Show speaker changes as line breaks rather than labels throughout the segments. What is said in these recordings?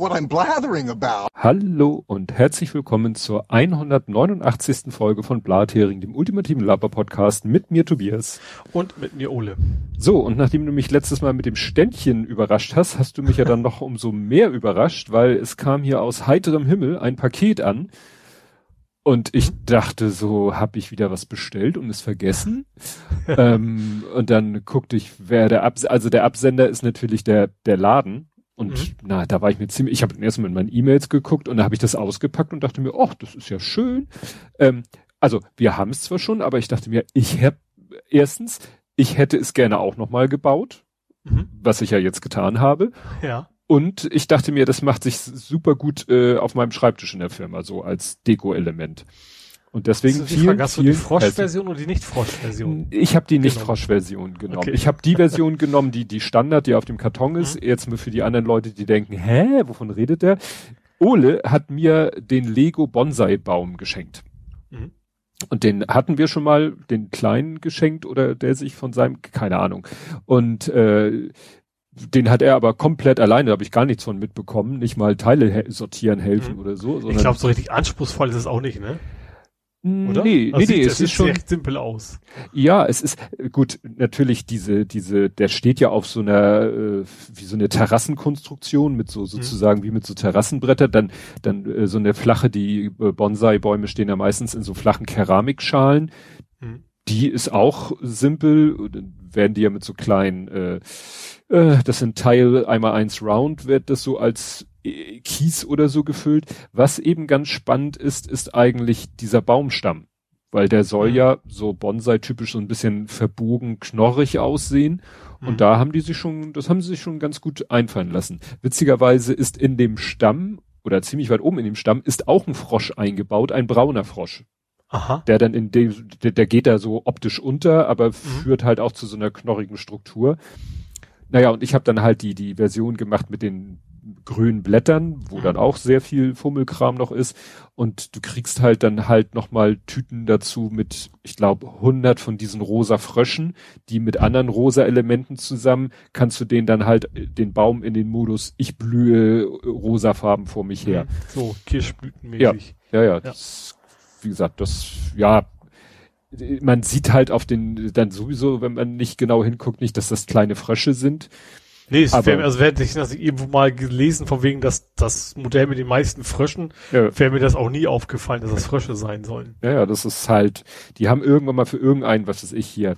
what I'm blathering about.
Hallo und herzlich willkommen zur 189. Folge von Blathering, dem ultimativen Laber-Podcast mit mir Tobias.
Und mit mir Ole.
So, und nachdem du mich letztes Mal mit dem Ständchen überrascht hast, hast du mich ja dann noch umso mehr überrascht, weil es kam hier aus heiterem Himmel ein Paket an. Und ich dachte so, habe ich wieder was bestellt und es vergessen. ähm, und dann guckte ich, wer der Abs also der Absender ist natürlich der der Laden und mhm. na, da war ich mir ziemlich, ich habe erstmal in meinen E-Mails geguckt und da habe ich das ausgepackt und dachte mir, ach, das ist ja schön. Ähm, also wir haben es zwar schon, aber ich dachte mir, ich habe erstens, ich hätte es gerne auch nochmal gebaut, mhm. was ich ja jetzt getan habe.
Ja.
Und ich dachte mir, das macht sich super gut äh, auf meinem Schreibtisch in der Firma, so als Deko-Element. Und deswegen
viel, vielen, Hast du die Frosch-Version oder die Nicht-Frosch-Version?
Ich habe die Nicht-Frosch-Version genommen. Okay. Ich habe die Version genommen, die die Standard, die auf dem Karton ist. Mhm. Jetzt für die anderen Leute, die denken, hä, wovon redet der? Ole hat mir den Lego Bonsai-Baum geschenkt. Mhm. Und den hatten wir schon mal, den kleinen geschenkt oder der sich von seinem, keine Ahnung. Und äh, den hat er aber komplett alleine, da habe ich gar nichts von mitbekommen, nicht mal Teile sortieren helfen mhm. oder so.
Ich glaube, so richtig anspruchsvoll ist es auch nicht, ne?
Oder? Nee, also nee, nee, es ist schon
recht simpel aus.
Ja, es ist gut, natürlich diese diese der steht ja auf so einer äh, wie so eine Terrassenkonstruktion mit so mhm. sozusagen mhm. wie mit so Terrassenbretter, dann dann äh, so eine flache die äh, Bonsai Bäume stehen ja meistens in so flachen Keramikschalen. Mhm. Die ist auch simpel, dann werden die ja mit so kleinen äh, äh, das sind Teil einmal eins round wird das so als Kies oder so gefüllt. Was eben ganz spannend ist, ist eigentlich dieser Baumstamm. Weil der soll mhm. ja so Bonsai-typisch so ein bisschen verbogen, knorrig aussehen. Und mhm. da haben die sich schon, das haben sie sich schon ganz gut einfallen lassen. Witzigerweise ist in dem Stamm oder ziemlich weit oben in dem Stamm ist auch ein Frosch eingebaut, ein brauner Frosch.
Aha.
Der dann in dem, der, der geht da so optisch unter, aber mhm. führt halt auch zu so einer knorrigen Struktur. Naja, und ich habe dann halt die, die Version gemacht mit den grünen Blättern, wo dann auch sehr viel Fummelkram noch ist. Und du kriegst halt dann halt nochmal Tüten dazu mit, ich glaube, 100 von diesen rosa Fröschen, die mit anderen rosa Elementen zusammen, kannst du den dann halt, den Baum in den Modus, ich blühe rosafarben vor mich her. Mhm.
So, Kirschblütenmäßig.
Ja, ja, ja. Das, wie gesagt, das, ja, man sieht halt auf den, dann sowieso, wenn man nicht genau hinguckt, nicht, dass das kleine Frösche sind.
Nee, es wäre, also wäre ich das irgendwo mal gelesen, von wegen, dass das Modell mit den meisten Fröschen, ja. wäre mir das auch nie aufgefallen, dass das Frösche sein sollen.
Ja, ja, das ist halt, die haben irgendwann mal für irgendeinen, was weiß ich hier,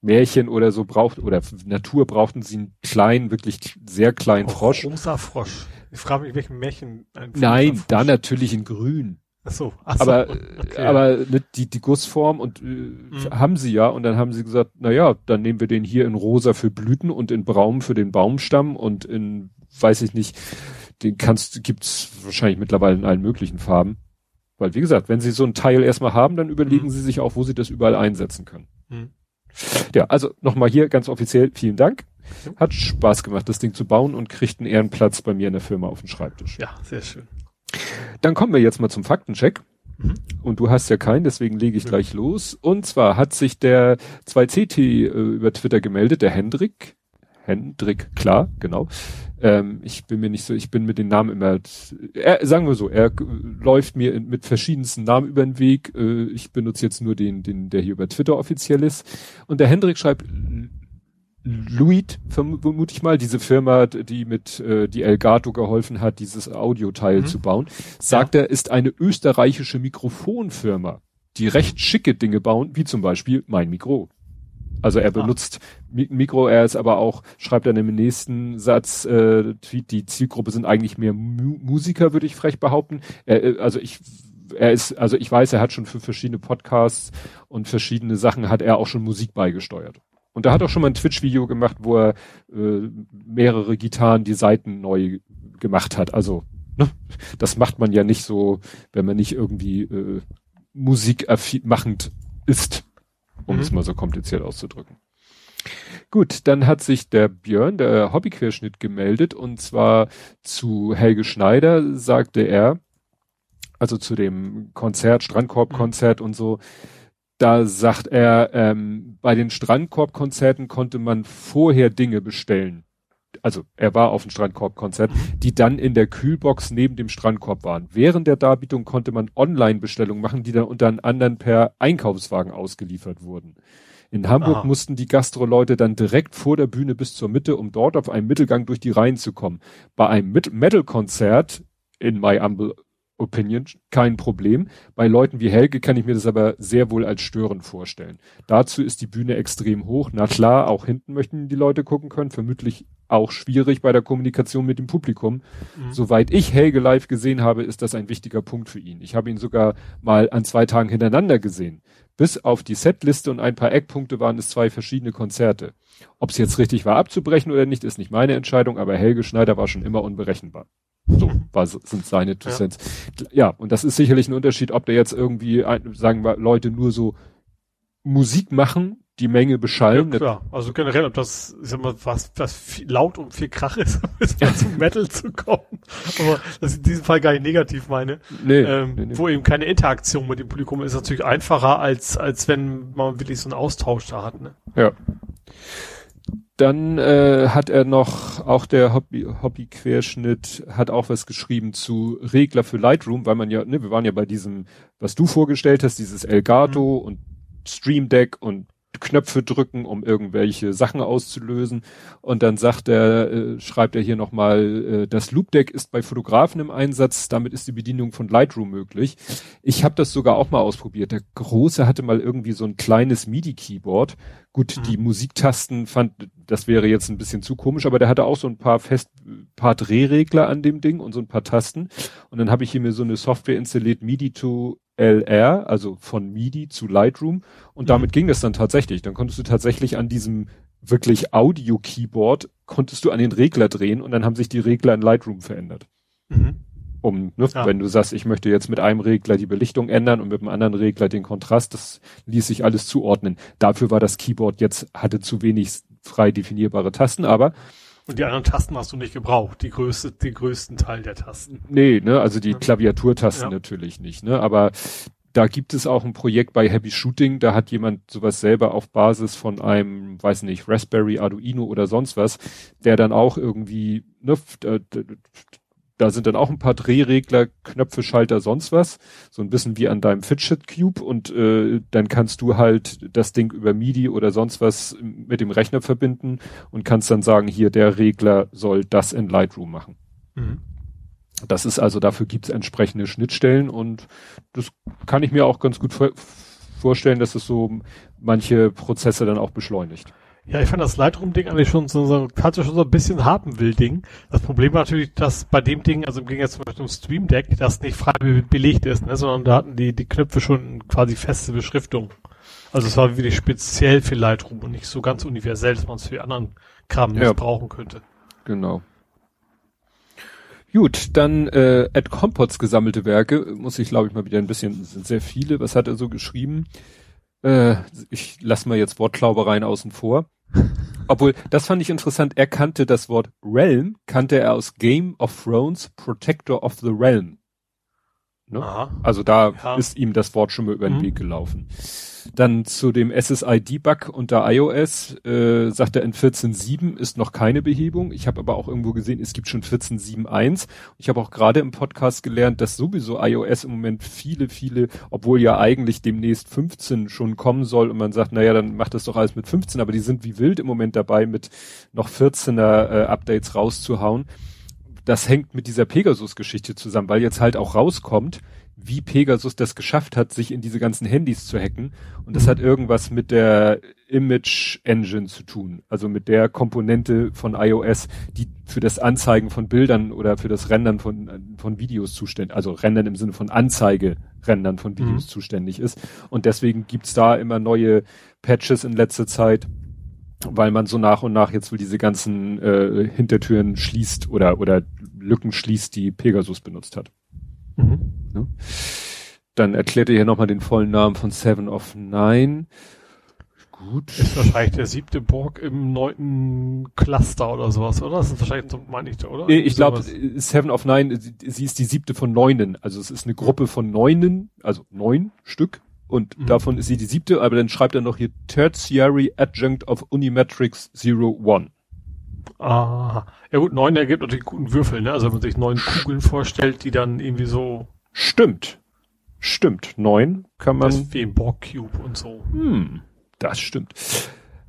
Märchen oder so braucht, oder Natur brauchten sie einen kleinen, wirklich sehr kleinen Frosch.
Rosa Frosch. Ich frage mich, welchen Märchen
ein Nein, da natürlich in grün.
Ach so,
ach so aber okay. aber ne, die die Gussform und äh, mhm. haben sie ja und dann haben sie gesagt, na ja, dann nehmen wir den hier in rosa für Blüten und in braun für den Baumstamm und in weiß ich nicht, den kannst gibt's wahrscheinlich mittlerweile in allen möglichen Farben. Weil wie gesagt, wenn sie so ein Teil erstmal haben, dann überlegen mhm. sie sich auch, wo sie das überall einsetzen können. Mhm. Ja, also nochmal hier ganz offiziell vielen Dank. Hat Spaß gemacht, das Ding zu bauen und kriegt einen Ehrenplatz bei mir in der Firma auf dem Schreibtisch.
Ja, sehr schön.
Dann kommen wir jetzt mal zum Faktencheck. Mhm. Und du hast ja keinen, deswegen lege ich mhm. gleich los. Und zwar hat sich der 2CT äh, über Twitter gemeldet, der Hendrik. Hendrik, klar, genau. Ähm, ich bin mir nicht so, ich bin mit den Namen immer, er, sagen wir so, er läuft mir in, mit verschiedensten Namen über den Weg. Äh, ich benutze jetzt nur den, den, der hier über Twitter offiziell ist. Und der Hendrik schreibt, Luit, vermute ich mal, diese Firma, die mit äh, die Elgato geholfen hat, dieses Audioteil mhm. zu bauen, sagt ja. er, ist eine österreichische Mikrofonfirma, die recht schicke Dinge bauen, wie zum Beispiel mein Mikro. Also er ah. benutzt ah. Mikro, er ist aber auch, schreibt dann im nächsten Satz, äh, Tweet, die Zielgruppe sind eigentlich mehr Mu Musiker, würde ich frech behaupten. Er, äh, also ich er ist, also ich weiß, er hat schon für verschiedene Podcasts und verschiedene Sachen hat er auch schon Musik beigesteuert. Und er hat auch schon mal ein Twitch-Video gemacht, wo er äh, mehrere Gitarren die Seiten neu gemacht hat. Also ne, das macht man ja nicht so, wenn man nicht irgendwie äh, Musik machend ist, um mhm. es mal so kompliziert auszudrücken. Gut, dann hat sich der Björn, der Hobbyquerschnitt, gemeldet und zwar zu Helge Schneider sagte er, also zu dem Konzert, Strandkorb-Konzert mhm. und so, da sagt er, ähm, bei den Strandkorbkonzerten konnte man vorher Dinge bestellen. also er war auf dem Strandkorb-Konzert, mhm. die dann in der Kühlbox neben dem Strandkorb waren. Während der Darbietung konnte man Online-Bestellungen machen, die dann unter anderem per Einkaufswagen ausgeliefert wurden. In Hamburg Aha. mussten die Gastro-Leute dann direkt vor der Bühne bis zur Mitte, um dort auf einem Mittelgang durch die Reihen zu kommen. Bei einem Metal-Konzert in My Humble Opinion kein Problem. Bei Leuten wie Helge kann ich mir das aber sehr wohl als störend vorstellen. Dazu ist die Bühne extrem hoch. Na klar, auch hinten möchten die Leute gucken können. Vermutlich auch schwierig bei der Kommunikation mit dem Publikum. Mhm. Soweit ich Helge live gesehen habe, ist das ein wichtiger Punkt für ihn. Ich habe ihn sogar mal an zwei Tagen hintereinander gesehen. Bis auf die Setliste und ein paar Eckpunkte waren es zwei verschiedene Konzerte. Ob es jetzt richtig war abzubrechen oder nicht, ist nicht meine Entscheidung, aber Helge Schneider war schon immer unberechenbar. So war, sind seine Two Cents. Ja. ja, und das ist sicherlich ein Unterschied, ob da jetzt irgendwie, sagen wir, Leute nur so Musik machen, die Menge beschallen.
Ja, klar. Also generell, ob das, ich sag mal, was, was viel, laut und viel Krach ist, um jetzt mal zum Metal zu kommen. Aber das ist in diesem Fall gar nicht negativ meine. Nee, ähm, nee, nee. Wo eben keine Interaktion mit dem Publikum ist natürlich einfacher, als, als wenn man wirklich so einen Austausch da hat, ne?
Ja. Dann äh, hat er noch, auch der Hobby, Hobby-Querschnitt hat auch was geschrieben zu Regler für Lightroom, weil man ja, ne, wir waren ja bei diesem, was du vorgestellt hast, dieses Elgato mhm. und Stream Deck und Knöpfe drücken, um irgendwelche Sachen auszulösen. Und dann sagt er, äh, schreibt er hier nochmal, äh, das Loop Deck ist bei Fotografen im Einsatz, damit ist die Bedienung von Lightroom möglich. Ich habe das sogar auch mal ausprobiert. Der Große hatte mal irgendwie so ein kleines MIDI-Keyboard. Gut, mhm. die Musiktasten fand, das wäre jetzt ein bisschen zu komisch, aber der hatte auch so ein paar fest, paar Drehregler an dem Ding und so ein paar Tasten. Und dann habe ich hier mir so eine Software installiert, MIDI to LR, also von MIDI zu Lightroom. Und mhm. damit ging es dann tatsächlich. Dann konntest du tatsächlich an diesem wirklich Audio-Keyboard, konntest du an den Regler drehen und dann haben sich die Regler in Lightroom verändert. Mhm. Um, ne, ja. wenn du sagst, ich möchte jetzt mit einem Regler die Belichtung ändern und mit dem anderen Regler den Kontrast, das ließ sich alles zuordnen. Dafür war das Keyboard jetzt, hatte zu wenig frei definierbare Tasten, aber
und die anderen Tasten hast du nicht gebraucht, die größte, den größten Teil der Tasten.
Nee, ne, also die Klaviaturtasten ja. natürlich nicht, ne, aber da gibt es auch ein Projekt bei Happy Shooting, da hat jemand sowas selber auf Basis von einem, weiß nicht, Raspberry, Arduino oder sonst was, der dann auch irgendwie, ne, da sind dann auch ein paar Drehregler, Knöpfe, Schalter, sonst was. So ein bisschen wie an deinem Fidget Cube und äh, dann kannst du halt das Ding über MIDI oder sonst was mit dem Rechner verbinden und kannst dann sagen, hier der Regler soll das in Lightroom machen. Mhm. Das ist also, dafür gibt's entsprechende Schnittstellen und das kann ich mir auch ganz gut vorstellen, dass es so manche Prozesse dann auch beschleunigt.
Ja, ich fand das Lightroom-Ding eigentlich schon so, so, hatte schon so ein bisschen Harpenwill-Ding. Das Problem war natürlich, dass bei dem Ding, also im Gegensatz zum Beispiel zum Stream Deck, das nicht frei belegt ist, ne, sondern da hatten die, die Knöpfe schon quasi feste Beschriftung. Also es war wirklich speziell für Lightroom und nicht so ganz universell, dass man es für anderen Kram nicht ja. brauchen könnte.
Genau. Gut, dann äh, Ed Compots gesammelte Werke, muss ich glaube ich mal wieder ein bisschen, sind sehr viele. Was hat er so geschrieben? Äh, ich lass mal jetzt Wortklaubereien außen vor. Obwohl, das fand ich interessant. Er kannte das Wort Realm, kannte er aus Game of Thrones Protector of the Realm. Ne? Also da ja. ist ihm das Wort schon mal über den mhm. Weg gelaufen. Dann zu dem SSID-Bug unter iOS äh, sagt er, in 14.7 ist noch keine Behebung. Ich habe aber auch irgendwo gesehen, es gibt schon 14.7.1. Ich habe auch gerade im Podcast gelernt, dass sowieso iOS im Moment viele, viele, obwohl ja eigentlich demnächst 15 schon kommen soll und man sagt, naja, dann macht das doch alles mit 15, aber die sind wie wild im Moment dabei, mit noch 14er äh, Updates rauszuhauen. Das hängt mit dieser Pegasus-Geschichte zusammen, weil jetzt halt auch rauskommt, wie Pegasus das geschafft hat, sich in diese ganzen Handys zu hacken. Und das hat irgendwas mit der Image Engine zu tun. Also mit der Komponente von iOS, die für das Anzeigen von Bildern oder für das Rendern von, von Videos zuständig, also Rendern im Sinne von Anzeige Rendern von Videos mhm. zuständig ist. Und deswegen gibt's da immer neue Patches in letzter Zeit, weil man so nach und nach jetzt wohl diese ganzen äh, Hintertüren schließt oder, oder Lücken schließt, die Pegasus benutzt hat. Mhm. Ne? Dann erklärt er hier nochmal den vollen Namen von Seven of Nine.
Gut. Ist wahrscheinlich der siebte Borg im neunten Cluster oder sowas, oder? Das ist wahrscheinlich, so, meine ich, oder?
Nee, ich glaube, Seven of Nine, sie ist die siebte von neunen. Also es ist eine Gruppe von neunen, also neun Stück. Und mhm. davon ist sie die siebte, aber dann schreibt er noch hier Tertiary Adjunct of Unimetrics Zero One.
Ah, ja gut, neun ergibt natürlich guten Würfel, ne? Also wenn man sich neun Kugeln vorstellt, die dann irgendwie so.
Stimmt. Stimmt. Neun kann man. Das
wie im Borg Cube und so.
Hm, das stimmt.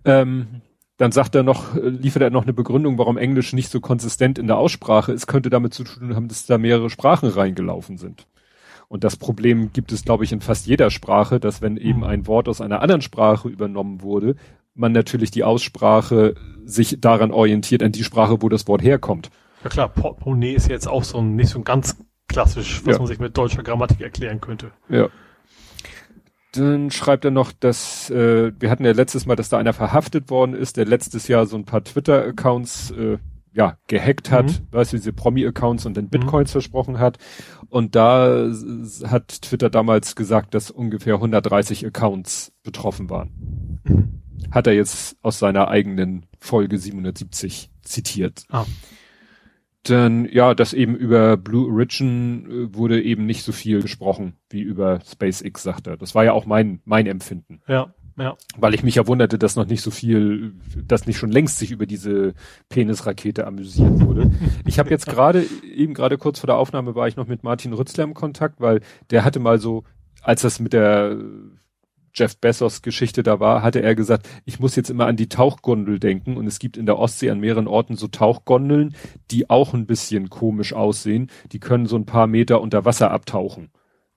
Ähm, dann sagt er noch, äh, liefert er noch eine Begründung, warum Englisch nicht so konsistent in der Aussprache ist, könnte damit zu tun haben, dass da mehrere Sprachen reingelaufen sind. Und das Problem gibt es, glaube ich, in fast jeder Sprache, dass wenn eben ein Wort aus einer anderen Sprache übernommen wurde, man natürlich die Aussprache sich daran orientiert, an die Sprache, wo das Wort herkommt.
Ja klar, Portemonnaie ist jetzt auch so ein, nicht so ein ganz klassisch, was ja. man sich mit deutscher Grammatik erklären könnte.
Ja. Dann schreibt er noch, dass äh, wir hatten ja letztes Mal, dass da einer verhaftet worden ist, der letztes Jahr so ein paar Twitter-Accounts äh, ja gehackt hat, mhm. weißt du, diese Promi-Accounts und dann mhm. Bitcoins mhm. versprochen hat. Und da hat Twitter damals gesagt, dass ungefähr 130 Accounts betroffen waren. Mhm. Hat er jetzt aus seiner eigenen Folge 770 zitiert. Ah. Dann, ja, das eben über Blue Origin äh, wurde eben nicht so viel gesprochen wie über SpaceX, sagt er. Das war ja auch mein, mein Empfinden.
Ja, ja.
Weil ich mich ja wunderte, dass noch nicht so viel, dass nicht schon längst sich über diese Penisrakete amüsiert wurde. ich habe jetzt gerade, eben gerade kurz vor der Aufnahme war ich noch mit Martin Rützler im Kontakt, weil der hatte mal so, als das mit der Jeff Bezos Geschichte da war, hatte er gesagt, ich muss jetzt immer an die Tauchgondel denken und es gibt in der Ostsee an mehreren Orten so Tauchgondeln, die auch ein bisschen komisch aussehen. Die können so ein paar Meter unter Wasser abtauchen.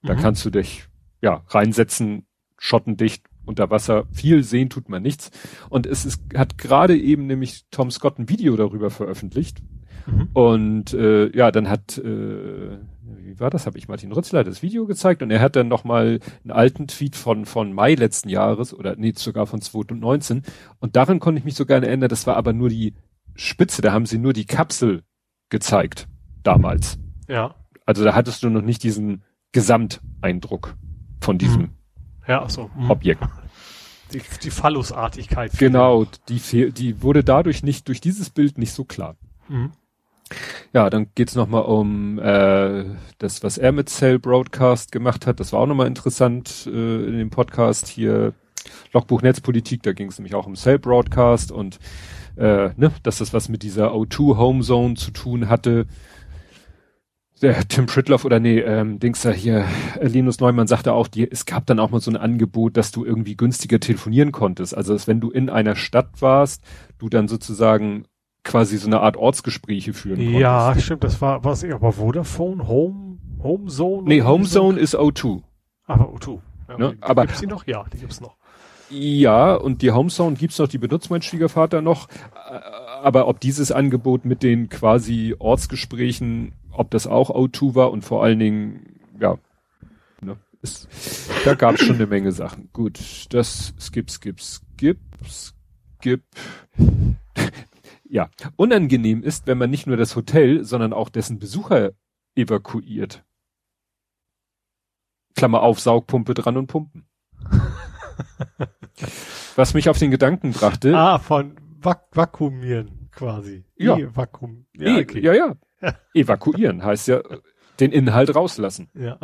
Da mhm. kannst du dich ja reinsetzen, schottendicht unter Wasser. Viel sehen tut man nichts. Und es ist, hat gerade eben nämlich Tom Scott ein Video darüber veröffentlicht. Mhm. Und äh, ja, dann hat äh, wie war das? Habe ich Martin Rützler das Video gezeigt und er hat dann nochmal einen alten Tweet von, von Mai letzten Jahres oder nee, sogar von 2019 und daran konnte ich mich sogar erinnern, das war aber nur die Spitze, da haben sie nur die Kapsel gezeigt, damals.
Ja.
Also da hattest du noch nicht diesen Gesamteindruck von diesem
mhm. Ja, so.
Mhm. Objekt.
Die, die Phallusartigkeit.
Genau, die, die wurde dadurch nicht, durch dieses Bild nicht so klar. Mhm. Ja, dann geht's nochmal um äh, das, was er mit Cell Broadcast gemacht hat. Das war auch nochmal interessant äh, in dem Podcast hier. Logbuch Netzpolitik, da ging es nämlich auch um Cell Broadcast und äh, ne, dass das was mit dieser O2 Home Zone zu tun hatte. Der Tim Pritloff oder nee, ähm, Dings da hier, äh, Linus Neumann sagte auch, die, es gab dann auch mal so ein Angebot, dass du irgendwie günstiger telefonieren konntest. Also, dass wenn du in einer Stadt warst, du dann sozusagen quasi so eine Art Ortsgespräche führen konntest.
Ja, stimmt, das war, was ich, aber Vodafone, Home, Home Zone?
Nee, Home Zone ist O2.
Aber O2.
Ja, ne? die, aber
gibt's die noch? Ja, die gibt's noch.
Ja, und die Home Zone gibt's noch, die benutzt mein Schwiegervater noch. Aber ob dieses Angebot mit den quasi Ortsgesprächen, ob das auch O2 war und vor allen Dingen, ja, ne, ist, da gab's schon eine Menge Sachen. Gut, das skip, skip, skip, skip ja, unangenehm ist, wenn man nicht nur das Hotel, sondern auch dessen Besucher evakuiert. Klammer auf, Saugpumpe dran und pumpen. Was mich auf den Gedanken brachte.
Ah, von Vak Vakuumieren quasi.
Ja. E Vakuum. Ja, e okay. ja, ja. Evakuieren heißt ja den Inhalt rauslassen.
Ja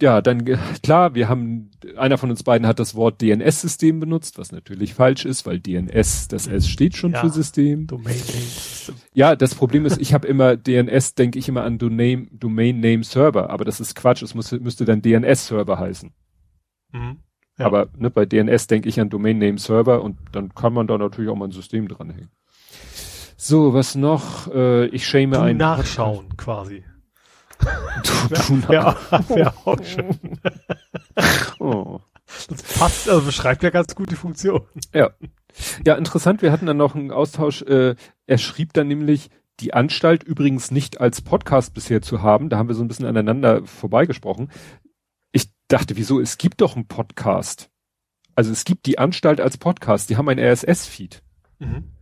ja, dann klar, wir haben, einer von uns beiden hat das Wort DNS-System benutzt, was natürlich falsch ist, weil DNS, das S steht schon ja, für System. Domain Name System. Ja, das Problem ist, ich habe immer DNS, denke ich immer an Domain, Domain Name Server, aber das ist Quatsch, es muss, müsste dann DNS-Server heißen. Mhm. Ja. Aber ne, bei DNS denke ich an Domain Name Server und dann kann man da natürlich auch mal ein System dranhängen. So, was noch? Äh, ich schäme ein.
Nachschauen quasi.
Du, du
ja, wär auch schön. oh. Das passt, also beschreibt ja ganz gut die Funktion.
Ja. Ja, interessant, wir hatten dann noch einen Austausch, äh, er schrieb dann nämlich, die Anstalt übrigens nicht als Podcast bisher zu haben, da haben wir so ein bisschen aneinander vorbeigesprochen. Ich dachte, wieso, es gibt doch einen Podcast. Also es gibt die Anstalt als Podcast, die haben ein RSS-Feed. Mhm.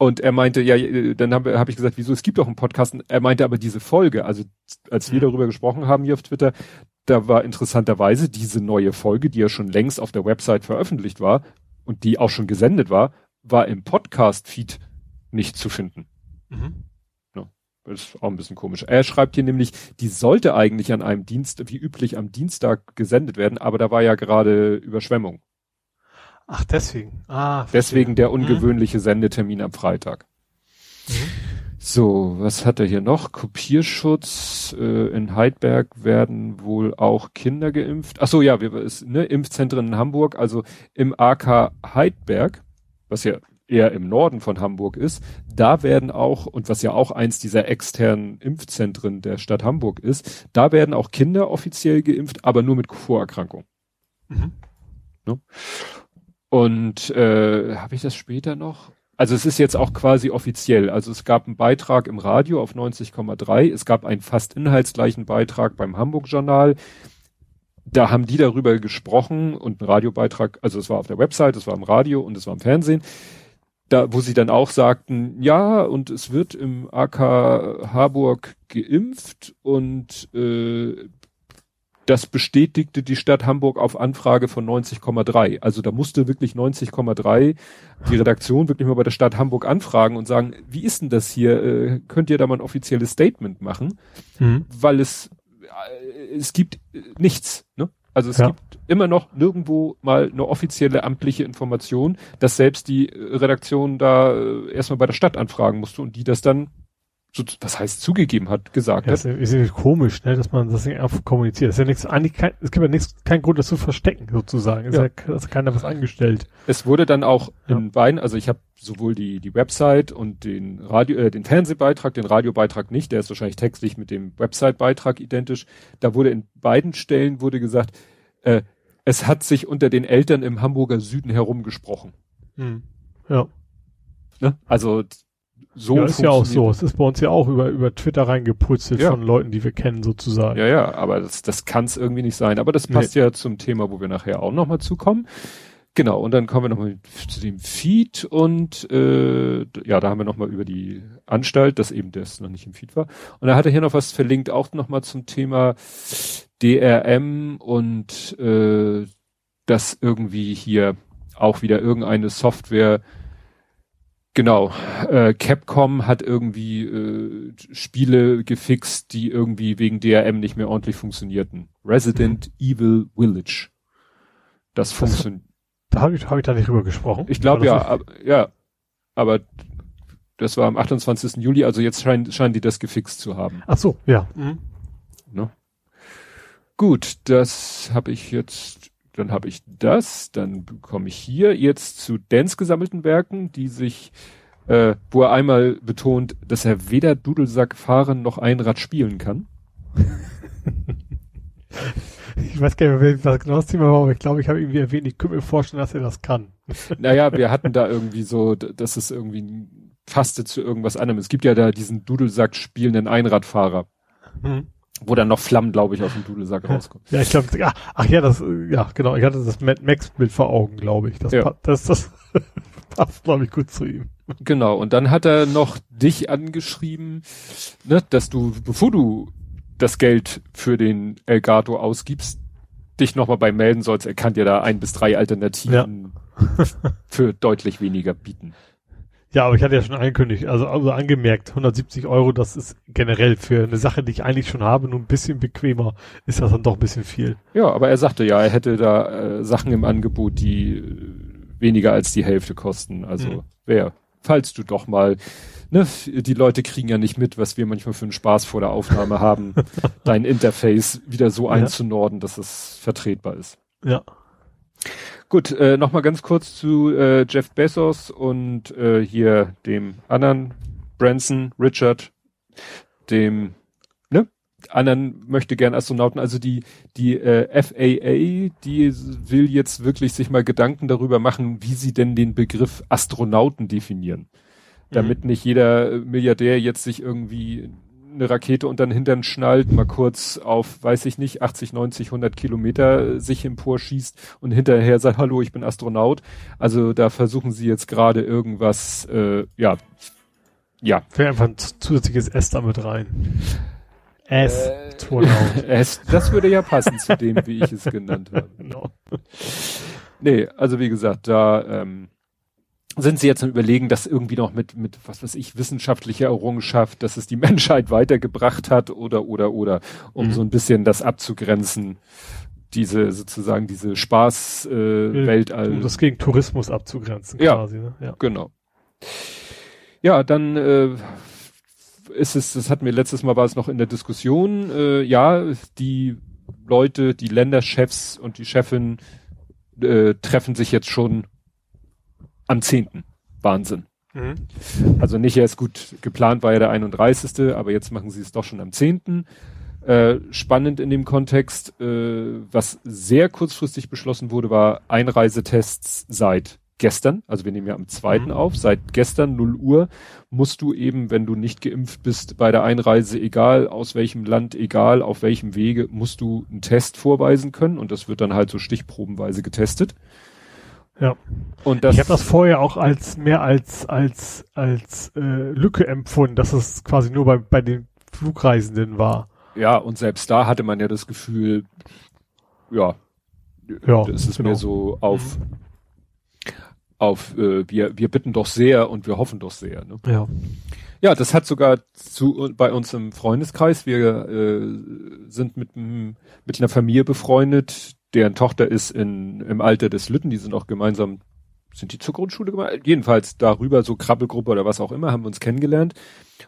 Und er meinte, ja, dann habe hab ich gesagt, wieso, es gibt doch einen Podcast. Er meinte aber diese Folge, also als wir mhm. darüber gesprochen haben hier auf Twitter, da war interessanterweise diese neue Folge, die ja schon längst auf der Website veröffentlicht war und die auch schon gesendet war, war im Podcast-Feed nicht zu finden. Mhm. Ja, das ist auch ein bisschen komisch. Er schreibt hier nämlich, die sollte eigentlich an einem Dienst, wie üblich am Dienstag gesendet werden, aber da war ja gerade Überschwemmung.
Ach, deswegen.
Ah, deswegen der mhm. ungewöhnliche Sendetermin am Freitag. Mhm. So, was hat er hier noch? Kopierschutz. Äh, in Heidberg werden wohl auch Kinder geimpft. Ach so, ja, wir, ist, ne, Impfzentren in Hamburg, also im AK Heidberg, was ja eher im Norden von Hamburg ist, da werden auch, und was ja auch eins dieser externen Impfzentren der Stadt Hamburg ist, da werden auch Kinder offiziell geimpft, aber nur mit Vorerkrankung. Mhm. Ne? Und äh, habe ich das später noch? Also es ist jetzt auch quasi offiziell. Also es gab einen Beitrag im Radio auf 90,3. Es gab einen fast inhaltsgleichen Beitrag beim Hamburg Journal. Da haben die darüber gesprochen und ein Radiobeitrag, also es war auf der Website, es war im Radio und es war im Fernsehen. Da, wo sie dann auch sagten, ja, und es wird im AK Harburg geimpft und äh, das bestätigte die Stadt Hamburg auf Anfrage von 90,3. Also da musste wirklich 90,3 die Redaktion wirklich mal bei der Stadt Hamburg anfragen und sagen, wie ist denn das hier? Äh, könnt ihr da mal ein offizielles Statement machen? Mhm. Weil es, äh, es gibt äh, nichts, ne? Also es ja. gibt immer noch nirgendwo mal eine offizielle amtliche Information, dass selbst die Redaktion da äh, erstmal bei der Stadt anfragen musste und die das dann was heißt zugegeben hat, gesagt
ja, hat. Ist ja komisch, ne, dass man das nicht einfach kommuniziert. Das ist ja nichts, eigentlich kein, es gibt ja nichts, kein Grund, das zu verstecken, sozusagen. Es ja. ist ja, keiner was angestellt.
Es wurde dann auch ja. in beiden, also ich habe sowohl die, die Website und den Radio, äh, den Fernsehbeitrag, den Radiobeitrag nicht, der ist wahrscheinlich textlich mit dem Website-Beitrag identisch. Da wurde in beiden Stellen wurde gesagt, äh, es hat sich unter den Eltern im Hamburger Süden herumgesprochen. Hm.
Ja.
Ne? Also so
ja, ist ja auch so. Es ist bei uns ja auch über, über Twitter reingeputzelt ja. von Leuten, die wir kennen, sozusagen.
Ja, ja, aber das, das kann es irgendwie nicht sein. Aber das passt nee. ja zum Thema, wo wir nachher auch nochmal zukommen. Genau, und dann kommen wir nochmal zu dem Feed und äh, ja, da haben wir nochmal über die Anstalt, dass eben das noch nicht im Feed war. Und da hat er hier noch was verlinkt, auch nochmal zum Thema DRM und äh, dass irgendwie hier auch wieder irgendeine Software Genau. Äh, Capcom hat irgendwie äh, Spiele gefixt, die irgendwie wegen DRM nicht mehr ordentlich funktionierten. Resident mhm. Evil Village. Das, funktioniert.
Da habe ich, hab ich da nicht drüber gesprochen.
Ich glaube ja, ab, ja. Aber das war am 28. Juli, also jetzt scheinen, scheinen die das gefixt zu haben.
Ach so, ja. Mhm.
Ne? Gut, das habe ich jetzt dann habe ich das, dann komme ich hier jetzt zu Dance gesammelten Werken, die sich, äh, wo er einmal betont, dass er weder Dudelsack fahren noch Einrad spielen kann.
ich weiß gar nicht mehr, was genau das Thema war, aber ich glaube, ich habe irgendwie erwähnt, ich könnte mir vorstellen, dass er das kann.
naja, wir hatten da irgendwie so, dass es irgendwie fasste zu irgendwas anderem. Es gibt ja da diesen Dudelsack spielenden Einradfahrer. Mhm wo dann noch Flammen, glaube ich, aus dem Dudelsack rauskommen.
Ja, ich glaube, ach, ach, ja, das, ja, genau, ich hatte das Mad Max-Bild vor Augen, glaube ich. Das, ja. das, das passt, glaube ich, gut zu ihm.
Genau, und dann hat er noch dich angeschrieben, ne, dass du, bevor du das Geld für den Elgato ausgibst, dich nochmal bei melden sollst. Er kann dir da ein bis drei Alternativen ja. für deutlich weniger bieten.
Ja, aber ich hatte ja schon angekündigt, also, also angemerkt, 170 Euro, das ist generell für eine Sache, die ich eigentlich schon habe, nur ein bisschen bequemer, ist das dann doch ein bisschen viel.
Ja, aber er sagte ja, er hätte da äh, Sachen im Angebot, die äh, weniger als die Hälfte kosten. Also mhm. wer, falls du doch mal, ne, die Leute kriegen ja nicht mit, was wir manchmal für einen Spaß vor der Aufnahme haben, dein Interface wieder so ja. einzunorden, dass es vertretbar ist.
Ja.
Gut, äh, nochmal ganz kurz zu äh, Jeff Bezos und äh, hier dem anderen Branson, Richard, dem ne, anderen möchte gern Astronauten. Also die die äh, FAA, die will jetzt wirklich sich mal Gedanken darüber machen, wie sie denn den Begriff Astronauten definieren, damit mhm. nicht jeder Milliardär jetzt sich irgendwie eine Rakete unter den Hintern schnallt, mal kurz auf, weiß ich nicht, 80, 90, 100 Kilometer sich emporschießt und hinterher sagt, hallo, ich bin Astronaut. Also da versuchen sie jetzt gerade irgendwas, äh, ja, ja.
Wäre einfach ein zusätzliches S damit rein.
S, äh, S, das würde ja passen zu dem, wie ich es genannt habe. Genau. Nee, also wie gesagt, da, ähm, sind sie jetzt am überlegen, dass irgendwie noch mit, mit, was weiß ich, wissenschaftlicher Errungenschaft, dass es die Menschheit weitergebracht hat oder, oder, oder, um mhm. so ein bisschen das abzugrenzen. diese sozusagen diese Spaßwelt äh,
um das gegen Tourismus abzugrenzen
Ja.
quasi. Ne? Ja.
genau. Ja, dann äh, ist es, das hatten wir letztes Mal war es noch in der Diskussion, äh, ja, die Leute, die Länderchefs und die Chefin äh, treffen sich jetzt schon am 10. Wahnsinn.
Mhm.
Also nicht erst gut geplant war ja der 31. Aber jetzt machen sie es doch schon am 10. Äh, spannend in dem Kontext, äh, was sehr kurzfristig beschlossen wurde, war Einreisetests seit gestern. Also wir nehmen ja am 2.
Mhm.
auf. Seit gestern 0 Uhr musst du eben, wenn du nicht geimpft bist, bei der Einreise, egal aus welchem Land, egal auf welchem Wege, musst du einen Test vorweisen können. Und das wird dann halt so stichprobenweise getestet.
Ja.
Und das,
ich habe das vorher auch als mehr als als als äh, Lücke empfunden, dass es quasi nur bei bei den Flugreisenden war.
Ja, und selbst da hatte man ja das Gefühl, ja,
Ja,
das ist
genau.
mehr so auf, auf äh, wir, wir bitten doch sehr und wir hoffen doch sehr. Ne?
Ja.
Ja, das hat sogar zu bei uns im Freundeskreis. Wir äh, sind mit, mit einer Familie befreundet, deren Tochter ist in, im Alter des Lütten, die sind auch gemeinsam, sind die zur Grundschule gemeint? Jedenfalls darüber, so Krabbelgruppe oder was auch immer, haben wir uns kennengelernt.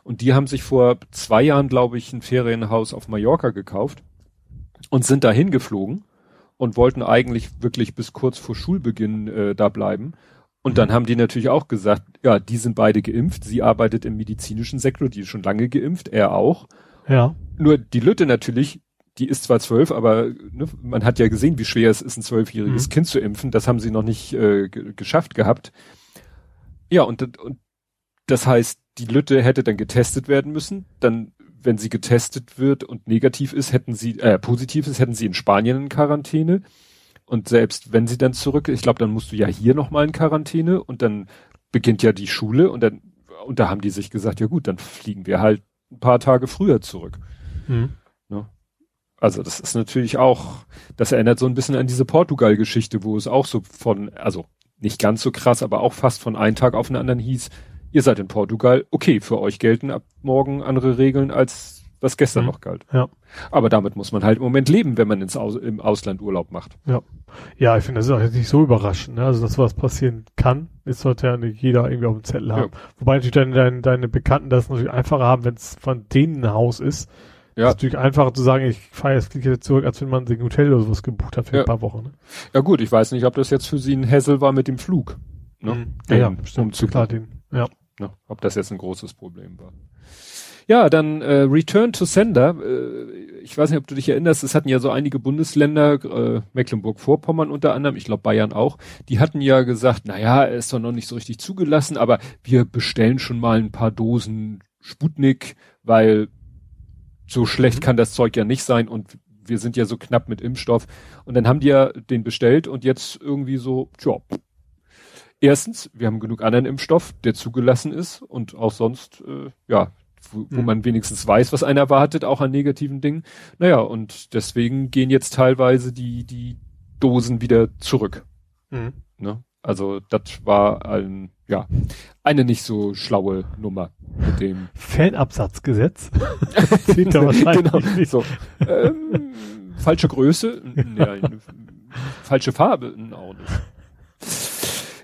Und die haben sich vor zwei Jahren, glaube ich, ein Ferienhaus auf Mallorca gekauft und sind dahin geflogen und wollten eigentlich wirklich bis kurz vor Schulbeginn äh, da bleiben. Und dann haben die natürlich auch gesagt, ja, die sind beide geimpft. Sie arbeitet im medizinischen Sektor, die ist schon lange geimpft, er auch.
Ja.
Nur die Lütte natürlich, die ist zwar zwölf, aber ne, man hat ja gesehen, wie schwer es ist, ein zwölfjähriges
Mhm.
Kind zu impfen. Das haben sie noch nicht äh, ge- geschafft gehabt. Ja, und, das- und das heißt, die Lütte hätte dann getestet werden müssen. Dann, wenn sie getestet wird und negativ ist, hätten sie, äh, positiv ist, hätten sie in Spanien in Quarantäne. Und selbst wenn sie dann zurück, ich glaube, dann musst du ja hier nochmal in Quarantäne und dann beginnt ja die Schule und dann, und da haben die sich gesagt, ja gut, dann fliegen wir halt ein paar Tage früher zurück.
Mhm.
Also das ist natürlich auch, das erinnert so ein bisschen an diese Portugal-Geschichte, wo es auch so von, also nicht ganz so krass, aber auch fast von einem Tag auf den anderen hieß, ihr seid in Portugal, okay, für euch gelten ab morgen andere Regeln, als was gestern
Mhm.
noch galt.
Ja.
Aber damit muss man halt im Moment leben, wenn man ins Aus, im Ausland Urlaub macht.
Ja, ich finde, das ist auch jetzt nicht so überraschend. Ne? Also, dass was passieren kann, ist sollte ja nicht jeder irgendwie auf dem Zettel haben. Wobei natürlich deine, deine, deine Bekannten das natürlich einfacher haben, wenn es von denen ein Haus ist.
Ja.
Ist natürlich einfacher zu sagen, ich fahre jetzt jetzt zurück, als wenn man sich ein Hotel oder sowas gebucht hat für
Ja.
ein paar Wochen. Ne?
Ja gut, ich weiß nicht, ob das jetzt für sie ein Hassel war mit dem Flug. Ne?
Mhm. Ja, ja,
Den
stimmt.
Umzug.
Klar, den. Ja.
Ne, ob das jetzt ein großes Problem war. Ja, dann äh, Return to Sender. Äh, ich weiß nicht, ob du dich erinnerst, es hatten ja so einige Bundesländer, äh, Mecklenburg-Vorpommern unter anderem, ich glaube Bayern auch, die hatten ja gesagt, naja, er ist doch noch nicht so richtig zugelassen, aber wir bestellen schon mal ein paar Dosen Sputnik, weil so schlecht
Mhm.
kann das Zeug ja nicht sein und wir sind ja so knapp mit Impfstoff. Und dann haben die ja den bestellt und jetzt irgendwie so, tja, erstens, wir haben genug anderen Impfstoff, der zugelassen ist und auch sonst, äh, ja, wo, wo
Mhm.
man wenigstens weiß, was einen erwartet, auch an negativen Dingen. Naja, und deswegen gehen jetzt teilweise die, die Dosen wieder zurück.
Mhm.
Ne? Also das war ein, ja, eine nicht so schlaue Nummer mit dem.
Fanabsatzgesetz. Zählt da wahrscheinlich
genau,
nicht.
so. Ähm, falsche Größe, nein, falsche Farbe, auch nicht.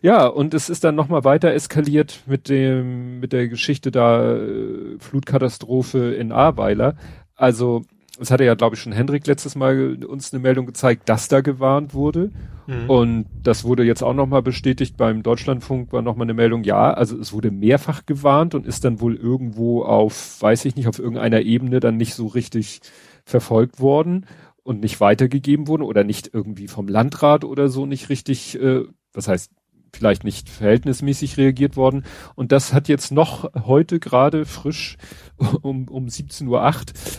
Ja, und es ist dann nochmal weiter eskaliert mit dem, mit der Geschichte da, äh, Flutkatastrophe in Ahrweiler. Also, es hatte ja, glaube ich, schon Hendrik letztes Mal uns eine Meldung gezeigt, dass da gewarnt wurde.
Mhm.
Und das wurde jetzt auch nochmal bestätigt beim Deutschlandfunk, war nochmal eine Meldung, ja, also es wurde mehrfach gewarnt und ist dann wohl irgendwo auf, weiß ich nicht, auf irgendeiner Ebene dann nicht so richtig verfolgt worden und nicht weitergegeben worden oder nicht irgendwie vom Landrat oder so nicht richtig, äh, was heißt, vielleicht nicht verhältnismäßig reagiert worden. Und das hat jetzt noch heute gerade frisch um, um 17.08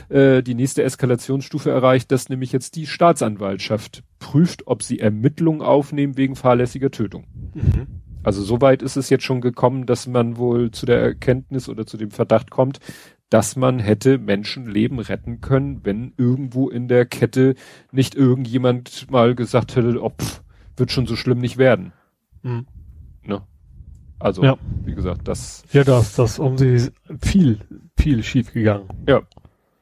Uhr äh, die nächste Eskalationsstufe erreicht, dass nämlich jetzt die Staatsanwaltschaft prüft, ob sie Ermittlungen aufnehmen wegen fahrlässiger Tötung.
Mhm.
Also soweit ist es jetzt schon gekommen, dass man wohl zu der Erkenntnis oder zu dem Verdacht kommt, dass man hätte Menschenleben retten können, wenn irgendwo in der Kette nicht irgendjemand mal gesagt hätte, oh, pff, wird schon so schlimm nicht werden.
Mhm.
Ne? Also,
Ja.
wie gesagt, das,
Ja, da ist das um sie viel, viel schief gegangen.
ja.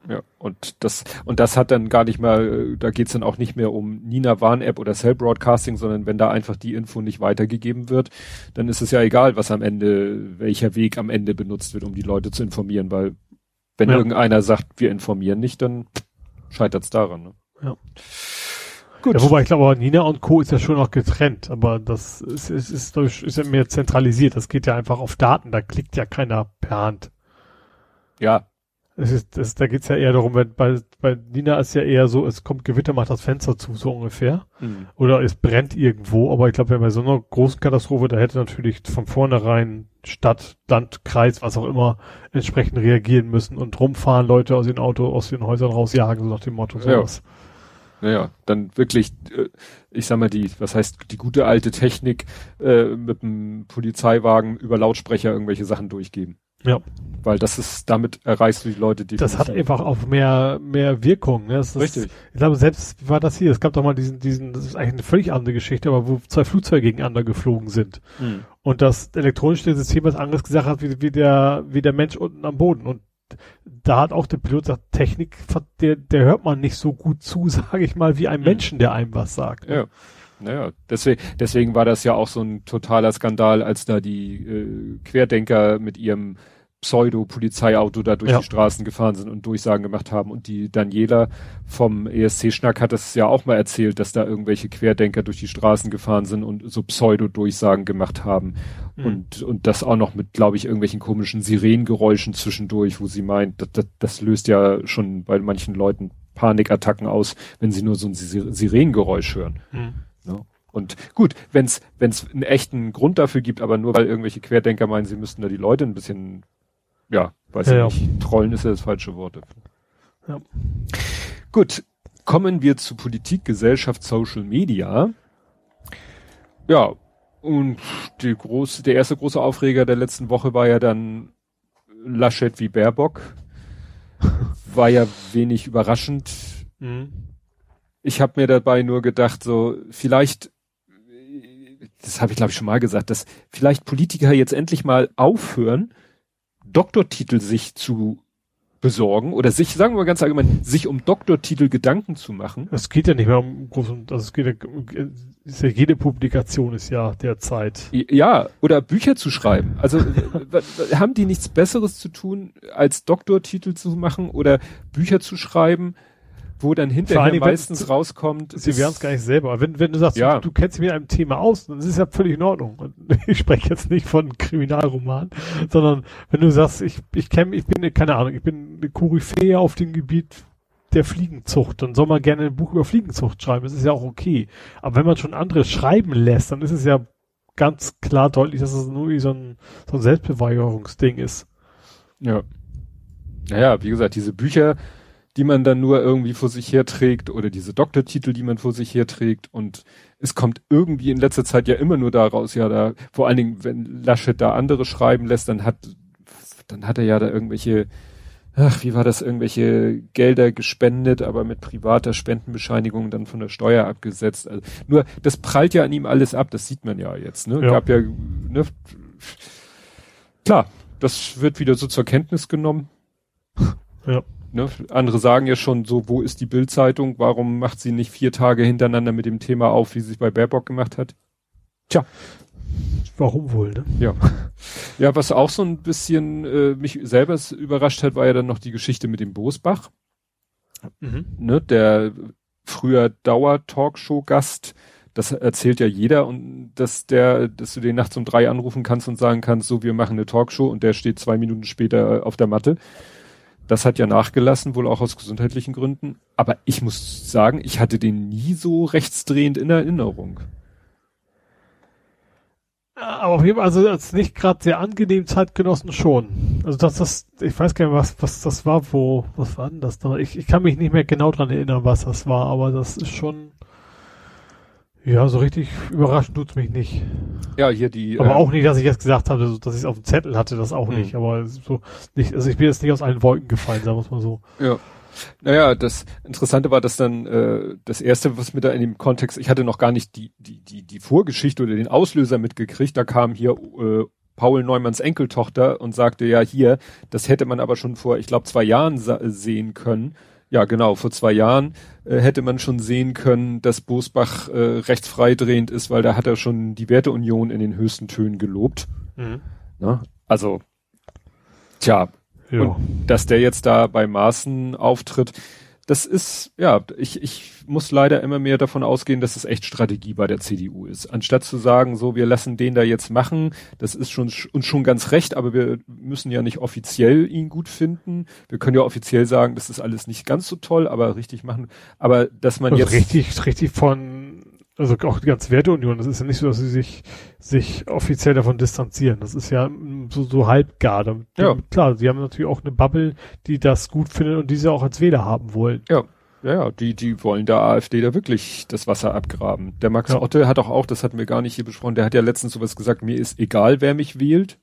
Ja, und das, und das hat dann gar nicht mal, da geht's dann auch nicht mehr um Nina Warn App oder Cell Broadcasting, sondern wenn da einfach die Info nicht weitergegeben wird, dann ist es ja egal, was am Ende, welcher Weg am Ende benutzt wird, um die Leute zu informieren, weil wenn ja. irgendeiner sagt, wir informieren nicht, dann scheitert's daran. Ne?
Ja. Gut. Ja, wobei ich glaube, Nina und Co. ist ja schon noch getrennt, aber das ist, ist, ist, ist ja mehr zentralisiert. Das geht ja einfach auf Daten, da klickt ja keiner per Hand.
Ja,
es ist, es, da geht's ja eher darum, wenn bei, bei Nina ist ja eher so, es kommt Gewitter, macht das Fenster zu, so ungefähr. Mhm. Oder es brennt irgendwo, aber ich glaube, wenn bei so einer großen Katastrophe, da hätte natürlich von vornherein Stadt, Land, Kreis, was auch immer, entsprechend reagieren müssen und rumfahren, Leute aus den Auto, aus den Häusern rausjagen, so nach dem Motto, sowas.
Ja. Naja, dann wirklich, äh, ich sag mal, die, was heißt, die gute alte Technik äh, mit dem Polizeiwagen über Lautsprecher irgendwelche Sachen durchgeben.
Ja.
Weil das ist, damit erreichst du die Leute, die.
Das hat einfach auch mehr, mehr Wirkung, ne? Das
Richtig.
Ist, ich glaube, selbst wie war das hier. Es gab doch mal diesen, diesen, das ist eigentlich eine völlig andere Geschichte, aber wo zwei Flugzeuge gegeneinander geflogen sind. Hm. Und das elektronische System was anderes gesagt hat, wie, wie der, wie der Mensch unten am Boden. Und da hat auch der Pilot gesagt, Technik, der, der hört man nicht so gut zu, sage ich mal, wie ein hm. Menschen, der einem was sagt.
Ne? Ja. Naja, deswegen, deswegen war das ja auch so ein totaler Skandal, als da die äh, Querdenker mit ihrem Pseudo-Polizeiauto da durch ja. die Straßen gefahren sind und Durchsagen gemacht haben. Und die Daniela vom ESC-Schnack hat das ja auch mal erzählt, dass da irgendwelche Querdenker durch die Straßen gefahren sind und so Pseudo-Durchsagen gemacht haben. Mhm. Und, und das auch noch mit, glaube ich, irgendwelchen komischen Sirenengeräuschen zwischendurch, wo sie meint, das, das, das löst ja schon bei manchen Leuten Panikattacken aus, wenn sie nur so ein Sirenengeräusch hören. Mhm. Ne? Und gut, wenn es einen echten Grund dafür gibt, aber nur weil irgendwelche Querdenker meinen, sie müssten da die Leute ein bisschen, ja, weiß ja, ich nicht, trollen ist ja das falsche Wort dafür. Ja. Gut, kommen wir zu Politik, Gesellschaft, Social Media. Ja, und die große, der erste große Aufreger der letzten Woche war ja dann Laschet wie Baerbock. War ja wenig überraschend. Mhm ich habe mir dabei nur gedacht, so vielleicht, das habe ich glaube ich schon mal gesagt, dass vielleicht Politiker jetzt endlich mal aufhören, Doktortitel sich zu besorgen oder sich, sagen wir mal ganz allgemein, sich um Doktortitel Gedanken zu machen.
Es geht ja nicht mehr um groß und also es geht ja, ist ja jede Publikation ist ja derzeit.
Ja, oder Bücher zu schreiben. Also haben die nichts Besseres zu tun, als Doktortitel zu machen oder Bücher zu schreiben? Wo dann hinterher meistens wenn, rauskommt.
Sie wären es gar nicht selber. Aber wenn, wenn du sagst, ja. du, du, kennst dich mit einem Thema aus, dann ist es ja völlig in Ordnung. Und ich spreche jetzt nicht von Kriminalroman, sondern wenn du sagst, ich, ich kenne, ich bin, keine Ahnung, ich bin eine Koryphäe auf dem Gebiet der Fliegenzucht, dann soll man gerne ein Buch über Fliegenzucht schreiben. Das ist ja auch okay. Aber wenn man schon andere schreiben lässt, dann ist es ja ganz klar deutlich, dass es nur so ein, so ein Selbstbeweigerungsding ist.
Ja. Naja, wie gesagt, diese Bücher, die man dann nur irgendwie vor sich herträgt oder diese Doktortitel, die man vor sich herträgt und es kommt irgendwie in letzter Zeit ja immer nur daraus, ja, da, vor allen Dingen, wenn Laschet da andere schreiben lässt, dann hat, dann hat er ja da irgendwelche, ach, wie war das, irgendwelche Gelder gespendet, aber mit privater Spendenbescheinigung dann von der Steuer abgesetzt. Also, nur, das prallt ja an ihm alles ab, das sieht man ja jetzt, ne? Ja. Gab ja, ne? Klar, das wird wieder so zur Kenntnis genommen. Ja. Ne? Andere sagen ja schon so, wo ist die Bildzeitung? Warum macht sie nicht vier Tage hintereinander mit dem Thema auf, wie sie es bei Baerbock gemacht hat?
Tja. Warum wohl, ne?
Ja. Ja, was auch so ein bisschen äh, mich selber überrascht hat, war ja dann noch die Geschichte mit dem Bosbach. Mhm. Ne, der früher Dauer-Talkshow-Gast, das erzählt ja jeder und dass der, dass du den nachts um drei anrufen kannst und sagen kannst, so wir machen eine Talkshow und der steht zwei Minuten später auf der Matte. Das hat ja nachgelassen, wohl auch aus gesundheitlichen Gründen. Aber ich muss sagen, ich hatte den nie so rechtsdrehend in Erinnerung.
Aber auf jeden Fall, also als nicht gerade sehr angenehm Zeitgenossen schon. Also das, das, ich weiß gar nicht, was, was das war, wo, was war denn das da? Ich, ich kann mich nicht mehr genau dran erinnern, was das war, aber das ist schon, ja, so richtig überraschend tut's mich nicht.
Ja, hier die.
Aber äh, auch nicht, dass ich jetzt gesagt habe, dass ich es auf dem Zettel hatte, das auch mh. nicht. Aber so nicht, also ich bin jetzt nicht aus allen Wolken gefallen, sagen wir mal so.
Ja. Naja, das Interessante war, dass dann äh, das erste, was mir da in dem Kontext, ich hatte noch gar nicht die die die die Vorgeschichte oder den Auslöser mitgekriegt. Da kam hier äh, Paul Neumanns Enkeltochter und sagte, ja hier, das hätte man aber schon vor, ich glaube, zwei Jahren sehen können. Ja, genau, vor zwei Jahren äh, hätte man schon sehen können, dass Bosbach äh, rechtsfreidrehend ist, weil da hat er schon die Werteunion in den höchsten Tönen gelobt. Mhm. Na, also, tja, ja. und dass der jetzt da bei Maßen auftritt, das ist, ja, ich, ich muss leider immer mehr davon ausgehen, dass es echt Strategie bei der CDU ist. Anstatt zu sagen, so, wir lassen den da jetzt machen, das ist schon, uns schon ganz recht, aber wir müssen ja nicht offiziell ihn gut finden. Wir können ja offiziell sagen, das ist alles nicht ganz so toll, aber richtig machen. Aber dass man
also
jetzt.
Richtig, richtig von also auch die ganze Werteunion, das ist ja nicht so, dass sie sich, sich offiziell davon distanzieren. Das ist ja so, so halbgar. Damit, ja. Klar, sie haben natürlich auch eine Bubble, die das gut findet und die sie auch als Wähler haben wollen.
Ja. Ja, ja, die, die wollen der AfD da wirklich das Wasser abgraben. Der Max ja. Otte hat auch auch, das hatten wir gar nicht hier besprochen, der hat ja letztens sowas gesagt, mir ist egal, wer mich wählt.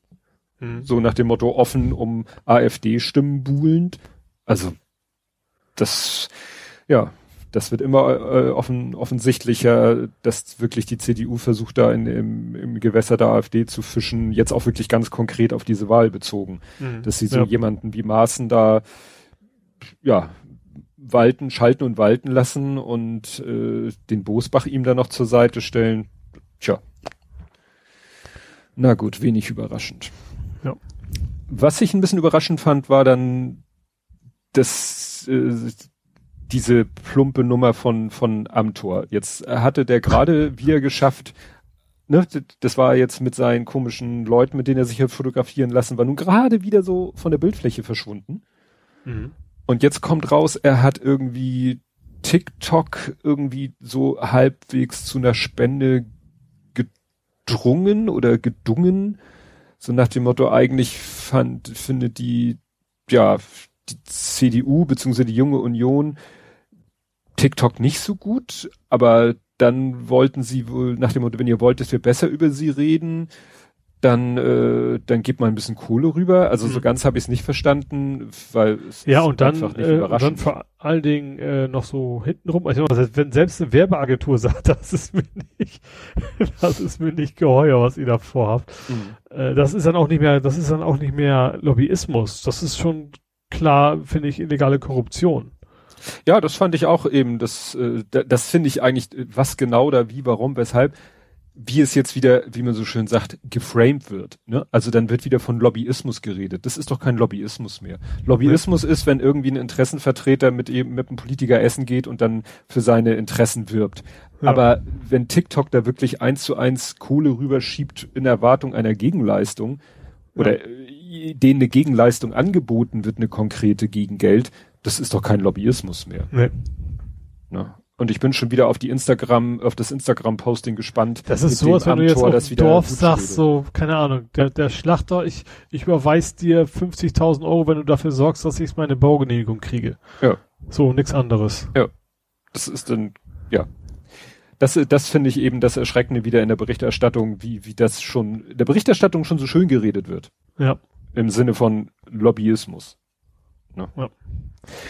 Mhm. So nach dem Motto offen um AfD-Stimmen buhlend. Also, das, ja, das wird immer äh, offen, offensichtlicher, dass wirklich die CDU versucht, da in, im, im Gewässer der AfD zu fischen, jetzt auch wirklich ganz konkret auf diese Wahl bezogen. Mhm. Dass sie so ja. jemanden wie Maaßen da ja walten, schalten und walten lassen und äh, den Bosbach ihm da noch zur Seite stellen. Tja. Na gut, wenig überraschend. Ja. Was ich ein bisschen überraschend fand, war dann das äh, diese plumpe Nummer von, von Amtor. Jetzt hatte der gerade wieder geschafft, ne, das war jetzt mit seinen komischen Leuten, mit denen er sich hat fotografieren lassen, war nun gerade wieder so von der Bildfläche verschwunden. Mhm. Und jetzt kommt raus, er hat irgendwie TikTok irgendwie so halbwegs zu einer Spende gedrungen oder gedungen. So nach dem Motto, eigentlich fand, findet die, ja, die CDU bzw. die junge Union TikTok nicht so gut, aber dann wollten sie wohl nach dem Motto, wenn ihr wollt, dass wir besser über sie reden, dann äh, dann gibt man ein bisschen Kohle rüber. Also so mhm. ganz habe ich es nicht verstanden, weil es
ja und dann äh, und dann vor allen Dingen äh, noch so hintenrum. Also wenn selbst eine Werbeagentur sagt, das ist mir nicht, das ist mir nicht geheuer, was ihr da vorhabt. Mhm. Äh, das ist dann auch nicht mehr, das ist dann auch nicht mehr Lobbyismus. Das ist schon klar, finde ich, illegale Korruption.
Ja, das fand ich auch eben, das, äh, das finde ich eigentlich, was genau da, wie, warum, weshalb, wie es jetzt wieder, wie man so schön sagt, geframed wird. Ne? Also dann wird wieder von Lobbyismus geredet. Das ist doch kein Lobbyismus mehr. Lobbyismus ja. ist, wenn irgendwie ein Interessenvertreter mit eben mit einem Politiker essen geht und dann für seine Interessen wirbt. Ja. Aber wenn TikTok da wirklich eins zu eins Kohle rüberschiebt in Erwartung einer Gegenleistung oder ja. Denen eine Gegenleistung angeboten wird, eine konkrete Gegengeld, das ist doch kein Lobbyismus mehr. Nee. Na? Und ich bin schon wieder auf die Instagram, auf das Instagram-Posting gespannt.
Das ist so, als wenn du jetzt auf dem Dorf sagst, so, keine Ahnung, der, der Schlachter, ich, ich überweis dir 50.000 Euro, wenn du dafür sorgst, dass ich meine Baugenehmigung kriege. Ja. So, nix anderes.
Ja. Das ist dann, ja. Das, das finde ich eben das Erschreckende wieder in der Berichterstattung, wie, wie das schon, in der Berichterstattung schon so schön geredet wird. Ja. Im Sinne von Lobbyismus.
Ne? Ja.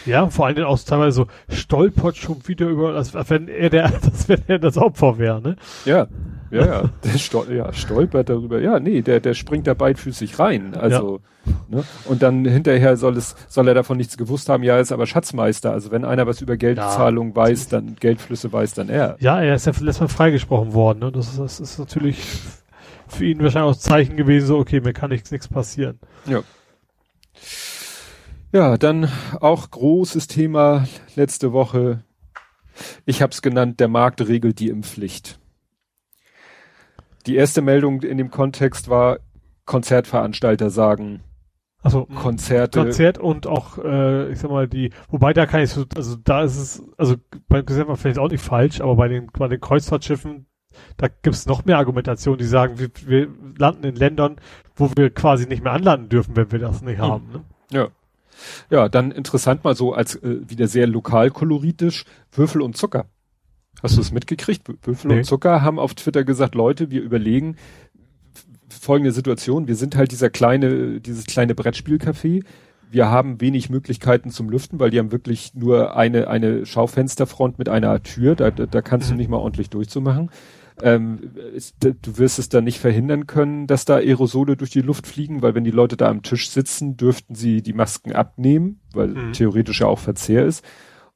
Ja, vor allen Dingen auch teilweise so stolpert schon wieder über, als wenn er der, als wenn er das Opfer wäre, ne?
Ja, ja, ja. Der stol ja, stolpert darüber. Ja, nee, der, der springt da beidfüßig rein. Also, ja. ne? Und dann hinterher soll es, soll er davon nichts gewusst haben, ja, ist aber Schatzmeister. Also wenn einer was über Geldzahlung ja. weiß, dann Geldflüsse weiß, dann er.
Ja, er ist ja letztes Mal freigesprochen worden, ne? Das, das ist natürlich für ihn wahrscheinlich auch Zeichen gewesen, so, okay, mir kann nichts, nichts passieren.
Ja. Ja, dann auch großes Thema letzte Woche. Ich habe es genannt, der Markt regelt die Impfpflicht. Die erste Meldung in dem Kontext war, Konzertveranstalter sagen,
also Konzerte. Konzert und auch, äh, ich sag mal, die, wobei da kann ich so, also da ist es, also beim Konzert war vielleicht auch nicht falsch, aber bei den, bei den Kreuzfahrtschiffen, da gibt's noch mehr Argumentationen, die sagen, wir, wir landen in Ländern, wo wir quasi nicht mehr anlanden dürfen, wenn wir das nicht hm. haben. Ne?
Ja. Ja, dann interessant mal so als äh, wieder sehr lokalkoloritisch Würfel und Zucker. Hast du es mitgekriegt? Würfel nee. und Zucker haben auf Twitter gesagt, Leute, wir überlegen folgende Situation. Wir sind halt dieser kleine, dieses kleine Brettspielcafé. Wir haben wenig Möglichkeiten zum Lüften, weil die haben wirklich nur eine, eine Schaufensterfront mit einer Tür. Da, da, da kannst mhm. du nicht mal ordentlich durchzumachen. Ähm, ist, du wirst es dann nicht verhindern können, dass da Aerosole durch die Luft fliegen, weil wenn die Leute da am Tisch sitzen, dürften sie die Masken abnehmen, weil mhm. theoretisch ja auch Verzehr ist.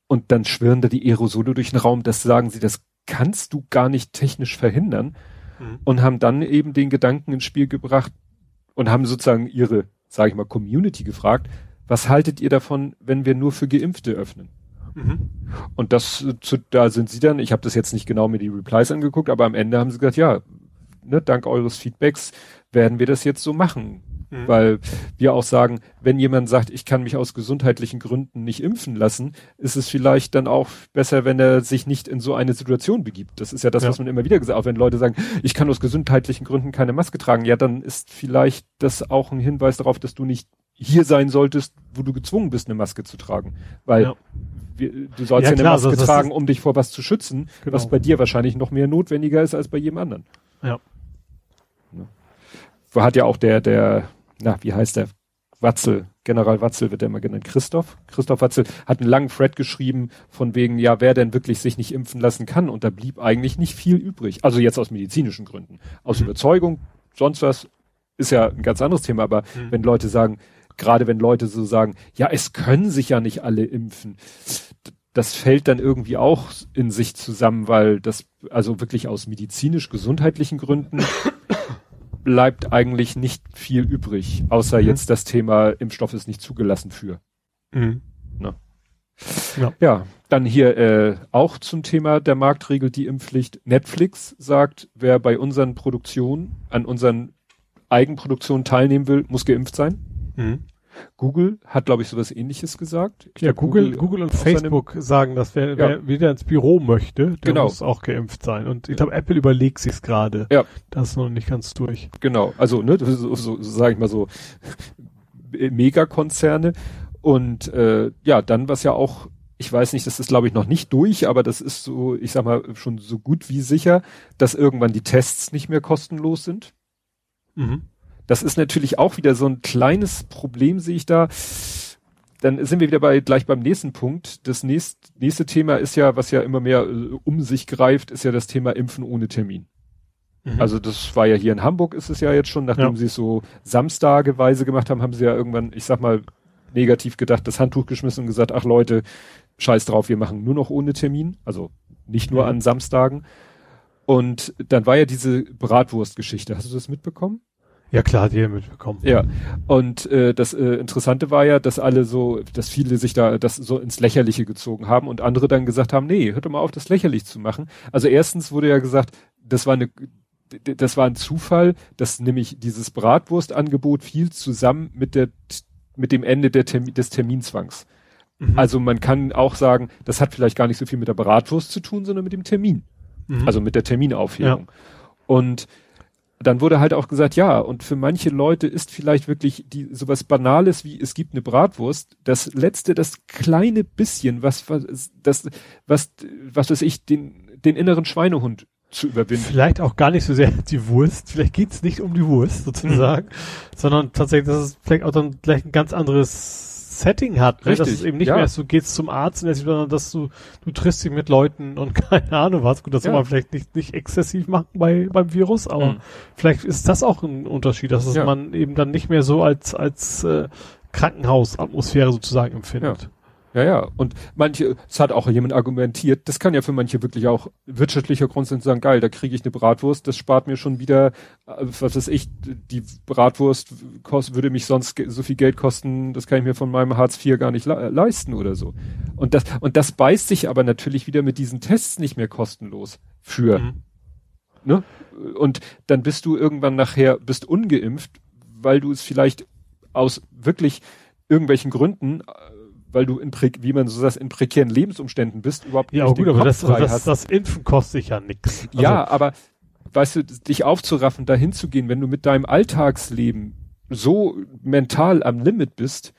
Und dann schwirren da die Aerosole durch den Raum. Das sagen sie, das kannst du gar nicht technisch verhindern. Mhm. Und haben dann eben den Gedanken ins Spiel gebracht und haben sozusagen ihre, sage ich mal, Community gefragt, was haltet ihr davon, wenn wir nur für Geimpfte öffnen? Mhm. Und das, zu, da sind sie dann, ich habe das jetzt nicht genau mir die Replies angeguckt, aber am Ende haben sie gesagt, ja, ne, dank eures Feedbacks werden wir das jetzt so machen. Mhm. Weil wir auch sagen, wenn jemand sagt, ich kann mich aus gesundheitlichen Gründen nicht impfen lassen, ist es vielleicht dann auch besser, wenn er sich nicht in so eine Situation begibt. Das ist ja das, ja. was man immer wieder gesagt hat. Auch wenn Leute sagen, ich kann aus gesundheitlichen Gründen keine Maske tragen, ja, dann ist vielleicht das auch ein Hinweis darauf, dass du nicht hier sein solltest, wo du gezwungen bist, eine Maske zu tragen. Weil ja wir, du sollst ja, ja eine Maske also tragen, um dich vor was zu schützen, genau. was bei dir wahrscheinlich noch mehr notwendiger ist als bei jedem anderen.
Ja.
ja. Hat ja auch der, der, na, wie heißt der? Watzel, General Watzel wird der immer genannt, Christoph. Christoph Watzel hat einen langen Thread geschrieben, von wegen, ja, wer denn wirklich sich nicht impfen lassen kann. Und da blieb eigentlich nicht viel übrig. Also jetzt aus medizinischen Gründen. Aus mhm. Überzeugung, sonst was, ist ja ein ganz anderes Thema. Aber mhm. wenn Leute sagen, gerade wenn Leute so sagen, ja, es können sich ja nicht alle impfen. Das fällt dann irgendwie auch in sich zusammen, weil das, also wirklich aus medizinisch-gesundheitlichen Gründen bleibt eigentlich nicht viel übrig, außer mhm. jetzt das Thema Impfstoff ist nicht zugelassen für. Mhm. Ne? Ja. ja, dann hier äh, auch zum Thema der Markt regelt die Impfpflicht. Netflix sagt, wer bei unseren Produktionen, an unseren Eigenproduktionen teilnehmen will, muss geimpft sein. Mhm. Google hat, glaube ich, sowas ähnliches gesagt.
Ich ja, glaub, Google, Google, Google und Facebook sagen, dass wer, ja. wer wieder ins Büro möchte, der genau. muss auch geimpft sein. Und ich glaube, Apple überlegt sich's gerade. Ja. Das ist noch nicht ganz durch.
Genau. Also, ne, so, so, so sage ich mal so Megakonzerne. Und äh, ja, dann was ja auch ich weiß nicht, das ist glaube ich noch nicht durch, aber das ist so, ich sag mal, schon so gut wie sicher, dass irgendwann die Tests nicht mehr kostenlos sind. Mhm. Das ist natürlich auch wieder so ein kleines Problem, sehe ich da. Dann sind wir wieder bei gleich beim nächsten Punkt. Das nächste, nächste Thema ist ja, was ja immer mehr äh, um sich greift, ist ja das Thema Impfen ohne Termin. Mhm. Also das war ja hier in Hamburg ist es ja jetzt schon, nachdem ja. sie es so samstageweise gemacht haben, haben sie ja irgendwann, ich sag mal, negativ gedacht, das Handtuch geschmissen und gesagt, ach Leute, scheiß drauf, wir machen nur noch ohne Termin, also nicht nur mhm. an Samstagen. Und dann war ja diese Bratwurstgeschichte. Hast du das mitbekommen?
Ja klar, die haben mitbekommen.
Ja. Und äh, das äh, Interessante war ja, dass alle so, dass viele sich da das so ins Lächerliche gezogen haben und andere dann gesagt haben, nee, hört doch mal auf, das lächerlich zu machen. Also erstens wurde ja gesagt, das war eine das war ein Zufall, dass nämlich dieses Bratwurstangebot fiel zusammen mit der mit dem Ende der Termin, des Terminzwangs. Mhm. Also man kann auch sagen, das hat vielleicht gar nicht so viel mit der Bratwurst zu tun, sondern mit dem Termin. Mhm. Also mit der Terminaufhebung. Ja. Und dann wurde halt auch gesagt, ja, und für manche Leute ist vielleicht wirklich die sowas Banales wie es gibt eine Bratwurst, das letzte, das kleine bisschen, was was das was was weiß ich, den den inneren Schweinehund zu überwinden.
Vielleicht auch gar nicht so sehr die Wurst, vielleicht geht's nicht um die Wurst sozusagen, mhm. sondern tatsächlich, dass es vielleicht auch dann vielleicht ein ganz anderes Setting hat, ne? dass es eben nicht ja. mehr du gehst zum Arzt, sondern dass du, du triffst dich mit Leuten und keine Ahnung was. Gut, das ja. soll man vielleicht nicht, nicht exzessiv machen bei, beim Virus, aber mhm. vielleicht ist das auch ein Unterschied, dass ja. man eben dann nicht mehr so als, als äh, Krankenhausatmosphäre sozusagen empfindet.
Ja, ja. Und manche, es hat auch jemand argumentiert, das kann ja für manche wirklich auch wirtschaftlicher Grund sein, zu sagen, geil, da kriege ich eine Bratwurst, das spart mir schon wieder, äh, was weiß ich, die Bratwurst kost, würde mich sonst so viel Geld kosten, das kann ich mir von meinem Hartz IV gar nicht le leisten oder so. Und das, und das beißt sich aber natürlich wieder mit diesen Tests nicht mehr kostenlos für. Mhm. Ne? Und dann bist du irgendwann nachher, bist ungeimpft, weil du es vielleicht aus wirklich irgendwelchen Gründen weil du in, wie man so sagt, in prekären Lebensumständen bist, überhaupt
ja, nicht gut, aber das, das, das, Impfen kostet sich ja nichts.
Also ja, aber weißt du, dich aufzuraffen, dahin zu gehen, wenn du mit deinem Alltagsleben so mental am Limit bist,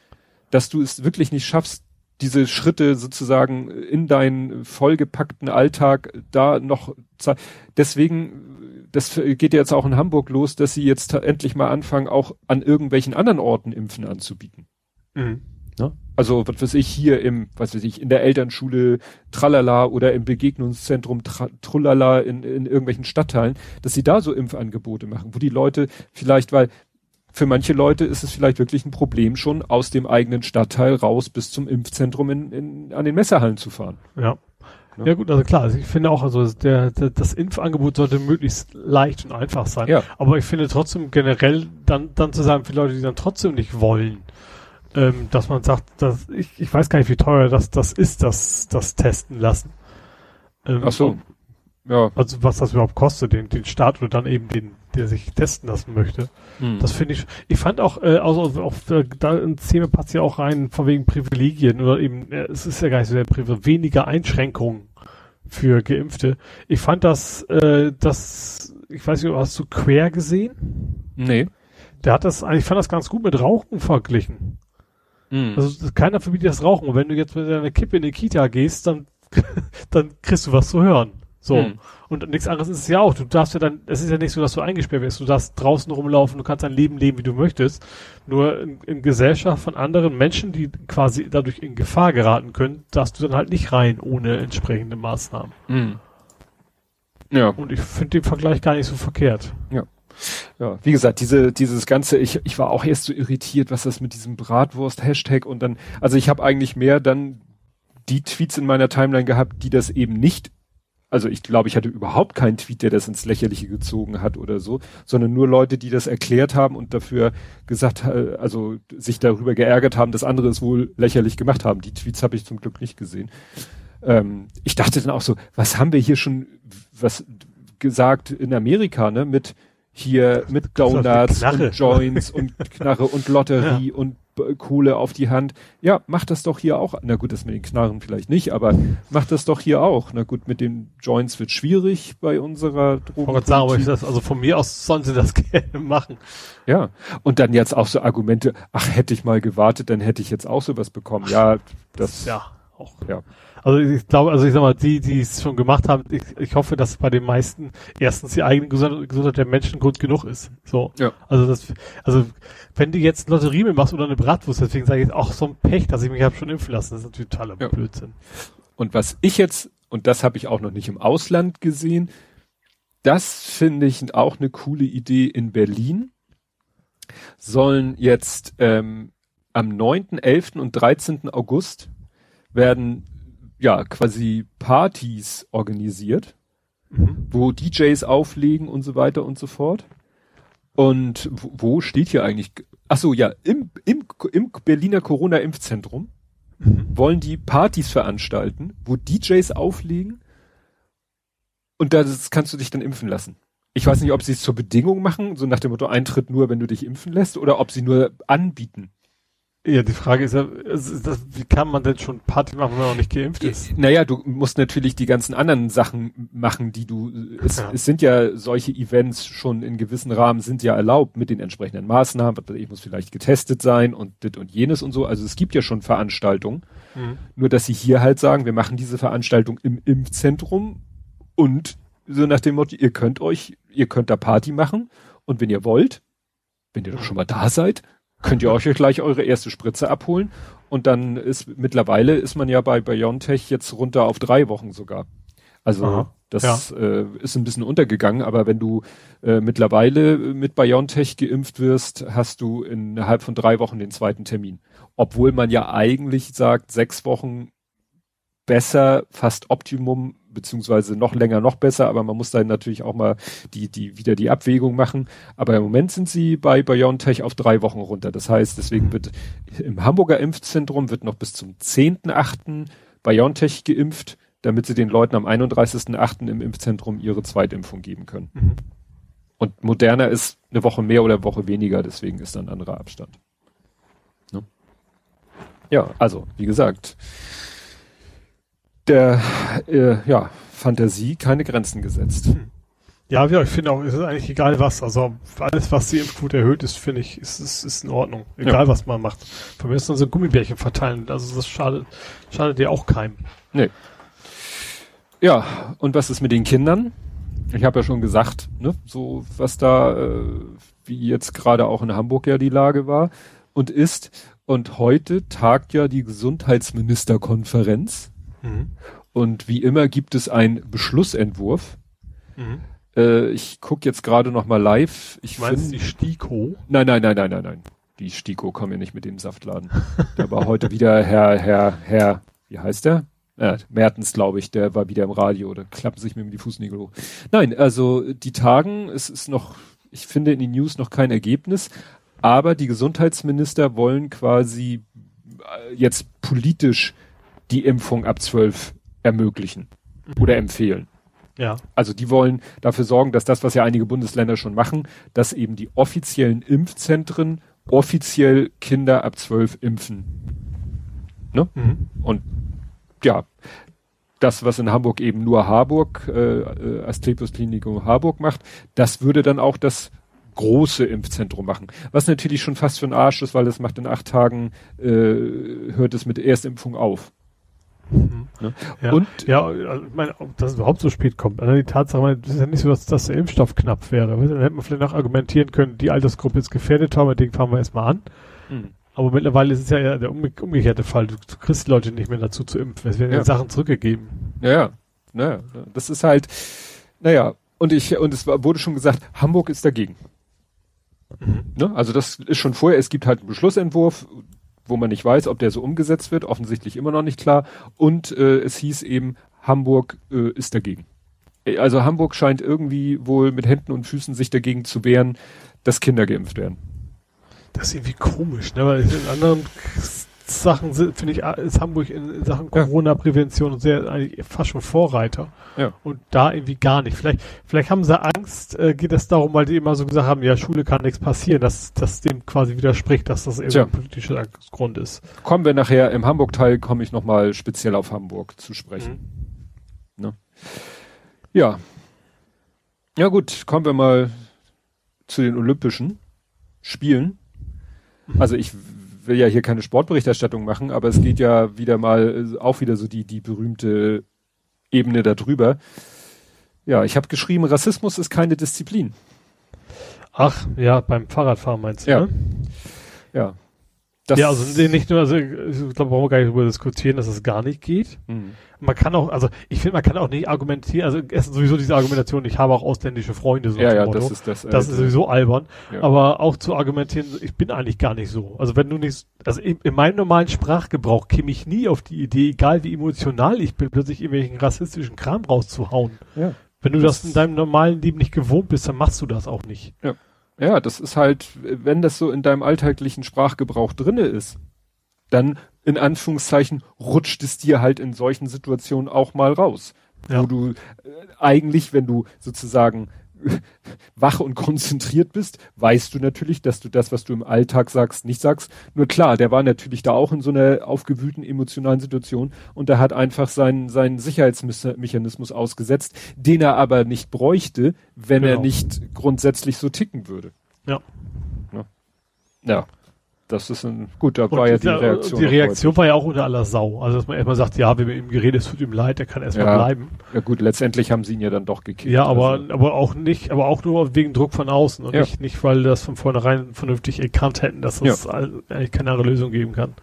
dass du es wirklich nicht schaffst, diese Schritte sozusagen in deinen vollgepackten Alltag da noch, deswegen, das geht jetzt auch in Hamburg los, dass sie jetzt endlich mal anfangen, auch an irgendwelchen anderen Orten Impfen anzubieten. Mhm. Ne? Also, was weiß ich, hier im, was weiß ich, in der Elternschule Tralala oder im Begegnungszentrum Tra Trullala in, in irgendwelchen Stadtteilen, dass sie da so Impfangebote machen, wo die Leute vielleicht, weil für manche Leute ist es vielleicht wirklich ein Problem, schon aus dem eigenen Stadtteil raus bis zum Impfzentrum in, in, an den Messerhallen zu fahren.
Ja. Ja. ja gut, also klar, also ich finde auch, also der, der, das Impfangebot sollte möglichst leicht und einfach sein. Ja. Aber ich finde trotzdem generell dann, dann zu sagen, für Leute, die dann trotzdem nicht wollen, ähm, dass man sagt, dass ich, ich weiß gar nicht, wie teuer das, das ist, das, das testen lassen.
Ähm, Ach so.
Ja. Also was das überhaupt kostet, den, den Staat oder dann eben den, der sich testen lassen möchte. Hm. Das finde ich. Ich fand auch, äh, also auch da in Szene passt ja auch rein von wegen Privilegien oder eben, äh, es ist ja gar nicht so der Privileg, weniger Einschränkungen für Geimpfte. Ich fand das, äh, das, ich weiß nicht, hast du Quer gesehen?
Nee.
Der hat das, ich fand das ganz gut mit Rauchen verglichen. Hm. Also keiner verbietet das Rauchen. Und wenn du jetzt mit deiner Kippe in die Kita gehst, dann, dann kriegst du was zu hören. So. Hm. Und nichts anderes ist es ja auch. Du darfst ja dann, es ist ja nicht so, dass du eingesperrt wirst. Du darfst draußen rumlaufen, du kannst dein Leben leben, wie du möchtest. Nur in, in Gesellschaft von anderen Menschen, die quasi dadurch in Gefahr geraten können, darfst du dann halt nicht rein ohne entsprechende Maßnahmen. Hm. Ja. Und ich finde den Vergleich gar nicht so verkehrt.
Ja. Ja, wie gesagt, diese, dieses ganze, ich, ich war auch erst so irritiert, was das mit diesem Bratwurst-Hashtag und dann, also ich habe eigentlich mehr dann die Tweets in meiner Timeline gehabt, die das eben nicht also ich glaube, ich hatte überhaupt keinen Tweet, der das ins Lächerliche gezogen hat oder so, sondern nur Leute, die das erklärt haben und dafür gesagt, äh, also sich darüber geärgert haben, dass andere es wohl lächerlich gemacht haben. Die Tweets habe ich zum Glück nicht gesehen. Ähm, ich dachte dann auch so, was haben wir hier schon was gesagt in Amerika, ne, mit hier mit Donuts und Joints und Knarre und Lotterie ja. und Kohle auf die Hand. Ja, macht das doch hier auch. Na gut, das mit den Knarren vielleicht nicht, aber macht das doch hier auch. Na gut, mit den Joints wird schwierig bei unserer
Drogen. Sagen, aber ich das, also von mir aus sollen sie das gerne machen.
Ja, und dann jetzt auch so Argumente, ach, hätte ich mal gewartet, dann hätte ich jetzt auch sowas bekommen. Ja, das.
Ja, auch. Ja. Also ich glaube, also ich sag mal, die, die es schon gemacht haben, ich, ich hoffe, dass bei den meisten erstens die eigene Gesundheit, der Menschen Grund genug ist. So. Ja. Also das, also wenn du jetzt Lotterie mit machst oder eine Bratwurst, deswegen sage ich jetzt auch so ein Pech, dass ich mich habe schon impfen lassen. Das ist natürlich totaler ja. Blödsinn.
Und was ich jetzt, und das habe ich auch noch nicht im Ausland gesehen, das finde ich auch eine coole Idee in Berlin. Sollen jetzt ähm, am 9., 11. und 13. August werden ja quasi Partys organisiert, mhm. wo DJs auflegen und so weiter und so fort. Und wo, wo steht hier eigentlich? Ach so, ja, im, im, im Berliner Corona-Impfzentrum mhm. wollen die Partys veranstalten, wo DJs auflegen und das kannst du dich dann impfen lassen. Ich weiß nicht, ob sie es zur Bedingung machen, so nach dem Motto Eintritt nur, wenn du dich impfen lässt, oder ob sie nur anbieten.
Ja, die Frage ist ja, ist das, wie kann man denn schon Party machen, wenn man noch nicht geimpft ist?
Naja, du musst natürlich die ganzen anderen Sachen machen, die du, es, ja. es sind ja solche Events schon in gewissen Rahmen sind ja erlaubt mit den entsprechenden Maßnahmen, ich muss vielleicht getestet sein und dit und jenes und so. Also es gibt ja schon Veranstaltungen. Mhm. Nur, dass sie hier halt sagen, wir machen diese Veranstaltung im Impfzentrum und so nach dem Motto, ihr könnt euch, ihr könnt da Party machen und wenn ihr wollt, wenn ihr doch schon mal da seid, könnt ihr euch gleich eure erste Spritze abholen. Und dann ist mittlerweile ist man ja bei BioNTech jetzt runter auf drei Wochen sogar. Also Aha, das ja. äh, ist ein bisschen untergegangen, aber wenn du äh, mittlerweile mit BioNTech geimpft wirst, hast du innerhalb von drei Wochen den zweiten Termin. Obwohl man ja eigentlich sagt, sechs Wochen besser, fast Optimum, beziehungsweise noch länger, noch besser, aber man muss dann natürlich auch mal die, die, wieder die Abwägung machen. Aber im Moment sind sie bei BioNTech auf drei Wochen runter. Das heißt, deswegen wird im Hamburger Impfzentrum wird noch bis zum 10.8. BioNTech geimpft, damit sie den Leuten am 31.8. im Impfzentrum ihre Zweitimpfung geben können. Mhm. Und moderner ist eine Woche mehr oder eine Woche weniger, deswegen ist dann ein anderer Abstand. Ne? Ja, also, wie gesagt, der äh, ja, Fantasie keine Grenzen gesetzt. Hm.
Ja, ja, ich finde auch, es ist eigentlich egal was. Also alles, was die Impfquote erhöht ist, finde ich, ist, ist, ist in Ordnung. Egal ja. was man macht. Von mir ist dann so Gummibärchen verteilen. Also das schadet, schadet dir auch keinem.
Nee. Ja, und was ist mit den Kindern? Ich habe ja schon gesagt, ne, so was da, äh, wie jetzt gerade auch in Hamburg ja die Lage war und ist. Und heute tagt ja die Gesundheitsministerkonferenz. Mhm. Und wie immer gibt es einen Beschlussentwurf. Mhm. Äh, ich gucke jetzt gerade noch mal live. Ich
Meinst die STIKO?
Nein, nein, nein, nein, nein, nein. Die STIKO kommen ja nicht mit dem Saftladen. da war heute wieder Herr, Herr, Herr, wie heißt der? Äh, Mertens, glaube ich, der war wieder im Radio, da klappen sich mir die Fußnägel hoch. Nein, also die Tagen, es ist noch, ich finde in den News noch kein Ergebnis, aber die Gesundheitsminister wollen quasi äh, jetzt politisch die Impfung ab zwölf ermöglichen mhm. oder empfehlen.
Ja.
Also die wollen dafür sorgen, dass das, was ja einige Bundesländer schon machen, dass eben die offiziellen Impfzentren offiziell Kinder ab zwölf impfen. Ne? Mhm. Und ja, das, was in Hamburg eben nur Harburg, äh, äh Asklepios Klinikum Harburg macht, das würde dann auch das große Impfzentrum machen. Was natürlich schon fast für ein Arsch ist, weil das macht in acht Tagen, äh, hört es mit der Erstimpfung auf.
Mhm. Ne? Ja, und ja, also, ich meine, ob das überhaupt so spät kommt. Also die Tatsache, es ist ja nicht so, dass, dass der Impfstoff knapp wäre. Dann hätte man vielleicht noch argumentieren können, die Altersgruppe ist gefährdet, aber den fangen wir erstmal an. Mhm. Aber mittlerweile ist es ja der umgekehrte Fall. Du, du kriegst Leute nicht mehr dazu zu impfen. Es werden ja. Sachen zurückgegeben.
Ja, ja. Naja, das ist halt, naja, und ich, und es wurde schon gesagt, Hamburg ist dagegen. Mhm. Ne? Also das ist schon vorher, es gibt halt einen Beschlussentwurf, wo man nicht weiß, ob der so umgesetzt wird, offensichtlich immer noch nicht klar. Und äh, es hieß eben, Hamburg äh, ist dagegen. Äh, also Hamburg scheint irgendwie wohl mit Händen und Füßen sich dagegen zu wehren, dass Kinder geimpft werden.
Das ist irgendwie komisch, ne? Weil in anderen Sachen finde ich, ist Hamburg in, in Sachen Corona-Prävention sehr eigentlich fast schon Vorreiter.
Ja.
Und da irgendwie gar nicht. Vielleicht, vielleicht haben sie Angst, äh, geht es darum, weil die immer so gesagt haben, ja, Schule kann nichts passieren, dass das dem quasi widerspricht, dass das eben ein politischer Grund ist.
Kommen wir nachher im Hamburg-Teil, komme ich nochmal speziell auf Hamburg zu sprechen. Mhm. Ne? Ja. Ja gut, kommen wir mal zu den Olympischen Spielen. Mhm. Also ich will ja hier keine Sportberichterstattung machen, aber es geht ja wieder mal äh, auch wieder so die die berühmte Ebene darüber. Ja, ich habe geschrieben, Rassismus ist keine Disziplin.
Ach, ja, beim Fahrradfahren meinst du,
ja.
ne?
Ja.
Das ja, also nicht nur, also ich glaube, brauchen wir gar nicht darüber diskutieren, dass es gar nicht geht. Mhm. Man kann auch, also ich finde, man kann auch nicht argumentieren, also es ist sowieso diese Argumentation, ich habe auch ausländische Freunde,
so ja, ja, Motto. das ist das.
Äh, das ist sowieso albern. Ja. Aber auch zu argumentieren, ich bin eigentlich gar nicht so. Also wenn du nicht, also in, in meinem normalen Sprachgebrauch käme ich nie auf die Idee, egal wie emotional ich bin, plötzlich irgendwelchen rassistischen Kram rauszuhauen.
Ja.
Wenn du das, das in deinem normalen Leben nicht gewohnt bist, dann machst du das auch nicht.
Ja. Ja, das ist halt, wenn das so in deinem alltäglichen Sprachgebrauch drinne ist, dann in Anführungszeichen rutscht es dir halt in solchen Situationen auch mal raus. Ja. Wo du äh, eigentlich, wenn du sozusagen wach und konzentriert bist, weißt du natürlich, dass du das, was du im Alltag sagst, nicht sagst. Nur klar, der war natürlich da auch in so einer aufgewühlten emotionalen Situation und er hat einfach seinen, seinen Sicherheitsmechanismus ausgesetzt, den er aber nicht bräuchte, wenn genau. er nicht grundsätzlich so ticken würde.
Ja.
Ja. ja das ist ein, gut, da war ja die, Reaktion.
Die Reaktion war ja auch unter aller Sau. Also, dass man erstmal sagt, ja, wir haben mit ihm geredet, es tut ihm leid, er kann erstmal
ja,
bleiben.
Ja gut, letztendlich haben sie ihn ja dann doch gekillt.
Ja, aber, also. aber auch nicht, aber auch nur wegen Druck von außen und ja. nicht, nicht, weil das von vornherein vernünftig erkannt hätten, dass es ja. eigentlich keine andere Lösung geben kann.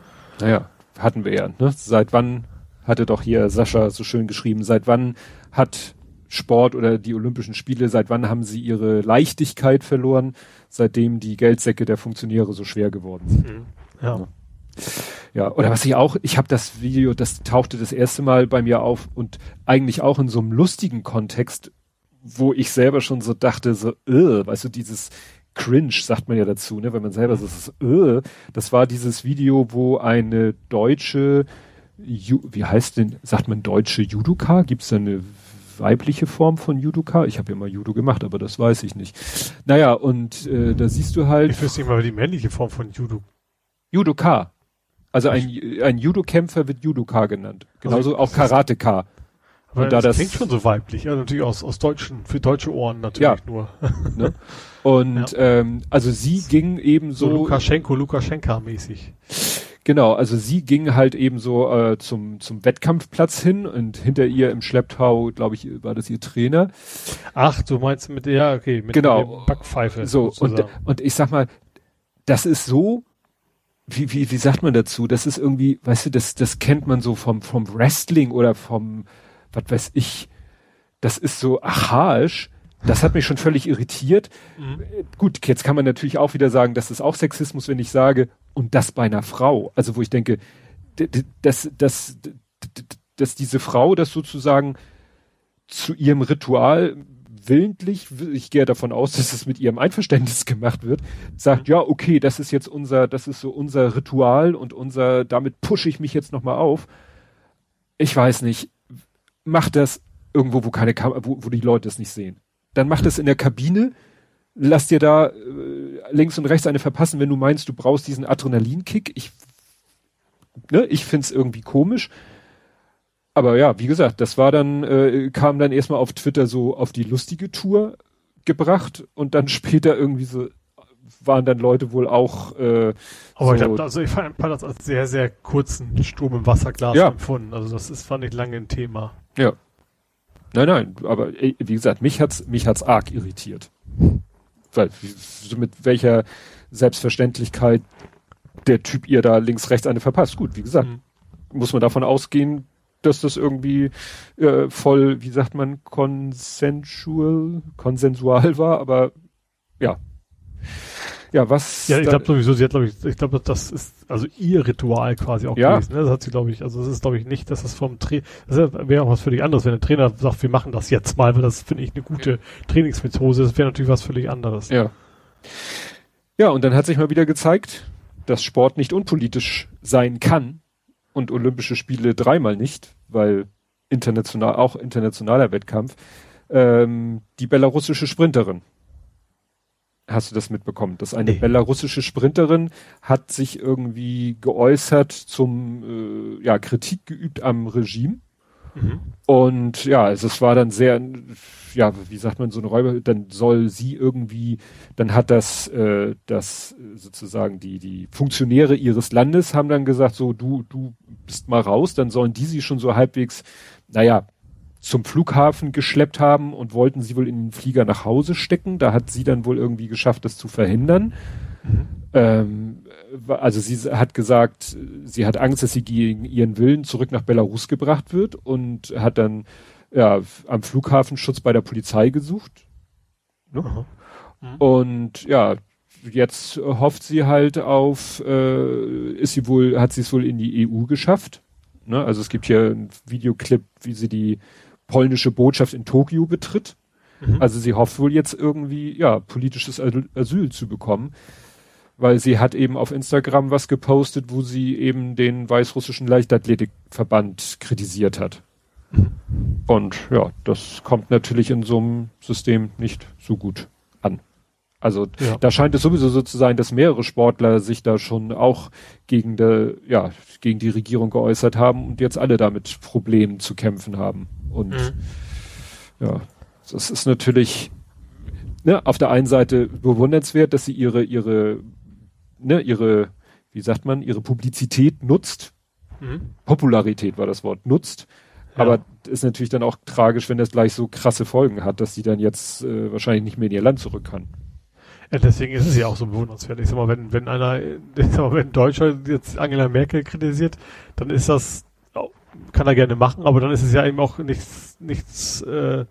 Naja, hatten wir ja, ne? Seit wann hatte doch hier Sascha so schön geschrieben, seit wann hat Sport oder die Olympischen Spiele, seit wann haben sie ihre Leichtigkeit verloren? Seitdem die Geldsäcke der Funktionäre so schwer geworden sind. Mhm.
Ja.
ja. oder was ich auch, ich habe das Video, das tauchte das erste Mal bei mir auf und eigentlich auch in so einem lustigen Kontext, wo ich selber schon so dachte, so, äh, weißt du, dieses Cringe sagt man ja dazu, ne, wenn man selber so, äh, das war dieses Video, wo eine deutsche, Ju wie heißt denn, sagt man deutsche Judoka? Gibt es da eine weibliche Form von Judoka. Ich habe ja mal Judo gemacht, aber das weiß ich nicht. Naja, und äh, da siehst du halt.
Ich wüsste nicht mal die männliche Form von Judo.
Judoka. Also ein, ein Judo-Kämpfer wird Judoka genannt. Genauso also, auch Karateka.
Aber und da das klingt schon so weiblich, ja, natürlich aus, aus deutschen, für deutsche Ohren natürlich ja, nur.
ne? Und ja. ähm, also sie ging eben so. so
Lukaschenko, Lukaschenka mäßig.
Genau, also sie ging halt eben so äh, zum, zum Wettkampfplatz hin und hinter ihr im Schlepptau, glaube ich, war das ihr Trainer.
Ach, du meinst mit, ja, okay, mit
genau.
Backpfeife.
So, und, und ich sag mal, das ist so wie, wie, wie sagt man dazu? Das ist irgendwie, weißt du, das, das kennt man so vom, vom Wrestling oder vom, was weiß ich, das ist so archaisch. Das hat mich schon völlig irritiert. Mhm. Gut, jetzt kann man natürlich auch wieder sagen, das ist auch Sexismus, wenn ich sage, und das bei einer Frau. Also wo ich denke, dass, dass, dass diese Frau das sozusagen zu ihrem Ritual willentlich, ich gehe davon aus, dass es mit ihrem Einverständnis gemacht wird, sagt, ja, okay, das ist jetzt unser, das ist so unser Ritual und unser, damit pushe ich mich jetzt nochmal auf. Ich weiß nicht, mach das irgendwo, wo keine Kam wo, wo die Leute es nicht sehen. Dann mach das in der Kabine, lass dir da äh, links und rechts eine verpassen, wenn du meinst, du brauchst diesen Adrenalinkick. Ich, ne, ich find's irgendwie komisch aber ja, wie gesagt, das war dann, äh, kam dann erstmal auf Twitter so auf die lustige Tour gebracht und dann später irgendwie so waren dann Leute wohl auch. Äh,
aber so ich habe also ich fand, fand das als sehr sehr kurzen Sturm im Wasserglas ja. empfunden. Also das ist fand ich lange ein Thema.
Ja. Nein, nein, aber wie gesagt, mich hat's mich hat's arg irritiert. Weil so mit welcher Selbstverständlichkeit der Typ ihr da links rechts eine verpasst. Gut, wie gesagt, mhm. muss man davon ausgehen, dass das irgendwie äh, voll, wie sagt man, consensual, konsensual war, aber ja. Ja, was.
Ja, ich glaube sowieso, sie hat, glaube ich, ich glaube, das ist also ihr Ritual quasi auch
ja. gewesen.
Ne? Das hat sie, glaube ich, also das ist, glaube ich, nicht, dass das vom Trainer, das wäre auch was völlig anderes, wenn der Trainer sagt, wir machen das jetzt mal, weil das finde ich eine gute. Trainingsmethode, das wäre natürlich was völlig anderes.
Ja. Ja, und dann hat sich mal wieder gezeigt, dass Sport nicht unpolitisch sein kann und Olympische Spiele dreimal nicht, weil international, auch internationaler Wettkampf, ähm, die belarussische Sprinterin. Hast du das mitbekommen? Dass eine nee. belarussische Sprinterin hat sich irgendwie geäußert zum, äh, ja, Kritik geübt am Regime. Mhm. Und ja, also es war dann sehr, ja, wie sagt man, so eine Räuber, dann soll sie irgendwie, dann hat das, äh, das sozusagen die, die Funktionäre ihres Landes haben dann gesagt, so, du, du bist mal raus, dann sollen die sie schon so halbwegs, naja, zum Flughafen geschleppt haben und wollten sie wohl in den Flieger nach Hause stecken. Da hat sie dann wohl irgendwie geschafft, das zu verhindern. Mhm. Ähm, also sie hat gesagt, sie hat Angst, dass sie gegen ihren Willen zurück nach Belarus gebracht wird und hat dann ja, am Flughafen Schutz bei der Polizei gesucht. Ne? Mhm. Und ja, jetzt hofft sie halt auf, äh, ist sie wohl, hat sie es wohl in die EU geschafft. Ne? Also es gibt hier einen Videoclip, wie sie die polnische Botschaft in Tokio betritt. Mhm. Also sie hofft wohl jetzt irgendwie, ja, politisches Asyl zu bekommen. Weil sie hat eben auf Instagram was gepostet, wo sie eben den weißrussischen Leichtathletikverband kritisiert hat. Und ja, das kommt natürlich in so einem System nicht so gut an. Also ja. da scheint es sowieso so zu sein, dass mehrere Sportler sich da schon auch gegen der, ja, gegen die Regierung geäußert haben und jetzt alle damit Problemen zu kämpfen haben. Und mhm. ja, das ist natürlich ne, auf der einen Seite bewundernswert, dass sie ihre, ihre, ne, ihre, wie sagt man, ihre Publizität nutzt. Mhm. Popularität war das Wort, nutzt aber ist natürlich dann auch tragisch, wenn das gleich so krasse Folgen hat, dass sie dann jetzt äh, wahrscheinlich nicht mehr in ihr Land zurück kann.
Ja, deswegen ist es ja auch so bewundernswert. Ich sag mal, wenn, wenn einer, ich sag mal, wenn Deutscher jetzt Angela Merkel kritisiert, dann ist das, kann er gerne machen, aber dann ist es ja eben auch nichts, nichts, äh,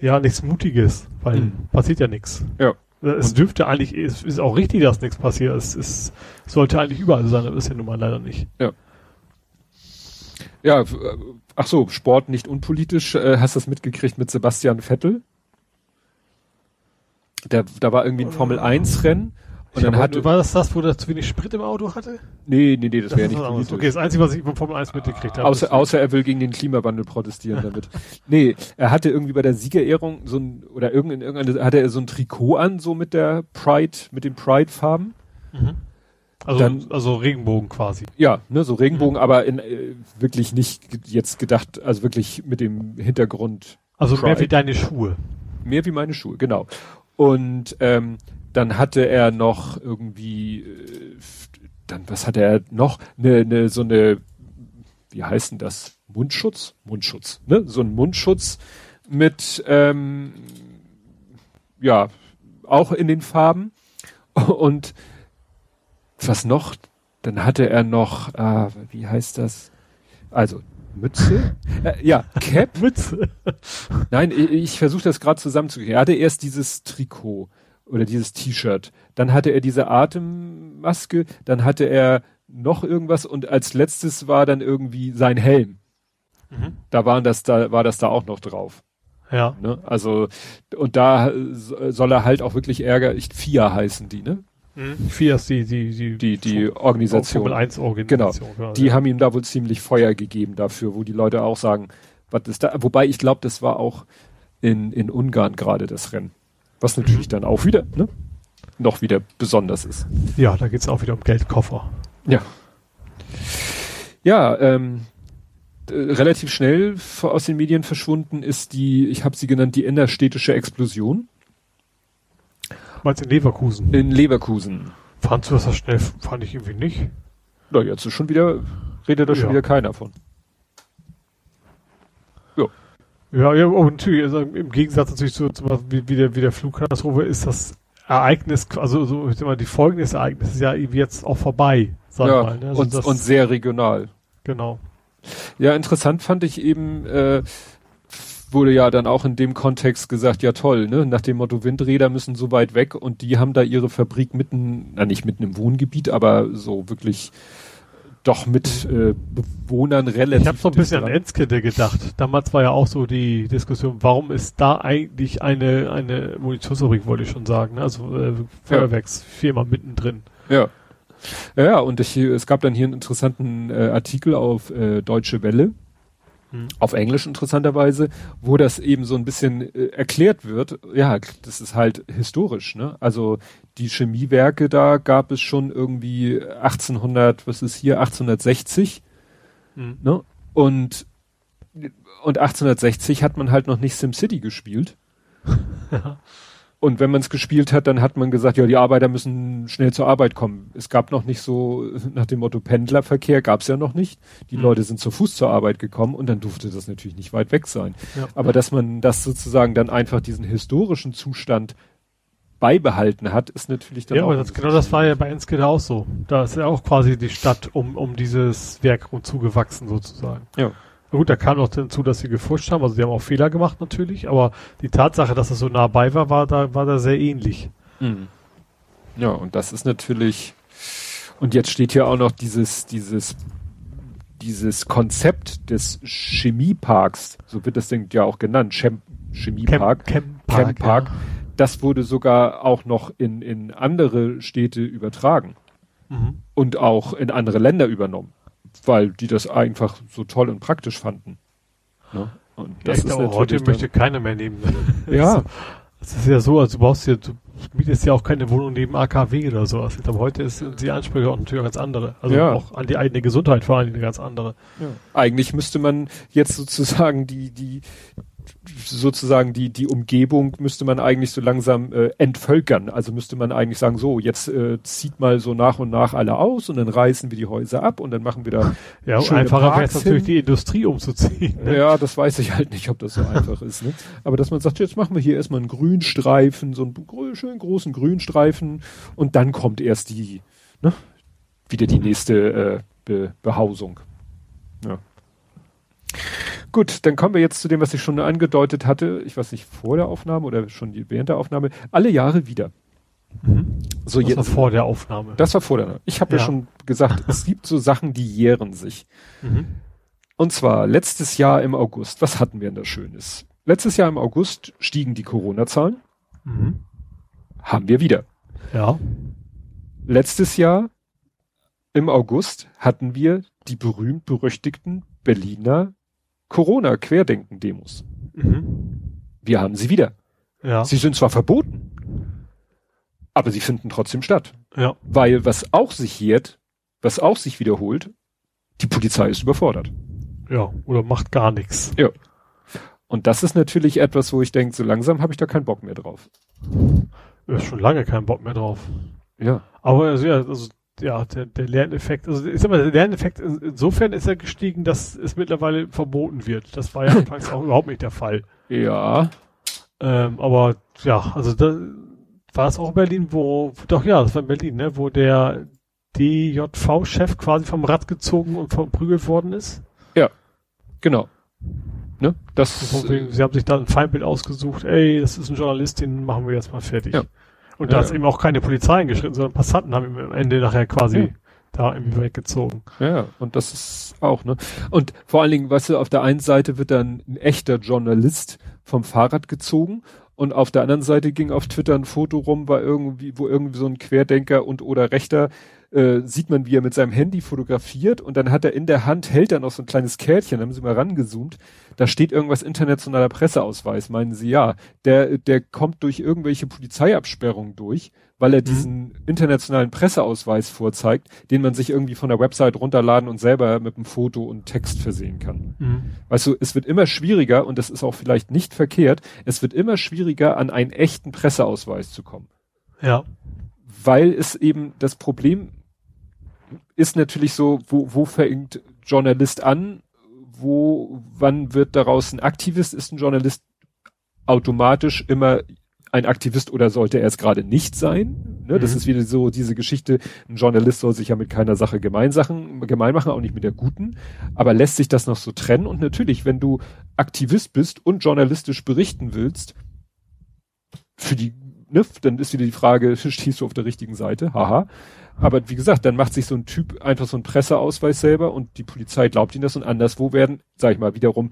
ja, nichts Mutiges, weil mhm. passiert ja nichts.
Ja.
Es Und dürfte eigentlich, es ist auch richtig, dass nichts passiert. Es ist, sollte eigentlich überall sein, aber ist ja nun mal leider nicht.
Ja. Ja, ach so, Sport nicht unpolitisch. Äh, hast du das mitgekriegt mit Sebastian Vettel? Der, da war irgendwie ein Formel 1 Rennen.
Und dann hatte, war das das, wo der zu wenig Sprit im Auto hatte?
Nee, nee, nee, das, das wäre nicht
politisch. Okay, das Einzige, was ich von Formel 1 mitgekriegt habe.
Außer, außer er will gegen den Klimawandel protestieren damit. nee, er hatte irgendwie bei der Siegerehrung so ein, oder irgendein, irgendeine, hatte er so ein Trikot an, so mit der Pride, mit den Pride-Farben. Mhm.
Also, dann, also Regenbogen quasi.
Ja, ne, so Regenbogen, mhm. aber in, äh, wirklich nicht jetzt gedacht, also wirklich mit dem Hintergrund.
Also Pride. mehr wie deine Schuhe.
Mehr wie meine Schuhe, genau. Und ähm, dann hatte er noch irgendwie, äh, dann was hatte er noch? Ne, ne, so eine, wie heißt denn das? Mundschutz? Mundschutz, ne? So ein Mundschutz mit, ähm, ja, auch in den Farben. Und was noch? dann hatte er noch, äh, wie heißt das? Also Mütze? äh, ja, Cap.
Mütze.
Nein, ich, ich versuche das gerade zusammenzukriegen. Er hatte erst dieses Trikot oder dieses T-Shirt, dann hatte er diese Atemmaske, dann hatte er noch irgendwas und als letztes war dann irgendwie sein Helm. Mhm. Da waren das da war das da auch noch drauf.
Ja.
Ne? Also und da soll er halt auch wirklich Ärger, ich, FIA heißen die, ne?
Mhm. FIA ist die die die
die, die Organisation.
Formel 1 Organisation.
Genau. Die ja. haben ihm da wohl ziemlich Feuer gegeben dafür, wo die Leute auch sagen, was ist da? Wobei ich glaube, das war auch in in Ungarn gerade das Rennen, was natürlich mhm. dann auch wieder ne? noch wieder besonders ist.
Ja, da geht's auch wieder um Geldkoffer.
Ja. Ja, ähm, relativ schnell aus den Medien verschwunden ist die, ich habe sie genannt, die innerstädtische Explosion.
Meinst in Leverkusen?
In Leverkusen.
Fandst du das schnell? Fand ich irgendwie nicht.
Na, jetzt ist schon wieder, redet da ja. schon wieder keiner von.
Ja. Ja, ja, und natürlich, also im Gegensatz natürlich zu, zu wie, wie, der, wie der Flugkatastrophe ist das Ereignis, also so, ich sag mal, die Folgen des Ereignisses ja irgendwie jetzt auch vorbei,
sag ja, mal. Ne? Also und, und sehr regional.
Genau.
Ja, interessant fand ich eben, äh, wurde ja dann auch in dem Kontext gesagt, ja toll, ne? Nach dem Motto, Windräder müssen so weit weg und die haben da ihre Fabrik mitten, na nicht mitten im Wohngebiet, aber so wirklich doch mit äh, Bewohnern relativ.
Ich habe so ein bisschen dran. an Enskede gedacht. Damals war ja auch so die Diskussion, warum ist da eigentlich eine eine Munitionsfabrik, wollte ich schon sagen, ne? also äh, Feuerwerksfirma ja. mittendrin.
Ja. Ja, und ich, es gab dann hier einen interessanten äh, Artikel auf äh, Deutsche Welle, hm. auf Englisch interessanterweise, wo das eben so ein bisschen äh, erklärt wird. Ja, das ist halt historisch, ne? Also die Chemiewerke da gab es schon irgendwie 1800, was ist hier, 1860, hm. ne? Und und 1860 hat man halt noch nicht SimCity gespielt. Und wenn man es gespielt hat, dann hat man gesagt, ja, die Arbeiter müssen schnell zur Arbeit kommen. Es gab noch nicht so, nach dem Motto Pendlerverkehr gab es ja noch nicht. Die mhm. Leute sind zu Fuß zur Arbeit gekommen und dann durfte das natürlich nicht weit weg sein. Ja. Aber dass man das sozusagen dann einfach diesen historischen Zustand beibehalten hat, ist natürlich dann
ja, auch. Ja, genau das war ja bei Enskede auch so. Da ist ja auch quasi die Stadt um, um dieses Werk zugewachsen sozusagen.
Ja.
Gut, da kam noch hinzu, dass sie gefuscht haben. Also sie haben auch Fehler gemacht natürlich, aber die Tatsache, dass es so nah bei war, war da, war da sehr ähnlich.
Mhm. Ja, und das ist natürlich, und jetzt steht hier auch noch dieses, dieses, dieses Konzept des Chemieparks, so wird das Ding ja auch genannt, Chem Chemiepark,
Chem Park, Chem Park ja.
das wurde sogar auch noch in, in andere Städte übertragen mhm. und auch in andere Länder übernommen weil die das einfach so toll und praktisch fanden.
Ne? Und das ja, ist glaube, heute möchte keiner mehr nehmen.
ja.
Es ist ja so, also du brauchst ja, du mietest ja auch keine Wohnung neben AKW oder sowas. Ich glaube, heute ist die Ansprüche auch natürlich ganz andere. Also ja. auch an die eigene Gesundheit vor allem eine ganz andere.
Ja. Eigentlich müsste man jetzt sozusagen die, die, sozusagen die, die Umgebung müsste man eigentlich so langsam äh, entvölkern. Also müsste man eigentlich sagen, so, jetzt äh, zieht mal so nach und nach alle aus und dann reißen wir die Häuser ab und dann machen wir da.
Ja, einfacher wäre es natürlich, die Industrie umzuziehen.
Ne? Ja, das weiß ich halt nicht, ob das so einfach ist. Ne? Aber dass man sagt, jetzt machen wir hier erstmal einen Grünstreifen, so einen schönen großen Grünstreifen und dann kommt erst die, ne, wieder die nächste äh, Be Behausung. Ja. Gut, dann kommen wir jetzt zu dem, was ich schon angedeutet hatte. Ich weiß nicht, vor der Aufnahme oder schon während der Aufnahme. Alle Jahre wieder.
Mhm. So das jetzt, war vor der Aufnahme.
Das war vor der. Ich habe ja. ja. schon gesagt, es gibt so Sachen, die jähren sich. Mhm. Und zwar letztes Jahr im August. Was hatten wir denn da Schönes? Letztes Jahr im August stiegen die Corona-Zahlen. Mhm. Haben wir wieder.
Ja.
Letztes Jahr im August hatten wir die berühmt-berüchtigten Berliner Corona-Querdenken-Demos. Mhm. Wir haben sie wieder.
Ja.
Sie sind zwar verboten, aber sie finden trotzdem statt.
Ja.
Weil was auch sich jährt, was auch sich wiederholt, die Polizei ist überfordert.
Ja, oder macht gar nichts.
Ja. Und das ist natürlich etwas, wo ich denke, so langsam habe ich da keinen Bock mehr drauf.
Ja, schon lange keinen Bock mehr drauf.
Ja.
Aber also, ja, also ja, der, der Lerneffekt, also ich sag mal, der Lerneffekt insofern ist er gestiegen, dass es mittlerweile verboten wird. Das war ja anfangs auch überhaupt nicht der Fall.
Ja.
Ähm, aber ja, also da war es auch in Berlin, wo, doch ja, das war in Berlin, ne, wo der DJV-Chef quasi vom Rad gezogen und verprügelt worden ist.
Ja, genau. Ne? Das,
Von wegen, sie haben sich da ein Feindbild ausgesucht, ey, das ist ein Journalist, den machen wir jetzt mal fertig.
Ja.
Und da
Ja.
ist eben auch keine Polizei eingeschritten, sondern Passanten haben ihn am Ende nachher quasi
Ja.
da irgendwie weggezogen.
Ja, und das ist auch, ne? Und vor allen Dingen, weißt du, auf der einen Seite wird dann ein echter Journalist vom Fahrrad gezogen und auf der anderen Seite ging auf Twitter ein Foto rum, war irgendwie, wo irgendwie so ein Querdenker und oder Rechter äh, sieht man, wie er mit seinem Handy fotografiert und dann hat er in der Hand, hält er noch so ein kleines Kärtchen, haben sie mal rangezoomt, da steht irgendwas internationaler Presseausweis, meinen sie, ja, der, der kommt durch irgendwelche Polizeiabsperrungen durch, weil er diesen internationalen Presseausweis vorzeigt, den man sich irgendwie von der Website runterladen und selber mit einem Foto und Text versehen kann. Weißt du, es wird immer schwieriger und das ist auch vielleicht nicht verkehrt, es wird immer schwieriger, an einen echten Presseausweis zu kommen
Ja.
weil es eben das Problem ist natürlich so, wo, wo fängt Journalist an, wo, wann wird daraus ein Aktivist, ist ein Journalist automatisch immer ein Aktivist oder sollte er es gerade nicht sein? Ne? Das
Mhm.
ist wieder so diese Geschichte, ein Journalist soll sich ja mit keiner Sache Gemeinsachen, gemein machen, auch nicht mit der guten. Aber lässt sich das noch so trennen? Und natürlich, wenn du Aktivist bist und journalistisch berichten willst, für die, ne, dann ist wieder die Frage, stehst du auf der richtigen Seite? Haha. Aber wie gesagt, dann macht sich so ein Typ einfach so einen Presseausweis selber und die Polizei glaubt ihm das und anderswo werden, sag ich mal, wiederum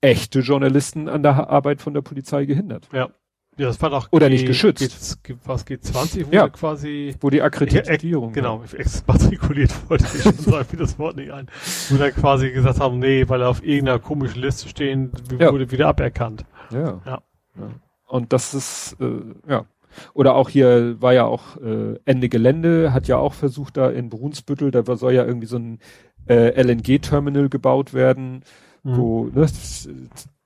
echte Journalisten an der Arbeit von der Polizei gehindert.
Ja. Ja, das war doch
Oder nicht geschützt.
G, was G20, wo
Ja.
sie quasi
Wo die Akkreditierung.
genau, exmatrikuliert wollte ich schon sagen, mir das Wort nicht ein. Wo dann quasi gesagt haben, nee, weil er auf irgendeiner komischen Liste stehen,
Ja.
wurde wieder aberkannt.
Ja.
Ja.
ja. Und das ist, äh, ja. Oder auch hier war ja auch äh, Ende Gelände, hat ja auch versucht, da in Brunsbüttel, da soll ja irgendwie so ein äh, LNG-Terminal gebaut werden,
Mhm.
wo ne,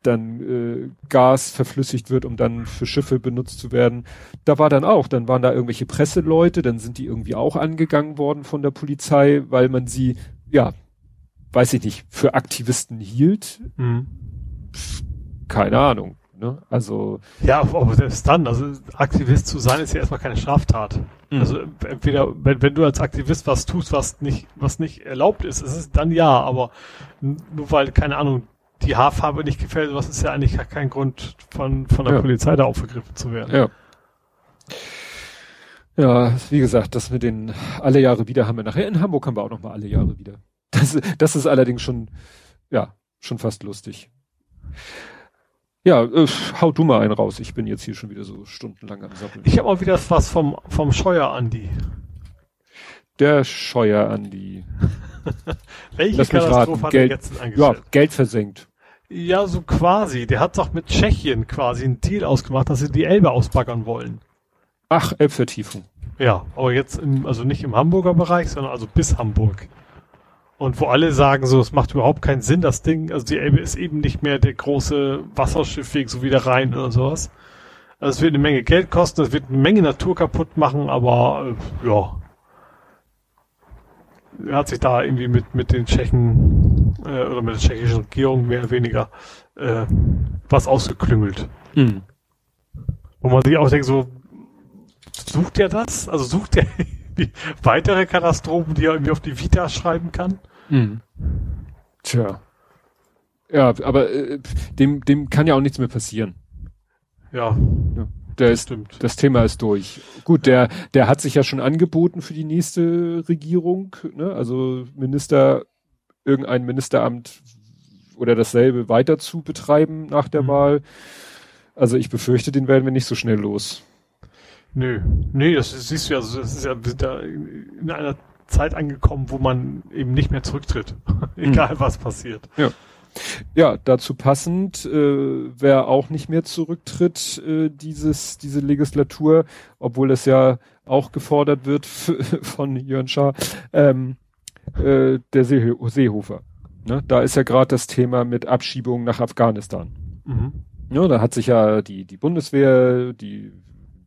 dann äh, Gas verflüssigt wird, um dann für Schiffe benutzt zu werden. Da war dann auch, dann waren da irgendwelche Presseleute, dann sind die irgendwie auch angegangen worden von der Polizei, weil man sie, ja, weiß ich nicht, für Aktivisten hielt.
Mhm.
Keine Ahnung. Ne? Also
Ja, aber selbst dann, also Aktivist zu sein ist ja erstmal keine Straftat.
Mhm.
Also entweder, wenn, wenn du als Aktivist was tust, was nicht, was nicht erlaubt ist, ist es dann ja, aber nur weil, keine Ahnung, die Haarfarbe nicht gefällt, was ist ja eigentlich kein Grund von, von der
Ja.
Polizei da aufgegriffen zu werden.
Ja. Ja, wie gesagt, das mit den alle Jahre wieder haben wir nachher. In Hamburg haben wir auch noch mal alle Jahre wieder. Das, das ist allerdings schon, ja, schon fast lustig. Ja, äh, hau du mal einen raus. Ich bin jetzt hier schon wieder so stundenlang am Sappeln.
Ich habe auch wieder was vom, vom Scheuer Andi.
Der Scheuer an die,
Welche
Lass
Katastrophe hat er
Geld-
jetzt
ja,
eingestellt?
Geld versenkt.
Ja. so quasi. Der hat doch mit Tschechien quasi einen Deal ausgemacht, dass sie die Elbe ausbaggern wollen.
Ach, Elbvertiefung.
Ja, aber jetzt im, also nicht im Hamburger Bereich, sondern also bis Hamburg. Und wo alle sagen so, es macht überhaupt keinen Sinn, das Ding, also die Elbe ist eben nicht mehr der große Wasserschiffweg, so wie der Rhein oder sowas. Also es wird eine Menge Geld kosten, es wird eine Menge Natur kaputt machen, aber äh, ja. Er hat sich da irgendwie mit, mit den Tschechen äh, oder mit der tschechischen Regierung mehr oder weniger äh, was ausgeklüngelt.
Mhm.
Wo man sich auch denkt, so, sucht er das? Also sucht er weitere Katastrophen, die er irgendwie auf die Vita schreiben kann?
Mhm. Tja. Ja, aber äh, dem, dem kann ja auch nichts mehr passieren.
Ja,
Der
das
ist
stimmt.
Das Thema ist durch. Gut, der, der hat sich ja schon angeboten für die nächste Regierung, ne? Also Minister, irgendein Ministeramt oder dasselbe weiter zu betreiben nach der
Mhm.
Wahl. Also ich befürchte, den werden wir nicht so schnell los.
Nö, nee, das ist- siehst du ja, das ist ja, wir sind da in in einer Zeit angekommen, wo man eben nicht mehr zurücktritt. Egal was passiert.
Ja, dazu passend, äh, wer auch nicht mehr zurücktritt, äh, dieses, diese Legislatur, obwohl es ja auch gefordert wird von Jörn Schaar, ähm, äh, der See Seehofer. Ne? Da ist ja gerade das Thema mit Abschiebung nach Afghanistan.
Mhm.
Ja, da hat sich ja die, die Bundeswehr, die,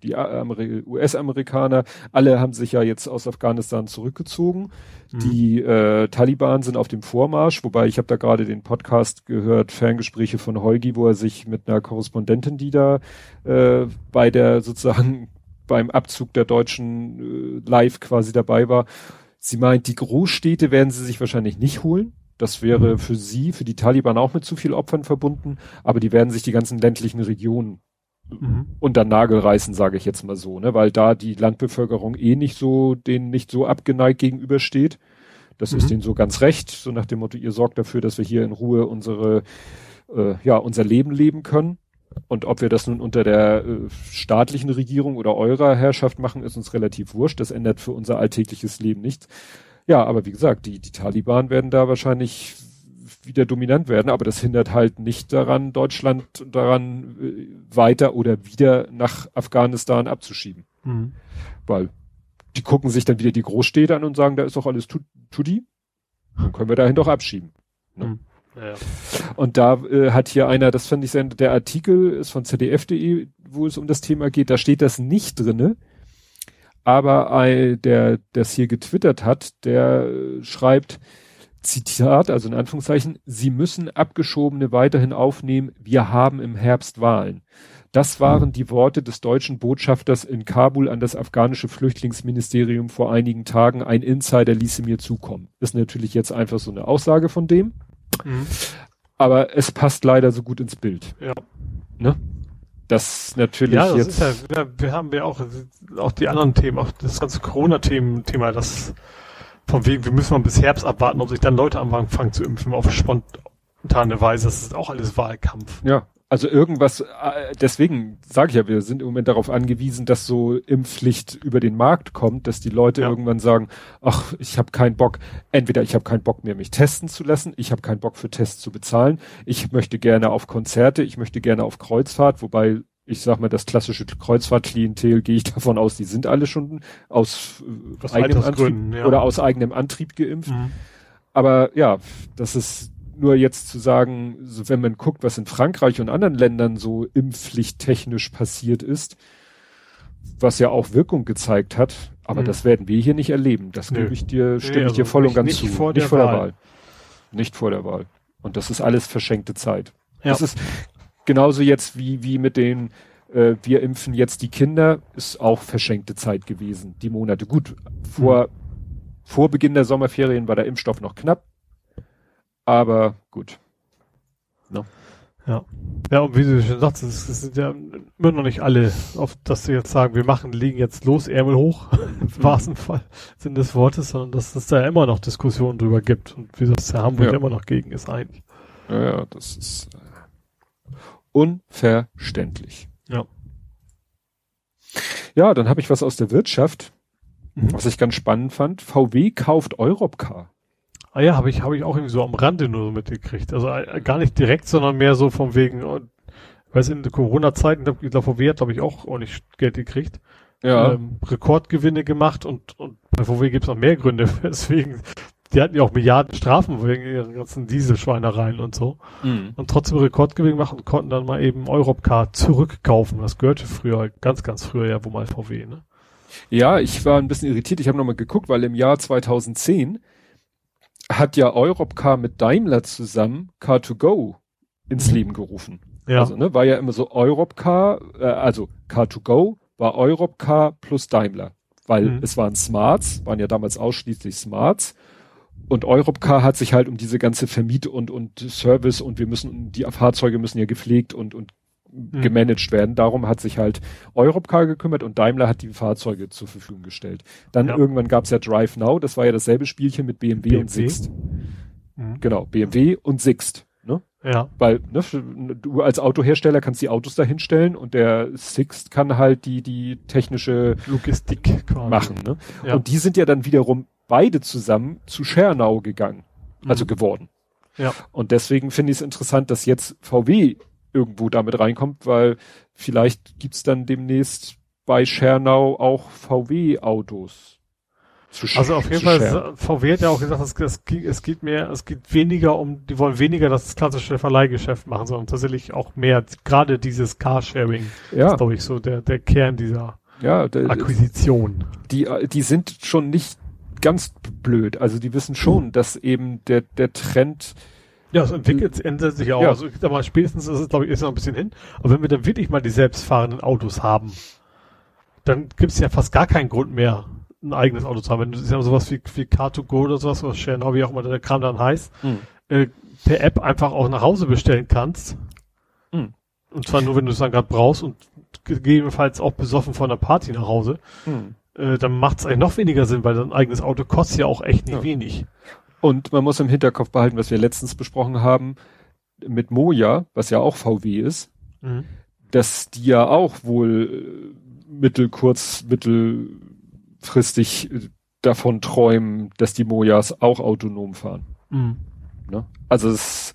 die Ameri- US-Amerikaner, alle haben sich ja jetzt aus Afghanistan zurückgezogen.
Mhm.
Die äh, Taliban sind auf dem Vormarsch, wobei ich habe da gerade den Podcast gehört, Ferngespräche von Holgi, wo er sich mit einer Korrespondentin, die da äh, bei der sozusagen beim Abzug der Deutschen äh, live quasi dabei war, Sie meint, die Großstädte werden sie sich wahrscheinlich nicht holen. Das wäre für sie, für die Taliban auch mit zu viel Opfern verbunden, aber die werden sich die ganzen ländlichen Regionen mhm. unter Nagel reißen, sage ich jetzt mal so, ne? weil da die Landbevölkerung eh nicht so, denen nicht so abgeneigt gegenübersteht. Das mhm. ist denen so ganz recht, so nach dem Motto, ihr sorgt dafür, dass wir hier in Ruhe unsere, äh, ja, unser Leben leben können. Und ob wir das nun unter der äh, staatlichen Regierung oder eurer Herrschaft machen, ist uns relativ wurscht. Das ändert für unser alltägliches Leben nichts. Ja, aber wie gesagt, die, die Taliban werden da wahrscheinlich wieder dominant werden, aber das hindert halt nicht daran, Deutschland daran äh, weiter oder wieder nach Afghanistan abzuschieben. Mhm. Weil die gucken sich dann wieder die Großstädte an und sagen, da ist doch alles Tutti. Dann können wir dahin doch abschieben. Ne? Mhm. Ja. Und da äh, hat hier einer, das fand ich sehr, der Artikel ist von zdf.de, wo es um das Thema geht, da steht das nicht drinne. Aber äh, der, das hier getwittert hat, der äh, schreibt, Zitat, also in Anführungszeichen, Sie müssen Abgeschobene weiterhin aufnehmen, wir haben im Herbst Wahlen. Das waren die Worte des deutschen Botschafters in Kabul an das afghanische Flüchtlingsministerium vor einigen Tagen. Ein Insider ließe mir zukommen. Ist natürlich jetzt einfach so eine Aussage von dem. Mhm. Aber es passt leider so gut ins Bild. Ja. Ne? Das natürlich ja, das jetzt.
Ist ja, wir haben ja auch, auch die anderen Themen, auch das ganze Corona-Thema, das von wegen, wir müssen mal bis Herbst abwarten, ob sich dann Leute anfangen zu impfen auf spontane Weise. Das ist auch alles Wahlkampf.
Ja, also irgendwas, äh, deswegen sage ich ja, wir sind im Moment darauf angewiesen, dass so Impfpflicht über den Markt kommt, dass die Leute ja. irgendwann sagen, ach, ich habe keinen Bock, entweder ich habe keinen Bock mehr, mich testen zu lassen, ich habe keinen Bock für Tests zu bezahlen, ich möchte gerne auf Konzerte, ich möchte gerne auf Kreuzfahrt, wobei ich sag mal, das klassische Kreuzfahrtklientel gehe ich davon aus, die sind alle schon aus, äh, aus eigenem Antrieb ja. oder aus eigenem Antrieb geimpft. Mhm. Aber ja, das ist nur jetzt zu sagen, so wenn man guckt, was in Frankreich und anderen Ländern so impfpflichttechnisch passiert ist, was ja auch Wirkung gezeigt hat, aber mhm. das werden wir hier nicht erleben. Das gebe ich dir, stimme nee, also ich dir voll und ganz zu.
Vor nicht vor der Wahl. Wahl.
Nicht vor der Wahl. Und das ist alles verschenkte Zeit. Ja. Das ist, genauso jetzt wie, wie mit den, äh, wir impfen jetzt die Kinder, ist auch verschenkte Zeit gewesen, die Monate. Gut, vor, mhm. vor Beginn der Sommerferien war der Impfstoff noch knapp, aber gut.
No. Ja. Ja, und wie du schon sagst, es, sind ja immer noch nicht alle, auf dass sie jetzt sagen, wir machen, legen jetzt los, Ärmel hoch, im mhm. wahrsten Fall Sinn des Wortes, sondern dass es da immer noch Diskussionen drüber gibt und wie das der Hamburg ja. immer noch gegen ist eigentlich.
Ja, ja das ist, äh, unverständlich.
Ja.
Ja, dann habe ich was aus der Wirtschaft, mhm. was ich ganz spannend fand. VW kauft Europcar.
Ah ja, habe ich, habe ich auch irgendwie so am Rande nur so mitgekriegt. Also äh, gar nicht direkt, sondern mehr so von wegen, oh, weiß in der Corona-Zeiten, ich glaube, VW hat, glaube ich, auch ordentlich Geld gekriegt. Ja. Ähm, Rekordgewinne gemacht und, und bei VW gibt es noch mehr Gründe, weswegen die hatten ja auch Milliarden Strafen wegen ihren ganzen Dieselschweinereien und so. Mhm. Und trotzdem Rekordgewinn gemacht und konnten dann mal eben Europcar zurückkaufen. Das gehörte früher, ganz, ganz früher ja wo mal VW, ne?
Ja, ich war ein bisschen irritiert. Ich habe nochmal geguckt, weil im Jahr 2010 hat ja Europcar mit Daimler zusammen Car2Go ins mhm. Leben gerufen. Ja. Also, ne, war ja immer so Europcar, äh, also Car2Go war Europcar plus Daimler. Weil mhm. es waren Smarts, waren ja damals ausschließlich Smarts und Europcar hat sich halt um diese ganze Vermiet und, und Service und wir müssen, die Fahrzeuge müssen ja gepflegt und, und mhm. gemanagt werden. Darum hat sich halt Europcar gekümmert und Daimler hat die Fahrzeuge zur Verfügung gestellt. Dann ja. irgendwann gab es ja Drive Now, das war ja dasselbe Spielchen mit BMW, BMW. und Sixt. Mhm. Genau, BMW und Sixt. Ne?
Ja.
Weil ne, du als Autohersteller kannst die Autos dahinstellen und der Sixt kann halt die die technische
Logistik
machen. Ne? Ja. Und die sind ja dann wiederum beide zusammen zu Schernau gegangen, also mhm. geworden.
Ja.
Und deswegen finde ich es interessant, dass jetzt VW irgendwo damit reinkommt, weil vielleicht gibt's dann demnächst bei Schernau auch VW-Autos.
Also auf jeden Fall, VW hat ja auch gesagt, es, es, es geht mehr, es geht weniger um, die wollen weniger das klassische Verleihgeschäft machen, sondern tatsächlich auch mehr, gerade dieses Carsharing
ja.
ist, glaube ich, so der, der Kern dieser
ja, der,
Akquisition.
Die, die sind schon nicht ganz blöd. Also die wissen schon, mhm. dass eben der, der Trend
ja, es entwickelt, ändert sich auch. Ja. Also mal, spätestens ist es, glaube ich, ist noch ein bisschen hin. Aber wenn wir dann wirklich mal die selbstfahrenden Autos haben, dann gibt es ja fast gar keinen Grund mehr, ein eigenes Auto zu haben. Wenn du ja sowas wie, wie Car2Go oder sowas, was Share wie auch immer der Kram dann heißt,
Hm.
äh, per App einfach auch nach Hause bestellen kannst.
Hm.
Und zwar nur, wenn du es dann gerade brauchst und gegebenenfalls auch besoffen von einer Party nach Hause,
Hm.
Äh, dann macht es eigentlich noch weniger Sinn, weil dein eigenes Auto kostet ja auch echt nicht
Ja.
wenig.
Und man muss im Hinterkopf behalten, was wir letztens besprochen haben, mit Moja, was ja auch VW ist,
Mhm.
dass die ja auch wohl äh, mittel, kurz, mittelfristig äh, davon träumen, dass die Mojas auch autonom fahren.
Mhm.
Ne? Also es,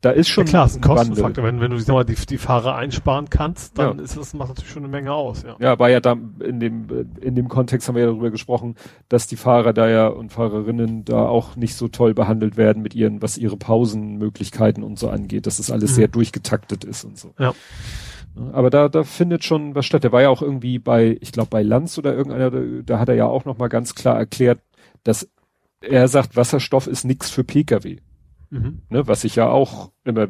da ist schon
ja, klar, es ist ein. Kostenfaktor. Wenn, wenn du sag mal, die, die Fahrer einsparen kannst, dann
Ja.
ist das, macht natürlich schon eine Menge aus, ja.
Ja, war ja da in dem in dem Kontext haben wir ja darüber gesprochen, dass die Fahrer da ja und Fahrerinnen da auch nicht so toll behandelt werden mit ihren, was ihre Pausenmöglichkeiten und so angeht, dass das alles
Mhm.
sehr durchgetaktet ist und so.
Ja.
Aber da, da findet schon was statt. Der war ja auch irgendwie bei, ich glaube bei Lanz oder irgendeiner, da, da hat er ja auch noch mal ganz klar erklärt, dass er sagt, Wasserstoff ist nix für Pkw.
Mhm.
Ne, was ich ja auch immer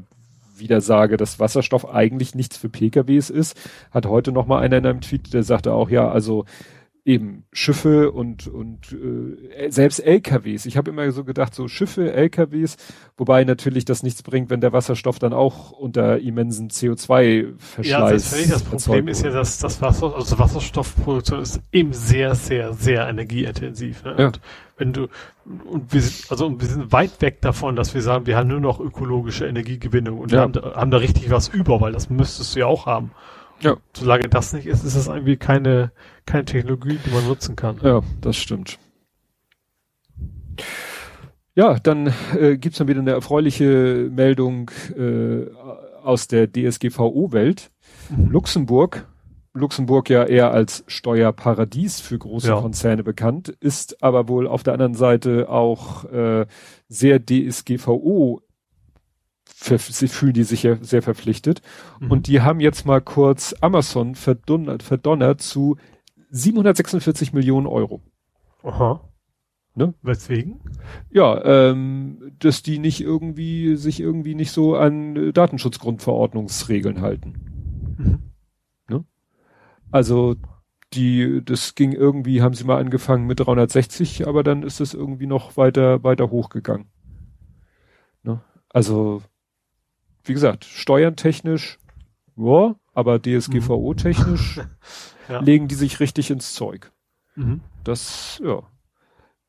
wieder sage, dass Wasserstoff eigentlich nichts für PKWs ist, hat heute noch mal einer in einem Tweet, der sagte auch, ja, also eben Schiffe und und äh, selbst LKWs. Ich habe immer so gedacht, so Schiffe, LKWs, wobei natürlich das nichts bringt, wenn der Wasserstoff dann auch unter immensen CO2-Verschleiß.
Ja, das, das Problem ist ja, dass das Wasser, also Wasserstoffproduktion ist eben sehr, sehr, sehr energieintensiv. Ne?
Ja.
Und wenn du und wir sind, also wir sind weit weg davon, dass wir sagen, wir haben nur noch ökologische Energiegewinnung und wir
Ja.
haben da, haben da richtig was über, weil das müsstest du ja auch haben.
Ja.
Solange das nicht ist, ist das irgendwie keine, keine Technologie, die man nutzen kann.
Ja, das stimmt. Ja, dann äh, gibt's dann wieder eine erfreuliche Meldung äh, aus der DSGVO-Welt.
Mhm.
Luxemburg, Luxemburg ja eher als Steuerparadies für große
Ja.
Konzerne bekannt, ist aber wohl auf der anderen Seite auch äh, sehr DSGVO, sie fühlen die sich ja sehr verpflichtet.
Mhm.
Und die haben jetzt mal kurz Amazon verdonnert, verdonnert zu 746 Millionen Euro.
Aha.
Ne?
Weswegen?
Ja, ähm, dass die nicht irgendwie, sich irgendwie nicht so an äh, Datenschutzgrundverordnungsregeln halten.
Mhm.
Also die, das ging irgendwie, haben sie mal angefangen mit 360, aber dann ist es irgendwie noch weiter, weiter hochgegangen. Ne? Also, wie gesagt, steuerntechnisch, ja, aber DSGVO-technisch
Ja.
legen die sich richtig ins Zeug.
Mhm.
Das, ja,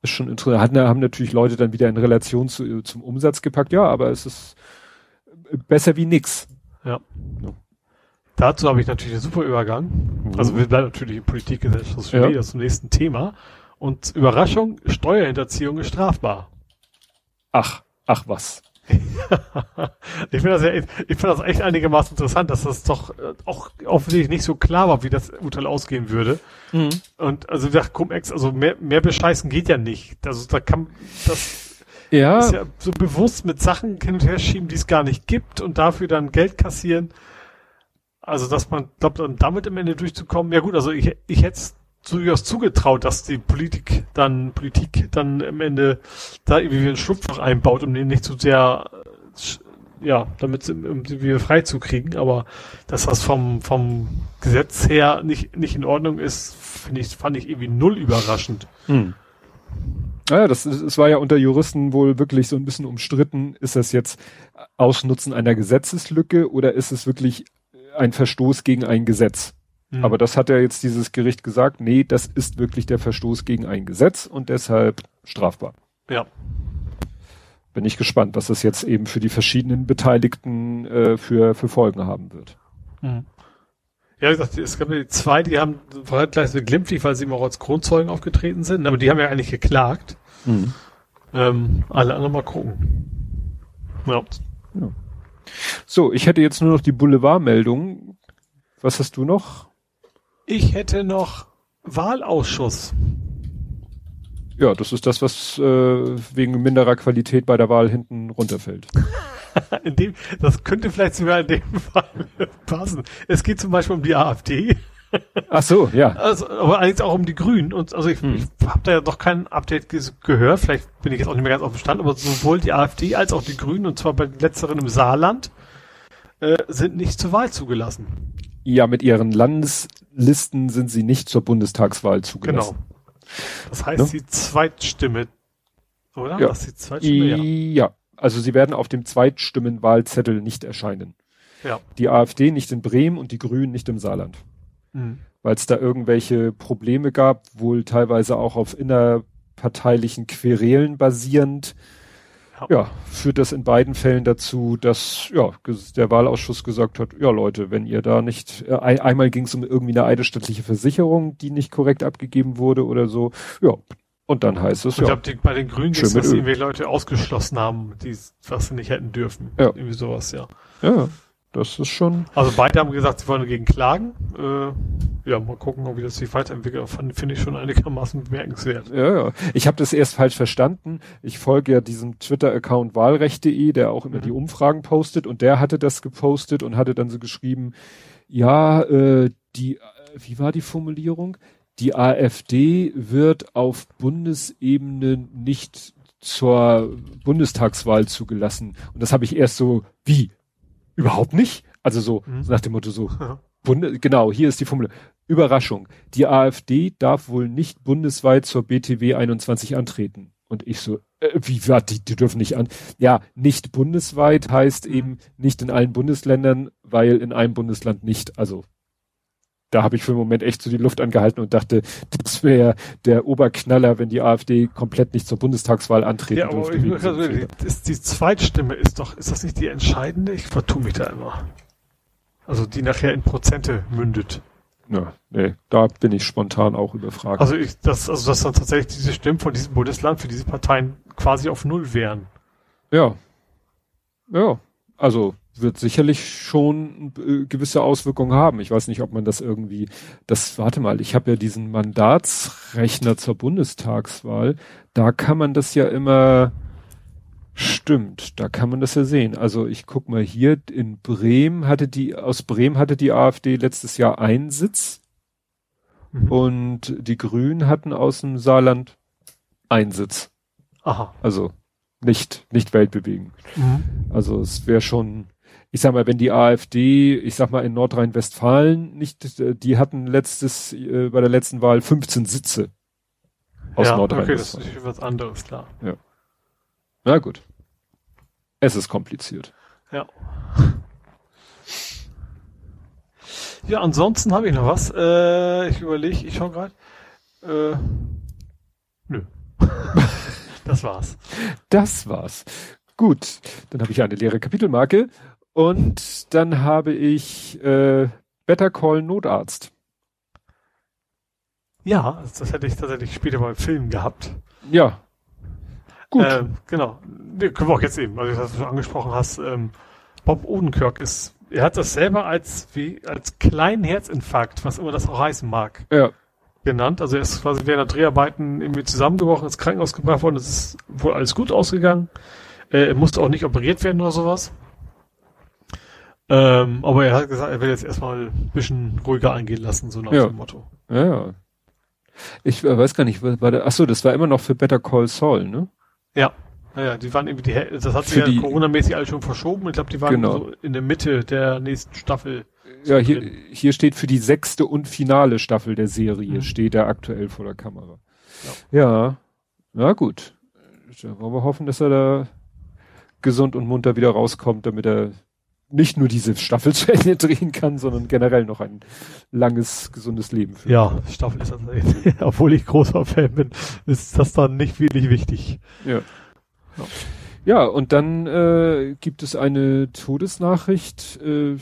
ist schon interessant. Hatten, haben natürlich Leute dann wieder in Relation zu, zum Umsatz gepackt, ja, aber es ist besser wie nix.
Dazu habe ich natürlich einen super Übergang. Also wir bleiben natürlich in Politik, Gesellschaft,
Ja.
Media zum nächsten Thema. Und Überraschung, Steuerhinterziehung ist strafbar.
Ach, ach was.
ich finde das, ja, ich finde das echt einigermaßen interessant, dass das doch äh, auch offensichtlich nicht so klar war, wie das Urteil ausgehen würde. Und also der Cum-Ex, also mehr, mehr bescheißen geht ja nicht. Also da kann das
Ja,
ist ja so bewusst mit Sachen hin und her schieben, die es gar nicht gibt und dafür dann Geld kassieren. Also dass man glaubt, dann damit am Ende durchzukommen. Ja gut, also ich, ich hätte es durchaus zugetraut, dass die Politik dann Politik dann am Ende da irgendwie ein Schlupfloch einbaut, um den nicht zu sehr äh, ja, damit sie um sie wieder frei zu kriegen, aber dass das vom vom Gesetz her nicht nicht in Ordnung ist, finde ich fand ich irgendwie null überraschend.
Hm. Naja, das, ist- es war ja unter Juristen wohl wirklich so ein bisschen umstritten. Ist das jetzt Ausnutzen einer Gesetzeslücke oder ist es wirklich ein Verstoß gegen ein Gesetz?
Mhm.
Aber das hat ja jetzt dieses Gericht gesagt, nee, das ist wirklich der Verstoß gegen ein Gesetz und deshalb strafbar.
ja.
Bin ich gespannt, was das jetzt eben für die verschiedenen Beteiligten äh, für, für Folgen haben wird.
Mhm. Ja, wie gesagt, es gab ja die zwei, die haben gleich so glimpflich, weil sie immer auch als Kronzeugen aufgetreten sind, aber die haben ja eigentlich geklagt. Ähm, alle anderen mal gucken. Ja.
So, ich hätte jetzt nur noch die Boulevardmeldung. Was hast du noch?
Ich hätte noch Wahlausschuss.
Ja, das ist das, was äh, wegen minderer Qualität bei der Wahl hinten runterfällt.
In dem, das könnte vielleicht sogar in dem Fall passen. Es geht zum Beispiel um die AfD,
Ach so, ja.
also, aber eigentlich auch um die Grünen. Und also ich,
Hm.
ich habe da ja noch kein Update gehört. Vielleicht bin ich jetzt auch nicht mehr ganz auf dem Stand, aber sowohl die AfD als auch die Grünen, und zwar bei den letzteren im Saarland, äh, sind nicht zur Wahl zugelassen.
Ja, mit ihren Landeslisten sind sie nicht zur Bundestagswahl
Genau.
zugelassen.
Das heißt,
Ne?
die Zweitstimme, oder?
Ja.
Das ist die Zweitstimme, ja.
Ja, also sie werden auf dem Zweitstimmenwahlzettel nicht erscheinen.
Ja.
Die AfD nicht in Bremen und die Grünen nicht im Saarland.
Mhm.
Weil es da irgendwelche Probleme gab, wohl teilweise auch auf innerparteilichen Querelen basierend.
Ja.
Ja, führt das in beiden Fällen dazu, dass ja, der Wahlausschuss gesagt hat, ja Leute, wenn ihr da nicht, äh, ein, einmal ging es um irgendwie eine eidesstattliche Versicherung, die nicht korrekt abgegeben wurde oder so, ja, und dann heißt es,
Ich
ja,
glaube, die- bei den Grünen ist, dass
Öl.
irgendwelche Leute ausgeschlossen haben, die was sie nicht hätten dürfen.
Ja.
Irgendwie sowas, ja.
ja, das ist schon,
Also beide haben gesagt, sie wollen dagegen klagen. Äh, ja, mal gucken, wie das sich weiterentwickelt. Finde ich schon einigermaßen bemerkenswert.
Ja, ja. Ich habe das erst falsch verstanden. Ich folge ja diesem Twitter-Account wahlrecht.de, der auch immer
Mhm.
die Umfragen postet und der hatte das gepostet und hatte dann so geschrieben, ja, äh, die, äh, wie war die Formulierung? Die AfD wird auf Bundesebene nicht zur Bundestagswahl zugelassen. Und das habe ich erst so, wie? Überhaupt nicht? Also so,
Mhm.
so nach dem Motto so, Bunde, genau, hier ist die Formel. Überraschung. Die AfD darf wohl nicht bundesweit zur BTW 21 antreten. Und ich so, äh, wie war die, die dürfen nicht an. Ja, nicht bundesweit heißt eben nicht in allen Bundesländern, weil in einem Bundesland nicht. Also da habe ich für einen Moment echt so die Luft angehalten und dachte, das wäre der Oberknaller, wenn die AfD komplett nicht zur Bundestagswahl antreten
Ja, aber ich also, die, ist, die Zweitstimme ist doch, ist das nicht die entscheidende? Ich vertue mich da immer. Also die nachher in Prozente mündet.
Ja, nee, da bin ich spontan auch überfragt.
Also ich, das, also dass dann tatsächlich diese Stimmen von diesem Bundesland für diese Parteien quasi auf Null wären.
Ja. Ja. Also wird sicherlich schon äh, gewisse Auswirkungen haben. Ich weiß nicht, ob man das irgendwie, das, warte mal, ich habe ja diesen Mandatsrechner zur Bundestagswahl. Da kann man das ja immer, stimmt, da kann man das ja sehen. Also ich guck mal hier, in Bremen hatte die, aus Bremen hatte die AfD letztes Jahr einen Sitz
Mhm.
und die Grünen hatten aus dem Saarland einen Sitz.
Aha.
Also nicht, nicht weltbewegend.
Mhm.
Also es wäre schon, ich sag mal, wenn die AfD, ich sag mal in Nordrhein-Westfalen nicht, äh, die hatten letztes, äh, bei der letzten Wahl 15 Sitze aus
ja, okay, das
Nordrhein-Westfalen.
ist was anderes, klar.
Na gut. Es ist kompliziert.
Ja. Ja, ansonsten habe ich noch was. Äh, ich überlege, ich schau gerade. Äh, nö. das war's.
Das war's. Gut, dann habe ich eine leere Kapitelmarke und dann habe ich äh, Better Call Notarzt.
Ja, das hätte ich tatsächlich später beim Film gehabt.
Ja. Gut.
Ähm, genau. Nee, können wir auch jetzt eben, also das, was du angesprochen hast. Ähm, Bob Odenkirk ist, er hat das selber als wie als kleinen Herzinfarkt, was immer das auch heißen mag,
ja.
genannt. Also er ist quasi während der Dreharbeiten irgendwie zusammengebrochen, ins Krankenhaus gebracht worden. Es ist wohl alles gut ausgegangen. Äh, er musste auch nicht operiert werden oder sowas. Ähm, aber er hat gesagt, er will jetzt erstmal ein bisschen ruhiger eingehen lassen, so nach
Ja.
dem Motto.
Ja, ja. Ich äh, weiß gar nicht, war der, ach so, das war immer noch für Better Call Saul, ne?
Ja. Naja, die waren irgendwie die, das hat sich ja Corona-mäßig alles schon verschoben. Ich glaube, die waren
Genau.
so in der Mitte der nächsten Staffel.
Ja, hier,
drin.
hier steht für die sechste und finale Staffel der Serie,
Mhm.
steht er aktuell vor der Kamera. Ja, na gut. Da wollen wir hoffen, dass er da gesund und munter wieder rauskommt, damit er nicht nur diese Staffel zu Ende drehen kann, sondern generell noch ein langes, gesundes Leben führt.
Ja, Staffel ist tatsächlich, obwohl ich großer Fan bin, ist das dann nicht wirklich wichtig.
Ja. Ja, und dann äh, gibt es eine Todesnachricht. Äh,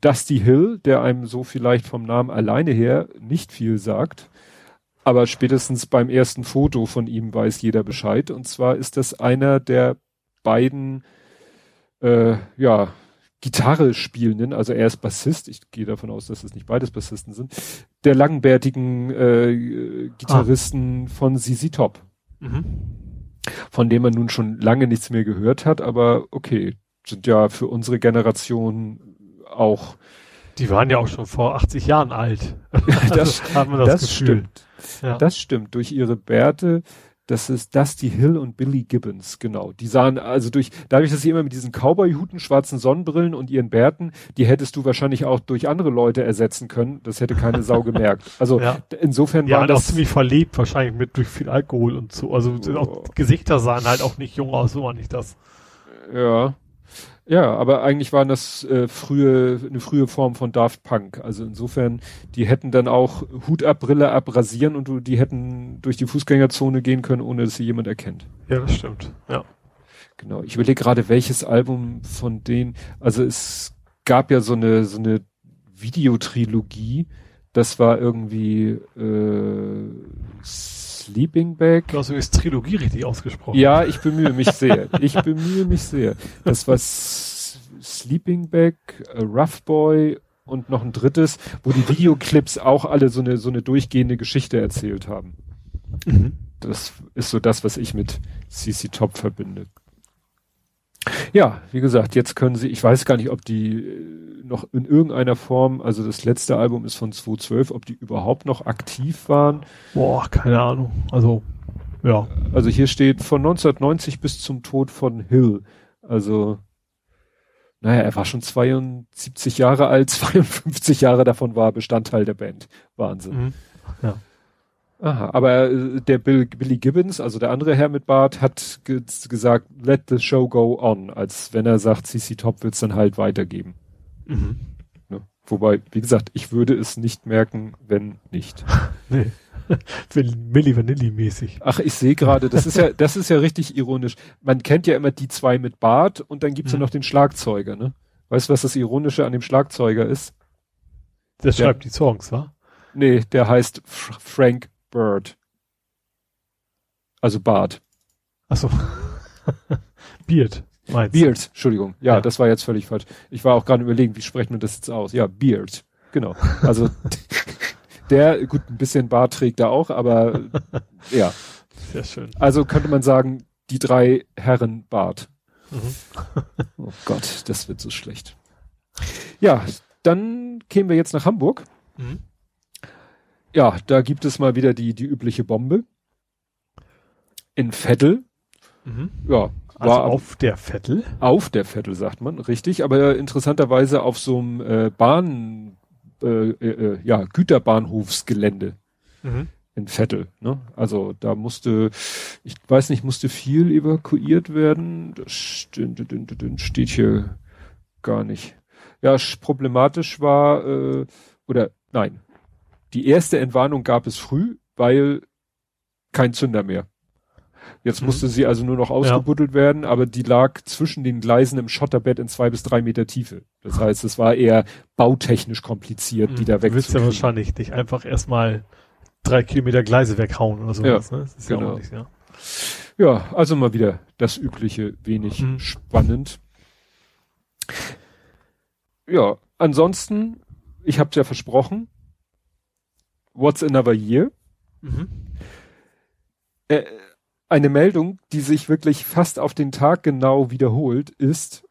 Dusty Hill, der einem so vielleicht vom Namen alleine her nicht viel sagt, aber spätestens beim ersten Foto von ihm weiß jeder Bescheid. Und zwar ist das einer der beiden, äh, ja, Gitarre spielenden, also er ist Bassist, ich gehe davon aus, dass es nicht beides Bassisten sind, der langbärtigen äh, Gitarristen von ZZ Top
Mhm.
von dem man nun schon lange nichts mehr gehört hat, aber okay, sind ja für unsere Generation auch
Die waren ja auch schon vor 80 Jahren alt.
das,
man das,
das
Gefühl.
stimmt.
Ja.
Das stimmt. Durch ihre Bärte Das ist Dusty Hill und Billy Gibbons, genau. Die sahen also durch, dadurch, dass sie immer mit diesen Cowboy-Huten, schwarzen Sonnenbrillen und ihren Bärten, die hättest du wahrscheinlich auch durch andere Leute ersetzen können. Das hätte keine Sau gemerkt. Also
Ja.
insofern
Ja,
war
das auch ziemlich verlebt, wahrscheinlich mit durch viel Alkohol und so. Also
Oh.
auch Gesichter sahen halt auch nicht jung aus, so war nicht das.
ja. Ja, aber eigentlich waren das äh, frühe, eine frühe Form von Daft Punk. Also insofern, die hätten dann auch Hut ab, Brille ab, rasieren und du, die hätten durch die Fußgängerzone gehen können, ohne dass sie jemand erkennt.
Ja, das stimmt. Ja.
Genau. Ich überlege gerade, welches Album von denen, also es gab ja so eine, so eine Videotrilogie, das war irgendwie äh, Sleeping Bag.
Du hast übrigens Trilogie richtig ausgesprochen.
Ja, ich bemühe mich sehr. Ich bemühe mich sehr. Das war S Sleeping Bag, äh, Rough Boy und noch ein drittes, wo die Videoclips auch alle so eine, so eine durchgehende Geschichte erzählt haben.
Mhm.
Das ist so das, was ich mit CC Top verbinde. Ja, wie gesagt, jetzt können sie, ich weiß gar nicht, ob die äh, noch in irgendeiner Form, also das letzte Album ist von 2012, ob die überhaupt noch aktiv waren.
Boah, keine Ahnung. Also, ja.
Also hier steht von 1990 bis zum Tod von Hill. Also, naja, er war schon 72 Jahre alt, 52 Jahre davon war Bestandteil der Band. Wahnsinn.
Mhm.
Aha, aber äh, der Bill, Billy Gibbons, also der andere Herr mit Bart, hat ge gesagt, let the show go on, als wenn er sagt, CC Top wird's dann halt weitergeben.
Mhm.
Ne? Wobei, wie gesagt, ich würde es nicht merken, wenn nicht.
Nee. Milli Vanilli mäßig.
Ach, ich sehe gerade, das ist ja, das ist ja richtig ironisch. Man kennt ja immer die zwei mit Bart und dann gibt's ja
Mhm.
noch den Schlagzeuger, ne? Weißt du, was das Ironische an dem Schlagzeuger ist?
Der
Ja.
schreibt die Songs, wa?
Nee, der heißt F Frank Bird. Also Bart.
Achso. Beard, meinst du?
Beard, Entschuldigung. Ja,
Ja.
das war jetzt völlig falsch. Ich war auch gerade überlegen, wie spricht man das jetzt aus? Ja, Beard. Genau. Also der, gut, ein bisschen Bart trägt er auch, aber ja.
Sehr schön.
Also könnte man sagen, die drei Herren Bart.
Mhm.
Oh Gott, das wird so schlecht. Ja, dann kämen wir jetzt nach Hamburg.
Mhm.
Ja, da gibt es mal wieder die, die übliche Bombe. In Vettel.
Mhm.
Ja,
Also
war
auf der Vettel.
auf der Vettel, sagt man, richtig, aber interessanterweise auf so einem äh, Bahn, äh, äh, ja, Güterbahnhofsgelände
Mhm.
in Vettel. Ne? Also da musste, ich weiß nicht, musste viel evakuiert werden. Das steht, hier gar nicht. Ja, sch- problematisch war, äh, oder nein, die erste Entwarnung gab es früh, weil kein Zünder mehr. Jetzt
Mhm.
musste sie also nur noch ausgebuddelt werden, aber die lag zwischen den Gleisen im Schotterbett in zwei bis drei Meter Tiefe. Das heißt, es war eher bautechnisch kompliziert, die da
Mhm. Du willst ja
wegzukriegen.
wahrscheinlich nicht einfach erstmal drei Kilometer Gleise weghauen oder sowas, ne? Das ist ja
genau.
auch nicht, ja.
Ja, also mal wieder das übliche, wenig
Mhm.
spannend. Ja, ansonsten, ich hab's ja versprochen. What's another year?
Mhm.
Äh, eine Meldung, die sich wirklich fast auf den Tag genau wiederholt, ist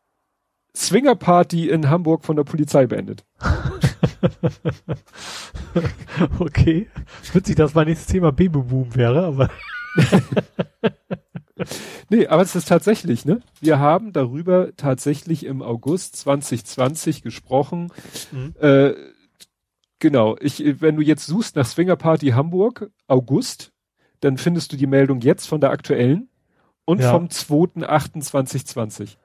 Swinger Party in Hamburg von der Polizei beendet.
okay. Witzig, dass mein nächstes Thema Babyboom wäre, aber
Nee, aber es ist tatsächlich, ne? Wir haben darüber tatsächlich im August 2020 gesprochen.
Mhm.
Äh, genau, ich, wenn du jetzt suchst nach Swinger Party Hamburg, August, dann findest du die Meldung jetzt von der aktuellen und
Ja.
vom 2.8.2020.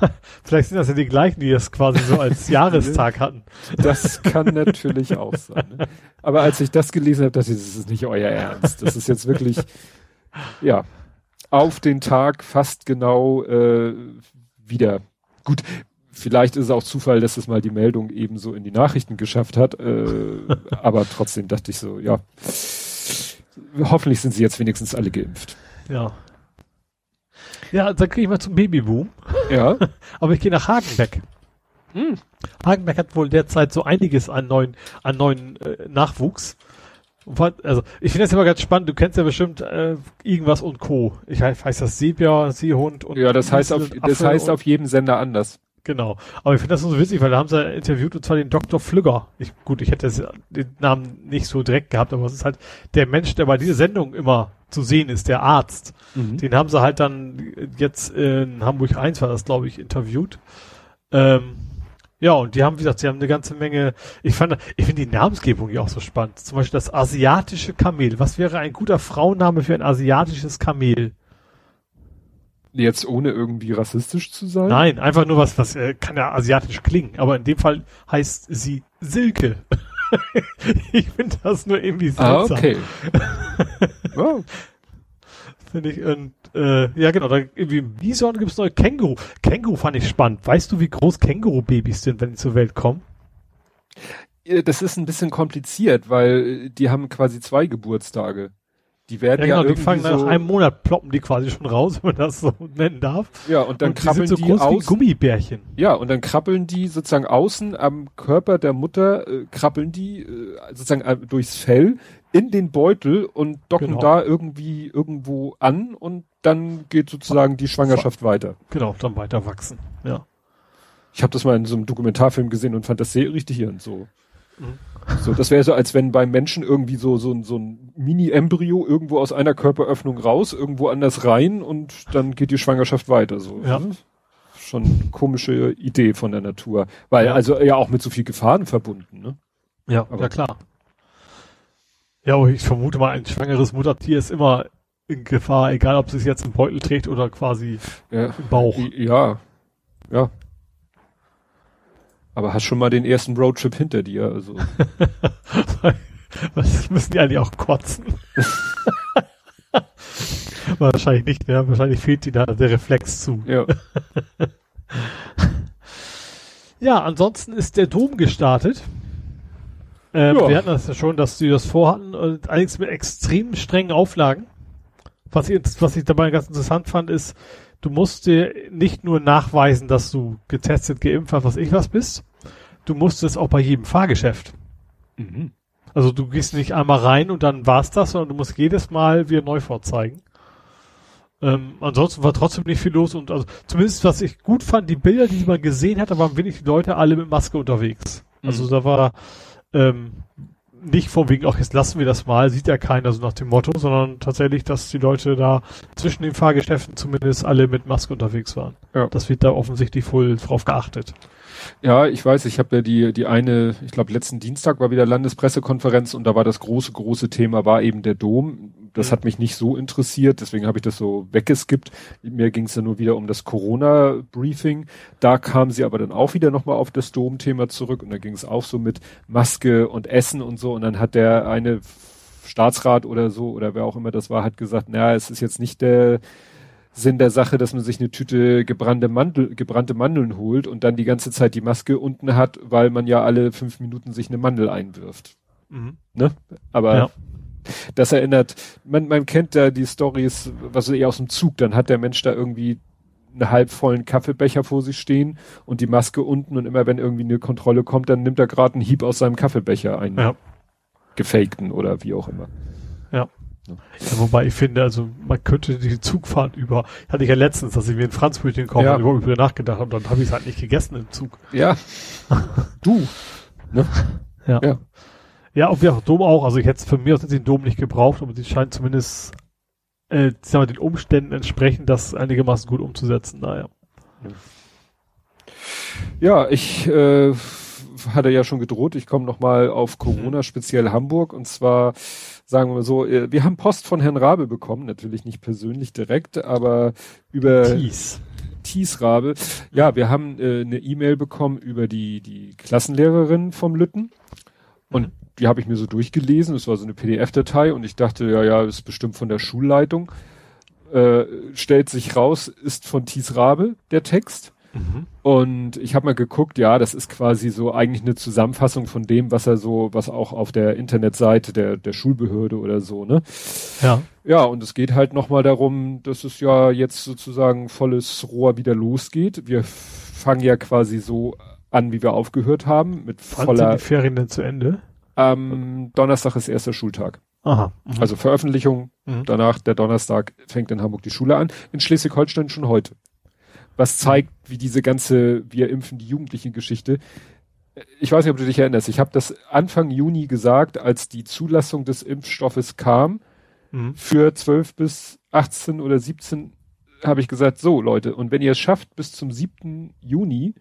vielleicht sind das ja die gleichen, die das quasi so als Jahrestag hatten.
Das kann natürlich auch sein. Ne? Aber als ich das gelesen habe, dachte ich, das ist nicht euer Ernst. Das ist jetzt wirklich, ja, auf den Tag fast genau äh, wieder. Gut, vielleicht ist es auch Zufall, dass es mal die Meldung eben so in die Nachrichten geschafft hat. Äh, aber trotzdem dachte ich so, ja, hoffentlich sind sie jetzt wenigstens alle geimpft.
Ja. Ja, dann kriege ich mal zum Babyboom.
Ja.
Aber ich gehe nach Hagenbeck.
Hm.
Hagenbeck hat wohl derzeit so einiges an neuen, an neuen äh, Nachwuchs. Also ich finde das immer ganz spannend. Du kennst ja bestimmt äh, irgendwas und Co. Ich weiß, das Sepia, Seehund und
Ja, das heißt auf, das heißt auf jedem Sender anders.
Genau. Aber ich finde das so witzig, weil da haben sie interviewt und zwar den Dr. Flügger. Ich, gut, ich hätte den Namen nicht so direkt gehabt, aber es ist halt der Mensch, der bei dieser Sendung immer zu sehen ist, der Arzt. Mhm. Den haben sie halt dann jetzt in Hamburg 1 war das, glaube ich, interviewt. Ähm, ja, und die haben, wie gesagt, sie haben eine ganze Menge, ich fand, ich finde die Namensgebung ja auch so spannend. Zum Beispiel das asiatische Kamel. Was wäre ein guter Frauenname für ein asiatisches Kamel?
Jetzt ohne irgendwie rassistisch zu sein?
Nein, einfach nur was, was äh, kann ja asiatisch klingen, aber in dem Fall heißt sie Silke. ich finde das nur irgendwie
ah, seltsam. Ah, okay.
oh. Finde ich, und, äh, ja genau, dann irgendwie im Bison gibt es neue Känguru. Känguru fand ich spannend. Weißt du, wie groß Känguru-Babys sind, wenn die zur Welt kommen?
Das ist ein bisschen kompliziert, weil die haben quasi zwei Geburtstage. Die werden ja, genau, ja
die fangen so nach einem Monat ploppen die quasi schon raus, wenn man das so nennen darf.
Ja, und dann und krabbeln die, sind so die
aus Gummibärchen.
Ja, und dann krabbeln die sozusagen außen am Körper der Mutter äh, krabbeln die äh, sozusagen äh, durchs Fell in den Beutel und docken genau. da irgendwie irgendwo an und dann geht sozusagen die Schwangerschaft weiter.
Genau, dann weiter wachsen. Ja.
Ich habe das mal in so einem Dokumentarfilm gesehen und fand das sehr richtig hier und so. Mhm. So, das wäre so, als wenn beim Menschen irgendwie so, so, so ein Mini-Embryo irgendwo aus einer Körperöffnung raus, irgendwo anders rein und dann geht die Schwangerschaft weiter, so.
Ja.
Schon komische Idee von der Natur. Weil, ja. also, ja auch mit so viel Gefahren verbunden, ne?
Ja, Aber ja klar. Ja, ich vermute mal, ein schwangeres Muttertier ist immer in Gefahr, egal ob es jetzt im Beutel trägt oder quasi
ja. im Bauch. Ja, ja. Aber hast schon mal den ersten Roadtrip hinter dir, also.
Was müssen die eigentlich auch kotzen? wahrscheinlich nicht mehr, wahrscheinlich fehlt dir da der Reflex zu.
Ja.
ja, ansonsten ist der Dom gestartet. Ähm, ja. Wir hatten das ja schon, dass sie das vorhatten, allerdings mit extrem strengen Auflagen. Was ich, was ich dabei ganz interessant fand, ist, du musst dir nicht nur nachweisen, dass du getestet, geimpft, was ich was bist, du musst es auch bei jedem Fahrgeschäft. Mhm. Also du gehst nicht einmal rein und dann war's das, sondern du musst jedes Mal wieder neu vorzeigen. Ähm, ansonsten war trotzdem nicht viel los und also zumindest was ich gut fand, die Bilder, die man gesehen hat, da waren wenig Leute alle mit Maske unterwegs. Also mhm. da war ähm, nicht von wegen, ach jetzt lassen wir das mal, sieht ja keiner so nach dem Motto, sondern tatsächlich, dass die Leute da zwischen den Fahrgeschäften zumindest alle mit Maske unterwegs waren. Ja. Das wird da offensichtlich wohl drauf geachtet.
Ja, ich weiß, ich habe ja die, die eine, ich glaube letzten Dienstag war wieder Landespressekonferenz und da war das große, große Thema, war eben der Dom. Das mhm. hat mich nicht so interessiert, deswegen habe ich das so weggeskippt. Mir ging es ja nur wieder um das Corona-Briefing. Da kam sie aber dann auch wieder nochmal auf das Dom-Thema zurück und da ging es auch so mit Maske und Essen und so und dann hat der eine Staatsrat oder so oder wer auch immer das war, hat gesagt, naja, es ist jetzt nicht der Sinn der Sache, dass man sich eine Tüte gebrannte, Mandel, gebrannte Mandeln holt und dann die ganze Zeit die Maske unten hat, weil man ja alle fünf Minuten sich eine Mandel einwirft. Mhm. Ne? Aber ja. das erinnert, man, man kennt da die Stories, was eher aus dem Zug, dann hat der Mensch da irgendwie einen halbvollen Kaffeebecher vor sich stehen und die Maske unten und immer wenn irgendwie eine Kontrolle kommt, dann nimmt er gerade einen Hieb aus seinem Kaffeebecher ein. Ja. Gefakten oder wie auch immer.
Ja. Ja, wobei ich finde, also man könnte die Zugfahrt über, hatte ich ja letztens, dass ich mir ein Franzbrötchen kaufe ja. und überhaupt über nachgedacht habe, dann habe ich es halt nicht gegessen im Zug.
Ja. du.
Ne? Ja. ja. Ja, und wir auch Dom auch. Also ich hätte es von mir aus den Dom nicht gebraucht, aber sie scheint zumindest äh, sagen wir, den Umständen entsprechend das einigermaßen gut umzusetzen. Naja.
Ja, ich äh, hatte ja schon gedroht, ich komme nochmal auf Corona, mhm. speziell Hamburg. Und zwar sagen wir mal so, äh, wir haben Post von Herrn Rabe bekommen, natürlich nicht persönlich direkt, aber über
Thies.
Thies Rabe. Ja, wir haben äh, eine E-Mail bekommen über die, die Klassenlehrerin vom Lütten. Und mhm. die habe ich mir so durchgelesen. Es war so eine PDF-Datei und ich dachte, ja, ja, ist bestimmt von der Schulleitung. Äh, stellt sich raus, ist von Thies Rabe der Text. Mhm. Und ich habe mal geguckt, ja, das ist quasi so eigentlich eine Zusammenfassung von dem, was er so, was auch auf der Internetseite der, der Schulbehörde oder so, ne?
Ja.
Ja, und es geht halt nochmal darum, dass es ja jetzt sozusagen volles Rohr wieder losgeht. Wir fangen ja quasi so an, wie wir aufgehört haben, mit
Wann voller. Sind die Ferien denn zu Ende?
Am Donnerstag ist erster Schultag.
Aha.
Mhm. Also Veröffentlichung, mhm. danach der Donnerstag fängt in Hamburg die Schule an. In Schleswig-Holstein schon heute was zeigt, wie diese ganze, wir impfen die Jugendlichen Geschichte. Ich weiß nicht, ob du dich erinnerst. Ich habe das Anfang Juni gesagt, als die Zulassung des Impfstoffes kam. Mhm. Für 12 bis 18 oder 17 habe ich gesagt, so Leute, und wenn ihr es schafft, bis zum 7. Juni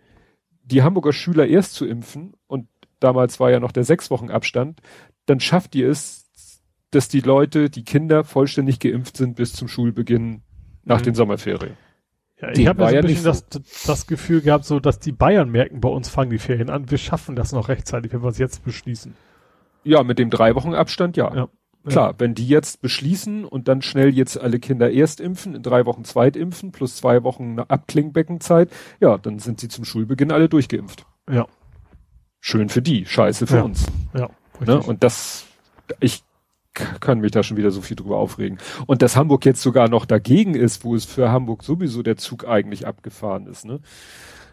die Hamburger Schüler erst zu impfen, und damals war ja noch der sechs Wochen Abstand, dann schafft ihr es, dass die Leute, die Kinder vollständig geimpft sind bis zum Schulbeginn nach mhm. den Sommerferien.
Ja, ich habe ja so ein bisschen das, das Gefühl gehabt, so dass die Bayern merken, bei uns fangen die Ferien an, wir schaffen das noch rechtzeitig, wenn wir es jetzt beschließen.
Ja, mit dem drei Wochen Abstand, ja. ja. Klar, wenn die jetzt beschließen und dann schnell jetzt alle Kinder erst impfen, in drei Wochen zweit impfen, plus zwei Wochen Abklingbeckenzeit, ja, dann sind sie zum Schulbeginn alle durchgeimpft.
Ja.
Schön für die, scheiße für
ja.
uns.
Ja.
Ne? Und das, ich kann mich da schon wieder so viel drüber aufregen. Und dass Hamburg jetzt sogar noch dagegen ist, wo es für Hamburg sowieso der Zug eigentlich abgefahren ist, ne?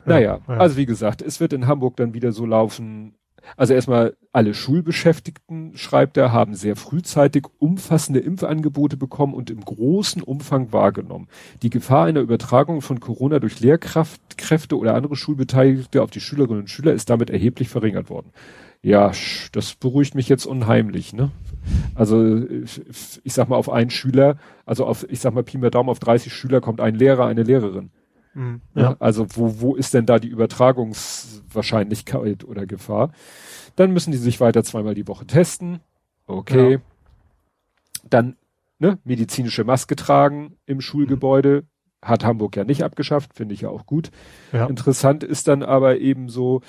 Naja, ja. also wie gesagt, es wird in Hamburg dann wieder so laufen, also erstmal alle Schulbeschäftigten, schreibt er, haben sehr frühzeitig umfassende Impfangebote bekommen und im großen Umfang wahrgenommen. Die Gefahr einer Übertragung von Corona durch Lehrkräfte oder andere Schulbeteiligte auf die Schülerinnen und Schüler ist damit erheblich verringert worden. Ja, das beruhigt mich jetzt unheimlich, ne? Also ich sag mal auf einen Schüler, also auf, ich sag mal Pi mal Daumen, auf 30 Schüler kommt ein Lehrer, eine Lehrerin. Mhm, ja. Also wo, wo ist denn da die Übertragungswahrscheinlichkeit oder Gefahr? Dann müssen die sich weiter zweimal die Woche testen. Okay. Ja. Dann ne, medizinische Maske tragen im Schulgebäude. Mhm. Hat Hamburg ja nicht abgeschafft, finde ich ja auch gut. Ja. Interessant ist dann aber eben so,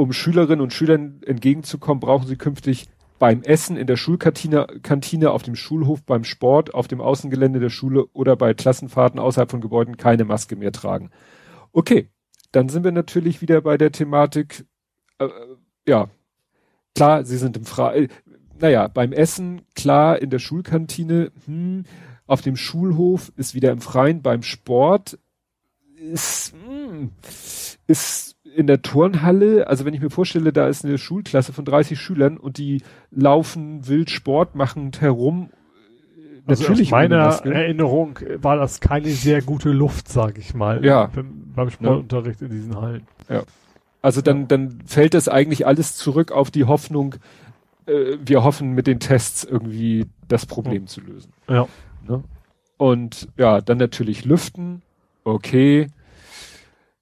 um Schülerinnen und Schülern entgegenzukommen, brauchen sie künftig beim Essen in der Schulkantine, Kantine, auf dem Schulhof, beim Sport, auf dem Außengelände der Schule oder bei Klassenfahrten außerhalb von Gebäuden keine Maske mehr tragen. Okay, dann sind wir natürlich wieder bei der Thematik, äh, ja, klar, sie sind im Frei, naja, beim Essen, klar, in der Schulkantine, hm, auf dem Schulhof ist wieder im Freien, beim Sport ist, hm, ist in der Turnhalle, also wenn ich mir vorstelle, da ist eine Schulklasse von 30 Schülern und die laufen wild Sport machend herum.
Also Natürlich aus meiner Erinnerung war das keine sehr gute Luft, sage ich mal.
Ja.
Beim Sportunterricht ja. in diesen Hallen.
Ja. Also dann, dann fällt das eigentlich alles zurück auf die Hoffnung, äh, wir hoffen mit den Tests irgendwie das Problem ja. zu lösen.
Ja.
Ne? Und ja, dann natürlich lüften. Okay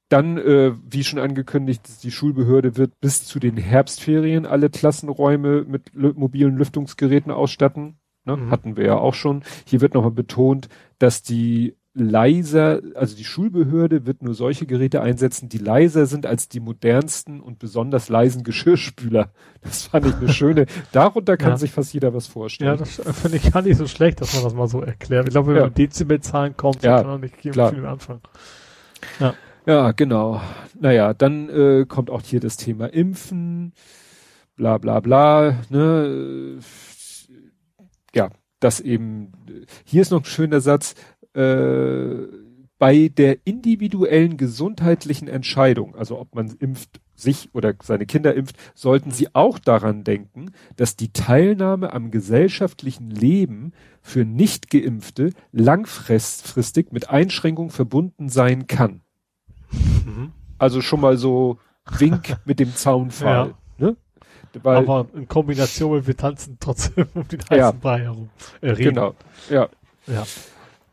dann, äh, wie schon angekündigt, die Schulbehörde wird bis zu den Herbstferien alle Klassenräume mit mobilen Lüftungsgeräten ausstatten. Ne? Mhm. Hatten wir ja auch schon. Hier wird nochmal betont, dass die leiser, also die Schulbehörde wird nur solche Geräte einsetzen, die leiser sind als die modernsten und besonders leisen Geschirrspüler. Das fand ich eine schöne. Darunter kann ja. sich fast jeder was vorstellen.
Ja, das finde ich gar nicht so schlecht, dass man das mal so erklärt. Ich glaube, wenn ja. man Dezibelzahlen kommt,
ja, kann man nicht
viel anfangen.
Ja. Ja, genau. Naja, dann äh, kommt auch hier das Thema Impfen, bla bla bla. Ne? Ja, das eben. Hier ist noch ein schöner Satz. Äh, bei der individuellen gesundheitlichen Entscheidung, also ob man impft, sich oder seine Kinder impft, sollten Sie auch daran denken, dass die Teilnahme am gesellschaftlichen Leben für Nicht-Geimpfte langfristig mit Einschränkungen verbunden sein kann. Mhm. Also schon mal so Wink mit dem Zaunfall. Ja. Ne?
Weil, Aber in Kombination mit wir tanzen trotzdem um den heißen
ja,
Brei herum.
Äh, genau. Ja. Ja.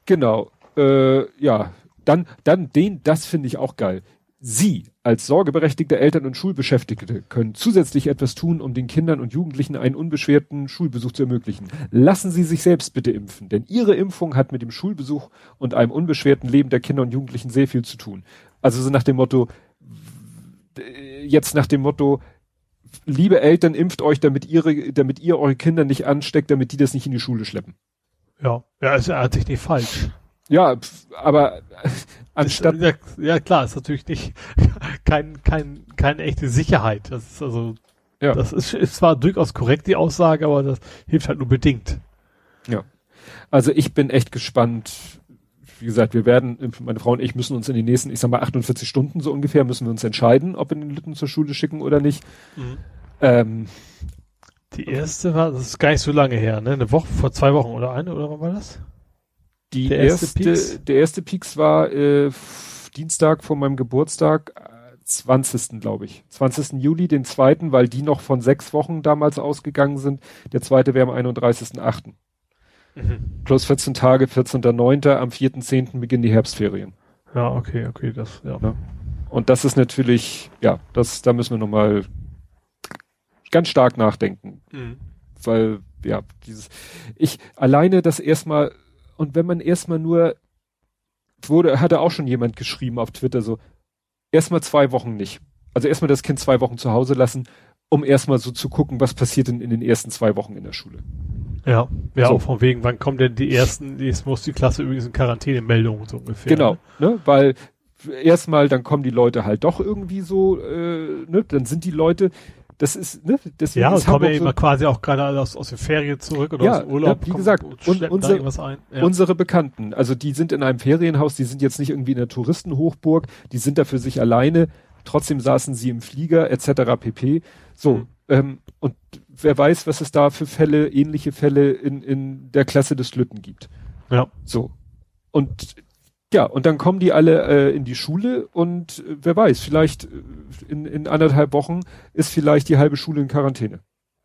Genau. Äh, ja. Dann, dann den, das finde ich auch geil. Sie als sorgeberechtigte Eltern und Schulbeschäftigte können zusätzlich etwas tun, um den Kindern und Jugendlichen einen unbeschwerten Schulbesuch zu ermöglichen. Lassen Sie sich selbst bitte impfen, denn Ihre Impfung hat mit dem Schulbesuch und einem unbeschwerten Leben der Kinder und Jugendlichen sehr viel zu tun. Also so nach dem Motto, jetzt nach dem Motto, liebe Eltern, impft euch, damit ihre, damit ihr eure Kinder nicht ansteckt, damit die das nicht in die Schule schleppen.
Ja, ja, ist ja nicht falsch.
Ja, aber anstatt.
Ja, ja, klar, ist natürlich nicht kein, kein, keine echte Sicherheit. Das ist also, ja. das ist, ist zwar durchaus korrekt, die Aussage, aber das hilft halt nur bedingt.
Ja. Also ich bin echt gespannt, wie gesagt, wir werden, meine Frau und ich müssen uns in den nächsten, ich sag mal 48 Stunden so ungefähr, müssen wir uns entscheiden, ob wir den Lütten zur Schule schicken oder nicht. Mhm. Ähm,
die erste war, das ist gar nicht so lange her, ne? Eine Woche, vor zwei Wochen oder eine, oder wann war das?
Die der erste, erste der erste Peaks war äh, Dienstag vor meinem Geburtstag, äh, 20. glaube ich. 20. Juli, den zweiten, weil die noch von sechs Wochen damals ausgegangen sind. Der zweite wäre am 31.8. Mhm. Plus 14 Tage, 14.9. Am 4.10. beginnen die Herbstferien.
Ja, okay, okay, das, ja.
ja. Und das ist natürlich, ja, das, da müssen wir nochmal ganz stark nachdenken. Mhm. Weil, ja, dieses, ich, alleine das erstmal, und wenn man erstmal nur, wurde, hatte auch schon jemand geschrieben auf Twitter so, erstmal zwei Wochen nicht. Also erstmal das Kind zwei Wochen zu Hause lassen, um erstmal so zu gucken, was passiert denn in den ersten zwei Wochen in der Schule.
Ja, ja, so. auch von wegen, wann kommen denn die ersten, jetzt muss die Klasse übrigens in Quarantänemeldungen so ungefähr.
Genau, ne? ne? weil erstmal, dann kommen die Leute halt doch irgendwie so, äh, ne? dann sind die Leute, das ist, ne,
deswegen ja, ist kommen ja immer quasi auch gerade aus, aus den Ferien zurück oder
ja,
aus dem Urlaub.
Ja, wie gesagt, und, unser, ja. unsere Bekannten, also die sind in einem Ferienhaus, die sind jetzt nicht irgendwie in der Touristenhochburg, die sind da für sich alleine, trotzdem saßen sie im Flieger etc. pp. So, mhm. ähm, und wer weiß, was es da für Fälle, ähnliche Fälle in, in der Klasse des Lütten gibt.
Ja.
So. Und ja, und dann kommen die alle äh, in die Schule und äh, wer weiß, vielleicht äh, in, in anderthalb Wochen ist vielleicht die halbe Schule in Quarantäne.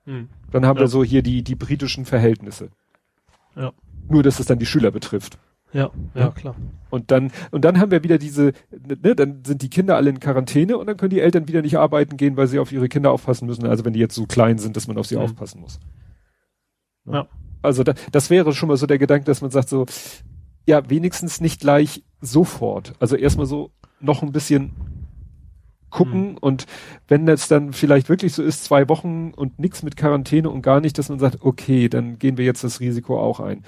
Hm. Dann haben ja. wir so hier die, die britischen Verhältnisse.
Ja.
Nur, dass es dann die Schüler betrifft.
Ja, ja, klar.
Und dann, und dann haben wir wieder diese, ne, dann sind die Kinder alle in Quarantäne und dann können die Eltern wieder nicht arbeiten gehen, weil sie auf ihre Kinder aufpassen müssen. Also wenn die jetzt so klein sind, dass man auf sie mhm. aufpassen muss. Ja. Also da, das wäre schon mal so der Gedanke, dass man sagt so, ja, wenigstens nicht gleich sofort. Also erstmal so noch ein bisschen gucken mhm. und wenn das dann vielleicht wirklich so ist, zwei Wochen und nichts mit Quarantäne und gar nicht, dass man sagt, okay, dann gehen wir jetzt das Risiko auch ein.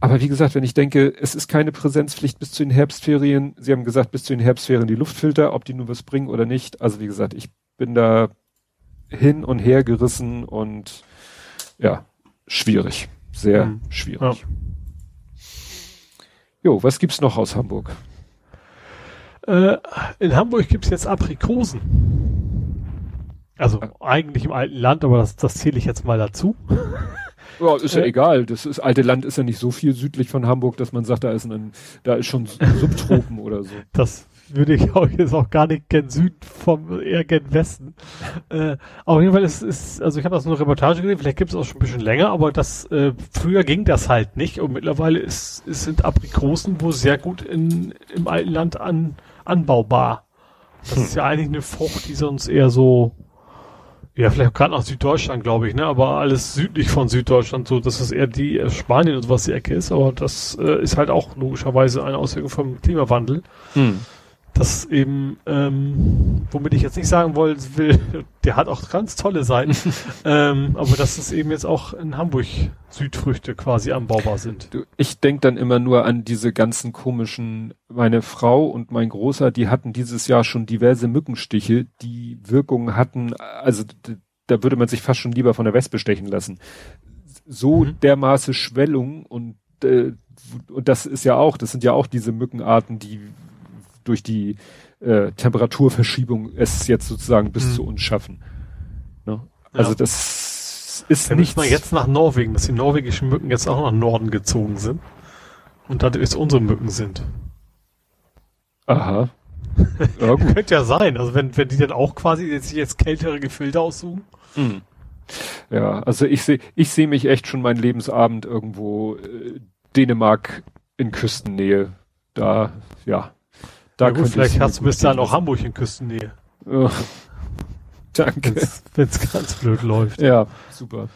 Aber wie gesagt, wenn ich denke, es ist keine Präsenzpflicht bis zu den Herbstferien, Sie haben gesagt, bis zu den Herbstferien die Luftfilter, ob die nur was bringen oder nicht. Also wie gesagt, ich bin da hin und her gerissen und ja, schwierig. Sehr mhm. schwierig. Ja. Jo, was gibt's noch aus Hamburg?
Äh, in Hamburg gibt's jetzt Aprikosen. Also ja. eigentlich im alten Land, aber das, das zähle ich jetzt mal dazu.
Ja, ist ja äh, egal. Das ist, alte Land ist ja nicht so viel südlich von Hamburg, dass man sagt, da ist ein, da ist schon Subtropen oder so.
Das würde ich auch jetzt auch gar nicht gern Süden vom, eher gern Westen. Äh, auf jeden Fall ist, ist also ich habe das nur Reportage gesehen, vielleicht gibt es auch schon ein bisschen länger, aber das, äh, früher ging das halt nicht und mittlerweile ist, ist sind Aprikosen wohl sehr gut in, im alten Land an, anbaubar. Das hm. ist ja eigentlich eine Frucht, die sonst eher so ja, vielleicht gerade nach Süddeutschland, glaube ich, ne? Aber alles südlich von Süddeutschland, so, dass es eher die äh, Spanien und sowas die Ecke ist, aber das äh, ist halt auch logischerweise eine Auswirkung vom Klimawandel. Hm das eben, ähm, womit ich jetzt nicht sagen wollen will, der hat auch ganz tolle Seiten, ähm, aber dass es eben jetzt auch in Hamburg Südfrüchte quasi anbaubar sind.
Ich denk dann immer nur an diese ganzen komischen, meine Frau und mein Großer, die hatten dieses Jahr schon diverse Mückenstiche, die Wirkungen hatten, also da würde man sich fast schon lieber von der Wespe stechen lassen. So mhm. dermaßen Schwellung und äh, und das ist ja auch, das sind ja auch diese Mückenarten, die durch die äh, Temperaturverschiebung es jetzt sozusagen bis mhm. zu uns schaffen. Ne? Also ja. das ist
Dann nicht mal jetzt nach Norwegen, dass die norwegischen Mücken jetzt auch nach Norden gezogen sind und dadurch unsere Mücken sind.
Aha.
Ja, Könnte ja sein, also wenn, wenn die dann auch quasi jetzt, jetzt kältere Gefilde aussuchen. Mhm.
Ja, also ich sehe ich sehe mich echt schon meinen Lebensabend irgendwo äh, Dänemark in Küstennähe. Da, ja.
Da ja gut, vielleicht hast du bis dahin auch Hamburg in Küstennähe. Oh.
Danke.
Wenn es ganz blöd läuft.
Ja, super.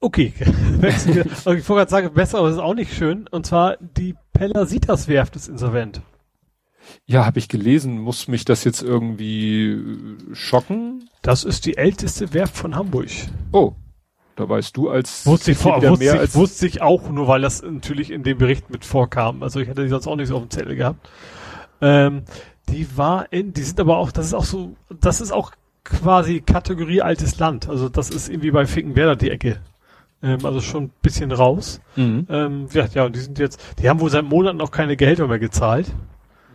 Okay. ich wollte gerade sagen, besser, aber es ist auch nicht schön. Und zwar die Pellasitas Werft ist insolvent.
Ja, habe ich gelesen. Muss mich das jetzt irgendwie schocken?
Das ist die älteste Werft von Hamburg.
Oh, da weißt du als
wusste ich, vor, wusste, mehr ich, als wusste ich auch, nur weil das natürlich in dem Bericht mit vorkam. Also ich hätte die sonst auch nicht so auf dem Zettel gehabt. Ähm, die war in, die sind aber auch, das ist auch so, das ist auch quasi Kategorie altes Land. Also das ist irgendwie bei Finkenwerder die Ecke. Ähm, also schon ein bisschen raus. Mhm. Ähm, ja, ja, und die sind jetzt, die haben wohl seit Monaten noch keine Gehälter mehr gezahlt.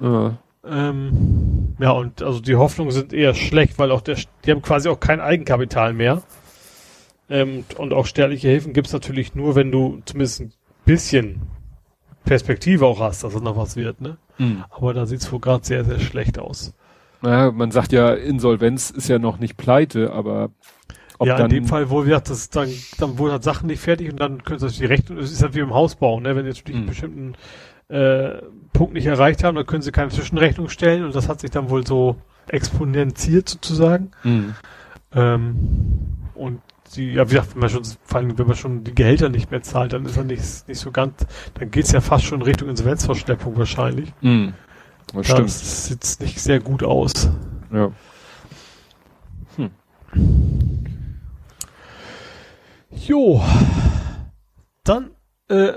Ja. Ähm, ja, und also die Hoffnungen sind eher schlecht, weil auch der, die haben quasi auch kein Eigenkapital mehr. Ähm, und auch stärliche Hilfen gibt's natürlich nur, wenn du zumindest ein bisschen Perspektive auch hast, dass es noch was wird, ne?
Mhm.
Aber da sieht's wohl gerade sehr, sehr schlecht aus.
Naja, man sagt ja, Insolvenz ist ja noch nicht pleite, aber ob
ja, in dem Fall, wo wir das dann, dann wurden halt Sachen nicht fertig und dann können sie die Rechnung, das ist halt wie im Hausbau, ne? Wenn jetzt die
Mhm.
bestimmten äh, Punkt nicht erreicht haben, dann können sie keine Zwischenrechnung stellen und das hat sich dann wohl so exponentiert sozusagen.
Mhm.
Ähm, und die, ja, wie gesagt, wenn man schon, vor allem, wenn man schon die Gehälter nicht mehr zahlt, dann ist er nicht, nicht so ganz, dann geht's ja fast schon Richtung Insolvenzverschleppung wahrscheinlich.
Mhm. Das stimmt.
Das sieht nicht sehr gut aus.
Ja.
Jo. Dann äh,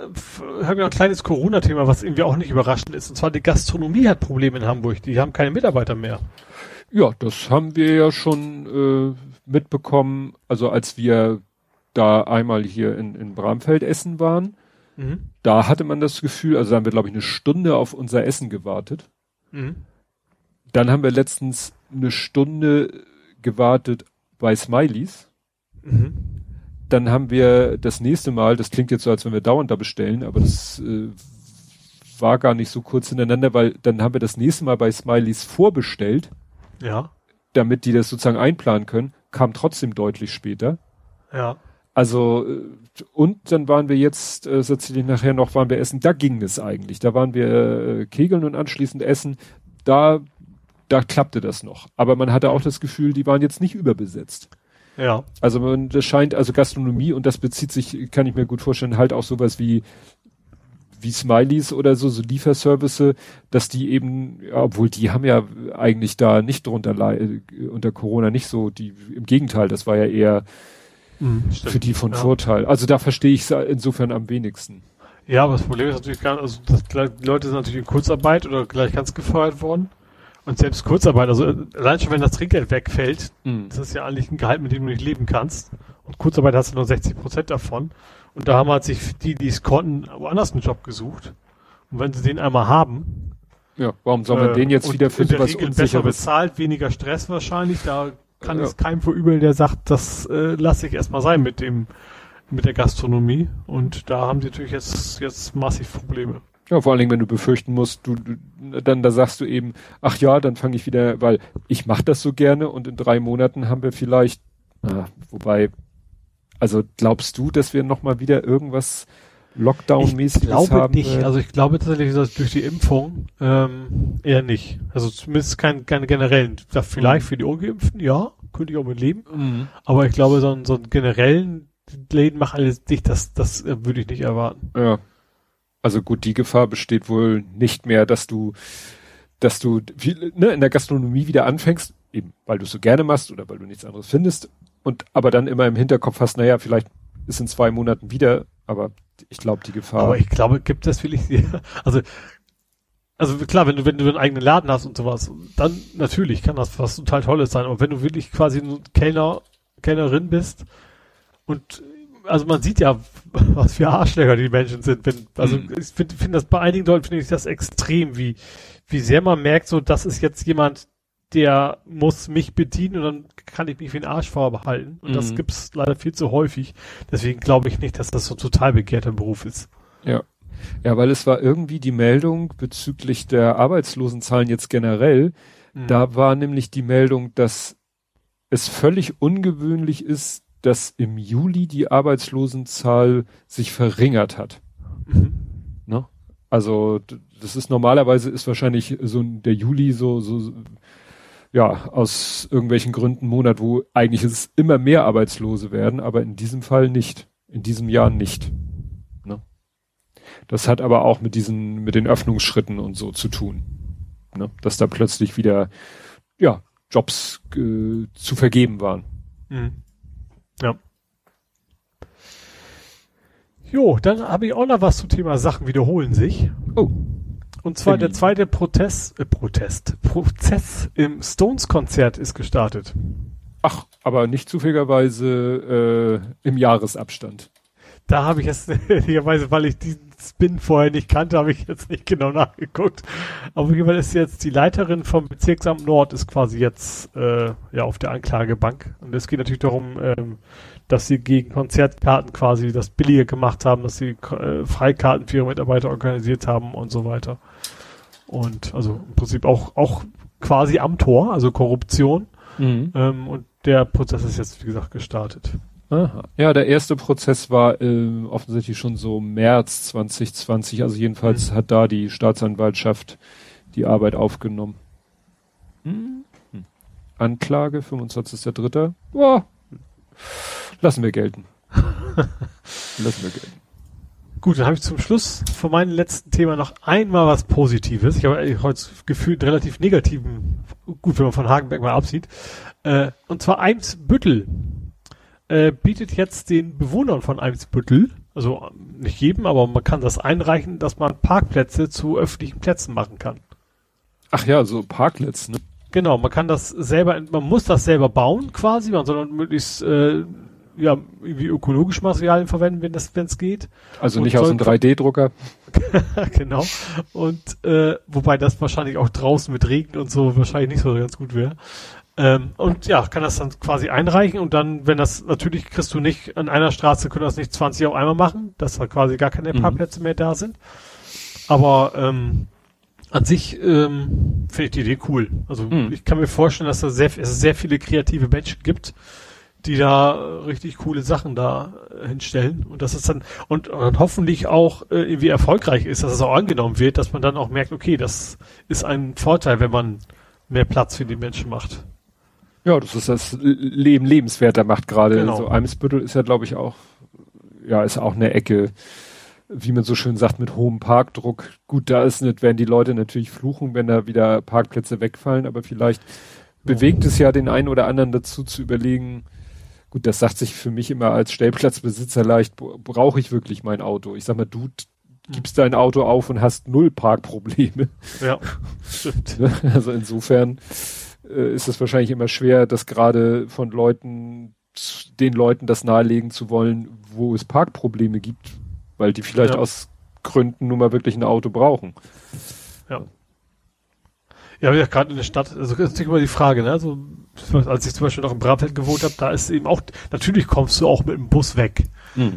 haben wir noch ein kleines Corona-Thema, was irgendwie auch nicht überraschend ist. Und zwar die Gastronomie hat Probleme in Hamburg. Die haben keine Mitarbeiter mehr.
Ja, das haben wir ja schon äh, mitbekommen, also als wir da einmal hier in, in Bramfeld essen waren,
Mhm.
da hatte man das Gefühl, also da haben wir, glaube ich, eine Stunde auf unser Essen gewartet.
Mhm.
Dann haben wir letztens eine Stunde gewartet bei Smileys.
Mhm.
Dann haben wir das nächste Mal, das klingt jetzt so, als wenn wir dauernd da bestellen, aber das äh, war gar nicht so kurz hintereinander, weil dann haben wir das nächste Mal bei Smileys vorbestellt,
Ja.
damit die das sozusagen einplanen können, kam trotzdem deutlich später.
Ja.
Also äh, und dann waren wir jetzt, äh, das erzähle ich nachher noch, waren wir essen, da ging es eigentlich. Da waren wir äh, kegeln und anschließend essen. Da, da klappte das noch. Aber man hatte auch das Gefühl, die waren jetzt nicht überbesetzt.
Ja.
Also man, das scheint, also Gastronomie und das bezieht sich, kann ich mir gut vorstellen, halt auch sowas wie wie Smileys oder so, so Lieferservice, dass die eben, ja, obwohl die haben ja eigentlich da nicht drunter äh, unter Corona nicht so, die im Gegenteil, das war ja eher
Mhm.
für die von
ja.
Vorteil. Also da verstehe ich es insofern am wenigsten.
Ja, aber das Problem ist natürlich gar also das, die Leute sind natürlich in Kurzarbeit oder gleich ganz gefeuert worden. Und selbst Kurzarbeit, also allein schon wenn das Trinkgeld wegfällt, das ist ja eigentlich ein Gehalt, mit dem du nicht leben kannst. Und Kurzarbeit hast du nur 60 Prozent davon. Und da haben halt sich die, die es konnten, woanders einen Job gesucht. Und wenn sie den einmal haben,
Ja, warum soll man
äh,
den jetzt wieder für sowas
Regel besser
Unsicheres?
bezahlt, weniger Stress wahrscheinlich, da kann
Ja.
es keinem verübeln, der sagt, das äh, lasse ich erstmal sein mit dem mit der Gastronomie. Und da haben sie natürlich jetzt, jetzt massiv Probleme.
Ja, vor allen Dingen, wenn du befürchten musst, du, du dann da sagst du eben, ach ja, dann fange ich wieder, weil ich mache das so gerne und in drei Monaten haben wir vielleicht, ah, wobei, also glaubst du, dass wir noch mal wieder irgendwas Lockdown-mäßiges
Ich glaube
haben?
nicht.
werden?
Also ich glaube tatsächlich, dass durch die Impfung ähm, eher nicht. Also zumindest kein, keine generellen. Vielleicht
Mhm.
für die Ungeimpften, ja, könnte ich auch mit leben.
Mhm.
Aber ich glaube, so, einen- so einen generellen Läden machen alles dicht, das, das äh, würde ich nicht erwarten.
Ja. Also gut, die Gefahr besteht wohl nicht mehr, dass du, dass du wie, ne, in der Gastronomie wieder anfängst, eben weil du es so gerne machst oder weil du nichts anderes findest und aber dann immer im Hinterkopf hast, naja, vielleicht ist in zwei Monaten wieder, aber ich glaube, die Gefahr.
Aber ich glaube, gibt das wirklich, also, also klar, wenn du, wenn du einen eigenen Laden hast und sowas, dann natürlich kann das was total Tolles sein. Aber wenn du wirklich quasi ein Kellner, Kellnerin bist und also man sieht ja, was für Arschlöcher die Menschen sind. Wenn, also
Mhm.
ich finde find das bei einigen Leuten finde ich das extrem, wie, wie sehr man merkt, so das ist jetzt jemand, der muss mich bedienen und dann kann ich mich wie ein Arsch vorbehalten. Und das
Mhm.
gibt's leider viel zu häufig. Deswegen glaube ich nicht, dass das so total begehrter Beruf ist.
ja. Ja, weil es war irgendwie die Meldung bezüglich der Arbeitslosenzahlen jetzt generell,
Mhm.
Da war nämlich die Meldung, dass es völlig ungewöhnlich ist, dass im Juli die Arbeitslosenzahl sich verringert hat.
Mhm.
Ne? Also das ist normalerweise ist wahrscheinlich so der Juli so so ja aus irgendwelchen Gründen Monat, wo eigentlich es immer mehr Arbeitslose werden, aber in diesem Fall nicht, in diesem Jahr nicht. Ne? Das hat aber auch mit diesen mit den Öffnungsschritten und so zu tun, ne? dass da plötzlich wieder ja Jobs äh, zu vergeben waren.
Mhm. Ja. Jo, dann habe ich auch noch was zum Thema Sachen wiederholen sich.
Oh.
Und zwar der zweite Protest, äh, Protest, Prozess im Stones-Konzert ist gestartet.
Ach, aber nicht zufälligerweise äh, im Jahresabstand.
Da habe ich ehrlicherweise, weil ich diesen Spin vorher nicht kannte, habe ich jetzt nicht genau nachgeguckt. Aber jeden Fall ist jetzt die Leiterin vom Bezirksamt Nord ist quasi jetzt äh, ja auf der Anklagebank. Und es geht natürlich darum, ähm, dass sie gegen Konzertkarten quasi das billiger gemacht haben, dass sie äh, Freikarten für ihre Mitarbeiter organisiert haben und so weiter. Und also im Prinzip auch, auch quasi am Tor, also Korruption.
Mhm.
Ähm, und der Prozess ist jetzt, wie gesagt, gestartet.
Aha. Ja, der erste Prozess war äh, offensichtlich schon so März 2020. Also jedenfalls
Mhm.
hat da die Staatsanwaltschaft die Arbeit aufgenommen. Mhm. Anklage, 25.03. Ja, lassen wir gelten. lassen wir gelten.
Gut, dann habe ich zum Schluss von meinem letzten Thema noch einmal was Positives. Ich habe eigentlich heute gefühlt relativ negativen, gut, wenn man von Hagenberg mal absieht. Äh, und zwar Eimsbüttel äh, bietet jetzt den Bewohnern von Eimsbüttel, also nicht jedem, aber man kann das einreichen, dass man Parkplätze zu öffentlichen Plätzen machen kann.
Ach ja, so Parklets, ne?
Genau, man kann das selber, man muss das selber bauen quasi, man soll möglichst äh, ja, irgendwie ökologische Materialien verwenden, wenn das, wenn es geht.
Also nicht aus einem
soll-
3D-Drucker.
genau. Und äh, wobei das wahrscheinlich auch draußen mit Regen und so wahrscheinlich nicht so ganz gut wäre. Ähm, und ja, kann das dann quasi einreichen und dann, wenn das, natürlich kriegst du nicht, an einer Straße können das nicht 20 auf einmal machen, dass da quasi gar keine
Mhm.
Parkplätze mehr da sind. Aber ähm, an sich ähm, finde ich die Idee cool. Also
Mhm.
ich kann mir vorstellen, dass da sehr, es sehr viele kreative Menschen gibt, die da richtig coole Sachen da äh, hinstellen und das ist dann und, und hoffentlich auch äh, irgendwie erfolgreich ist, dass es auch angenommen wird, dass man dann auch merkt, okay, das ist ein Vorteil, wenn man mehr Platz für die Menschen macht.
Ja, das ist das Leben lebenswerter macht gerade.
Genau.
So Eimsbüttel ist ja, glaube ich, auch, ja, ist auch eine Ecke, wie man so schön sagt, mit hohem Parkdruck. Gut, da ist nicht, werden die Leute natürlich fluchen, wenn da wieder Parkplätze wegfallen, aber vielleicht bewegt es ja den einen oder anderen dazu zu überlegen, gut, das sagt sich für mich immer als Stellplatzbesitzer leicht, brauche ich wirklich mein Auto? Ich sag mal, du t- gibst dein Auto auf und hast null Parkprobleme.
Ja, stimmt.
Also insofern äh, ist es wahrscheinlich immer schwer, das gerade von Leuten, den Leuten das nahelegen zu wollen, wo es Parkprobleme gibt, weil die vielleicht
Ja.
aus Gründen nun mal wirklich ein Auto brauchen.
Ja, ja gerade in der Stadt, also das ist natürlich immer die Frage, ne? Also, als ich zum Beispiel noch in Bramfeld gewohnt habe, da ist eben auch, natürlich kommst du auch mit dem Bus weg.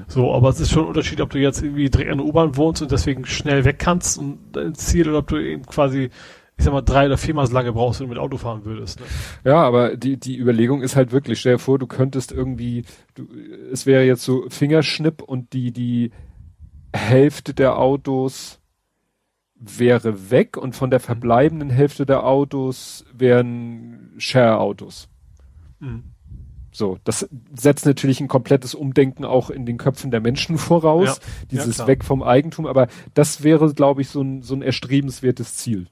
So, aber es ist schon ein Unterschied, ob du jetzt irgendwie direkt an der U-Bahn wohnst und deswegen schnell weg kannst und ins Ziel oder ob du eben quasi, ich sag mal, drei oder viermal so lange brauchst, wenn du mit Auto fahren würdest. Ne?
Ja, aber die, die Überlegung ist halt wirklich, stell dir vor, du könntest irgendwie, du, es wäre jetzt so Fingerschnipp und die, die Hälfte der Autos wäre weg und von der verbleibenden Hälfte der Autos wären Share-Autos.
Mhm.
So, das setzt natürlich ein komplettes Umdenken auch in den Köpfen der Menschen voraus.
Ja,
Dieses
klar.
Weg vom Eigentum, aber das wäre, glaube ich, so ein, so ein erstrebenswertes Ziel.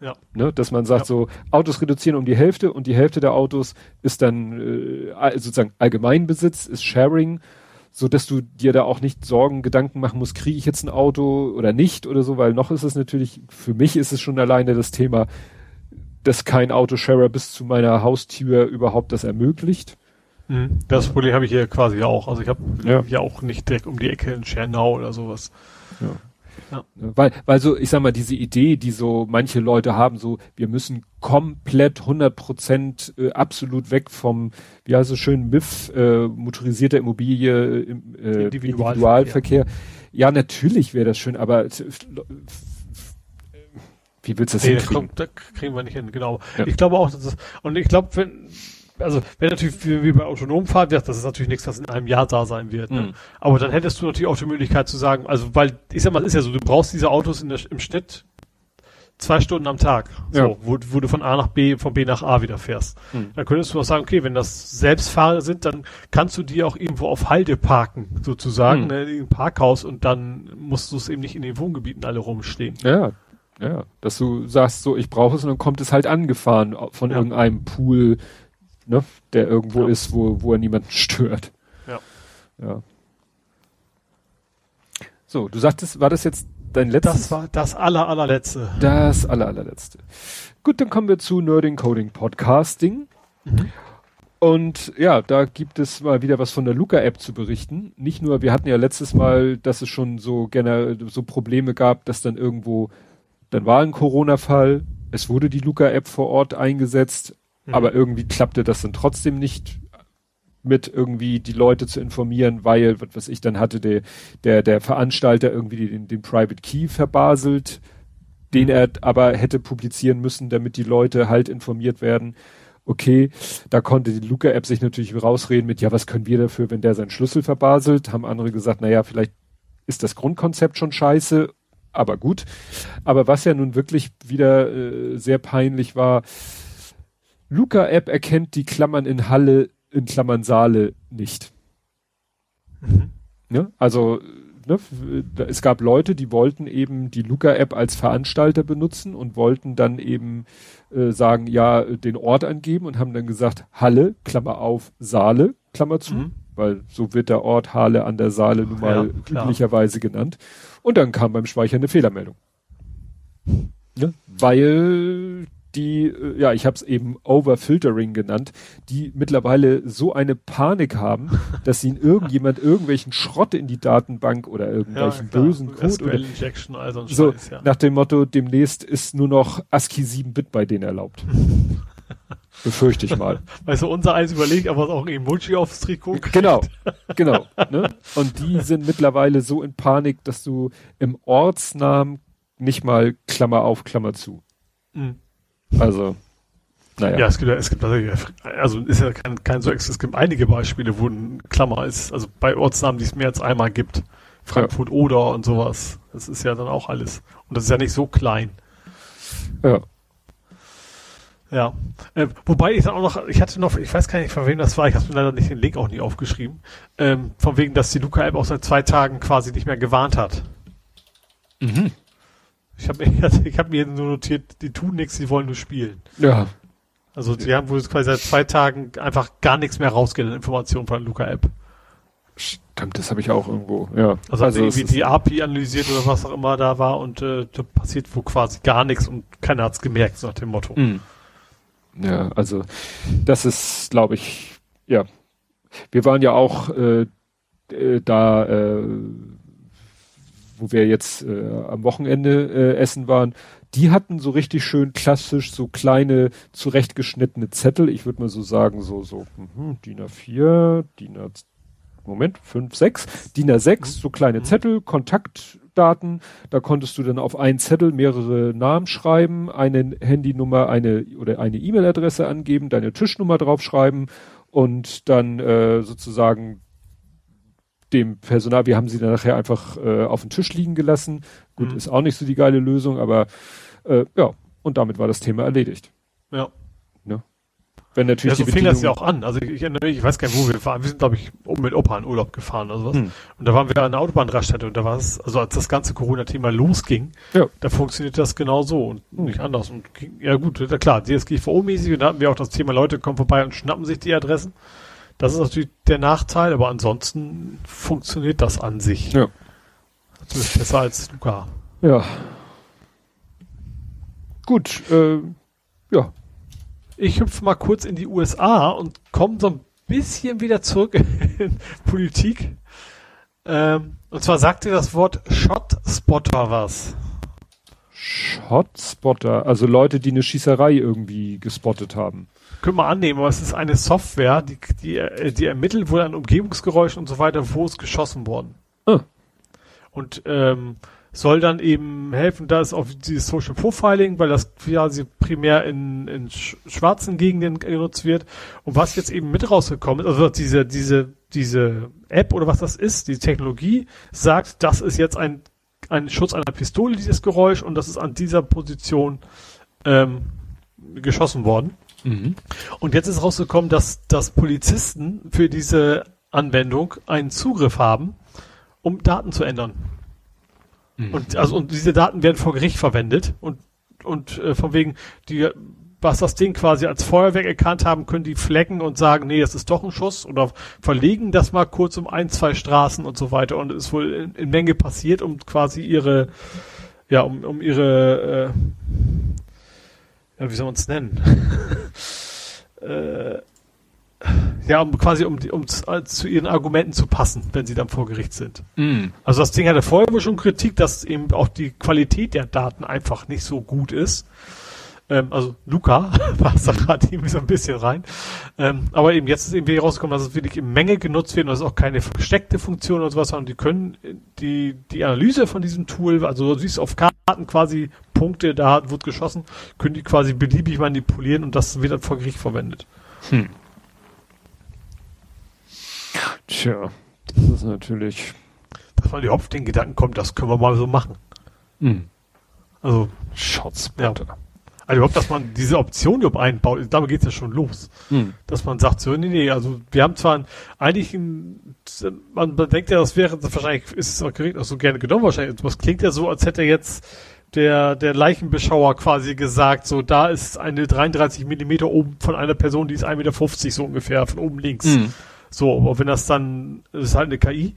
Ja.
Ne? Dass man sagt,
Ja.
so, Autos reduzieren um die Hälfte und die Hälfte der Autos ist dann äh, sozusagen Allgemeinbesitz, ist Sharing, so dass du dir da auch nicht Sorgen, Gedanken machen musst, kriege ich jetzt ein Auto oder nicht oder so, weil noch ist es natürlich, für mich ist es schon alleine das Thema, dass kein Autosharer bis zu meiner Haustür überhaupt das ermöglicht.
Mhm. Das Problem habe ich hier quasi auch. Also ich habe
Ja.
ja. auch nicht direkt um die Ecke in Schernau oder sowas.
Weil, weil so, ich sag mal, diese Idee, die so manche Leute haben, so, wir müssen komplett 100 Prozent äh, absolut weg vom, wie heißt es schön, MIF, äh, motorisierter Immobilie, äh, im, äh,
Individualverkehr.
Individualverkehr. Ja, natürlich wäre das schön, aber wie willst du das
Nee, das
hinkriegen?
kommt, da kriegen wir nicht hin, genau.
Ja.
Ich glaube auch, dass das, und ich glaube, wenn, also, wenn natürlich wie, wie bei Autonomfahrt, ja, das ist natürlich nichts, was in einem Jahr da sein wird. Ne?
Mhm.
Aber dann hättest du natürlich auch die Möglichkeit zu sagen, also, weil, ich sag mal, es ist ja so, du brauchst diese Autos in der, im Schnitt zwei Stunden am Tag, so,
Ja.
wo, wo du von A nach B, von B nach A wieder fährst.
Mhm.
Dann könntest du auch sagen, okay, wenn das Selbstfahrer sind, dann kannst du die auch irgendwo auf Halde parken, sozusagen,
Mhm.
ne, in einem Parkhaus und dann musst du es eben nicht in den Wohngebieten alle rumstehen.
Ja, ja, dass du sagst so, ich brauche es und dann kommt es halt angefahren von
Ja.
irgendeinem Pool, ne, der irgendwo
Ja.
ist, wo, wo er niemanden stört.
Ja.
Ja. So, du sagtest, war das jetzt dein letztes?
Das war das aller, allerletzte.
das aller, allerletzte. Gut, dann kommen wir zu Nerding Coding Podcasting.
Mhm.
Und ja, da gibt es mal wieder was von der Luca-App zu berichten. Nicht nur, wir hatten ja letztes Mal, dass es schon so generell so Probleme gab, dass dann irgendwo, dann war ein Corona-Fall, es wurde die Luca-App vor Ort eingesetzt, mhm. aber irgendwie klappte das dann trotzdem nicht mit irgendwie die Leute zu informieren, weil, was weiß ich, dann hatte der, der, der Veranstalter irgendwie den, den Private Key verbaselt, den mhm. er aber hätte publizieren müssen, damit die Leute halt informiert werden okay, da konnte die Luca-App sich natürlich rausreden mit, ja, was können wir dafür, wenn der seinen Schlüssel verbaselt? Haben andere gesagt, naja, vielleicht ist das Grundkonzept schon scheiße, aber gut. Aber was ja nun wirklich wieder äh, sehr peinlich war, Luca-App erkennt die Klammern in Halle, in Klammern Saale nicht. Mhm. Ja, also ne, es gab Leute, die wollten eben die Luca-App als Veranstalter benutzen und wollten dann eben äh, sagen, ja, den Ort angeben und haben dann gesagt, Halle, Klammer auf, Saale, Klammer zu, mhm. weil so wird der Ort Halle an der Saale nun mal ja, üblicherweise genannt. Und dann kam beim Speichern eine Fehlermeldung. Ja, weil die, äh, ja, ich habe es eben Overfiltering genannt, die mittlerweile so eine Panik haben, dass ihnen irgendjemand irgendwelchen Schrott in die Datenbank oder irgendwelchen ja, bösen Code oder Injection, also so Scheiß, ja. nach dem Motto, demnächst ist nur noch ASCII 7-Bit bei denen erlaubt. Befürchte ich mal.
Weißt du, unser eins überlegt, aber auch ein Emoji aufs Trikot.
Kriegt. Genau, genau. Ne? Und die sind mittlerweile so in Panik, dass du im Ortsnamen nicht mal Klammer auf, Klammer zu. Mhm. Also,
naja. Ja, es gibt, es gibt also ist ja kein, kein so, es gibt einige Beispiele, wo ein Klammer ist, also bei Ortsnamen, die es mehr als einmal gibt. Frankfurt ja. oder und sowas. Das ist ja dann auch alles. Und das ist ja nicht so klein.
Ja.
Ja. Äh, wobei ich dann auch noch, ich hatte noch, ich weiß gar nicht, von wem das war, ich habe mir leider nicht den Link auch nie aufgeschrieben, ähm, von wegen, dass die Luca-App auch seit zwei Tagen quasi nicht mehr gewarnt hat. Mhm. Ich habe ich hab mir nur notiert, die tun nichts, die wollen nur spielen.
Ja.
Also die haben wohl quasi seit zwei Tagen einfach gar nichts mehr rausgehen, Informationen von der Luca-App.
Stimmt, das habe ich auch irgendwo, ja.
Also, also irgendwie die API analysiert oder was auch immer da war und äh, da passiert wohl quasi gar nichts und keiner hat's gemerkt, so nach dem Motto. Mhm.
Ja, also das ist, glaube ich, ja. Wir waren ja auch äh, äh da äh, wo wir jetzt äh, am Wochenende äh, essen waren, die hatten so richtig schön klassisch so kleine zurechtgeschnittene Zettel. Ich würde mal so sagen, so, so mh, DIN A4, DIN A, Moment, 5, 6, DIN A6, so kleine mhm. Zettel, Kontaktdaten. Da konntest du dann auf einen Zettel mehrere Namen schreiben, eine Handynummer, eine oder eine E-Mail-Adresse angeben, deine Tischnummer draufschreiben und dann äh, sozusagen dem Personal, wir haben sie dann nachher einfach äh, auf den Tisch liegen gelassen. Gut, mhm. ist auch nicht so die geile Lösung, aber äh, ja, und damit war das Thema erledigt.
Ja.
Ne? Wenn natürlich
ja, so fing das ja auch an. Also ich, erinnere mich, ich weiß gar nicht, wo wir fahren. Wir sind, glaube ich, mit Opa in Urlaub gefahren oder sowas. Hm. Und da waren wir an der Autobahnraststätte und da war es, also als das ganze Corona-Thema losging, ja. da funktioniert das genau so und hm. nicht anders. Und ja gut, klar, DSGVO-mäßig, und da hatten wir auch das Thema, Leute kommen vorbei und schnappen sich die Adressen. Das ist natürlich der Nachteil, aber ansonsten funktioniert das an sich.
Ja.
Ist besser als Luca.
Ja. Gut, äh, ja.
Ich hüpfe mal kurz in die USA und komme so ein bisschen wieder zurück in Politik. Ähm, und zwar sagt dir das Wort Shotspotter was.
Shotspotter, also Leute, die eine Schießerei irgendwie gespottet haben
können wir annehmen, aber es ist eine Software, die, die, die ermittelt wohl an Umgebungsgeräuschen und so weiter, wo es geschossen worden. Ah. Und ähm, soll dann eben helfen, da ist auch dieses Social Profiling, weil das quasi primär in, in schwarzen Gegenden genutzt wird. Und was jetzt eben mit rausgekommen ist, also diese, diese, diese App oder was das ist, die Technologie, sagt, das ist jetzt ein, ein Schutz einer Pistole, dieses Geräusch, und das ist an dieser Position ähm, geschossen worden. Mhm. Und jetzt ist rausgekommen, dass, dass Polizisten für diese Anwendung einen Zugriff haben, um Daten zu ändern. Mhm. Und also und diese Daten werden vor Gericht verwendet und und äh, von wegen die was das Ding quasi als Feuerwerk erkannt haben, können die flecken und sagen, nee, das ist doch ein Schuss oder verlegen das mal kurz um ein, zwei Straßen und so weiter und es ist wohl in, in Menge passiert, um quasi ihre ja, um, um ihre äh, ja, wie soll man es nennen? äh, ja, um quasi um, um zu, äh, zu ihren Argumenten zu passen, wenn sie dann vor Gericht sind. Mm. Also das Ding hatte vorher wohl schon Kritik, dass eben auch die Qualität der Daten einfach nicht so gut ist. Ähm, also Luca passt da gerade irgendwie so ein bisschen rein. Ähm, aber eben jetzt ist eben rausgekommen, dass es wirklich in Menge genutzt wird und das ist auch keine versteckte Funktion oder sowas, sondern die können die, die Analyse von diesem Tool, also du siehst auf Karten quasi Punkte, da wird geschossen, können die quasi beliebig manipulieren und das wird dann vor Gericht verwendet. Hm.
Tja, das ist natürlich.
Dass man die auf den Gedanken kommt, das können wir mal so machen. Hm. Also. Shotspotter. Ja. Also überhaupt, dass man diese Option überhaupt einbaut, damit geht's ja schon los. Hm. Dass man sagt, so, nee, nee, also wir haben zwar ein, eigentlich ein, man denkt ja, das wäre, das wahrscheinlich ist es auch Gericht auch so gerne genommen, wahrscheinlich. Was klingt ja so, als hätte jetzt der, der Leichenbeschauer quasi gesagt, so, da ist eine 33 Millimeter oben von einer Person, die ist 1,50 Meter so ungefähr, von oben links. Hm. So, aber wenn das dann, das ist halt eine KI,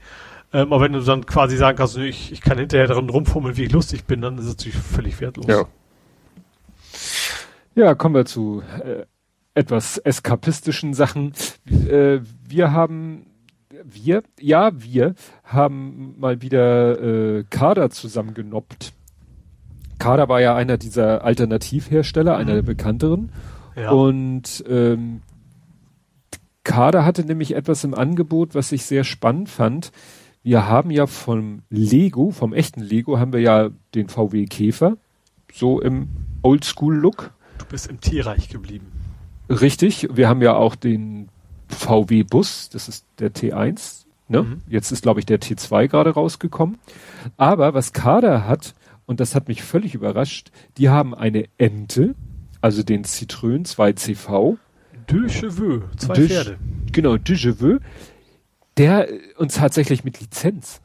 ähm, aber wenn du dann quasi sagen kannst, ich, ich kann hinterher drin rumfummeln, wie ich lustig bin, dann ist es natürlich völlig wertlos.
Ja. Ja, kommen wir zu äh, etwas eskapistischen Sachen. Äh, wir haben, wir, ja, wir haben mal wieder äh, Kader zusammengenoppt. Kader war ja einer dieser Alternativhersteller, einer der mhm. bekannteren. Ja. Und ähm, Kader hatte nämlich etwas im Angebot, was ich sehr spannend fand. Wir haben ja vom Lego, vom echten Lego, haben wir ja den VW Käfer, so im Oldschool-Look.
Bist im Tierreich geblieben.
Richtig. Wir haben ja auch den VW Bus, das ist der T1. Ne? Mhm. Jetzt ist, glaube ich, der T2 gerade rausgekommen. Aber was Kader hat, und das hat mich völlig überrascht, die haben eine Ente, also den Citroën 2CV.
De Cheveux, zwei de, Pferde.
Genau, De Cheveux, der uns tatsächlich mit Lizenz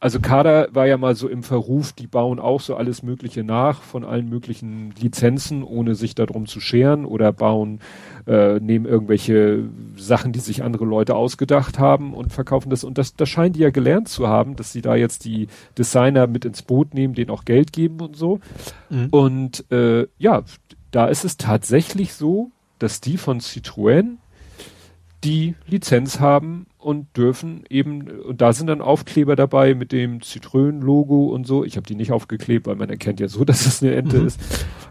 also Kader war ja mal so im Verruf, die bauen auch so alles Mögliche nach von allen möglichen Lizenzen, ohne sich darum zu scheren oder bauen, äh, nehmen irgendwelche Sachen, die sich andere Leute ausgedacht haben und verkaufen das. Und das, das scheint die ja gelernt zu haben, dass sie da jetzt die Designer mit ins Boot nehmen, denen auch Geld geben und so. Mhm. Und äh, ja, da ist es tatsächlich so, dass die von Citroën die Lizenz haben und dürfen eben, und da sind dann Aufkleber dabei mit dem Zitrönen-Logo und so. Ich habe die nicht aufgeklebt, weil man erkennt ja so, dass es eine Ente mhm. ist.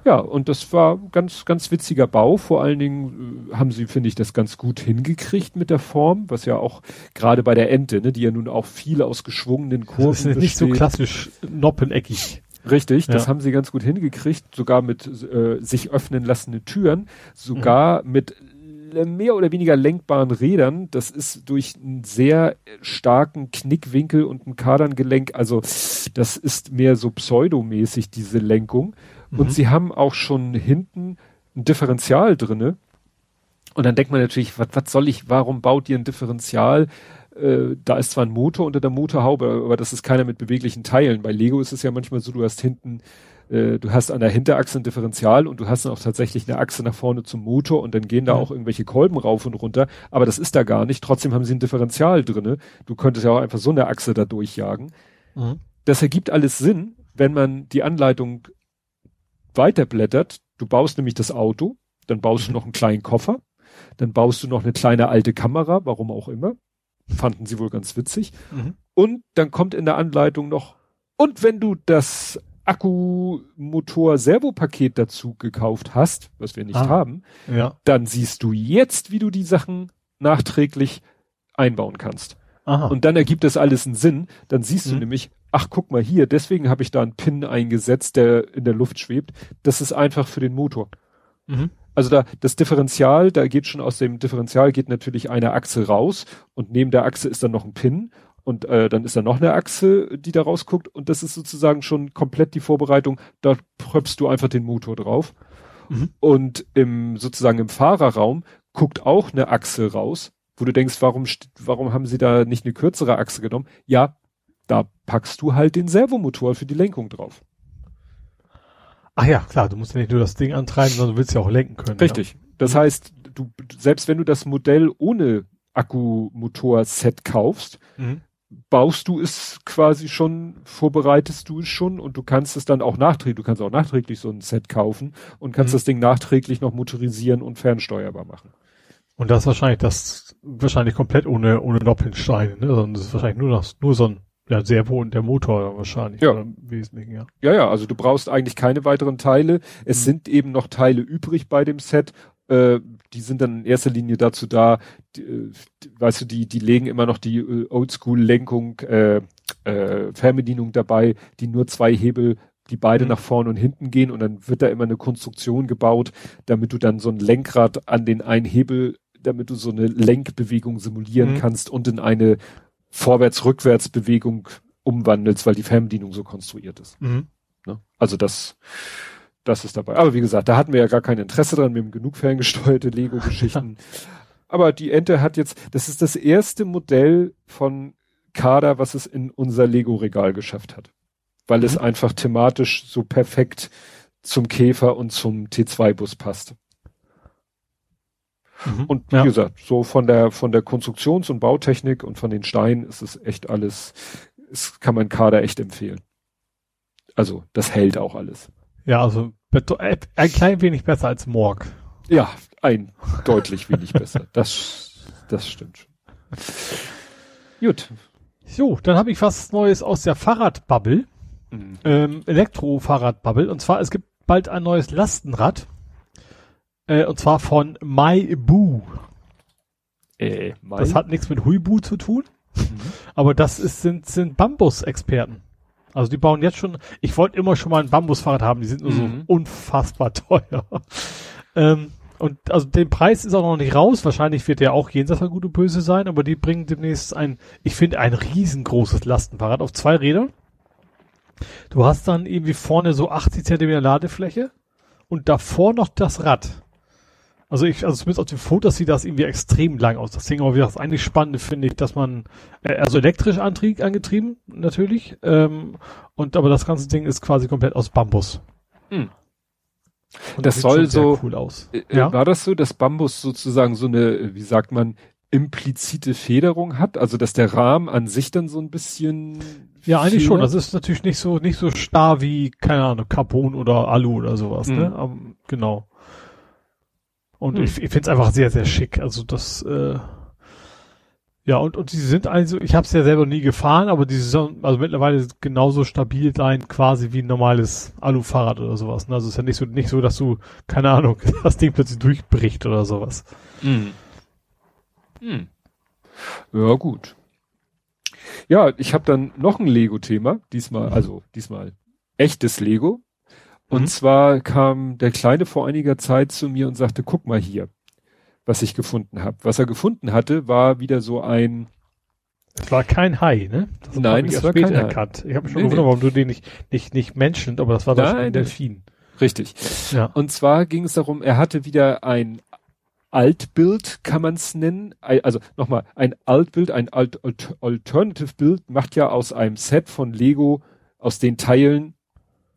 Ja, und das war ganz, ganz witziger Bau. Vor allen Dingen äh, haben sie, finde ich, das ganz gut hingekriegt mit der Form, was ja auch gerade bei der Ente, ne, die ja nun auch viel aus geschwungenen Kurven
Das ist nicht so klassisch noppeneckig.
Richtig, ja. das haben sie ganz gut hingekriegt, sogar mit äh, sich öffnen lassenden Türen, sogar mhm. mit mehr oder weniger lenkbaren Rädern. Das ist durch einen sehr starken Knickwinkel und ein Kaderngelenk. Also das ist mehr so pseudomäßig, diese Lenkung. Mhm. Und sie haben auch schon hinten ein Differential drinne. Und dann denkt man natürlich, was, was soll ich, warum baut ihr ein Differential? Äh, da ist zwar ein Motor unter der Motorhaube, aber das ist keiner mit beweglichen Teilen. Bei Lego ist es ja manchmal so, du hast hinten äh, du hast an der Hinterachse ein Differential und du hast dann auch tatsächlich eine Achse nach vorne zum Motor und dann gehen da mhm. auch irgendwelche Kolben rauf und runter, aber das ist da gar nicht. Trotzdem haben sie ein Differential drinne. Du könntest ja auch einfach so eine Achse da durchjagen. Mhm. Das ergibt alles Sinn, wenn man die Anleitung weiterblättert. Du baust nämlich das Auto, dann baust du noch einen kleinen Koffer, dann baust du noch eine kleine alte Kamera, warum auch immer. Fanden sie wohl ganz witzig. Mhm. Und dann kommt in der Anleitung noch, und wenn du das Akkumotor-Servopaket dazu gekauft hast, was wir nicht ah, haben, ja. dann siehst du jetzt, wie du die Sachen nachträglich einbauen kannst. Aha. Und dann ergibt das alles einen Sinn. Dann siehst mhm. du nämlich, ach guck mal hier, deswegen habe ich da einen Pin eingesetzt, der in der Luft schwebt. Das ist einfach für den Motor. Mhm. Also da das Differential, da geht schon aus dem Differential geht natürlich eine Achse raus und neben der Achse ist dann noch ein Pin und äh, dann ist da noch eine Achse, die da rausguckt und das ist sozusagen schon komplett die Vorbereitung. Da pröpst du einfach den Motor drauf. Mhm. Und im sozusagen im Fahrerraum guckt auch eine Achse raus, wo du denkst, warum warum haben sie da nicht eine kürzere Achse genommen? Ja, da packst du halt den Servomotor für die Lenkung drauf.
Ach ja, klar, du musst ja nicht nur das Ding antreiben, sondern du willst ja auch lenken können.
Richtig.
Ja.
Das heißt, du selbst wenn du das Modell ohne Akkumotor-Set kaufst, mhm baust du es quasi schon, vorbereitest du es schon und du kannst es dann auch nachträglich, du kannst auch nachträglich so ein Set kaufen und kannst mhm. das Ding nachträglich noch motorisieren und fernsteuerbar machen.
Und das ist wahrscheinlich das, wahrscheinlich komplett ohne, ohne Doppelsteine, ne? Sondern das ist wahrscheinlich nur noch, nur so ein, ja, Servo und der Motor wahrscheinlich.
Ja.
Im Wesentlichen, ja.
Ja, ja, also du brauchst eigentlich keine weiteren Teile. Es
Mhm.
sind eben noch Teile übrig bei dem Set. Äh, die sind dann in erster Linie dazu da, die, äh, die, weißt du, die, die legen immer noch die äh, Oldschool-Lenkung, äh, äh, Fernbedienung dabei, die nur zwei Hebel, die beide
Mhm.
nach vorne und hinten gehen und dann wird da immer eine Konstruktion gebaut, damit du dann so ein Lenkrad an den einen Hebel, damit du so eine Lenkbewegung simulieren
Mhm.
kannst und in eine Vorwärts-Rückwärts-Bewegung umwandelst, weil die Fernbedienung so konstruiert ist.
Mhm.
Ne? Also das, das ist dabei. Aber wie gesagt, da hatten wir ja gar kein Interesse dran. Wir haben genug ferngesteuerte Lego-Geschichten. Aber die Ente hat jetzt, das ist das erste Modell von Kader, was es in unser Lego-Regal geschafft hat. Weil es
Mhm.
einfach thematisch so perfekt zum Käfer und zum T2-Bus passt.
Mhm.
Und wie
Ja.
gesagt, so von der, von der Konstruktions- und Bautechnik und von den Steinen ist es echt alles, es kann man Kader echt empfehlen. Also, das hält auch alles.
Ja, also ein klein wenig besser als Morg.
Ja, ein deutlich wenig besser. Das, das stimmt schon. Gut.
So, dann habe ich was Neues aus der Fahrradbubble,
Mhm.
ähm, Elektro-Fahrradbubble. Und zwar, es gibt bald ein neues Lastenrad. Äh, und zwar von MyBoo.
Äh, mein,
Das hat nichts mit Huibu zu tun, aber das ist, sind, sind Bambus-Experten. Also die bauen jetzt schon, ich wollte immer schon mal ein Bambusfahrrad haben, die sind nur
Mhm.
so unfassbar teuer. ähm, und also den Preis ist auch noch nicht raus, wahrscheinlich wird der auch jenseits von gut und böse sein, aber die bringen demnächst ein, ich finde ein riesengroßes Lastenfahrrad auf zwei Rädern. Du hast dann irgendwie vorne so 80 Zentimeter Ladefläche und davor noch das Rad. Also ich, also zumindest auf dem Foto sieht das irgendwie extrem lang aus. Das Ding, aber wie gesagt, das eigentlich Spannende finde ich, dass man, äh, also elektrisch antrieb, angetrieben, natürlich, ähm, und aber das ganze Ding ist quasi komplett aus Bambus.
Hm. Das
sieht
soll so-
cool aus.
Äh,
Ja.
War das so, dass Bambus sozusagen so eine, äh, wie sagt man, implizite Federung hat? Also, dass der Rahmen an sich dann so ein bisschen.
Ja, eigentlich schon. Das ist natürlich nicht so, nicht so starr wie, keine Ahnung, Carbon oder Alu oder sowas,
Mhm.
ne? Aber, genau. Und
Mhm.
ich, ich finde es einfach sehr, sehr schick. Also das, äh, ja, und, und die sind also, ich habe es ja selber nie gefahren, aber die sind also mittlerweile genauso stabil sein, quasi wie ein normales Alufahrrad oder sowas. Ne? Also es ist ja nicht so, nicht so, dass du, keine Ahnung, das Ding plötzlich durchbricht oder sowas.
Mhm. Mhm. Ja, gut. Ja, ich habe dann noch ein Lego-Thema, diesmal,
Mhm.
also diesmal echtes Lego. Und
Mhm.
zwar kam der Kleine vor einiger Zeit zu mir und sagte, guck mal hier, was ich gefunden habe. Was er gefunden hatte, war wieder so ein,
Es war kein Hai, ne? Das
Nein, es war kein Hai.
erkannt. Ich habe mich schon
Nee,
gewundert, warum du den nicht, nicht, nicht mentioned, aber das war doch ein. Delfin.
richtig.
Ja.
Und zwar ging es darum, er hatte wieder ein Altbild, kann man es nennen. Also nochmal, ein Altbild, ein Alt Alt Alternative Bild macht ja aus einem Set von Lego, aus den Teilen,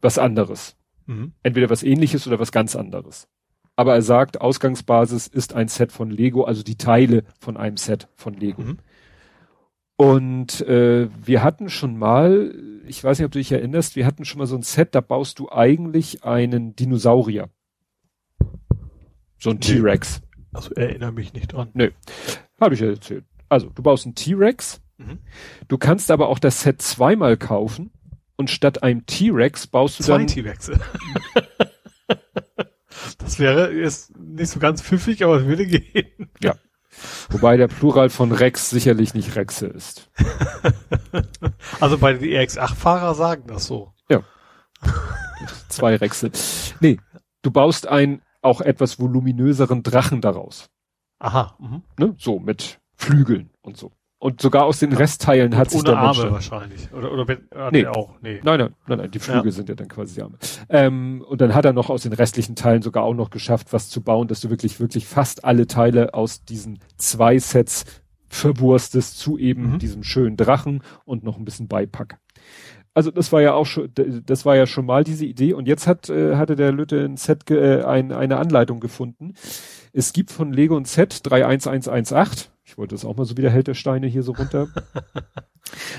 was anderes.
Mhm.
Entweder was ähnliches oder was ganz anderes. Aber er sagt, Ausgangsbasis ist ein Set von Lego, also die Teile von einem Set von Lego.
Mhm.
Und äh, wir hatten schon mal, ich weiß nicht, ob du dich erinnerst, wir hatten schon mal so ein Set, da baust du eigentlich einen Dinosaurier. So ein
Nee.
T-Rex.
Also erinnere mich nicht dran.
Habe ich ja erzählt. Also, du baust einen T-Rex.
Mhm.
Du kannst aber auch das Set zweimal kaufen. Und statt einem T-Rex baust du
Zwei
dann,
T-Rexe. das wäre jetzt nicht so ganz pfiffig, aber es würde gehen.
wobei der Plural von Rex sicherlich nicht Rexe ist.
Also bei den EX8-Fahrer sagen das so.
Zwei Rexe. Nee, du baust einen auch etwas voluminöseren Drachen daraus.
Aha. Mhm.
Ne? So, mit Flügeln und so. Und sogar aus den Restteilen hat sich Mensch
Arme
dann-
wahrscheinlich. Oder, oder wenn, ah,
Nee.
nee. auch. Nee.
Nein, nein, nein, nein, die Flügel sind ja dann quasi die Arme. Ähm, und dann hat er noch aus den restlichen Teilen sogar auch noch geschafft, was zu bauen, dass du wirklich, wirklich fast alle Teile aus diesen zwei Sets verwurstest zu eben
Mhm.
diesem schönen Drachen und noch ein bisschen Beipack. Also das war ja auch schon, das war ja schon mal diese Idee und jetzt hat äh, hatte der Lütte ein Set äh, ein, eine Anleitung gefunden. Es gibt von Lego ein Set 31118. Ich wollte das auch mal so wie der Held der Steine hier so runter.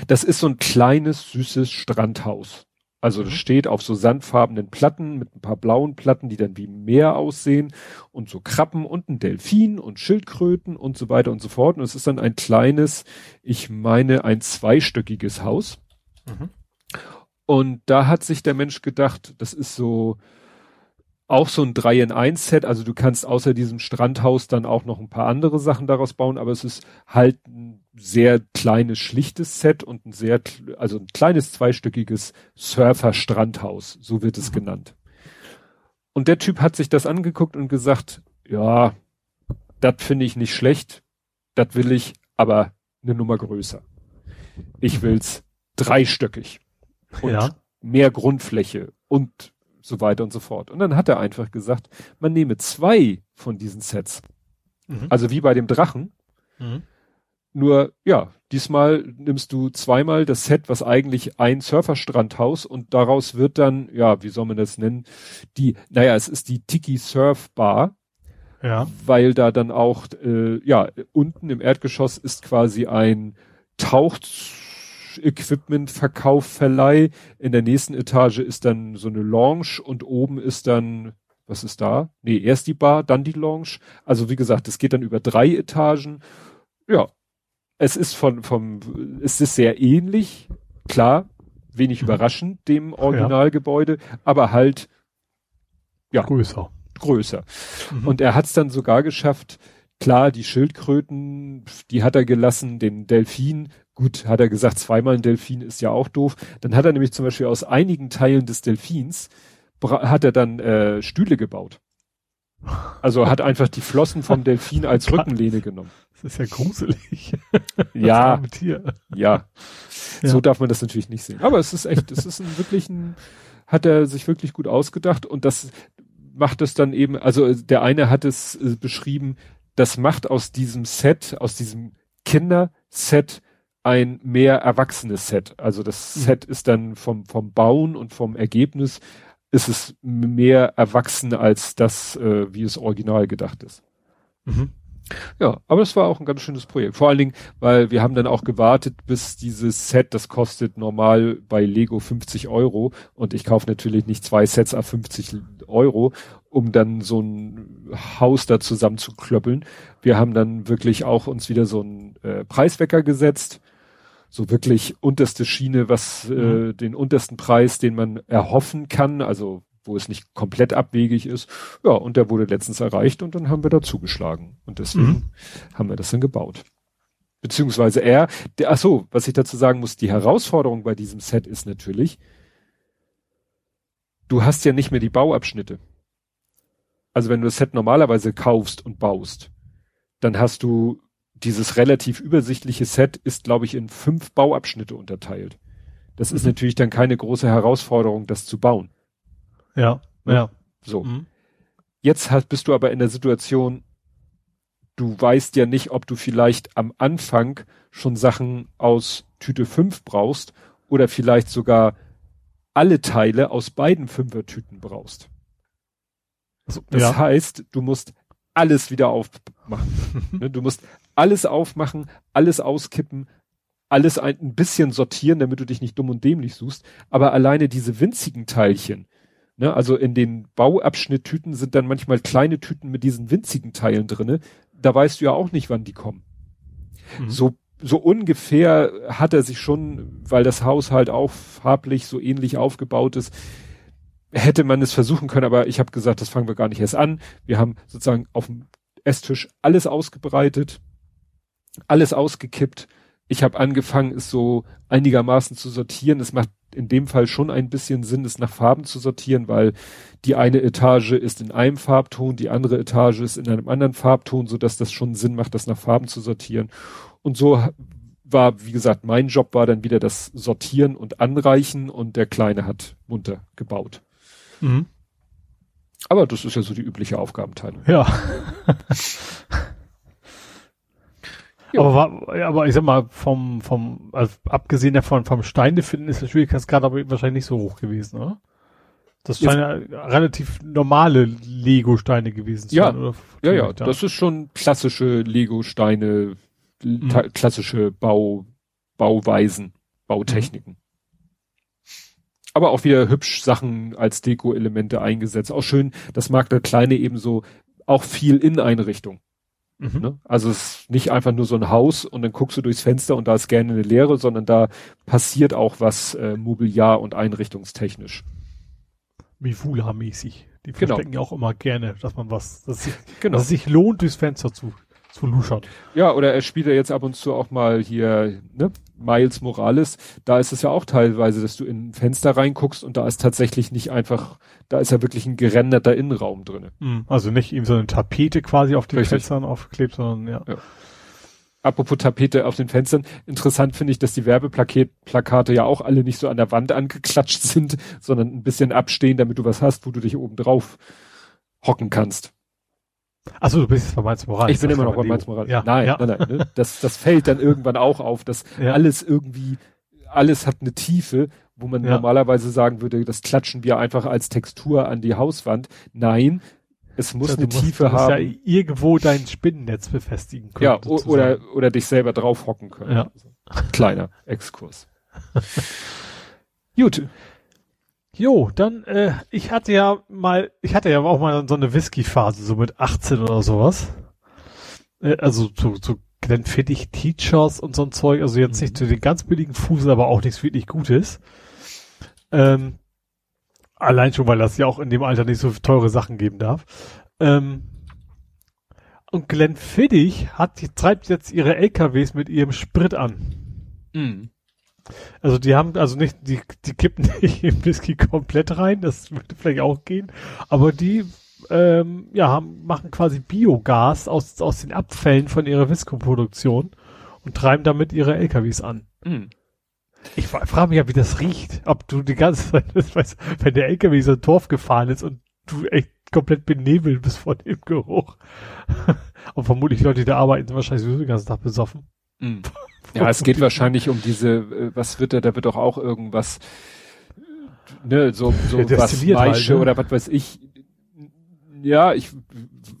Das ist so ein kleines süßes Strandhaus. Also das steht auf so sandfarbenen Platten mit ein paar blauen Platten, die dann wie Meer aussehen und so Krabben und ein Delfin und Schildkröten und so weiter und so fort. Und es ist dann ein kleines, ich meine, ein zweistöckiges Haus. Mhm. Und da hat sich der Mensch gedacht, das ist so auch so ein 3 in 1 Set. Also du kannst außer diesem Strandhaus dann auch noch ein paar andere Sachen daraus bauen, aber es ist halt ein sehr kleines, schlichtes Set und ein sehr, also ein kleines zweistöckiges Surfer-Strandhaus, so wird es mhm. genannt. Und der Typ hat sich das angeguckt und gesagt, ja, das finde ich nicht schlecht, das will ich, aber eine Nummer größer. Ich will's dreistöckig und ja. mehr Grundfläche und so weiter und so fort. Und dann hat er einfach gesagt, man nehme zwei von diesen Sets. Mhm. Also wie bei dem Drachen. Mhm. Nur, ja, diesmal nimmst du zweimal das Set, was eigentlich ein Surferstrandhaus und daraus wird dann, ja, wie soll man das nennen? Die, naja, es ist die Tiki Surf Bar. Ja. Weil da dann auch, äh, ja, unten im Erdgeschoss ist quasi ein Tauchequipment Verkauf Verleih. In der nächsten Etage ist dann so eine Lounge und oben ist dann, was ist da? Nee, erst die Bar, dann die Lounge. Also wie gesagt, es geht dann über drei Etagen. Ja, es ist von, vom, es ist sehr ähnlich, klar, wenig mhm. überraschend dem Originalgebäude, ja. aber halt, ja.
Größer.
Größer. Mhm. Und er hat es dann sogar geschafft, klar, die Schildkröten, die hat er gelassen, den Delfin, gut, hat er gesagt, zweimal ein Delfin ist ja auch doof. Dann hat er nämlich zum Beispiel aus einigen Teilen des Delfins, hat er dann äh, Stühle gebaut. Also hat einfach die Flossen vom Delfin als Rückenlehne genommen.
Das ist ja gruselig.
ja. ja. Ja. So darf man das natürlich nicht sehen. Aber es ist echt, es ist ein wirklich ein, hat er sich wirklich gut ausgedacht und das macht es dann eben, also der eine hat es äh, beschrieben, das macht aus diesem Set, aus diesem Kinderset ein mehr erwachsenes Set. Also das mhm. Set ist dann vom, vom Bauen und vom Ergebnis ist es mehr erwachsen als das, äh, wie es original gedacht ist. Mhm. Ja, aber es war auch ein ganz schönes Projekt. Vor allen Dingen, weil wir haben dann auch gewartet, bis dieses Set, das kostet normal bei Lego 50 Euro und ich kaufe natürlich nicht zwei Sets ab 50 Euro, um dann so ein Haus da zusammenzuklöppeln. Wir haben dann wirklich auch uns wieder so einen äh, Preiswecker gesetzt so wirklich unterste Schiene, was äh, mhm. äh, den untersten Preis, den man erhoffen kann, also wo es nicht komplett abwegig ist. Ja, und der wurde letztens erreicht und dann haben wir da zugeschlagen. Und deswegen mhm. haben wir das dann gebaut. Beziehungsweise er, der, ach so, was ich dazu sagen muss, die Herausforderung bei diesem Set ist natürlich, du hast ja nicht mehr die Bauabschnitte. Also wenn du das Set normalerweise kaufst und baust, dann hast du dieses relativ übersichtliche Set ist, glaube ich, in fünf Bauabschnitte unterteilt. Das mhm. ist natürlich dann keine große Herausforderung, das zu bauen.
Ja, ne? ja.
So. Mhm. Jetzt hast, bist du aber in der Situation, du weißt ja nicht, ob du vielleicht am Anfang schon Sachen aus Tüte 5 brauchst oder vielleicht sogar alle Teile aus beiden Fünfertüten brauchst. Also, das ja. heißt, du musst alles wieder aufmachen. Ne, du musst alles aufmachen, alles auskippen, alles ein, bisschen sortieren, damit du dich nicht dumm und dämlich suchst. Aber alleine diese winzigen Teilchen, ne, also in den Bauabschnitttüten sind dann manchmal kleine Tüten mit diesen winzigen Teilen drinne. Da weißt du ja auch nicht, wann die kommen. Mhm. So so ungefähr hat er sich schon, weil das Haus halt auch farblich so ähnlich aufgebaut ist, hätte man es versuchen können, aber ich habe gesagt, das fangen wir gar nicht erst an. Wir haben sozusagen auf dem Esstisch alles ausgebreitet, alles ausgekippt. Ich habe angefangen, es so einigermaßen zu sortieren. Es macht in dem Fall schon ein bisschen Sinn, es nach Farben zu sortieren, weil die eine Etage ist in einem Farbton, die andere Etage ist in einem anderen Farbton, so dass das schon Sinn macht, das nach Farben zu sortieren. Und so war, wie gesagt, mein Job war dann wieder das Sortieren und Anreichen und der Kleine hat munter gebaut. Mhm. Aber das ist ja so die übliche Aufgabenteilung.
Ja. aber, war, aber ich sag mal, vom, vom, also abgesehen davon, vom Steine finden ist der Schwierigkeitsgrad aber wahrscheinlich nicht so hoch gewesen, oder? Das scheinen ja relativ normale Lego-Steine gewesen
zu ja, sein, oder? Ja, ja, das ist schon klassische Lego-Steine, mhm. klassische Bau, Bauweisen, Bautechniken. Mhm. aber auch wieder hübsch Sachen als Deko-Elemente eingesetzt. Auch schön, das mag der Kleine ebenso, auch viel Inneneinrichtung. Mhm. Ne? Also es ist nicht einfach nur so ein Haus und dann guckst du durchs Fenster und da ist gerne eine Leere, sondern da passiert auch was äh, Mobiliar- und einrichtungstechnisch.
Mifula-mäßig. Die genau. verstecken ja auch immer gerne, dass man was, dass sich, genau. dass es sich lohnt, durchs Fenster zu zu luschern.
Ja, oder er spielt ja jetzt ab und zu auch mal hier, ne, Miles Morales. Da ist es ja auch teilweise, dass du in ein Fenster reinguckst und da ist tatsächlich nicht einfach, da ist ja wirklich ein gerenderter Innenraum drin.
Mhm. Also nicht ihm so eine Tapete quasi auf den Richtig. Fenstern aufgeklebt, sondern ja. ja.
Apropos Tapete auf den Fenstern. Interessant finde ich, dass die Werbeplakate ja auch alle nicht so an der Wand angeklatscht sind, sondern ein bisschen abstehen, damit du was hast, wo du dich oben drauf hocken kannst.
Achso, du bist jetzt bei Mainz Morales.
Ich bin immer noch bei Mainz Morales.
Ja,
nein,
ja.
nein, nein, ne? Das, das fällt dann irgendwann auch auf, dass ja. alles irgendwie, alles hat eine Tiefe, wo man ja. normalerweise sagen würde, das klatschen wir einfach als Textur an die Hauswand. Nein, es muss eine musst, Tiefe haben. ja
irgendwo dein Spinnennetz befestigen
können. Ja, oder, oder dich selber drauf hocken können. Ja. Kleiner Exkurs.
Gut. Jo, dann, äh, ich hatte ja mal, ich hatte ja auch mal so eine Whisky-Phase, so mit 18 oder sowas. Äh, also zu, zu Glenfiddich Teachers und so ein Zeug, also jetzt mhm. nicht zu den ganz billigen Fuseln, aber auch nichts wirklich Gutes. Ähm, allein schon, weil das ja auch in dem Alter nicht so teure Sachen geben darf. Ähm, und Glenfiddich hat, die treibt jetzt ihre LKWs mit ihrem Sprit an. Mhm. Also die haben, also nicht, die, die kippen nicht im Whisky komplett rein, das würde vielleicht auch gehen, aber die ähm, ja, haben, machen quasi Biogas aus, aus den Abfällen von ihrer Whisky-Produktion und treiben damit ihre LKWs an. Mhm. Ich frage mich ja, wie das riecht. Ob du die ganze Zeit, weißt, wenn der LKW so ein Dorf gefahren ist und du echt komplett benebelt bist von dem Geruch. und vermutlich Leute, die da arbeiten, sind wahrscheinlich sowieso den ganzen Tag besoffen.
Mhm. Ja, es geht wahrscheinlich um diese, äh, was wird da, da wird doch auch irgendwas, ne, so, so ja, was Maische halt, ne? oder was weiß ich. Ja, ich,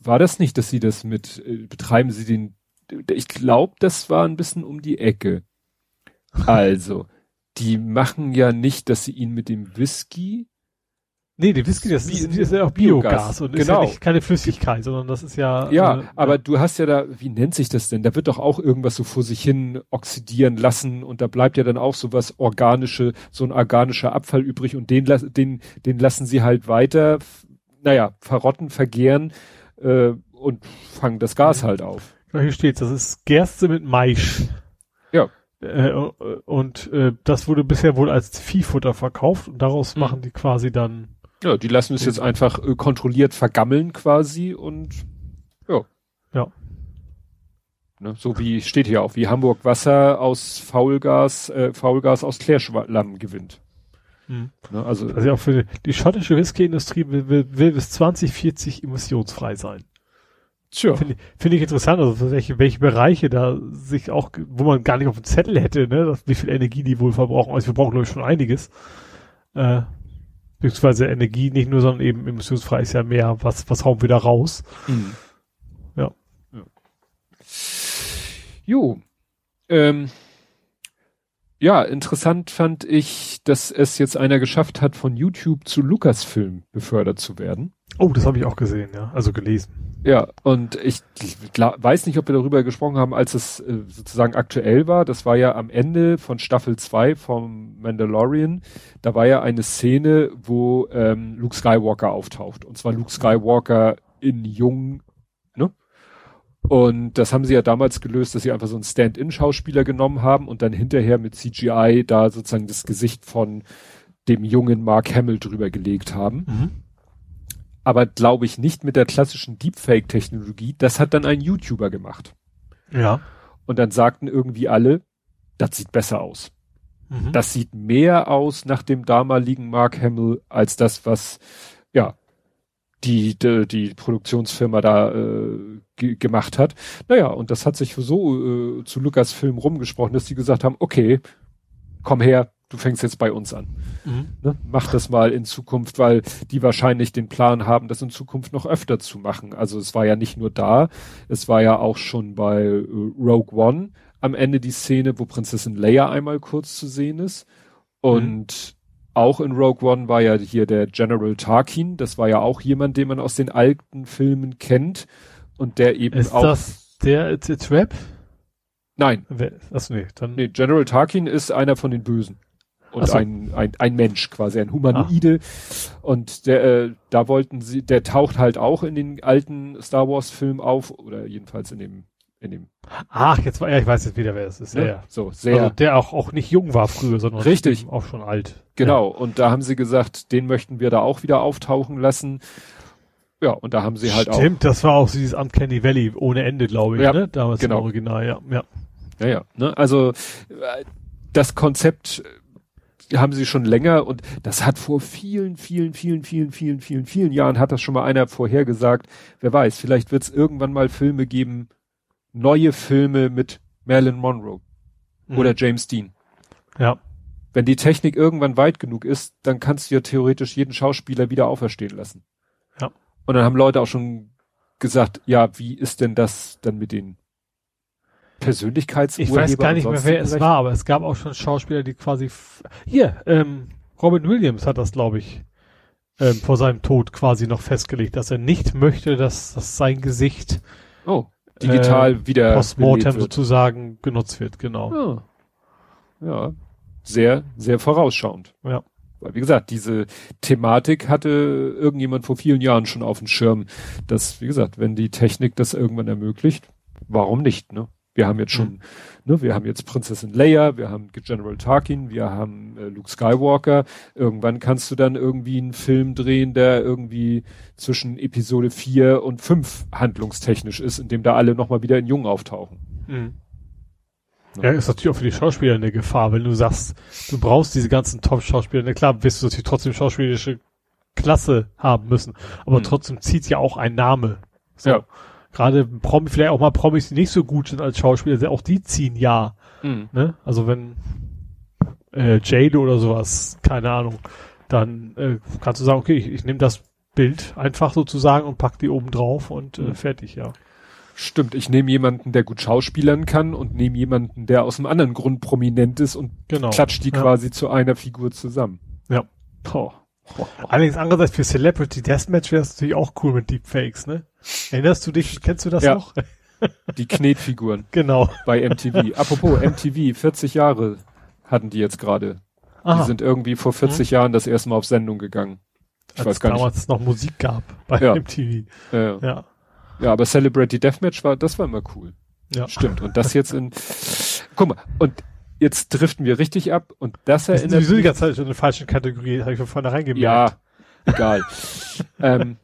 war das nicht, dass sie das mit, äh, betreiben sie den, ich glaube, das war ein bisschen um die Ecke. Also, die machen ja nicht, dass sie ihn mit dem Whisky
Nee, die Whisky, das ist, ist ja auch Biogas, Biogas und genau. ist ja genau. nicht keine Flüssigkeit, sondern das ist ja.
Ja, äh, aber ja. du hast ja da, wie nennt sich das denn? Da wird doch auch irgendwas so vor sich hin oxidieren lassen und da bleibt ja dann auch so was organische, so ein organischer Abfall übrig und den, den, den lassen sie halt weiter, naja, verrotten, vergehren äh, und fangen das Gas halt auf.
Ja, hier steht, das ist Gerste mit Maisch.
Ja.
Äh, und äh, das wurde bisher wohl als Viehfutter verkauft und daraus mhm. machen die quasi dann
ja, die lassen es jetzt einfach äh, kontrolliert vergammeln quasi und ja.
Ja.
Ne, so wie steht hier auch, wie Hamburg Wasser aus Faulgas, äh, Faulgas aus Klärschlamm gewinnt.
Hm. Ne, also, also auch für die schottische Whisky-Industrie will, will, will bis 2040 emissionsfrei sein. Tja. Finde find ich interessant, also welche, welche Bereiche da sich auch, wo man gar nicht auf dem Zettel hätte, ne, wie viel Energie die wohl verbrauchen. Also wir brauchen, glaube ich, schon einiges. Äh, beziehungsweise Energie nicht nur, sondern eben emissionsfrei ist ja mehr, was, was hauen wir da raus. Mhm. Ja. ja.
Jo. Ähm, ja, interessant fand ich, dass es jetzt einer geschafft hat, von YouTube zu Lucasfilm befördert zu werden.
Oh, das habe ich auch gesehen, ja, also gelesen.
Ja, und ich weiß nicht, ob wir darüber gesprochen haben, als es äh, sozusagen aktuell war. Das war ja am Ende von Staffel 2 vom Mandalorian. Da war ja eine Szene, wo ähm, Luke Skywalker auftaucht. Und zwar Luke Skywalker in jung, ne? Und das haben sie ja damals gelöst, dass sie einfach so einen Stand-in-Schauspieler genommen haben und dann hinterher mit CGI da sozusagen das Gesicht von dem jungen Mark Hamill drüber gelegt haben. Mhm aber glaube ich nicht mit der klassischen Deepfake-Technologie. Das hat dann ein YouTuber gemacht.
Ja.
Und dann sagten irgendwie alle, das sieht besser aus. Mhm. Das sieht mehr aus nach dem damaligen Mark Hamill als das, was ja die die, die Produktionsfirma da äh, gemacht hat. Naja, und das hat sich so äh, zu Lukas Film rumgesprochen, dass die gesagt haben, okay, komm her, du fängst jetzt bei uns an. Mhm. Ne? Mach das mal in Zukunft, weil die wahrscheinlich den Plan haben, das in Zukunft noch öfter zu machen. Also es war ja nicht nur da, es war ja auch schon bei äh, Rogue One am Ende die Szene, wo Prinzessin Leia einmal kurz zu sehen ist. Und auch in Rogue One war ja hier der General Tarkin. Das war ja auch jemand, den man aus den alten Filmen kennt und der eben
Ist
auch.
das der It's, it's Rap?
Nein,
Wer- Achso, nee, dann.
nee, General Tarkin ist einer von den Bösen. Und
so.
ein, ein, ein Mensch quasi, ein Humanoide. Und der, äh, da wollten sie, der taucht halt auch in den alten Star Wars Filmen auf, oder jedenfalls in dem, in dem,
Ach, jetzt war ja, ich weiß jetzt wieder, wer es ist. Ja,
ne?
ja.
so, sehr,
Also der auch, auch nicht jung war früher, sondern
Richtig.
auch schon alt.
Genau, und da haben sie gesagt, den möchten wir da auch wieder auftauchen lassen. Ja, und da haben sie halt
Stimmt, das war auch so dieses Uncanny Valley ohne Ende, glaube ich,
Ja,
ne? Damals
genau.
im Original, ja. ja.
auch, ja, ja, ne? Also, äh, das Konzept haben sie schon länger und das hat vor vielen, vielen, vielen, vielen, vielen, vielen, vielen Jahren hat das schon mal einer vorhergesagt. Wer weiß, vielleicht wird es irgendwann mal Filme geben, neue Filme mit Marilyn Monroe
Mhm.
oder James Dean.
Ja.
Wenn die Technik irgendwann weit genug ist, dann kannst du ja theoretisch jeden Schauspieler wieder auferstehen lassen.
Ja.
Und dann haben Leute auch schon gesagt, ja, wie ist denn das dann mit den
Ich
Persönlichkeitsurhebern?
weiß gar nicht mehr, wer es war, aber es gab auch schon Schauspieler, die quasi hier, ähm, Robin Williams hat das, glaube ich, ähm, vor seinem Tod quasi noch festgelegt, dass er nicht möchte, dass, dass sein Gesicht
Oh, digital wieder
postmortem sozusagen genutzt wird, genau.
Ja. ja, sehr, sehr vorausschauend.
Ja.
Weil, wie gesagt, diese Thematik hatte irgendjemand vor vielen Jahren schon auf dem Schirm, dass, wie gesagt, wenn die Technik das irgendwann ermöglicht, warum nicht, ne? Wir haben jetzt schon, ne, wir haben jetzt Prinzessin Leia, wir haben General Tarkin, wir haben äh, Luke Skywalker. Irgendwann kannst du dann irgendwie einen Film drehen, der irgendwie zwischen Episode 4 und 5 handlungstechnisch ist, in dem da alle nochmal wieder in Jung auftauchen.
Mhm. Ja, ist natürlich auch für die Schauspieler eine Gefahr, wenn du sagst, du brauchst diese ganzen Top-Schauspieler. Na klar, wirst du natürlich trotzdem schauspielerische Klasse haben müssen, aber
Hm.
trotzdem zieht ja auch ein Name. So.
Ja.
Gerade Promi, vielleicht auch mal Promis, die nicht so gut sind als Schauspieler, auch die ziehen ja.
Mhm.
Ne? Also wenn äh, Jade oder sowas, keine Ahnung, dann äh, kannst du sagen, okay, ich, ich nehme das Bild einfach sozusagen und pack die oben drauf und äh,
Mhm.
fertig, ja.
Stimmt, ich nehme jemanden, der gut schauspielern kann und nehme jemanden, der aus einem anderen Grund prominent ist und
Genau.
klatscht die
Ja.
quasi zu einer Figur zusammen.
Ja.
Boah.
Allerdings andererseits für Celebrity Deathmatch wäre es natürlich auch cool mit Deepfakes, ne? Erinnerst du dich, kennst du das
Ja.
noch?
Die Knetfiguren
genau.
bei MTV. Apropos MTV, 40 Jahre hatten die jetzt gerade. Die sind irgendwie vor 40 Jahren das erste Mal auf Sendung gegangen. Ich
als
weiß gar nicht.
damals noch Musik gab bei
Ja.
MTV.
Äh,
Ja.
ja, aber Celebrity Deathmatch war, das war immer cool.
Ja.
Stimmt. Und das jetzt in, guck mal, und jetzt driften wir richtig ab und das
Das ist
erinnert
die ganze Zeit schon in der falschen Kategorie, habe ich von vornherein gemerkt.
Ja, egal. ähm,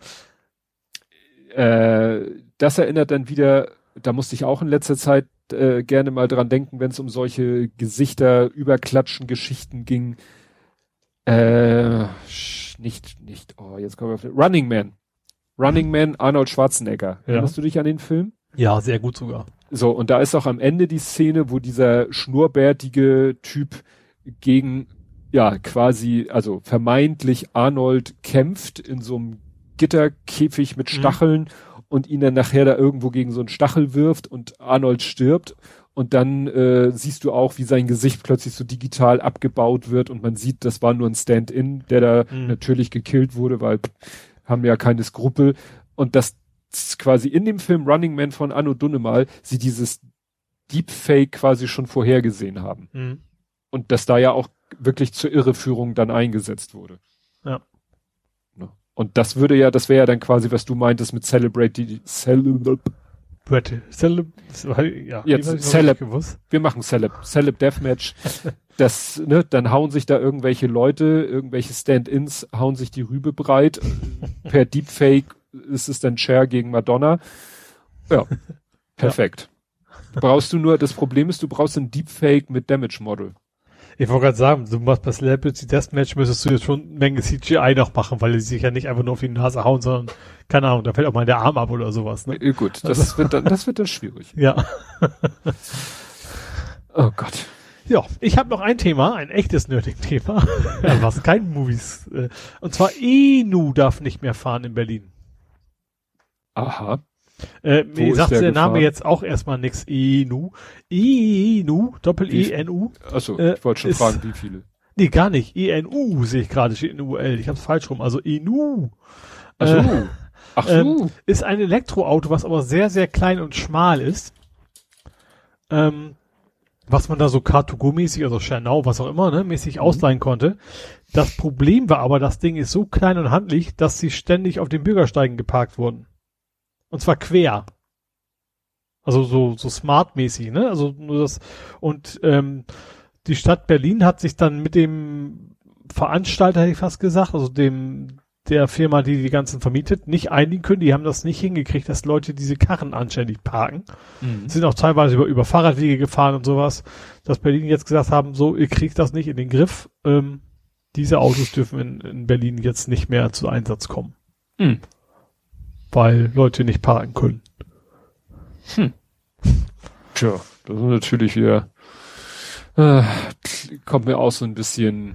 äh, das erinnert dann wieder, da musste ich auch in letzter Zeit äh, gerne mal dran denken, wenn es um solche Gesichter überklatschen Geschichten ging. Äh, nicht, nicht, oh, jetzt kommen wir auf den, Running Man. Running Man, Arnold Schwarzenegger.
Ja.
Erinnerst du dich an den Film?
Ja, sehr gut sogar.
So, und da ist auch am Ende die Szene, wo dieser schnurrbärtige Typ gegen, ja, quasi, also vermeintlich Arnold kämpft in so einem Gitterkäfig mit
Mhm.
Stacheln und ihn dann nachher da irgendwo gegen so einen Stachel wirft und Arnold stirbt. Und dann äh, siehst du auch, wie sein Gesicht plötzlich so digital abgebaut wird und man sieht, das war nur ein Stand-in, der da
Mhm.
natürlich gekillt wurde, weil haben ja keine Skrupel. Und das quasi in dem Film Running Man von Anno Dunnemal sie dieses Deepfake quasi schon vorhergesehen haben.
Mhm.
Und dass da ja auch wirklich zur Irreführung dann eingesetzt wurde.
Ja.
Ne? Und das würde ja, das wäre ja dann quasi, was du meintest mit Celebrate, die Celeb,
Warte, Celeb, ja,
Jetzt Celeb. wir machen Celeb, Celeb Deathmatch. Das, ne, dann hauen sich da irgendwelche Leute, irgendwelche Stand-ins, hauen sich die Rübe breit. per Deepfake ist es dann Cher gegen Madonna. Ja, perfekt. Brauchst du nur, das Problem ist, du brauchst ein Deepfake mit Damage Model.
Ich wollte gerade sagen, du machst bei Celebrity Deathmatch müsstest du jetzt schon eine Menge CGI noch machen, weil die sich ja nicht einfach nur auf die Nase hauen, sondern, keine Ahnung, da fällt auch mal der Arm ab oder sowas, ne?
Äh, Gut, das wird dann, das wird dann schwierig.
Ja.
Oh Gott.
Ja, ich habe noch ein Thema, ein echtes Nerding-Thema, ja, was kein Movies. Äh, und zwar Enu darf nicht mehr fahren in Berlin.
Aha.
Äh, mir sagt
der
der Name jetzt auch erstmal nix. Enu. Enu, Doppel-E-N-U.
Achso,
Äh,
ich wollte schon
ist-
fragen, wie viele.
Nee, gar nicht. ENU sehe ich gerade, steht in UL. Ich hab's falsch rum. Also ENU.
Ach so.
Äh,
Ach so.
Ähm, ist ein Elektroauto, was aber sehr, sehr klein und schmal ist. Ähm, was man da so Car2Go-mäßig, also Schernau, was auch immer, ne, mäßig ausleihen konnte. Das Problem war aber, das Ding ist so klein und handlich, dass sie ständig auf den Bürgersteigen geparkt wurden. Und zwar quer. Also so, so smart-mäßig, ne? Also nur das, und ähm, die Stadt Berlin hat sich dann mit dem Veranstalter, hätte ich fast gesagt, also dem der Firma, die die ganzen vermietet, nicht einigen können. Die haben das nicht hingekriegt, dass Leute diese Karren anständig parken.
Mhm.
Sind auch teilweise über, über Fahrradwege gefahren und sowas. Dass Berlin jetzt gesagt haben, so, ihr kriegt das nicht in den Griff. Ähm, diese Autos dürfen in, in Berlin jetzt nicht mehr zu Einsatz kommen.
Mhm.
Weil Leute nicht parken können.
Tja, das ist natürlich wieder, äh, kommt mir auch so ein bisschen,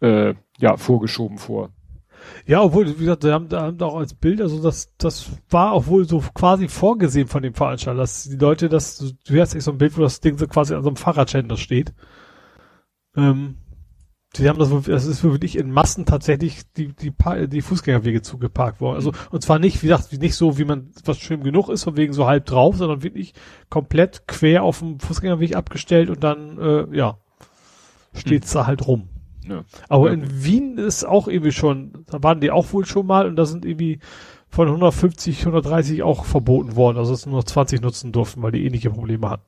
äh, ja, vorgeschoben vor.
Ja, obwohl, wie gesagt, da haben, da haben da auch als Bild, also das, das war auch wohl so quasi vorgesehen von dem Veranstalter, dass die Leute, das, du hast echt so ein Bild, wo das Ding so quasi an so einem Fahrradständer steht. Ähm, die haben das, wohl- das ist wirklich in Massen tatsächlich die, die, die Fußgängerwege zugeparkt worden. Also, und zwar nicht, wie gesagt, nicht so, wie man, was schön genug ist, von wegen so halb drauf, sondern wirklich komplett quer auf dem Fußgängerweg abgestellt und dann, äh, ja, steht's da halt rum.
Ja.
Aber
Ja.
in Wien ist auch irgendwie schon, da waren die auch wohl schon mal und da sind irgendwie von 150, 130 auch verboten worden, also dass nur noch 20 nutzen durften, weil die ähnliche Probleme hatten.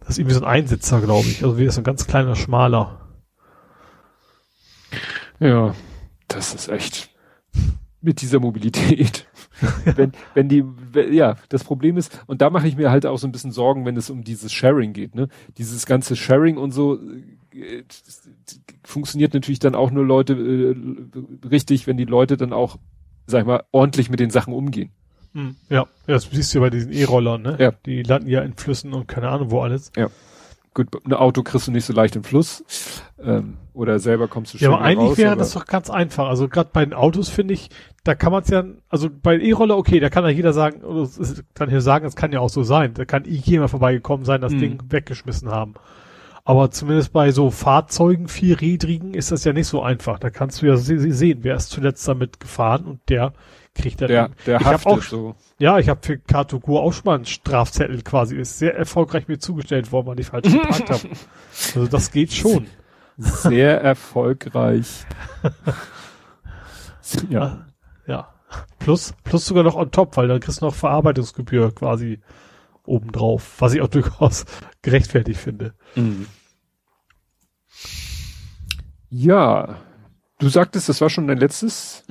Das ist irgendwie so ein Einsitzer, glaube ich. Also wie ist so ein ganz kleiner, schmaler.
Ja, das ist echt mit dieser Mobilität. wenn, wenn die, wenn, ja, das Problem ist, und da mache ich mir halt auch so ein bisschen Sorgen, wenn es um dieses Sharing geht, ne? Dieses ganze Sharing und so äh, funktioniert natürlich dann auch nur Leute äh, richtig, wenn die Leute dann auch, sag ich mal, ordentlich mit den Sachen umgehen.
Hm, Ja, ja, das siehst du ja bei diesen E-Rollern, ne?
Ja.
Die landen ja in Flüssen und keine Ahnung wo alles.
Gut, ein Auto kriegst du nicht so leicht im Fluss, ähm, oder selber kommst du
Ja,
schön
aber eigentlich
raus,
wäre
aber-
das doch ganz einfach. Also gerade bei den Autos finde ich, da kann man es ja, also bei E-Roller, okay, da kann ja jeder sagen, ist- kann hier sagen, es kann ja auch so sein. Da kann jemand vorbeigekommen sein, das
Mhm.
Ding weggeschmissen haben. Aber zumindest bei so Fahrzeugen, vierrädrigen, ist das ja nicht so einfach. Da kannst du ja se se- sehen, wer ist zuletzt damit gefahren und der kriegt dann.
der, der
ich habe
haftet
auch,
so.
ja, ich habe für Car2Go auch schon mal einen Strafzettel quasi, ist sehr erfolgreich mir zugestellt worden, weil ich falsch geparkt habe. Also das geht schon.
Sehr erfolgreich. ja.
Ja. Plus, plus sogar noch on top, weil dann kriegst du noch Verarbeitungsgebühr quasi obendrauf, was ich auch durchaus gerechtfertigt finde.
Mhm. Ja, du sagtest, das war schon dein letztes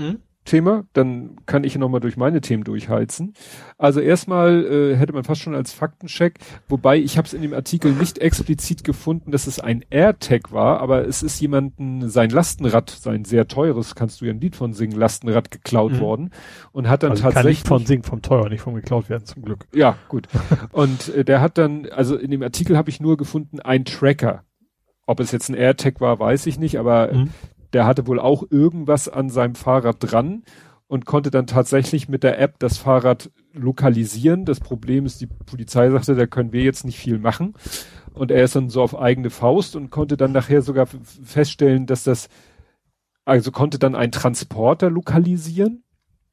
Thema. Dann kann ich nochmal durch meine Themen durchheizen. Also erstmal äh, hätte man fast schon als Faktencheck, wobei ich habe es in dem Artikel nicht explizit gefunden, dass es ein AirTag war, aber es ist jemanden sein Lastenrad, sein sehr teures, kannst du ja ein Lied von singen, Lastenrad geklaut
Mhm.
worden und hat dann
Also kann
tatsächlich
nicht von Sing, vom Teuer, nicht vom geklaut werden, zum Glück.
ja, gut. Und äh, der hat dann, also in dem Artikel habe ich nur gefunden, ein Tracker. Ob es jetzt ein AirTag war, weiß ich nicht, aber
Mhm.
Der hatte wohl auch irgendwas an seinem Fahrrad dran und konnte dann tatsächlich mit der App das Fahrrad lokalisieren. Das Problem ist, die Polizei sagte, da können wir jetzt nicht viel machen. Und er ist dann so auf eigene Faust und konnte dann nachher sogar feststellen, dass das, also konnte dann ein Transporter lokalisieren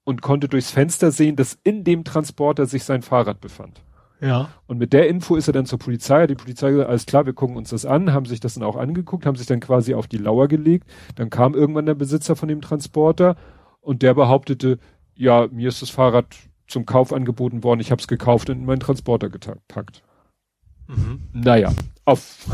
und konnte durchs Fenster sehen, dass in dem Transporter sich sein Fahrrad befand.
Ja.
Und mit der Info ist er dann zur Polizei, die Polizei gesagt, alles klar, wir gucken uns das an, haben sich das dann auch angeguckt, haben sich dann quasi auf die Lauer gelegt. Dann kam irgendwann der Besitzer von dem Transporter und der behauptete, ja, mir ist das Fahrrad zum Kauf angeboten worden, ich habe es gekauft und in meinen Transporter gepackt.
Mhm.
Naja, auf.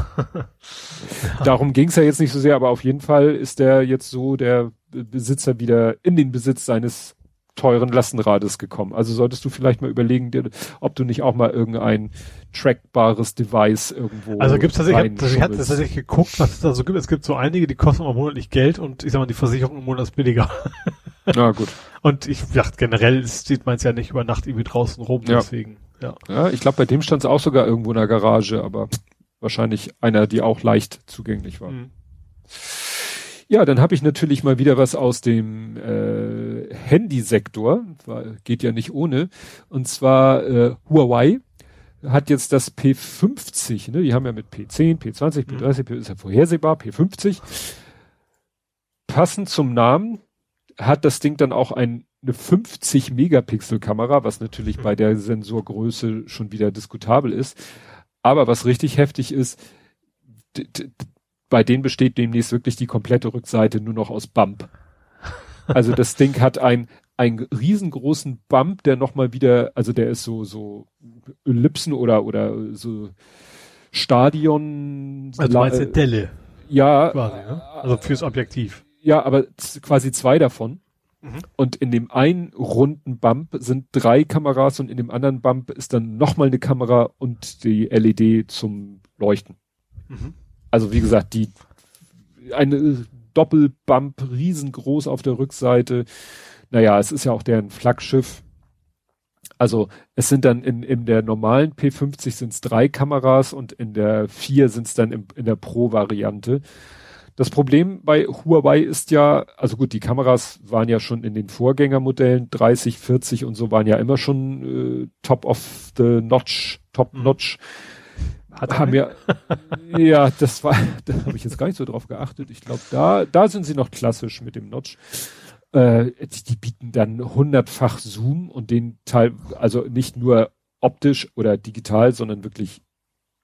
Darum ging es ja jetzt nicht so sehr, aber auf jeden Fall ist der jetzt so der Besitzer wieder in den Besitz seines teuren Lastenrades gekommen. Also solltest du vielleicht mal überlegen, dir, ob du nicht auch mal irgendein trackbares Device irgendwo.
Also gibt's tatsächlich, ich, hab, hatte
reinschummelst.
tatsächlich geguckt, was es da so gibt. Es gibt so einige, die kosten aber monatlich Geld und ich sag mal, die Versicherung im Monat ist billiger.
Na gut.
Und ich dachte, generell sieht man es ja nicht über Nacht irgendwie draußen rum,
Ja.
deswegen, ja.
Ja, ich glaube, bei dem stand es auch sogar irgendwo in der Garage, aber wahrscheinlich einer, die auch leicht zugänglich war.
Mhm.
Ja, dann habe ich natürlich mal wieder was aus dem äh, Handysektor, geht ja nicht ohne. Und zwar äh, Huawei hat jetzt das P50, ne? Die haben ja mit P10, P20, P30, P ist ja vorhersehbar, P50. Passend zum Namen hat das Ding dann auch ein, eine 50 Megapixel Kamera, was natürlich bei der Sensorgröße schon wieder diskutabel ist. Aber was richtig heftig ist, bei denen besteht demnächst wirklich die komplette Rückseite nur noch aus Bump. Also das Ding hat ein einen riesengroßen Bump, der nochmal wieder, also der ist so, so Ellipsen oder, oder so Stadion.
Also du meinst eine Delle?
Ja.
Quasi, ne? Also fürs Objektiv.
Ja, aber quasi zwei davon. Mhm. Und in dem einen runden Bump sind drei Kameras und in dem anderen Bump ist dann nochmal eine Kamera und die LED zum Leuchten. Mhm. Also wie gesagt, die eine Doppelbump riesengroß auf der Rückseite naja, es ist ja auch deren Flaggschiff. Also es sind dann in, in der normalen P50 sind es drei Kameras und in der 4 sind es dann im, in der Pro-Variante. Das Problem bei Huawei ist ja, also gut, die Kameras waren ja schon in den Vorgängermodellen 30, 40 und so waren ja immer schon äh, top of the notch, top mhm. Hat haben ja, ja, das war, da habe ich jetzt gar nicht so drauf geachtet. Ich glaube, da, da sind sie noch klassisch mit dem Notch äh, die, die bieten dann hundertfach Zoom und den Teil, also nicht nur optisch oder digital, sondern wirklich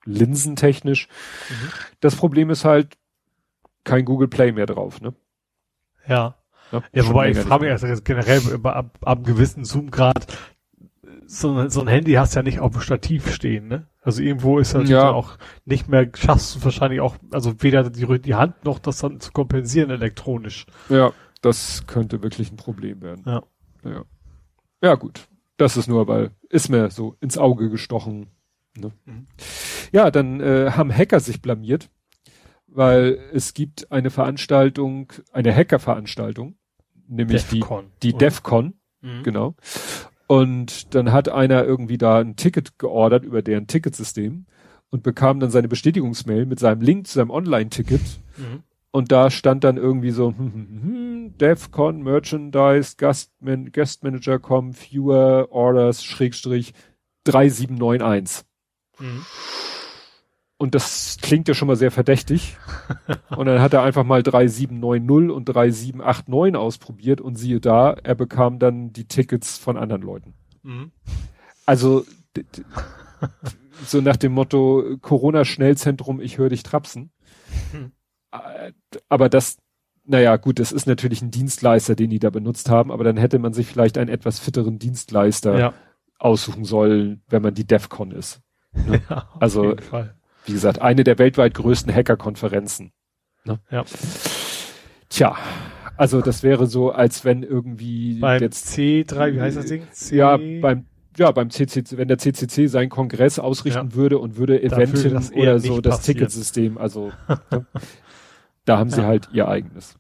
linsentechnisch. Mhm. Das Problem ist halt kein Google Play mehr drauf, ne?
Ja. Ja, ja wobei ich frage mich also generell ab, ab einem gewissen Zoom-Grad, so, so ein Handy hast du ja nicht auf dem Stativ stehen, ne? Also irgendwo ist das ja auch nicht mehr, schaffst du wahrscheinlich auch, also weder die, die Hand noch das dann zu kompensieren elektronisch.
Ja, das könnte wirklich ein Problem werden.
Ja.
Ja, ja gut. Das ist nur, weil ist mir so ins Auge gestochen. Ne? Mhm. Ja, dann äh, haben Hacker sich blamiert, weil es gibt eine Veranstaltung, eine Hacker-Veranstaltung, nämlich Defcon, die, die DEFCON, mhm. genau. Und dann hat einer irgendwie da ein Ticket geordert über deren Ticketsystem und bekam dann seine Bestätigungsmail mit seinem Link zu seinem Online-Ticket. Mhm. Und da stand dann irgendwie so, hm, hm, hm, DevCon, Merchandise, Gastman Guest Manager com, Viewer, Orders, Schrägstrich, 3791. Mhm. Und das klingt ja schon mal sehr verdächtig. und dann hat er einfach mal 3790 und 3789 ausprobiert und siehe da, er bekam dann die Tickets von anderen Leuten. Mhm. Also, so nach dem Motto Corona-Schnellzentrum, ich höre dich trapsen. Mhm aber das, naja, gut, das ist natürlich ein Dienstleister, den die da benutzt haben, aber dann hätte man sich vielleicht einen etwas fitteren Dienstleister ja. aussuchen sollen, wenn man die DEFCON ist. Ne? Ja, also, wie gesagt, eine der weltweit größten Hacker-Konferenzen. Ne?
Ja.
Tja, also das wäre so, als wenn irgendwie
beim jetzt C3, wie heißt das Ding?
C ja, beim ja, beim CCC, wenn der CCC seinen Kongress ausrichten ja. würde und würde Eventin oder so das Ticketsystem, also ne? Da haben ja. sie halt ihr eigenes.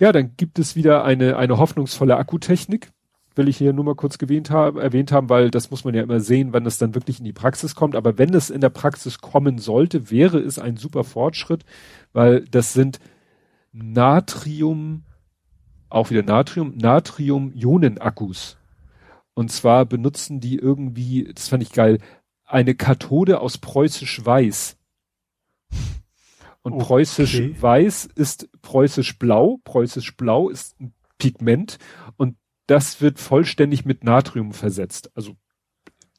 Ja, dann gibt es wieder eine, eine hoffnungsvolle Akkutechnik. Will ich hier nur mal kurz erwähnt haben, erwähnt haben, weil das muss man ja immer sehen, wann es dann wirklich in die Praxis kommt. Aber wenn es in der Praxis kommen sollte, wäre es ein super Fortschritt, weil das sind Natrium, auch wieder Natrium, Natrium-Ionen-Akkus. Und zwar benutzen die irgendwie, das fand ich geil, eine Kathode aus preußisch Weiß. Und okay. preußisch weiß ist preußisch blau. Preußisch blau ist ein Pigment und das wird vollständig mit Natrium versetzt. Also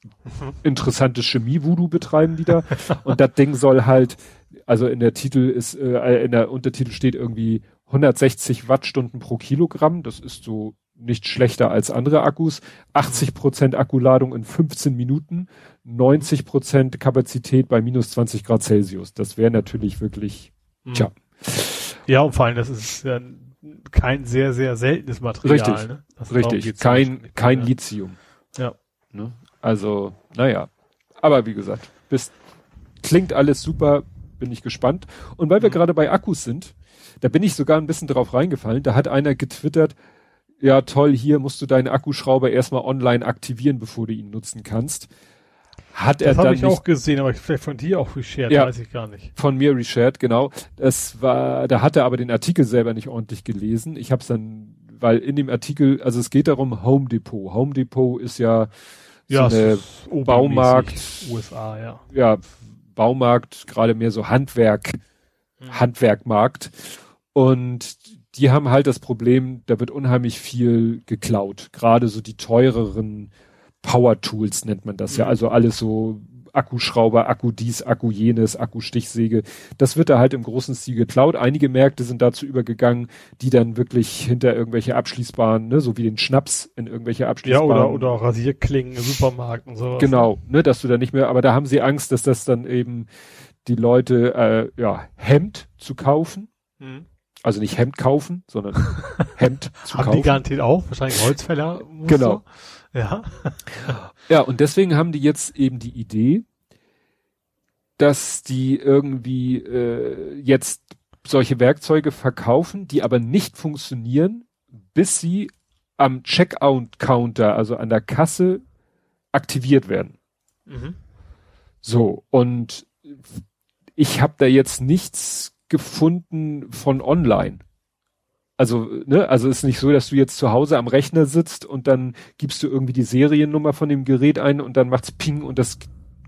mhm. interessante Chemie-Voodoo betreiben die da. und das Ding soll halt, also in der Titel ist, äh, in der Untertitel steht irgendwie 160 Wattstunden pro Kilogramm. Das ist so nicht schlechter als andere Akkus. 80 Prozent Akkuladung in 15 Minuten, 90 Prozent Kapazität bei minus 20 Grad Celsius. Das wäre natürlich wirklich,
mhm. tja. Ja, und vor allem, das ist ja kein sehr, sehr seltenes Material.
Richtig, ne? richtig. Kein, kein ja. Lithium.
Ja.
Ne? Also, naja. Aber wie gesagt, bis, klingt alles super, bin ich gespannt. Und weil wir mhm. gerade bei Akkus sind, da bin ich sogar ein bisschen drauf reingefallen. Da hat einer getwittert, ja toll, hier musst du deinen Akkuschrauber erstmal online aktivieren, bevor du ihn nutzen kannst. Hat das er dann.
Das habe ich auch gesehen, aber vielleicht von dir auch reshared, ja, weiß ich gar nicht.
Von mir reshared, genau. Das war, da hat er aber den Artikel selber nicht ordentlich gelesen. Ich habe es dann, weil in dem Artikel, also es geht darum Home Depot. Home Depot ist ja
Ja,
so eine Baumarkt,
USA, ja.
ja, Baumarkt, gerade mehr so Handwerk,
Mhm.
Handwerkmarkt. Und die haben halt das Problem, da wird unheimlich viel geklaut. Gerade so die teureren Power Tools nennt man das ja.
Mhm.
Also alles so Akkuschrauber, Akku dies, Akku jenes, Akkustichsäge. Das wird da halt im großen Stil geklaut. Einige Märkte sind dazu übergegangen, die dann wirklich hinter irgendwelche abschließbaren, ne, so wie den Schnaps in irgendwelche
Ja,
abschließbaren.
oder, oder auch Rasierklingen im Supermarkt und sowas.
Genau, ne, dass du da nicht mehr, aber da haben sie Angst, dass das dann eben die Leute, äh, ja, Hemd zu kaufen.
Mhm.
Also nicht Hemd kaufen, sondern Hemd zu
Haben die
kaufen.
garantiert auch? Wahrscheinlich Holzfäller.
Genau.
Ja.
Ja, und deswegen haben die jetzt eben die Idee, dass die irgendwie äh, jetzt solche Werkzeuge verkaufen, die aber nicht funktionieren, bis sie am Checkout-Counter, also an der Kasse, aktiviert werden.
Mhm.
So, und ich habe da jetzt nichts gefunden von online. Also, ne, also ist nicht so, dass du jetzt zu Hause am Rechner sitzt und dann gibst du irgendwie die Seriennummer von dem Gerät ein und dann macht's Ping und das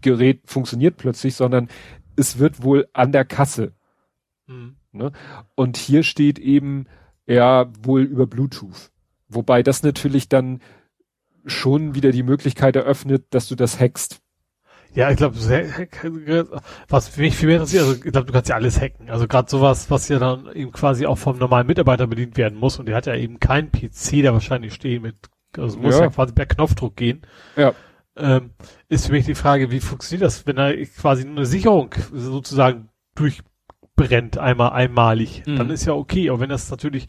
Gerät funktioniert plötzlich, sondern es wird wohl an der Kasse.
Mhm.
Und hier steht eben, ja, wohl über Bluetooth. Wobei das natürlich dann schon wieder die Möglichkeit eröffnet, dass du das hackst.
Ja, ich glaube, was für mich viel mehr interessiert, also ich glaube, du kannst ja alles hacken. Also gerade sowas, was ja dann eben quasi auch vom normalen Mitarbeiter bedient werden muss und der hat ja eben keinen PC da wahrscheinlich stehen mit, also muss
Ja.
ja, quasi per Knopfdruck gehen.
Ja.
Ähm, ist für mich die Frage, wie funktioniert das, wenn da quasi nur eine Sicherung sozusagen durchbrennt, einmal einmalig,
Mhm.
dann ist ja okay, aber wenn das natürlich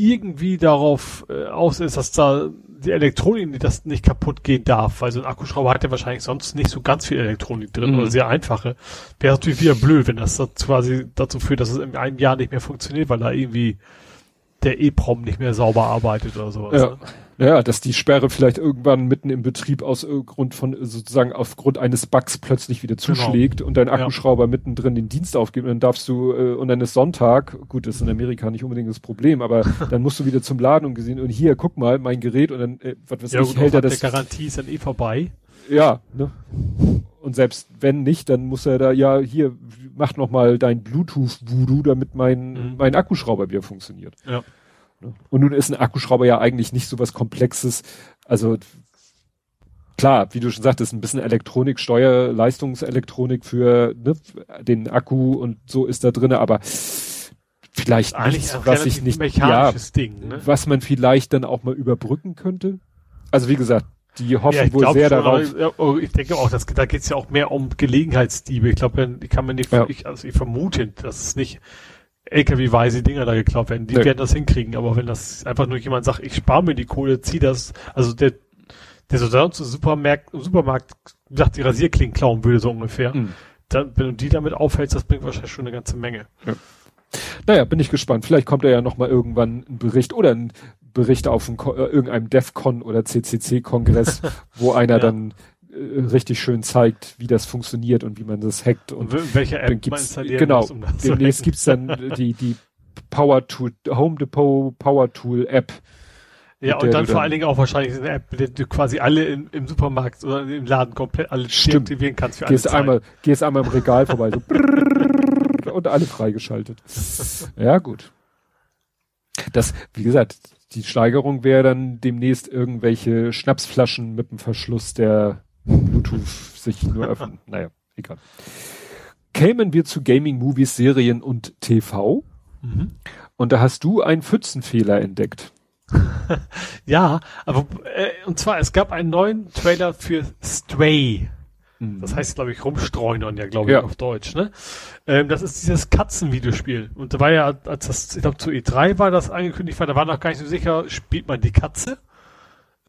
irgendwie darauf äh, aus ist, dass da die Elektronik, die das nicht kaputt gehen darf, weil so ein Akkuschrauber hat ja wahrscheinlich sonst nicht so ganz viel Elektronik drin
Mhm.
oder sehr einfache. Wäre natürlich wieder blöd, wenn das da quasi dazu führt, dass es in einem Jahr nicht mehr funktioniert, weil da irgendwie der EEPROM nicht mehr sauber arbeitet oder sowas.
Ja.
ne?
Ja, dass die Sperre vielleicht irgendwann mitten im Betrieb aus Grund von sozusagen aufgrund eines Bugs plötzlich wieder zuschlägt und dein
Genau. Ja.
Akkuschrauber mittendrin den Dienst aufgibt und dann darfst du äh, und dann ist Sonntag, gut, das ist in Amerika nicht unbedingt das Problem, aber dann musst du wieder zum Laden und gesehen und hier guck mal mein Gerät und dann äh, was weiß
Ja,
ich, hält er
der
das
Garantie ist dann eh vorbei.
ja, ne? Und selbst wenn nicht, dann muss er da ja hier mach noch mal dein Bluetooth Voodoo, damit mein
Mhm.
mein Akkuschrauber wieder funktioniert.
Ja.
Ne? Und nun ist ein Akkuschrauber ja eigentlich nicht so was Komplexes. Also klar, wie du schon sagtest, ein bisschen Elektronik, Steuerleistungselektronik für ne, den Akku und so ist da drinne, aber vielleicht nichts,
ein
was ich nicht, ja,
mechanisches Ding, ne?
was man vielleicht dann auch mal überbrücken könnte. Also wie gesagt, die hoffen
Ja,
wohl sehr
schon,
darauf.
ja, oh, ich denke auch, das, da geht es ja auch mehr um Gelegenheitsdiebe. Ich glaube, ich kann mir nicht,
Ja.
ich, also ich vermute, dass es nicht LKW-weise Dinger da geklaut werden. Die
Nee.
werden das hinkriegen, aber wenn das einfach nur jemand sagt, ich spare mir die Kohle, zieh das, also der, der so sonst im Supermarkt, Supermarkt, gesagt, die Rasierklingen klauen würde, so ungefähr.
Hm.
Dann, wenn du die damit aufhältst, das bringt wahrscheinlich schon eine ganze Menge.
Naja, bin ich gespannt. Vielleicht kommt da ja noch mal irgendwann ein Bericht oder ein Bericht auf ein, Ko- äh, irgendeinem DEFCON oder CCC-Kongress, wo einer
Ja.
dann richtig schön zeigt, wie das funktioniert und wie man das hackt. Und
welche App
gibt's,
installieren
genau,
muss, um das
demnächst gibt's dann die, die Power Tool, Home Depot Power Tool App.
Ja, und dann vor allen Dingen auch wahrscheinlich eine App, mit der du quasi alle im, im Supermarkt oder im Laden komplett alle
Stimmt.
deaktivieren kannst für
Gehst
alle Zeit.
einmal, gehst einmal im Regal vorbei, so und alle freigeschaltet. Ja, gut. Das, wie gesagt, die Steigerung wäre dann demnächst irgendwelche Schnapsflaschen mit dem Verschluss, der Bluetooth sich nur öffnen. naja, egal. Kämen wir zu Gaming, Movies, Serien und TV.
Mhm.
Und da hast du einen Pfützenfehler entdeckt.
Ja, aber äh, und zwar, es gab einen neuen Trailer für Stray.
Mhm.
Das heißt, glaube ich, rumstreunern, ja, glaube ich,
Ja.
auf Deutsch, ne? Ähm, das ist dieses Katzenvideospiel. Und da war ja, als das, ich glaube, zu E3 war das angekündigt, war, da war noch gar nicht so sicher, spielt man die Katze?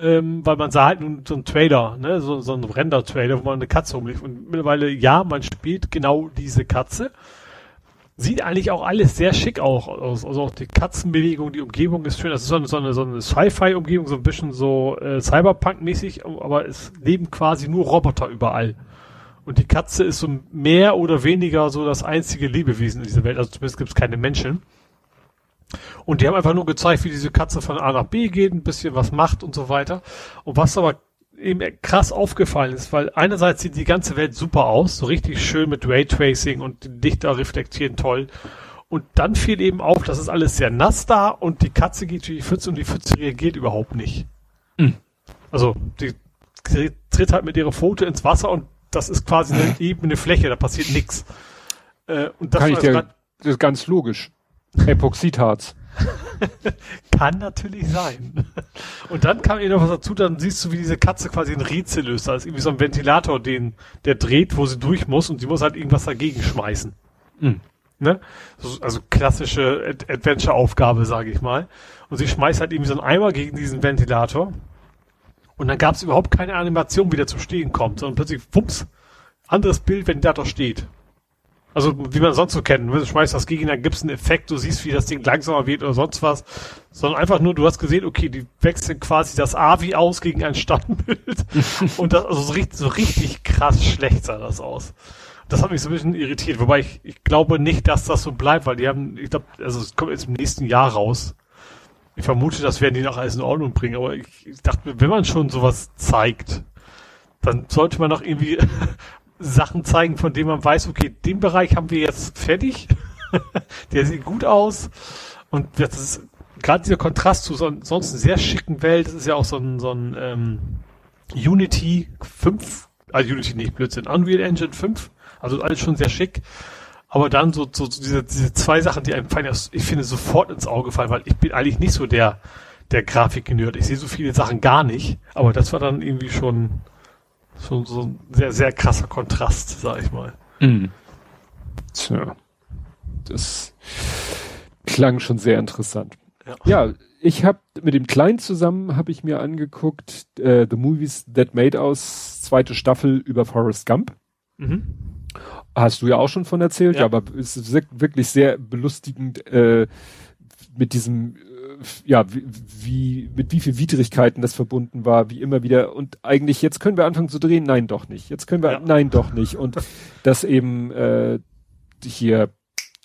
Ähm, weil man sah halt nun so einen Trailer, ne, so, so einen Render-Trailer, wo man eine Katze rumlief. Und mittlerweile, ja, man spielt genau diese Katze. Sieht eigentlich auch alles sehr schick auch aus. Also auch die Katzenbewegung, die Umgebung ist schön. Das ist so eine, so eine, so eine Sci-Fi-Umgebung, so ein bisschen so äh, Cyberpunk-mäßig, aber es leben quasi nur Roboter überall. Und die Katze ist so mehr oder weniger so das einzige Lebewesen in dieser Welt. Also zumindest gibt es keine Menschen. Und die haben einfach nur gezeigt, wie diese Katze von A nach B geht, ein bisschen was macht und so weiter. Und was aber ihm krass aufgefallen ist, weil einerseits sieht die ganze Welt super aus, so richtig schön mit Raytracing und Lichter reflektieren toll. Und dann fiel eben auf, das ist alles sehr nass da und die Katze geht durch die Pfütze und die Pfütze reagiert überhaupt nicht. Mhm. Also die tritt halt mit ihrer Pfote ins Wasser und das ist quasi eine ebene Fläche, da passiert nichts.
Äh, und das Kann ich also dir, das ist ganz logisch. Epoxidharz.
Kann natürlich sein. Und dann kam ihr noch was dazu, dann siehst du, wie diese Katze quasi ein Rätsel löst. Da ist irgendwie so ein Ventilator, den, der dreht, wo sie durch muss und sie muss halt irgendwas dagegen schmeißen. Mhm. Ne? Also klassische Ad Adventure-Aufgabe, sage ich mal. Und sie schmeißt halt irgendwie so einen Eimer gegen diesen Ventilator. Und dann gab es überhaupt keine Animation, wie der zu stehen kommt, sondern plötzlich, wumps, anderes Bild, Ventilator steht. Also wie man sonst so kennt, du schmeißt das gegen, dann gibt's einen Effekt, du siehst, wie das Ding langsamer wird oder sonst was, sondern einfach nur, du hast gesehen, okay, die wechseln quasi das AVI aus gegen ein Standbild und das, also so richtig, so richtig krass schlecht sah das aus. Das hat mich so ein bisschen irritiert, wobei ich, ich glaube nicht, dass das so bleibt, weil die haben, ich glaube, also es kommt jetzt im nächsten Jahr raus. Ich vermute, das werden die noch alles in Ordnung bringen, aber ich, ich dachte, wenn man schon sowas zeigt, dann sollte man noch irgendwie Sachen zeigen, von denen man weiß, okay, den Bereich haben wir jetzt fertig. Der sieht gut aus. Und das ist gerade dieser Kontrast zu so, sonst sehr schicken Welt. Das ist ja auch so ein, so ein ähm, Unity 5, also Unity nicht Blödsinn, Unreal Engine 5. Also alles schon sehr schick. Aber dann so, so, so diese, diese zwei Sachen, die einem fallen, ich finde, sofort ins Auge fallen, weil ich bin eigentlich nicht so der, der Grafik-Nerd. Ich sehe so viele Sachen gar nicht. Aber das war dann irgendwie schon, so, so ein sehr, sehr krasser Kontrast, sag ich mal. Mhm.
Tja. Das klang schon sehr interessant. Ja, ja ich habe mit dem Kleinen zusammen habe ich mir angeguckt äh, The Movies That Made Us zweite Staffel über Forrest Gump. Mhm. Hast du ja auch schon von erzählt, ja, ja aber es ist wirklich sehr belustigend äh, mit diesem ja, wie, wie, mit wie viel Widrigkeiten das verbunden war, wie immer wieder. Und eigentlich, jetzt können wir anfangen zu drehen, nein, doch nicht. Jetzt können wir, ja. nein, doch nicht. Und dass eben äh, hier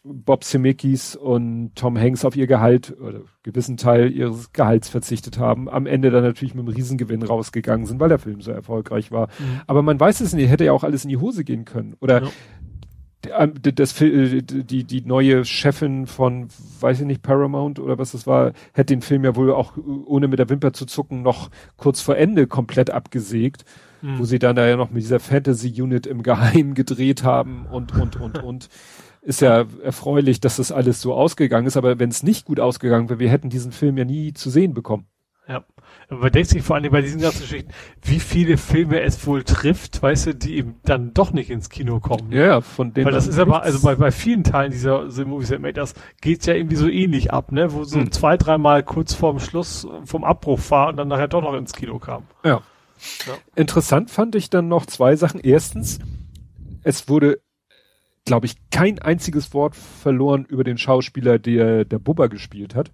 Bob Zemeckis und Tom Hanks auf ihr Gehalt oder gewissen Teil ihres Gehalts verzichtet haben, am Ende dann natürlich mit einem Riesengewinn rausgegangen sind, weil der Film so erfolgreich war. Mhm. Aber man weiß es nicht, hätte ja auch alles in die Hose gehen können. Oder ja. Ähm, das, äh, die, die neue Chefin von, weiß ich nicht, Paramount oder was das war, hätte den Film ja wohl auch ohne mit der Wimper zu zucken noch kurz vor Ende komplett abgesägt, mhm. wo sie dann da ja noch mit dieser Fantasy Unit im Geheimen gedreht haben und, und, und, und. Ist ja erfreulich, dass das alles so ausgegangen ist, aber wenn es nicht gut ausgegangen wäre, wir hätten diesen Film ja nie zu sehen bekommen.
Ja. Man denkt sich vor allem bei diesen ganzen Geschichten, wie viele Filme es wohl trifft, weißt du, die eben dann doch nicht ins Kino kommen.
Ja, von denen.
Weil das ist aber, also bei, bei vielen Teilen dieser The Movies That Made Us geht's ja irgendwie so ähnlich ab, ne, wo so hm. zwei, dreimal kurz vorm Schluss vom Abbruch war und dann nachher doch noch ins Kino kam.
Ja. ja. Interessant fand ich dann noch zwei Sachen. Erstens, es wurde glaube ich, kein einziges Wort verloren über den Schauspieler, der der Bubba gespielt hat.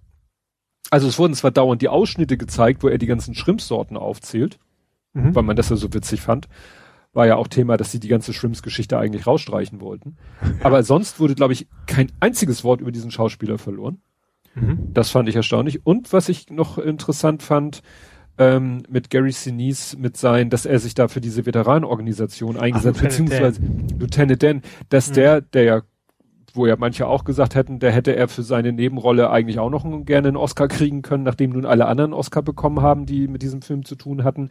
Also es wurden zwar dauernd die Ausschnitte gezeigt, wo er die ganzen Schrimpsorten aufzählt, mhm. weil man das ja so witzig fand. War ja auch Thema, dass sie die ganze Schrimpsgeschichte eigentlich rausstreichen wollten. Aber sonst wurde, glaube ich, kein einziges Wort über diesen Schauspieler verloren. Mhm. Das fand ich erstaunlich. Und was ich noch interessant fand, ähm, mit Gary Sinise mit sein, dass er sich da für diese Veteranenorganisation eingesetzt, Ach, beziehungsweise Dan. Lieutenant Dan, dass mhm. der, der ja wo ja manche auch gesagt hätten, der hätte er für seine Nebenrolle eigentlich auch noch einen, gerne einen Oscar kriegen können, nachdem nun alle anderen Oscar bekommen haben, die mit diesem Film zu tun hatten.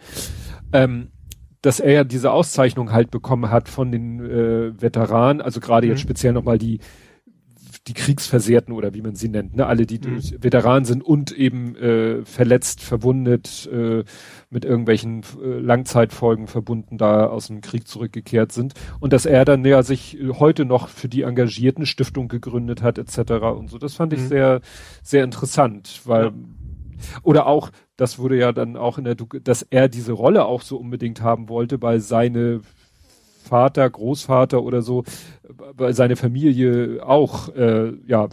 Ähm, dass er ja diese Auszeichnung halt bekommen hat von den äh, Veteranen, also gerade mhm. jetzt speziell nochmal die die Kriegsversehrten oder wie man sie nennt, ne? alle, die mhm. Veteranen sind und eben äh, verletzt, verwundet, äh, mit irgendwelchen äh, Langzeitfolgen verbunden da aus dem Krieg zurückgekehrt sind und dass er dann ja sich heute noch für die Engagierten Stiftung gegründet hat etc. und so. Das fand ich mhm. sehr, sehr interessant, weil ja. oder auch, das wurde ja dann auch in der, dass er diese Rolle auch so unbedingt haben wollte, weil seine Vater, Großvater oder so, weil seine Familie auch, äh, ja,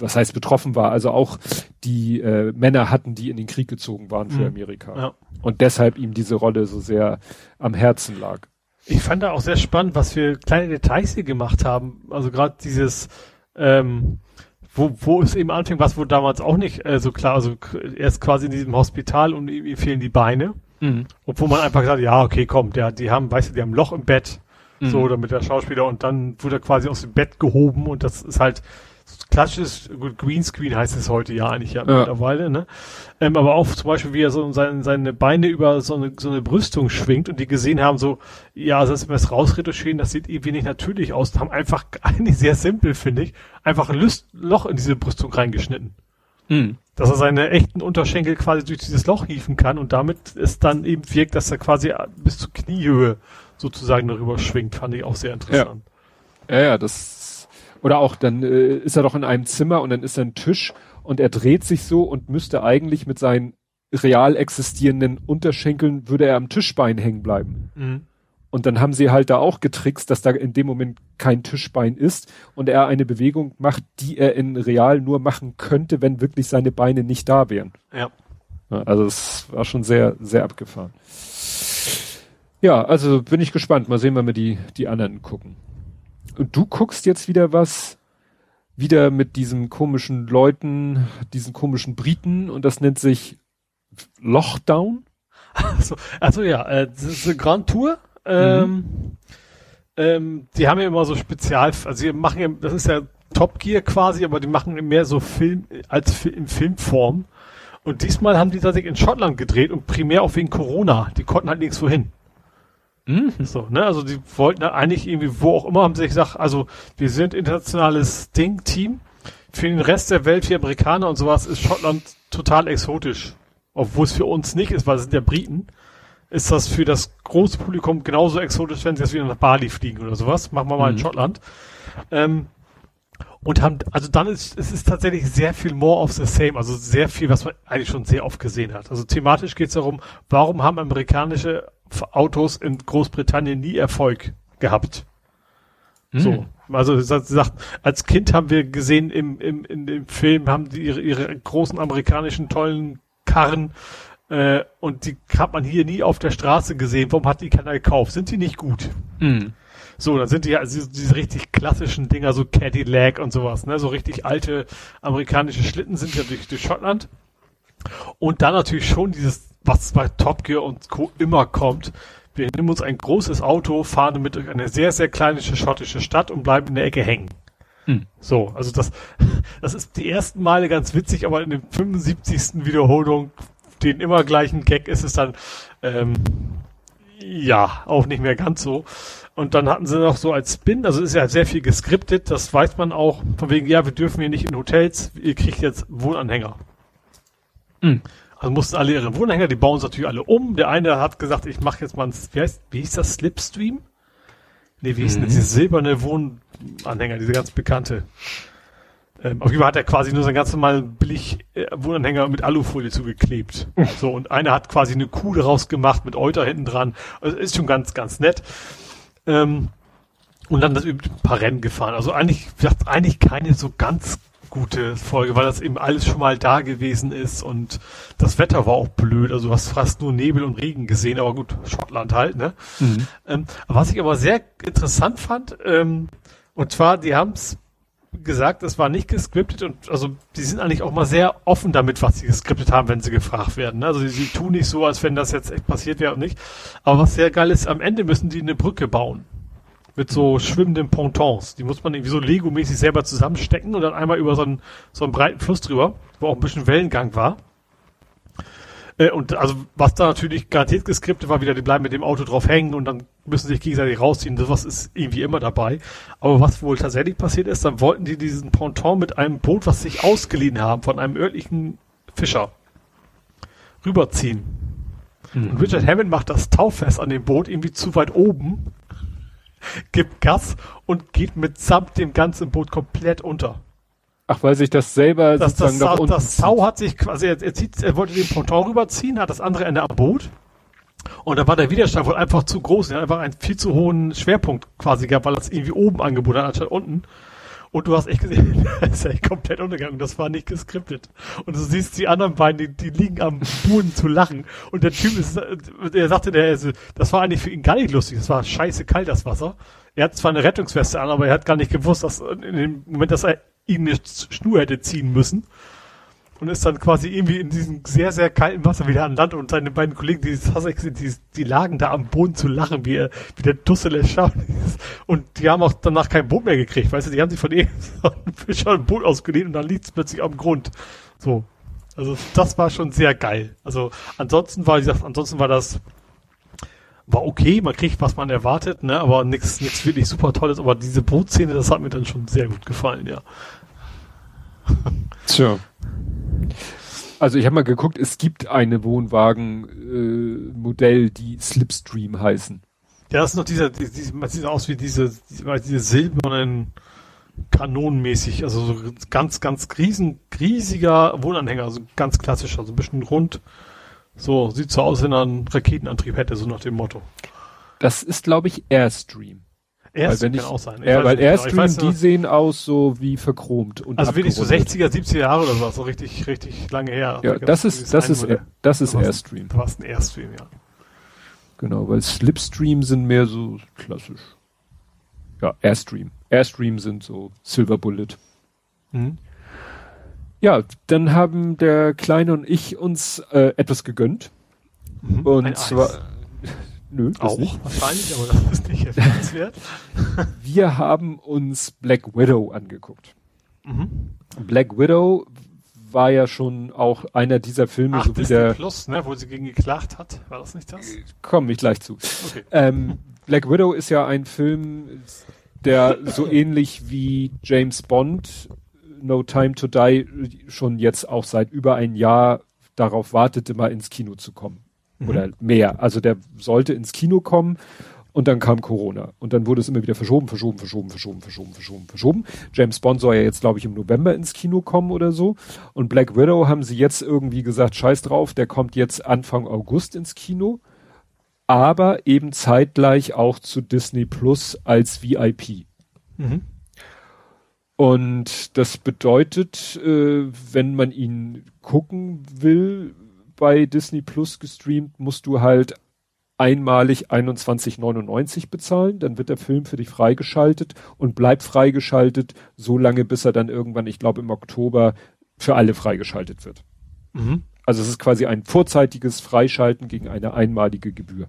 was heißt betroffen war, also auch die äh, Männer hatten, die in den Krieg gezogen waren für mhm. Amerika. Ja. Und deshalb ihm diese Rolle so sehr am Herzen lag.
Ich fand da auch sehr spannend, was für kleine Details sie gemacht haben. Also gerade dieses, ähm, wo, wo es eben anfing, was wohl damals auch nicht äh, so klar, also er ist quasi in diesem Hospital und ihm fehlen die Beine. Mhm. Obwohl man einfach gesagt, ja, okay, komm, der, die haben, weißt du, die haben ein Loch im Bett, mhm. so, damit der Schauspieler und dann wurde er quasi aus dem Bett gehoben und das ist halt klassisches, gut, Greenscreen heißt es heute ja eigentlich ja, ja. mittlerweile, ne? Ähm, aber auch zum Beispiel, wie er so seine, seine Beine über so eine, so eine Brüstung schwingt und die gesehen haben, so, ja, das ist mir das rausretuschieren, das sieht irgendwie nicht natürlich aus, haben einfach eigentlich sehr simpel, finde ich, einfach ein Loch in diese Brüstung reingeschnitten. Mhm. Dass er seine echten Unterschenkel quasi durch dieses Loch hieven kann und damit es dann eben wirkt, dass er quasi bis zur Kniehöhe sozusagen darüber schwingt, fand ich auch sehr interessant.
Ja, ja, ja das oder auch dann äh, ist er doch in einem Zimmer und dann ist da ein Tisch und er dreht sich so und müsste eigentlich mit seinen real existierenden Unterschenkeln würde er am Tischbein hängen bleiben. Mhm. Und dann haben sie halt da auch getrickst, dass da in dem Moment kein Tischbein ist und er eine Bewegung macht, die er in real nur machen könnte, wenn wirklich seine Beine nicht da wären. Ja. Also es war schon sehr, sehr abgefahren. Ja, also bin ich gespannt. Mal sehen, wenn wir die, die anderen gucken. Und du guckst jetzt wieder was, wieder mit diesen komischen Leuten, diesen komischen Briten und das nennt sich Lochdown.
Also, also ja, äh, das ist eine Grand Tour ähm, mhm. ähm, die haben ja immer so Spezial, also sie machen ja, das ist ja Top Gear quasi, aber die machen mehr so Film als in Filmform. Und diesmal haben die tatsächlich in Schottland gedreht und primär auch wegen Corona. Die konnten halt nichts wohin. Mhm. So, ne, also die wollten eigentlich irgendwie, wo auch immer, haben sie gesagt, also wir sind internationales Ding-Team. Für den Rest der Welt, für Amerikaner und sowas, ist Schottland total exotisch. Obwohl es für uns nicht ist, weil es sind ja Briten ist das für das große Publikum genauso exotisch, wenn sie jetzt wieder nach Bali fliegen oder sowas. Machen wir mal mhm. in Schottland. Ähm, und haben, also dann ist es ist tatsächlich sehr viel more of the same, also sehr viel, was man eigentlich schon sehr oft gesehen hat. Also thematisch geht es darum, warum haben amerikanische Autos in Großbritannien nie Erfolg gehabt? Mhm. So. Also sie sagt, als Kind haben wir gesehen im, im, in dem Film, haben die ihre, ihre großen amerikanischen tollen Karren äh, und die hat man hier nie auf der Straße gesehen. Warum hat die keiner gekauft? Sind die nicht gut? Mhm. So, dann sind die ja also diese richtig klassischen Dinger, so Cadillac und sowas, ne? So richtig alte amerikanische Schlitten sind ja durch, durch Schottland. Und dann natürlich schon dieses, was bei Top Gear und Co. immer kommt. Wir nehmen uns ein großes Auto, fahren damit durch eine sehr, sehr kleine schottische Stadt und bleiben in der Ecke hängen. Hm. So, also das, das ist die ersten Male ganz witzig, aber in der 75. Wiederholung den immer gleichen Gag ist es dann, ähm, ja, auch nicht mehr ganz so. Und dann hatten sie noch so als Spin, also ist ja sehr viel geskriptet, das weiß man auch, von wegen, ja, wir dürfen hier nicht in Hotels, ihr kriegt jetzt Wohnanhänger. Mhm. Also mussten alle ihre Wohnanhänger, die bauen es natürlich alle um. Der eine hat gesagt, ich mache jetzt mal ein, wie heißt, wie hieß das, Slipstream? Nee, wie hieß mhm. denn diese silberne Wohnanhänger, diese ganz bekannte? Ähm, auf jeden Fall hat er quasi nur seinen ganz normalen billig äh, Wohnanhänger mit Alufolie zugeklebt. so, und einer hat quasi eine Kuh daraus gemacht mit Euter hinten dran. Also ist schon ganz, ganz nett. Ähm, und dann das ein paar Rennen gefahren. Also eigentlich, eigentlich keine so ganz gute Folge, weil das eben alles schon mal da gewesen ist und das Wetter war auch blöd. Also du hast fast nur Nebel und Regen gesehen, aber gut, Schottland halt, ne? Mhm. Ähm, was ich aber sehr interessant fand, ähm, und zwar, die haben es gesagt, es war nicht gescriptet und also die sind eigentlich auch mal sehr offen damit, was sie gescriptet haben, wenn sie gefragt werden. Ne? Also sie, sie tun nicht so, als wenn das jetzt echt passiert wäre und nicht. Aber was sehr geil ist, am Ende müssen die eine Brücke bauen. Mit so schwimmenden Pontons. Die muss man irgendwie so Lego-mäßig selber zusammenstecken und dann einmal über so einen, so einen breiten Fluss drüber, wo auch ein bisschen Wellengang war. Äh, und also was da natürlich garantiert geskriptet war, wieder die bleiben mit dem Auto drauf hängen und dann müssen sich gegenseitig rausziehen. Das ist irgendwie immer dabei. Aber was wohl tatsächlich passiert ist, dann wollten die diesen Ponton mit einem Boot, was sich ausgeliehen haben von einem örtlichen Fischer, rüberziehen. Mhm. Und Richard Hammond macht das Taufest an dem Boot irgendwie zu weit oben, gibt Gas und geht mitsamt dem ganzen Boot komplett unter.
Ach, weil sich das selber
das, sozusagen das, nach unten Das Sau hat sich quasi, er, er, zieht, er wollte den Ponton rüberziehen, hat das andere Ende am Boot. Und da war der Widerstand wohl einfach zu groß. Er hat einfach einen viel zu hohen Schwerpunkt quasi gehabt, weil das irgendwie oben angeboten hat, anstatt unten. Und du hast echt gesehen, er ist echt komplett untergegangen. Das war nicht geskriptet. Und du siehst die anderen beiden, die, die liegen am Boden zu lachen. Und der Typ ist, er sagte, der, das war eigentlich für ihn gar nicht lustig. Das war scheiße kalt, das Wasser. Er hat zwar eine Rettungsweste an, aber er hat gar nicht gewusst, dass in dem Moment, dass er ihn eine Schnur hätte ziehen müssen. und ist dann quasi irgendwie in diesem sehr, sehr kalten Wasser wieder an Land und seine beiden Kollegen, die, die, die lagen da am Boden zu lachen, wie, er, wie der Dussel es schafft. Und die haben auch danach kein Boot mehr gekriegt, weißt du, die haben sich von eben Fischer ein Boot ausgeliehen und dann liegt es plötzlich am Grund. So. Also das war schon sehr geil. Also ansonsten war, wie gesagt, ansonsten war das war okay, man kriegt, was man erwartet, ne, aber nichts wirklich super tolles, aber diese Bootszene, das hat mir dann schon sehr gut gefallen, ja.
Tja. Also ich habe mal geguckt, es gibt eine Wohnwagen-Modell, äh, die Slipstream heißen.
Ja, das ist noch dieser, dieser man sieht aus wie diese, diese silbernen kanonenmäßig, also so ganz, ganz riesen, riesiger Wohnanhänger, also ganz klassisch, also ein bisschen rund. So, sieht so aus, wenn er einen Raketenantrieb hätte, so nach dem Motto.
Das ist, glaube ich, Airstream.
Airstream kann auch sein.
Ich ja, weil Airstream, weiß, die sehen aus so wie verchromt.
Und also wirklich so 60er, 70er Jahre oder so, so richtig, richtig lange her.
Ja, das ist, das ist, das ist Airstream.
Du hast ein Airstream, ja.
Genau, weil Slipstream sind mehr so klassisch. Ja, Airstream. Airstream sind so Silver Bullet. Mhm. Ja, dann haben der Kleine und ich uns äh, etwas gegönnt.
Mhm, und zwar. Eis. Nö, auch nicht. wahrscheinlich, aber das ist nicht erwähnenswert.
Wir haben uns Black Widow angeguckt. Mhm. Black Widow war ja schon auch einer dieser Filme,
Ach, so wie der Plus, ne, wo sie gegen geklagt hat. War das nicht das?
Komm ich gleich zu. Okay. Ähm, Black Widow ist ja ein Film, der so ähnlich wie James Bond No Time to Die schon jetzt auch seit über ein Jahr darauf wartete, mal ins Kino zu kommen. Mhm. Oder mehr. Also der sollte ins Kino kommen und dann kam Corona. Und dann wurde es immer wieder verschoben, verschoben, verschoben, verschoben, verschoben, verschoben, verschoben. James Bond soll ja jetzt, glaube ich, im November ins Kino kommen oder so. Und Black Widow haben sie jetzt irgendwie gesagt, scheiß drauf, der kommt jetzt Anfang August ins Kino. Aber eben zeitgleich auch zu Disney Plus als VIP. Mhm. Und das bedeutet, äh, wenn man ihn gucken will, bei Disney Plus gestreamt, musst du halt einmalig 21,99 bezahlen, dann wird der Film für dich freigeschaltet und bleibt freigeschaltet, so lange bis er dann irgendwann, ich glaube im Oktober, für alle freigeschaltet wird. Mhm. Also es ist quasi ein vorzeitiges Freischalten gegen eine einmalige Gebühr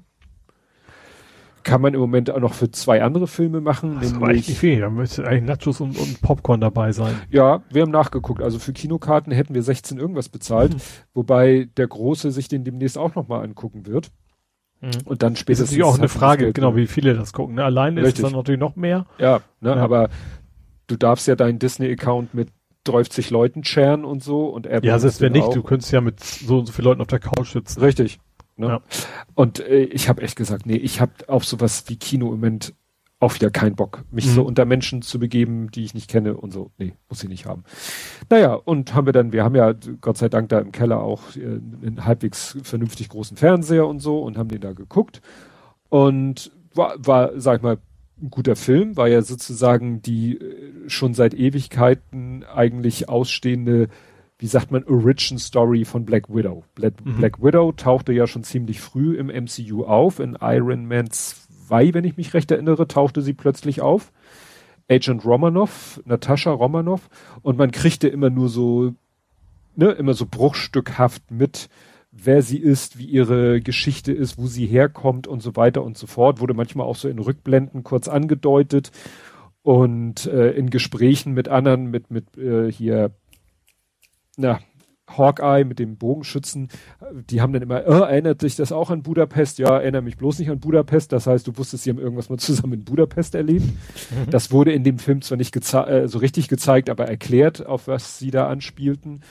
kann man im Moment auch noch für zwei andere Filme machen.
Das nämlich, nicht viel. Da müsste eigentlich Nachos und, und, Popcorn dabei sein.
Ja, wir haben nachgeguckt. Also für Kinokarten hätten wir 16 irgendwas bezahlt, mhm. wobei der Große sich den demnächst auch nochmal angucken wird. Mhm. Und dann spätestens.
Das ist natürlich auch eine Frage, genau, wie viele das gucken. Ne? Alleine ist es dann natürlich noch mehr.
Ja, ne, ja, aber du darfst ja deinen Disney-Account mit 30 Leuten sharen und so und
er Ja, selbst wenn nicht, auch. du könntest ja mit so und so vielen Leuten auf der Couch sitzen.
Richtig. Ne? Ja. Und äh, ich habe echt gesagt, nee, ich habe auf sowas wie Kino im Moment auch wieder keinen Bock, mich mhm. so unter Menschen zu begeben, die ich nicht kenne und so. Nee, muss ich nicht haben. Naja, und haben wir dann, wir haben ja Gott sei Dank da im Keller auch äh, einen halbwegs vernünftig großen Fernseher und so und haben den da geguckt. Und war, war sag ich mal, ein guter Film, war ja sozusagen die äh, schon seit Ewigkeiten eigentlich ausstehende wie sagt man, Origin Story von Black Widow. Black, mhm. Black Widow tauchte ja schon ziemlich früh im MCU auf. In Iron Man 2, wenn ich mich recht erinnere, tauchte sie plötzlich auf. Agent Romanov, Natascha Romanov. Und man kriegte immer nur so, ne, immer so bruchstückhaft mit, wer sie ist, wie ihre Geschichte ist, wo sie herkommt und so weiter und so fort. Wurde manchmal auch so in Rückblenden kurz angedeutet. Und äh, in Gesprächen mit anderen, mit, mit äh, hier na, Hawkeye mit dem Bogenschützen, die haben dann immer, oh, erinnert sich das auch an Budapest? Ja, erinnere mich bloß nicht an Budapest. Das heißt, du wusstest, sie haben irgendwas mal zusammen in Budapest erlebt. Mhm. Das wurde in dem Film zwar nicht äh, so richtig gezeigt, aber erklärt, auf was sie da anspielten.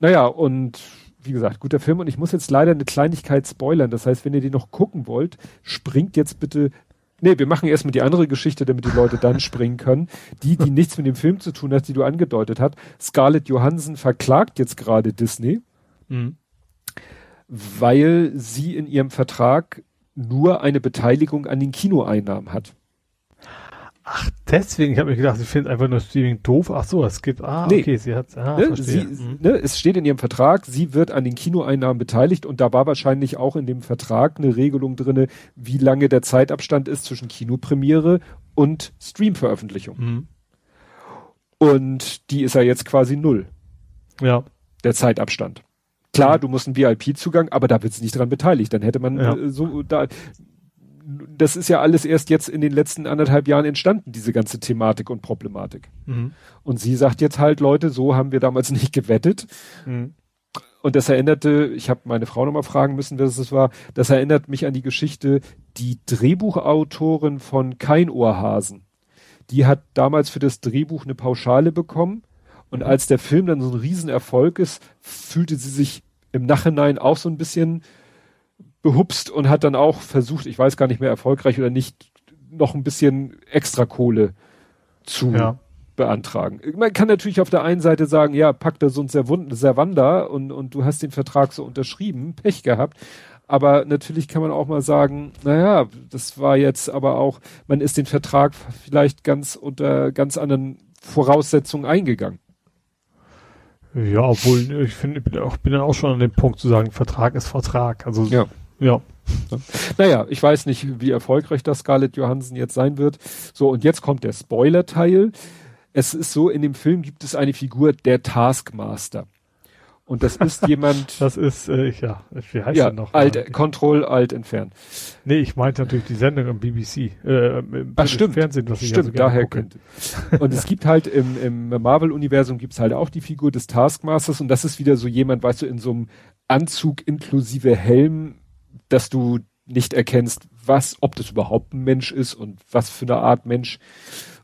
Naja, und wie gesagt, guter Film und ich muss jetzt leider eine Kleinigkeit spoilern. Das heißt, wenn ihr den noch gucken wollt, springt jetzt bitte Nee, wir machen erstmal die andere Geschichte, damit die Leute dann springen können. Die, die nichts mit dem Film zu tun hat, die du angedeutet hast. Scarlett Johansson verklagt jetzt gerade Disney, mhm. weil sie in ihrem Vertrag nur eine Beteiligung an den Kinoeinnahmen hat.
Ach, deswegen, ich habe mir gedacht, sie findet einfach nur Streaming doof. Ach so, es gibt, ah, nee. okay, sie hat, ah,
ne, sie, mhm. ne, es steht in ihrem Vertrag, sie wird an den Kinoeinnahmen beteiligt und da war wahrscheinlich auch in dem Vertrag eine Regelung drinne, wie lange der Zeitabstand ist zwischen Kinopremiere und Streamveröffentlichung. Mhm. Und die ist ja jetzt quasi null.
Ja.
der Zeitabstand. Klar, du musst einen VIP-Zugang, aber da wird es nicht dran beteiligt. Dann hätte man
Ja.
äh, so da. Das ist ja alles erst jetzt in den letzten anderthalb Jahren entstanden, diese ganze Thematik und Problematik.
Mhm.
Und sie sagt jetzt halt, Leute, so haben wir damals nicht gewettet.
Mhm.
Und das erinnerte, ich habe meine Frau nochmal fragen müssen, wer es war, das erinnert mich an die Geschichte, die Drehbuchautorin von Kein Ohrhasen, die hat damals für das Drehbuch eine Pauschale bekommen und als der Film dann so ein Riesenerfolg ist, fühlte sie sich im Nachhinein auch so ein bisschen behupst und hat dann auch versucht, ich weiß gar nicht mehr erfolgreich oder nicht, noch ein bisschen extra Kohle zu
Ja.
beantragen. Man kann natürlich auf der einen Seite sagen, ja, packt da so ein Servanda und, und du hast den Vertrag so unterschrieben, Pech gehabt. Aber natürlich kann man auch mal sagen, naja, das war jetzt aber auch, man ist den Vertrag vielleicht ganz unter ganz anderen Voraussetzungen eingegangen.
Ja, obwohl ich finde, ich bin auch, bin dann auch schon an dem Punkt zu sagen, Vertrag ist Vertrag. Also
Ja.
Ja.
Naja, ich weiß nicht, wie erfolgreich das Scarlett Johansson jetzt sein wird. So, und jetzt kommt der Spoiler-Teil. Es ist so, in dem Film gibt es eine Figur, der Taskmaster. Und das ist jemand,
Das ist, äh, ja, wie heißt
ja,
der noch?
alt, Control, alt, entfernen.
Nee, ich meinte natürlich die Sendung im BBC. Äh, im
Ach, stimmt.
Fernsehen, was ich
Stimmt,
also gerne
daher
gucke.
könnte. Und es gibt halt im, im Marvel-Universum gibt's halt auch die Figur des Taskmasters und das ist wieder so jemand, weißt du, in so einem Anzug inklusive Helm, dass du nicht erkennst, was, ob das überhaupt ein Mensch ist und was für eine Art Mensch.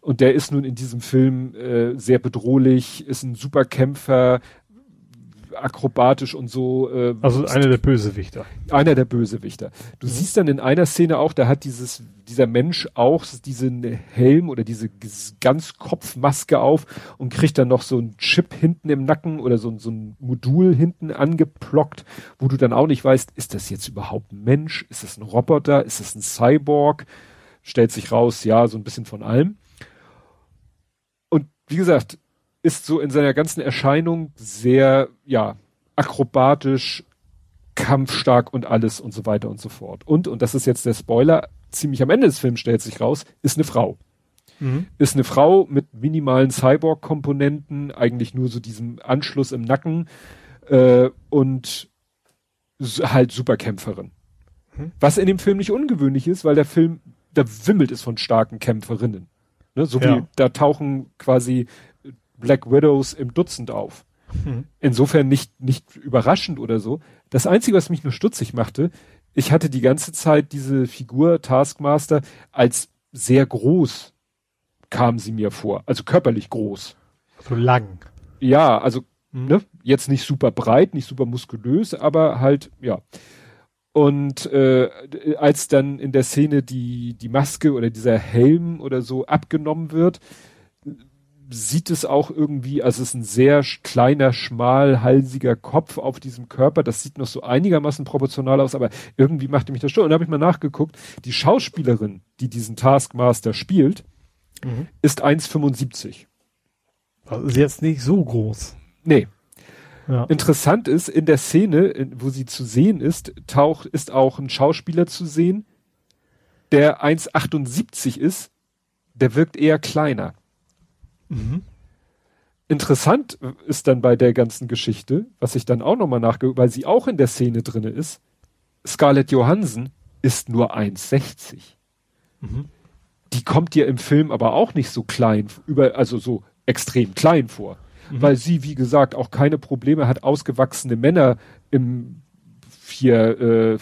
Und der ist nun in diesem Film äh, sehr bedrohlich, ist ein super Kämpfer, akrobatisch und so. Äh,
Also einer der Bösewichter.
einer der Bösewichter. Du siehst dann in einer Szene auch, da hat dieses, dieser Mensch auch diesen Helm oder diese Ganzkopfmaske auf und kriegt dann noch so einen Chip hinten im Nacken oder so, so ein Modul hinten angeplockt, wo du dann auch nicht weißt, ist das jetzt überhaupt ein Mensch? Ist das ein Roboter? Ist das ein Cyborg? Stellt sich raus, ja, so ein bisschen von allem. Und wie gesagt, ist so in seiner ganzen Erscheinung sehr, ja, akrobatisch, kampfstark und alles und so weiter und so fort. Und, und das ist jetzt der Spoiler, ziemlich am Ende des Films stellt sich raus, ist eine Frau.
Mhm.
Ist eine Frau mit minimalen Cyborg-Komponenten, eigentlich nur so diesem Anschluss im Nacken äh, und halt Superkämpferin.
Mhm.
Was in dem Film nicht ungewöhnlich ist, weil der Film, da wimmelt es von starken Kämpferinnen. Ne? So wie
Ja.
da tauchen quasi Black Widows im Dutzend auf.
Mhm.
Insofern nicht, nicht überraschend oder so. Das Einzige, was mich nur stutzig machte, ich hatte die ganze Zeit diese Figur Taskmaster als sehr groß kam sie mir vor. Also körperlich groß.
So lang.
Ja, also
Mhm.
ne, jetzt nicht super breit, nicht super muskulös, aber halt, ja. Und äh, als dann in der Szene die, die Maske oder dieser Helm oder so abgenommen wird, sieht es auch irgendwie, also es ist ein sehr kleiner, schmalhalsiger Kopf auf diesem Körper. Das sieht noch so einigermaßen proportional aus, aber irgendwie machte mich das schon. Und da habe ich mal nachgeguckt, die Schauspielerin, die diesen Taskmaster spielt,
Mhm.
ist 1,75.
Also ist jetzt nicht so groß.
Nee,
Ja.
Interessant ist, in der Szene, in, wo sie zu sehen ist, taucht, ist auch ein Schauspieler zu sehen, der 1,78 ist, der wirkt eher kleiner.
Mhm.
Interessant ist dann bei der ganzen Geschichte, was ich dann auch nochmal nachge, weil sie auch in der Szene drinne ist, Scarlett Johansson ist nur 1,60.
Mhm.
Die kommt dir im Film aber auch nicht so klein, über, also so extrem klein vor.
Mhm.
weil sie, wie gesagt, auch keine Probleme hat, ausgewachsene Männer im hier, äh,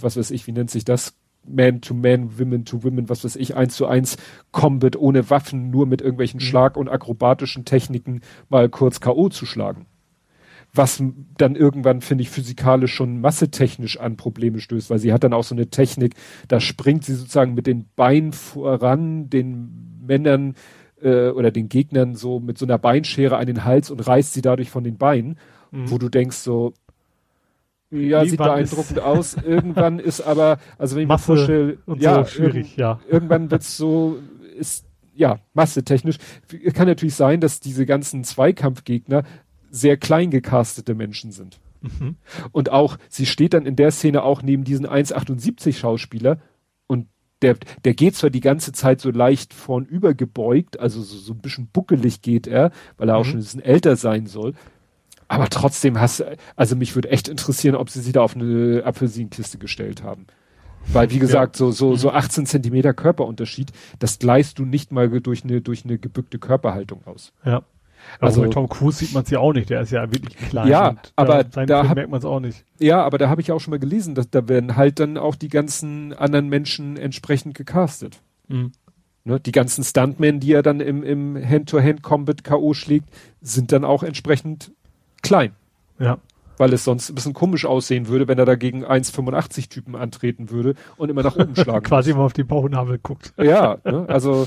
was weiß ich, wie nennt sich das? Man to Man, Women to Women, was weiß ich, eins zu eins Combat ohne Waffen, nur mit irgendwelchen Schlag- und akrobatischen Techniken mal kurz K.O. zu schlagen. Was dann irgendwann, finde ich, physikalisch schon massetechnisch an Probleme stößt, weil sie hat dann auch so eine Technik, da springt sie sozusagen mit den Beinen voran, den Männern äh, oder den Gegnern so mit so einer Beinschere an den Hals und reißt sie dadurch von den Beinen,
Mhm.
wo du denkst so, ja, sieht
Irgendwann ist-
beeindruckend aus. Irgendwann ist aber, also wenn ich
Masse
mir vorstelle, ja,
so schwierig, ja.
irgendwann wird's so, ist, ja, massetechnisch. Kann natürlich sein, dass diese ganzen Zweikampfgegner sehr klein gecastete Menschen sind.
Mhm.
Und auch, sie steht dann in der Szene auch neben diesen 1,78 Schauspieler und der, der geht zwar die ganze Zeit so leicht vornüber gebeugt, also so, so ein bisschen buckelig geht er, weil er auch
Mhm.
schon ein bisschen älter sein soll. Aber trotzdem hast, also mich würde echt interessieren, ob sie sie da auf eine Apfelsinkiste gestellt haben. Weil, wie gesagt, ja. so, so, so 18 Zentimeter Körperunterschied, das gleichst du nicht mal durch eine, durch eine gebückte Körperhaltung aus.
Ja. Also, also bei Tom Cruise sieht man es ja auch nicht, der ist ja wirklich klein.
Ja, aber da,
da hab, merkt man es auch nicht.
Ja, aber da habe ich ja auch schon mal gelesen, dass da werden halt dann auch die ganzen anderen Menschen entsprechend gecastet. Mhm. Ne, die ganzen Stuntmen, die er dann im, im Hand-to-Hand-Combat K.O. schlägt, sind dann auch entsprechend klein.
Ja.
Weil es sonst ein bisschen komisch aussehen würde, wenn er dagegen 1,85 Typen antreten würde und immer nach oben schlagen
Quasi immer auf die Bauchnabel guckt.
Ja, ne, also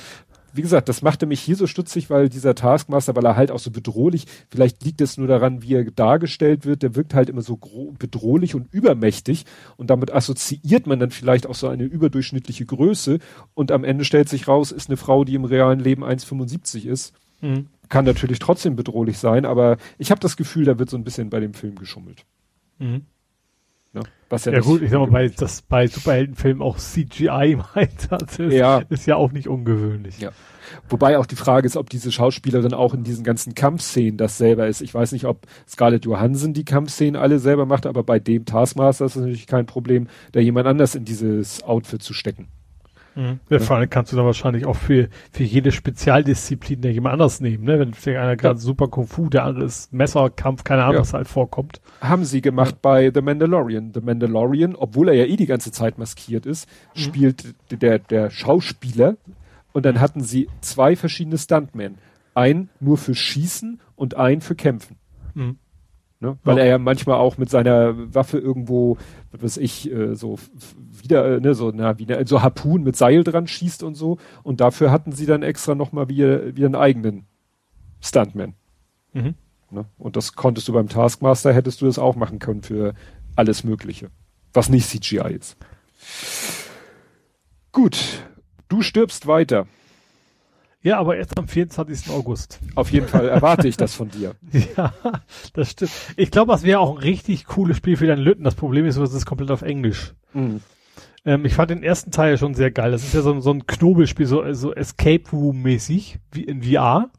wie gesagt, das machte mich hier so stutzig, weil dieser Taskmaster, weil er halt auch so bedrohlich, vielleicht liegt es nur daran, wie er dargestellt wird, der wirkt halt immer so bedrohlich und übermächtig und damit assoziiert man dann vielleicht auch so eine überdurchschnittliche Größe und am Ende stellt sich raus, ist eine Frau, die im realen Leben 1,75 ist. Mhm. Kann natürlich trotzdem bedrohlich sein, aber ich habe das Gefühl, da wird so ein bisschen bei dem Film geschummelt.
Mhm. Ne? Was ja, ja gut, ich sag mal, bei, dass bei Superheldenfilmen auch CGI im Einsatz ist, ja. ist ja auch nicht ungewöhnlich.
Ja. Wobei auch die Frage ist, ob diese Schauspielerin auch in diesen ganzen Kampfszenen das selber ist. Ich weiß nicht, ob Scarlett Johansson die Kampfszenen alle selber macht, aber bei dem Taskmaster ist es natürlich kein Problem, da jemand anders in dieses Outfit zu stecken.
Mhm. Ja, vor allem kannst du dann wahrscheinlich auch für, für jede Spezialdisziplin der jemand anders nehmen, ne? Wenn vielleicht einer gerade ja. super Kung Fu, der andere ist Messerkampf, keine Ahnung, ja. was halt vorkommt.
Haben sie gemacht ja. bei The Mandalorian. The Mandalorian, obwohl er ja eh die ganze Zeit maskiert ist, mhm. spielt der, der Schauspieler und dann hatten sie zwei verschiedene Stuntmen. Ein nur für Schießen und ein für Kämpfen. Mhm. Ne? Weil ja. er ja manchmal auch mit seiner Waffe irgendwo, was weiß ich, äh, so wieder, äh, ne, so, na, wie, so Harpun mit Seil dran schießt und so. Und dafür hatten sie dann extra nochmal wie, wie einen eigenen Stuntman. Mhm. Ne? Und das konntest du beim Taskmaster, hättest du das auch machen können für alles Mögliche. Was nicht CGI ist. Gut. Du stirbst weiter.
Ja, aber erst am 24. August.
Auf jeden Fall erwarte ich das von dir.
ja, das stimmt. Ich glaube, das wäre auch ein richtig cooles Spiel für deinen Lütten. Das Problem ist, es ist komplett auf Englisch. Mhm. Ähm, ich fand den ersten Teil schon sehr geil. Das ist ja so, so ein Knobelspiel, so, so Escape Room mäßig, wie in VR.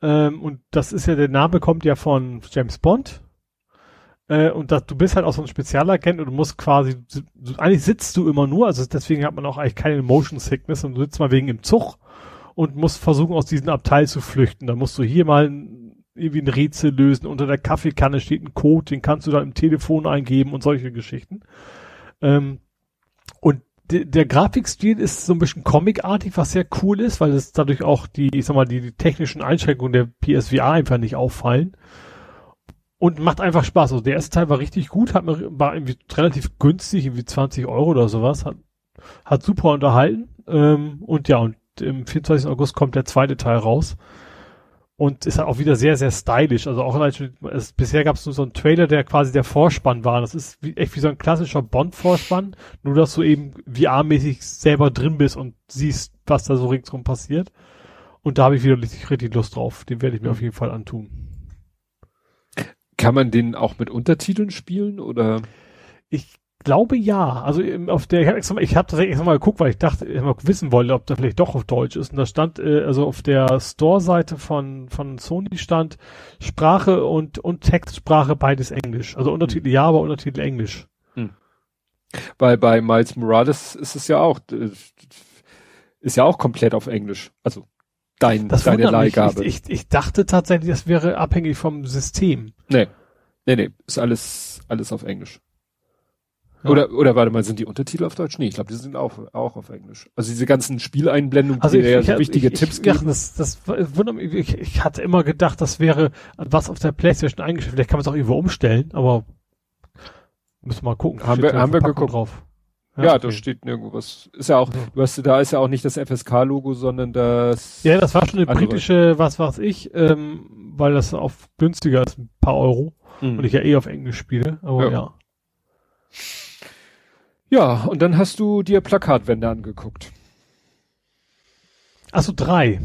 Ähm, und das ist ja, der Name kommt ja von James Bond. Äh, und das, du bist halt auch so ein Spezialagent und du musst quasi, eigentlich sitzt du immer nur, also deswegen hat man auch eigentlich keine Motion Sickness und du sitzt mal wegen im Zug und musst versuchen, aus diesem Abteil zu flüchten. Da musst du hier mal irgendwie ein Rätsel lösen. Unter der Kaffeekanne steht ein Code, den kannst du dann im Telefon eingeben und solche Geschichten. Ähm, und de der Grafikstil ist so ein bisschen comicartig, was sehr cool ist, weil es dadurch auch die, ich sag mal, die, die technischen Einschränkungen der PSVR einfach nicht auffallen. Und macht einfach Spaß. Also der erste Teil war richtig gut, hat mir, war irgendwie relativ günstig, irgendwie 20 Euro oder sowas, hat, hat super unterhalten. Ähm, und ja, und im 24. August kommt der zweite Teil raus. Und ist auch wieder sehr, sehr stylisch. Also auch es, bisher gab es nur so einen Trailer, der quasi der Vorspann war. Das ist wie, echt wie so ein klassischer Bond-Vorspann, nur dass du eben VR-mäßig selber drin bist und siehst, was da so ringsrum passiert. Und da habe ich wieder richtig, richtig Lust drauf. Den werde ich mir auf jeden Fall antun.
Kann man den auch mit Untertiteln spielen oder?
Ich glaube ja. Also auf der, ich habe extra, ich hab tatsächlich extra mal geguckt, weil ich dachte, ich mal wissen wollte, ob da vielleicht doch auf Deutsch ist. Und da stand, äh, also auf der Store-Seite von von Sony stand Sprache und und Textsprache beides Englisch. Also Untertitel hm. ja, aber Untertitel Englisch. Hm.
Weil bei Miles Morales ist es ja auch äh, ist ja auch komplett auf Englisch. Also dein
das
deine Leihgabe.
Ich, ich, ich dachte tatsächlich, das wäre abhängig vom System.
Nee. Nee, nee, ist alles alles auf Englisch. Oder, oder warte mal, sind die Untertitel auf Deutsch? Nee, ich glaube, die sind auch, auch auf Englisch. Also diese ganzen Spieleinblendungen,
also
die
ich,
ja
so
wichtige ich, Tipps
ich, geben. Das, das wundert mich, ich, ich hatte immer gedacht, das wäre was auf der Playstation eingestellt. Vielleicht kann man es auch irgendwo umstellen, aber müssen wir mal gucken.
Haben wir, haben wir geguckt. Drauf. Ja, ja okay. da steht nirgendwo was. Ist ja auch, du hast, da ist ja auch nicht das FSK-Logo, sondern das.
Ja, das war schon eine andere. britische, was weiß ich, ähm, weil das auf günstiger ist, ein paar Euro. Mhm. Und ich ja eh auf Englisch spiele, aber ja. ja.
Ja, und dann hast du dir Plakatwände angeguckt.
Achso, drei.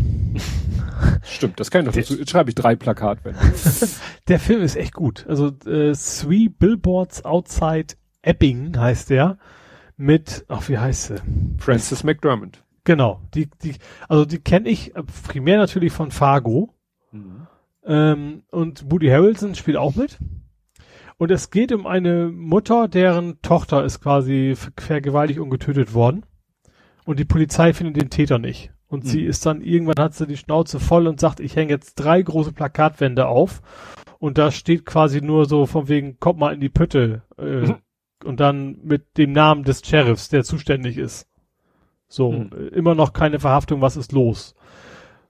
Stimmt, das kann ich noch dazu. Jetzt schreibe ich drei Plakatwände.
der Film ist echt gut. Also äh, Three Billboards Outside Epping heißt der. Mit, ach, wie heißt sie?
Frances McDermott.
Genau, die, die, also die kenne ich äh, primär natürlich von Fargo. Mhm. Ähm, und Woody Harrelson spielt auch mit. Und es geht um eine Mutter, deren Tochter ist quasi vergewaltigt und getötet worden. Und die Polizei findet den Täter nicht. Und mhm. sie ist dann, irgendwann hat sie die Schnauze voll und sagt, ich hänge jetzt drei große Plakatwände auf. Und da steht quasi nur so von wegen, kommt mal in die Pütte. Äh, mhm. Und dann mit dem Namen des Sheriffs, der zuständig ist. So, mhm. immer noch keine Verhaftung, was ist los?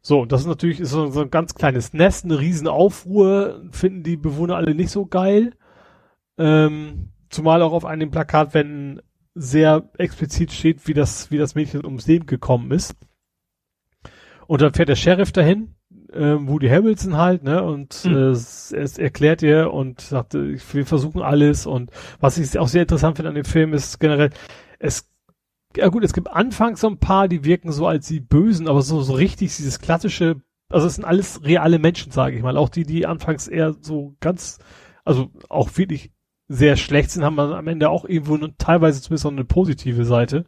So, das ist natürlich ist so, so ein ganz kleines Nest, eine riesen Aufruhr, finden die Bewohner alle nicht so geil. Ähm, zumal auch auf einem Plakatwänden sehr explizit steht, wie das, wie das Mädchen ums Leben gekommen ist. Und dann fährt der Sheriff dahin, äh, Woody Harrelson halt, ne, und mhm. äh, es, es erklärt ihr und sagt, wir versuchen alles und was ich auch sehr interessant finde an dem Film ist generell, es ja gut, es gibt anfangs so ein paar, die wirken so als die Bösen, aber so, so richtig dieses klassische, also es sind alles reale Menschen, sage ich mal. Auch die, die anfangs eher so ganz, also auch wirklich sehr schlecht sind, haben am Ende auch irgendwo eine, teilweise zumindest auch eine positive Seite.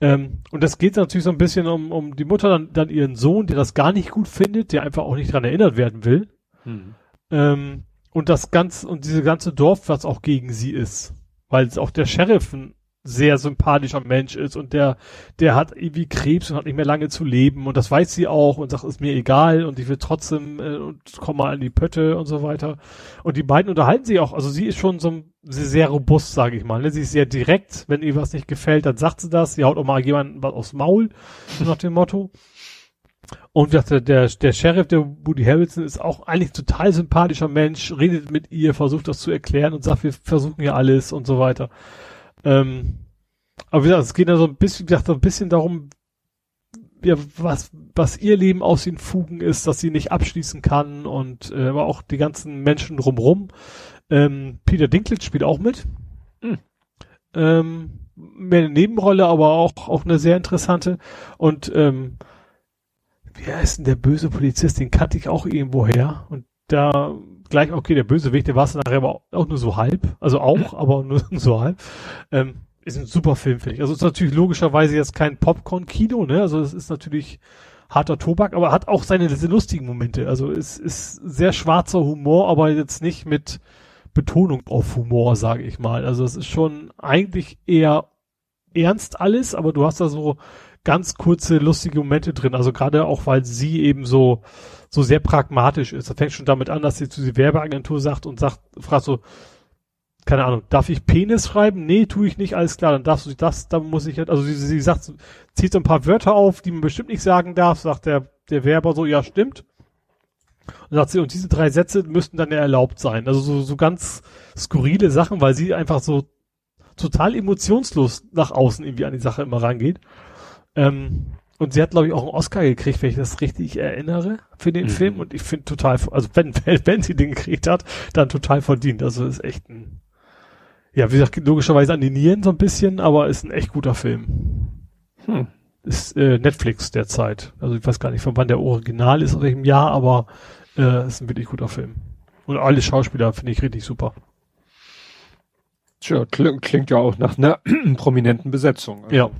Ähm, und das geht natürlich so ein bisschen um, um die Mutter, dann, dann ihren Sohn, der das gar nicht gut findet, der einfach auch nicht dran erinnert werden will. Hm. Ähm, und das ganz, und diese ganze Dorf, was auch gegen sie ist. Weil auch der Sheriff ein sehr sympathischer Mensch ist und der, der hat irgendwie Krebs und hat nicht mehr lange zu leben und das weiß sie auch und sagt, ist mir egal und ich will trotzdem äh, und komm mal an die Pötte und so weiter. Und die beiden unterhalten sich auch, also sie ist schon so sehr robust, sage ich mal. Ne? Sie ist sehr direkt, wenn ihr was nicht gefällt, dann sagt sie das, sie haut auch mal jemanden was aufs Maul, so nach dem Motto. Und der, der, der Sheriff, der Woody Harrelson, ist auch eigentlich total sympathischer Mensch, redet mit ihr, versucht das zu erklären und sagt, wir versuchen ja alles und so weiter. Ähm, aber wie gesagt, es geht ja so ein bisschen, wie gesagt, so ein bisschen darum, ja, was, was ihr Leben aus den Fugen ist, dass sie nicht abschließen kann und äh, aber auch die ganzen Menschen drumrum. Ähm, Peter Dinklage spielt auch mit. Mhm. Ähm, mehr eine Nebenrolle, aber auch, auch eine sehr interessante. Und ähm, wie heißt denn der böse Polizist? Den kannte ich auch irgendwo her. Und da gleich, okay, der Bösewicht, der war es nachher aber auch nur so halb. Also auch, aber nur so halb. Ähm, ist ein super Film, finde ich. Also ist natürlich logischerweise jetzt kein Popcorn-Kino, ne? Also es ist natürlich harter Tobak, aber hat auch seine lustigen Momente. Also es ist sehr schwarzer Humor, aber jetzt nicht mit Betonung auf Humor, sage ich mal. Also es ist schon eigentlich eher ernst alles, aber du hast da so ganz kurze lustige Momente drin. Also gerade auch, weil sie eben so so sehr pragmatisch ist. Das fängt schon damit an, dass sie zu der Werbeagentur sagt und sagt, fragt so, keine Ahnung, darf ich Penis schreiben? Nee, tue ich nicht, alles klar, dann darfst du das, dann muss ich, also sie, sie sagt, zieht so ein paar Wörter auf, die man bestimmt nicht sagen darf, sagt der, der Werber so, ja, stimmt. Und sagt sie, und diese drei Sätze müssten dann ja erlaubt sein. Also so, so ganz skurrile Sachen, weil sie einfach so total emotionslos nach außen irgendwie an die Sache immer rangeht. Ähm, und sie hat, glaube ich, auch einen Oscar gekriegt, wenn ich das richtig erinnere, für den mhm. Film. Und ich finde total, also wenn, wenn sie den gekriegt hat, dann total verdient. Also ist echt ein, ja, wie gesagt, logischerweise an die Nieren so ein bisschen, aber ist ein echt guter Film. Hm. Ist äh, Netflix derzeit. Also ich weiß gar nicht, von wann der Original ist, aus welchem Jahr, aber äh, ist ein wirklich guter Film. Und alle Schauspieler finde ich richtig super.
Tja, klingt, klingt ja auch nach einer prominenten Besetzung.
Also. Ja.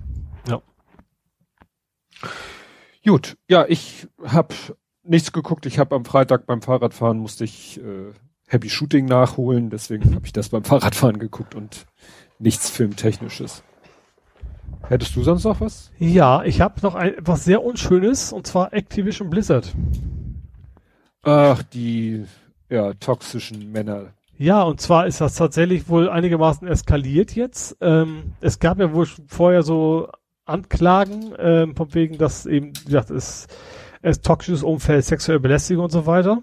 Gut, ja, ich habe nichts geguckt. Ich habe am Freitag beim Fahrradfahren musste ich äh, Happy Shooting nachholen, deswegen habe ich das beim Fahrradfahren geguckt und nichts Filmtechnisches. Hättest du sonst noch was?
Ja, ich habe noch ein, was sehr Unschönes und zwar Activision Blizzard.
Ach, die ja, toxischen Männer.
Ja, und zwar ist das tatsächlich wohl einigermaßen eskaliert jetzt. Ähm, es gab ja wohl vorher so Anklagen, ähm, von wegen, dass eben, wie gesagt, es, es toxisches Umfeld, sexuelle Belästigung und so weiter.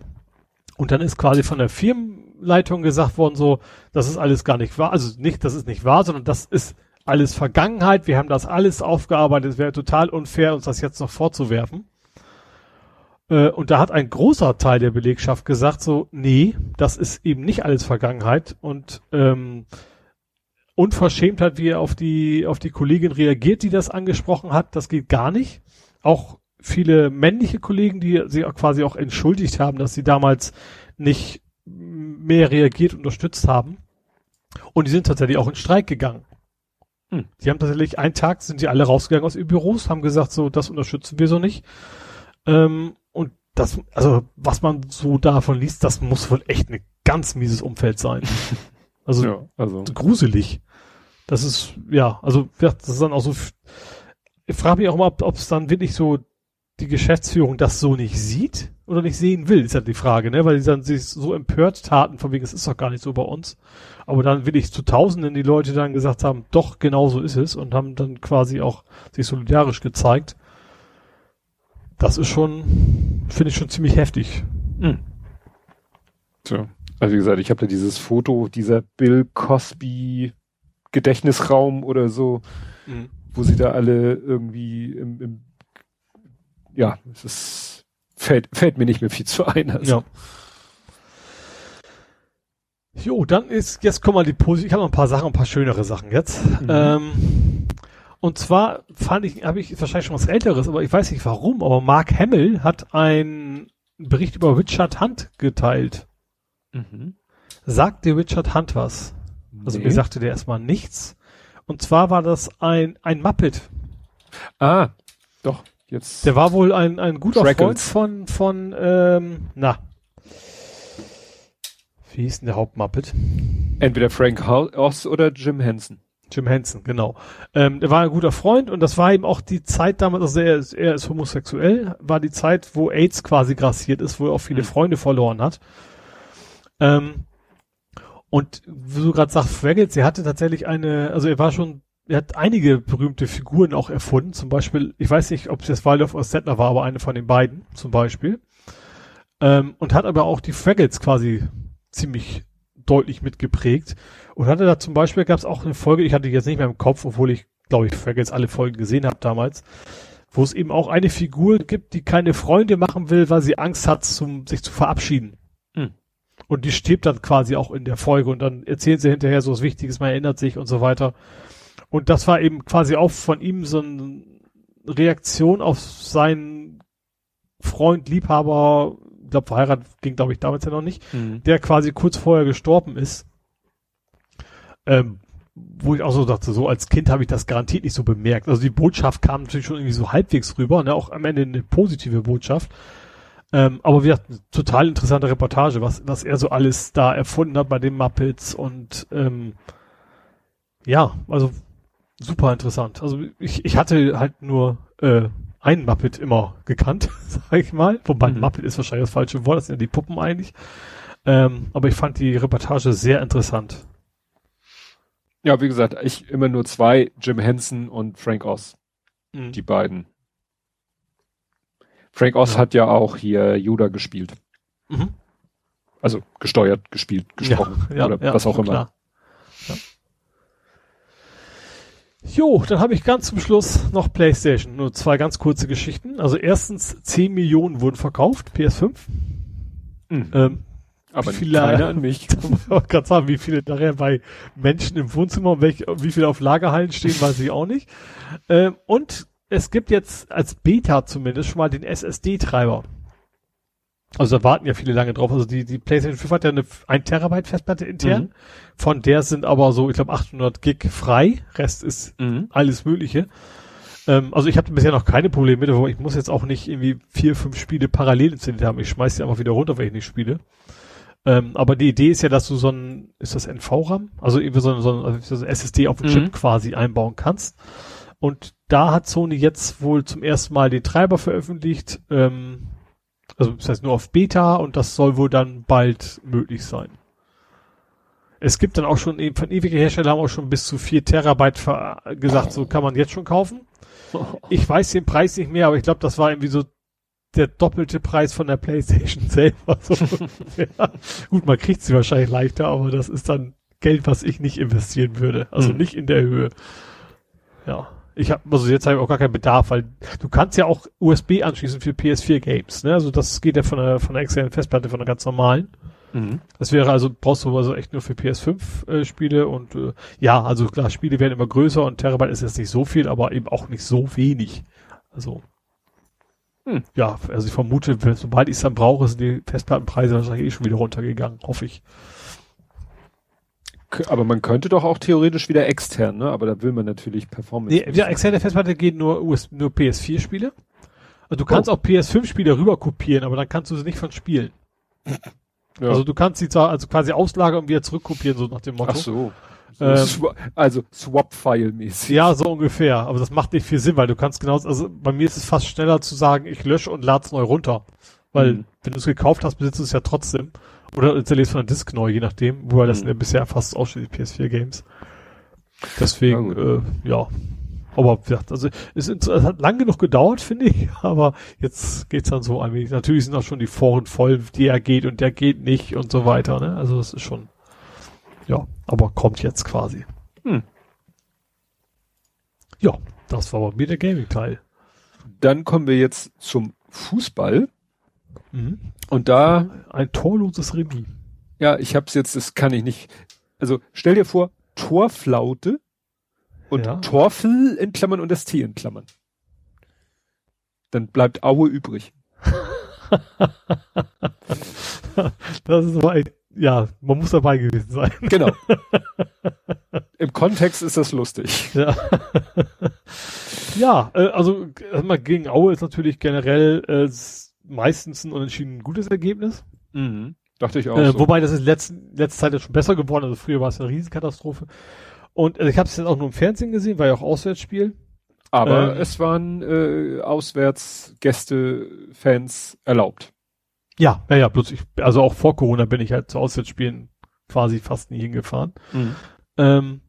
Und dann ist quasi von der Firmenleitung gesagt worden, so, das ist alles gar nicht wahr. Also nicht, das ist nicht wahr, sondern das ist alles Vergangenheit. Wir haben das alles aufgearbeitet. Es wäre total unfair, uns das jetzt noch vorzuwerfen. Äh, und da hat ein großer Teil der Belegschaft gesagt, so, nee, das ist eben nicht alles Vergangenheit. Und ähm, Unverschämtheit, wie er auf die, auf die Kollegin reagiert, die das angesprochen hat, das geht gar nicht. Auch viele männliche Kollegen, die sie quasi auch entschuldigt haben, dass sie damals nicht mehr reagiert, unterstützt haben. Und die sind tatsächlich auch in Streik gegangen. Hm. Die haben tatsächlich einen Tag sind sie alle rausgegangen aus ihren Büros, haben gesagt, so, das unterstützen wir so nicht. Ähm, und das, also was man so davon liest, das muss wohl echt ein ganz mieses Umfeld sein. Also, ja, also. gruselig. Das ist, ja, also das ist dann auch so. Ich frage mich auch mal, ob es dann wirklich so die Geschäftsführung das so nicht sieht oder nicht sehen will, ist ja die Frage, ne? Weil die dann sich so empört taten, von wegen, es ist doch gar nicht so bei uns. Aber dann will ich zu Tausenden die Leute dann gesagt haben, doch, genau so ist es und haben dann quasi auch sich solidarisch gezeigt. Das ist schon, finde ich schon ziemlich heftig. Hm.
So. Also wie gesagt, ich habe da dieses Foto dieser Bill Cosby Gedächtnisraum oder so, mhm. wo sie da alle irgendwie im, im ja, es ist, fällt, fällt mir nicht mehr viel zu ein. Also. Ja.
Jo, dann ist, jetzt kommen mal die Positiv, ich habe noch ein paar Sachen, ein paar schönere Sachen jetzt. Mhm. Ähm, und zwar fand ich, habe ich wahrscheinlich schon was Älteres, aber ich weiß nicht warum, aber Mark Hamill hat einen Bericht über Richard Hunt geteilt. Mhm. Sagt dir Richard Hunt was? Also nee. mir sagte der erstmal nichts. Und zwar war das ein, ein Muppet.
Ah, doch. Jetzt.
Der war wohl ein, ein guter Freckles. Freund von, von, ähm, na. Wie hieß denn der Hauptmuppet?
Entweder Frank Oz oder Jim Henson.
Jim Henson, genau. Ähm, der war ein guter Freund und das war eben auch die Zeit damals, also er ist, er ist homosexuell, war die Zeit, wo AIDS quasi grassiert ist, wo er auch viele mhm. Freunde verloren hat. Ähm, und wie du gerade sagst, Fraggles, er hatte tatsächlich eine, also er war schon er hat einige berühmte Figuren auch erfunden. Zum Beispiel, ich weiß nicht, ob es jetzt Waldorf oder Settler war, aber eine von den beiden zum Beispiel. Ähm, und hat aber auch die Fraggles quasi ziemlich deutlich mitgeprägt. Und hatte da zum Beispiel, gab es auch eine Folge, ich hatte die jetzt nicht mehr im Kopf, obwohl ich, glaube ich, Fraggles alle Folgen gesehen habe damals, wo es eben auch eine Figur gibt, die keine Freunde machen will, weil sie Angst hat, zum, sich zu verabschieden. Und die stirbt dann quasi auch in der Folge und dann erzählen sie hinterher so was Wichtiges, man erinnert sich und so weiter. Und das war eben quasi auch von ihm so eine Reaktion auf seinen Freund, Liebhaber, ich glaube verheiratet ging glaube ich damals ja noch nicht, mhm. der quasi kurz vorher gestorben ist. Ähm, wo ich auch so dachte, so als Kind habe ich das garantiert nicht so bemerkt. Also die Botschaft kam natürlich schon irgendwie so halbwegs rüber, ne? auch am Ende eine positive Botschaft. Ähm, aber wie gesagt, total interessante Reportage, was, was er so alles da erfunden hat bei den Muppets und ähm, ja, also super interessant. Also ich, ich hatte halt nur äh, ein Muppet immer gekannt, sag ich mal. Wobei mhm. Muppet ist wahrscheinlich das falsche Wort, das sind ja die Puppen eigentlich. Ähm, aber ich fand die Reportage sehr interessant.
Ja, wie gesagt, ich immer nur zwei, Jim Henson und Frank Oz. Mhm. Die beiden. Frank Oz ja. hat ja auch hier Yoda gespielt. Mhm. Also gesteuert, gespielt, gesprochen ja, ja, oder was auch immer. Klar.
Jo, dann habe ich ganz zum Schluss noch PlayStation. Nur zwei ganz kurze Geschichten. Also erstens, 10 Millionen wurden verkauft, PS5. Mhm. Ähm,
aber viele, keine an mich.
Ich gerade sagen, wie viele nachher bei Menschen im Wohnzimmer und welche, wie viele auf Lagerhallen stehen, weiß ich auch nicht. Ähm, und es gibt jetzt als Beta zumindest schon mal den SSD-Treiber. Also da warten ja viele lange drauf. Also die, die PlayStation 5 hat ja eine 1 Terabyte Festplatte intern. Mhm. Von der sind aber so, ich glaube 800 Gig frei. Rest ist mhm. alles Mögliche. Ähm, also ich habe bisher noch keine Probleme mit, aber ich muss jetzt auch nicht irgendwie vier, fünf Spiele parallel installiert haben. Ich schmeiß die einfach wieder runter, wenn ich nicht spiele. Ähm, aber die Idee ist ja, dass du so ein, ist das NV-RAM? Also irgendwie so ein, so ein, so ein SSD auf dem mhm. Chip quasi einbauen kannst. Und da hat Sony jetzt wohl zum ersten Mal den Treiber veröffentlicht. Ähm, also das heißt nur auf Beta und das soll wohl dann bald möglich sein. Es gibt dann auch schon, von ewigen Hersteller haben auch schon bis zu vier Terabyte gesagt, so kann man jetzt schon kaufen. Ich weiß den Preis nicht mehr, aber ich glaube, das war irgendwie so der doppelte Preis von der Playstation selber. So ja. Gut, man kriegt sie wahrscheinlich leichter, aber das ist dann Geld, was ich nicht investieren würde. Also hm. nicht in der Höhe. Ja. Ich habe also jetzt habe ich auch gar keinen Bedarf, weil du kannst ja auch USB anschließen für PS4 Games. Ne? Also das geht ja von der von der externen Festplatte, von der ganz normalen. Mhm. Das wäre also brauchst du also echt nur für PS5 äh, Spiele und äh, ja, also klar, Spiele werden immer größer und Terabyte ist jetzt nicht so viel, aber eben auch nicht so wenig. Also hm. ja, also ich vermute, sobald ich es dann brauche, sind die Festplattenpreise wahrscheinlich eh schon wieder runtergegangen, hoffe ich.
Aber man könnte doch auch theoretisch wieder extern, ne? Aber da will man natürlich Performance.
Nee, ja, externe Festplatte gehen nur, US, nur PS4-Spiele. Also du kannst oh. auch PS5-Spiele rüber kopieren, aber dann kannst du sie nicht von spielen. Ja. Also du kannst sie zwar also quasi auslagern und wieder zurückkopieren, so nach dem Motto.
Ach so. Ähm, also Swap-File-mäßig.
Ja, so ungefähr. Aber das macht nicht viel Sinn, weil du kannst genau, also bei mir ist es fast schneller zu sagen, ich lösche und lade es neu runter. Weil, mhm. wenn du es gekauft hast, besitzt du es ja trotzdem. Oder installierst von der Disk neu, je nachdem. Wobei das mhm. ja bisher fast ausschließlich PS4-Games. Deswegen, ja, äh, ja. Aber ja, also es, es hat lang genug gedauert, finde ich, aber jetzt geht's dann so ein wenig. Natürlich sind auch schon die Foren voll, der geht und der geht nicht und so weiter, ne? Also es ist schon, ja, aber kommt jetzt quasi. Hm. Ja, das war bei mir der Gaming-Teil.
Dann kommen wir jetzt zum Fußball. Mhm. Und da.
Ein torloses Remis.
Ja, ich hab's jetzt, das kann ich nicht. Also stell dir vor, Torflaute und ja. Torfel in Klammern und das T in Klammern. Dann bleibt Aue übrig.
das ist ein, ja, man muss dabei gewesen sein.
Genau. Im Kontext ist das lustig.
Ja, ja äh, also erstmal gegen Aue ist natürlich generell äh, meistens ein unentschieden gutes Ergebnis.
Mhm. Dachte ich auch.
Äh, so. Wobei das ist letzten, letzte Zeit schon besser geworden. Also früher war es eine Riesenkatastrophe. Und also ich habe es jetzt auch nur im Fernsehen gesehen, war ja auch Auswärtsspiel.
Aber ähm, es waren äh, Auswärtsgäste, Fans erlaubt.
Ja, ja, ja, plötzlich, also auch vor Corona bin ich halt zu Auswärtsspielen quasi fast nie hingefahren. Mhm. Ähm,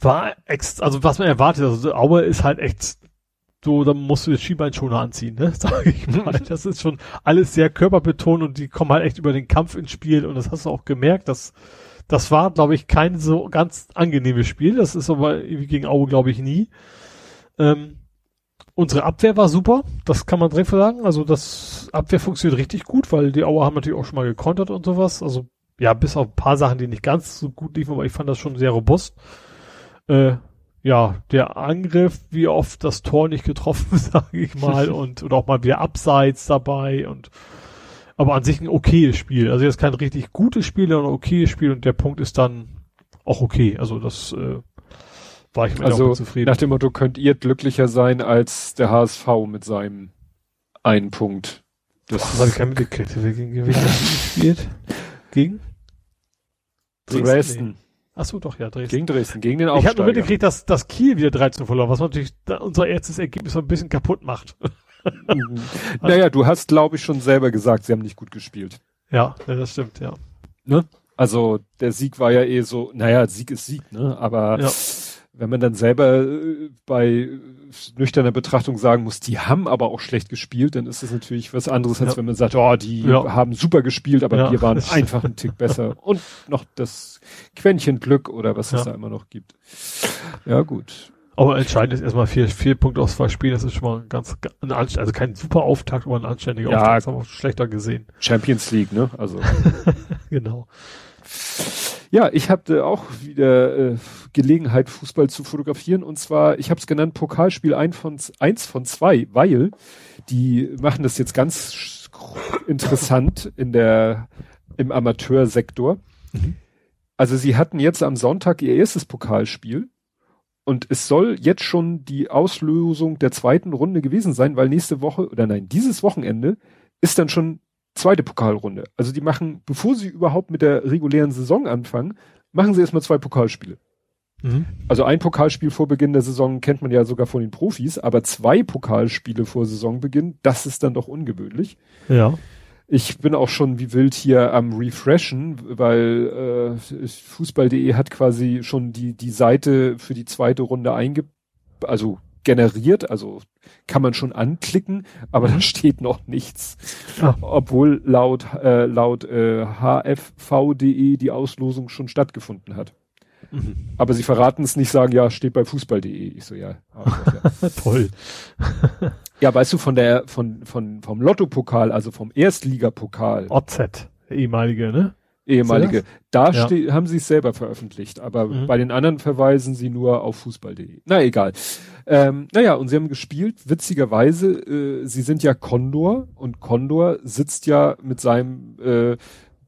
war ex, also was man erwartet, also Aue ist halt echt so, dann musst du das Schienbeinschoner anziehen, ne? Sag ich mal. Das ist schon alles sehr körperbetont und die kommen halt echt über den Kampf ins Spiel und das hast du auch gemerkt, dass das war, glaube ich, kein so ganz angenehmes Spiel. Das ist aber irgendwie gegen Aue, glaube ich, nie. Ähm, unsere Abwehr war super, das kann man direkt sagen. Also das Abwehr funktioniert richtig gut, weil die Auer haben natürlich auch schon mal gekontert und sowas. Also ja, bis auf ein paar Sachen, die nicht ganz so gut liefen, aber ich fand das schon sehr robust. Äh, ja, der Angriff, wie oft das Tor nicht getroffen, sage ich mal, und oder auch mal wieder abseits dabei und aber an sich ein okayes Spiel. Also jetzt kein richtig gutes Spiel, sondern ein okayes Spiel und der Punkt ist dann auch okay. Also das äh, war ich
mit also, zufrieden. Nach dem Motto, könnt ihr glücklicher sein als der HSV mit seinem einen Punkt.
Das Boah, habe ich keinen mitgekriegt. Wer gegen wen gespielt? Gegen?
Dresden. Dresden.
Ach so, doch, ja,
Dresden. Gegen Dresden, gegen den
Aufsteiger. Ich habe nur mitgekriegt, dass, dass Kiel wieder 13 verloren, was natürlich unser erstes Ergebnis so ein bisschen kaputt macht.
naja, du hast, glaube ich, schon selber gesagt, sie haben nicht gut gespielt.
Ja, ja das stimmt, ja.
Ne? Also der Sieg war ja eh so, naja, Sieg ist Sieg, ne? Aber ja. Wenn man dann selber äh, bei nüchterner Betrachtung sagen muss, die haben aber auch schlecht gespielt, dann ist das natürlich was anderes, als ja. wenn man sagt, oh, die ja. haben super gespielt, aber wir waren einfach einen Tick besser. Und noch das Quäntchen Glück oder was es da immer noch gibt. Ja, gut.
Aber entscheidend ist erstmal vier, vier Punkte aus zwei Spielen. Das ist schon mal ein ganz, ein also kein super Auftakt, aber ein anständiger
ja, Auftakt.
Das haben wir schlechter gesehen.
Champions League, ne? Also.
genau.
Ja, ich hatte auch wieder äh, Gelegenheit, Fußball zu fotografieren. Und zwar, ich habe es genannt, Pokalspiel ein von, eins von zwei, weil die machen das jetzt ganz interessant in der, im Amateursektor. Mhm. Also sie hatten jetzt am Sonntag ihr erstes Pokalspiel und es soll jetzt schon die Auslösung der zweiten Runde gewesen sein, weil nächste Woche, oder nein, dieses Wochenende ist dann schon zweite Pokalrunde. Also die machen, bevor sie überhaupt mit der regulären Saison anfangen, machen sie erstmal zwei Pokalspiele. Mhm. Also ein Pokalspiel vor Beginn der Saison kennt man ja sogar von den Profis, aber zwei Pokalspiele vor Saisonbeginn, das ist dann doch ungewöhnlich.
Ja.
Ich bin auch schon wie wild hier am Refreshen, weil äh, Fußball.de hat quasi schon die, die Seite für die zweite Runde einge also generiert, also kann man schon anklicken, aber mhm. da steht noch nichts. Ah. Obwohl laut, äh, laut äh, hfv.de die Auslosung schon stattgefunden hat. Mhm. Aber sie verraten es nicht, sagen, ja, steht bei fußball.de. Ich so, ja.
ja. Toll.
ja, weißt du, von der, von, von, vom Lotto-Pokal, also vom Erstligapokal.
OZ, ehemalige, ne?
Ehemalige. Da ja. haben sie es selber veröffentlicht, aber mhm. bei den anderen verweisen sie nur auf fußball.de. Na egal. Ähm, naja, und sie haben gespielt, witzigerweise, äh, sie sind ja Condor und Condor sitzt ja mit seinem äh,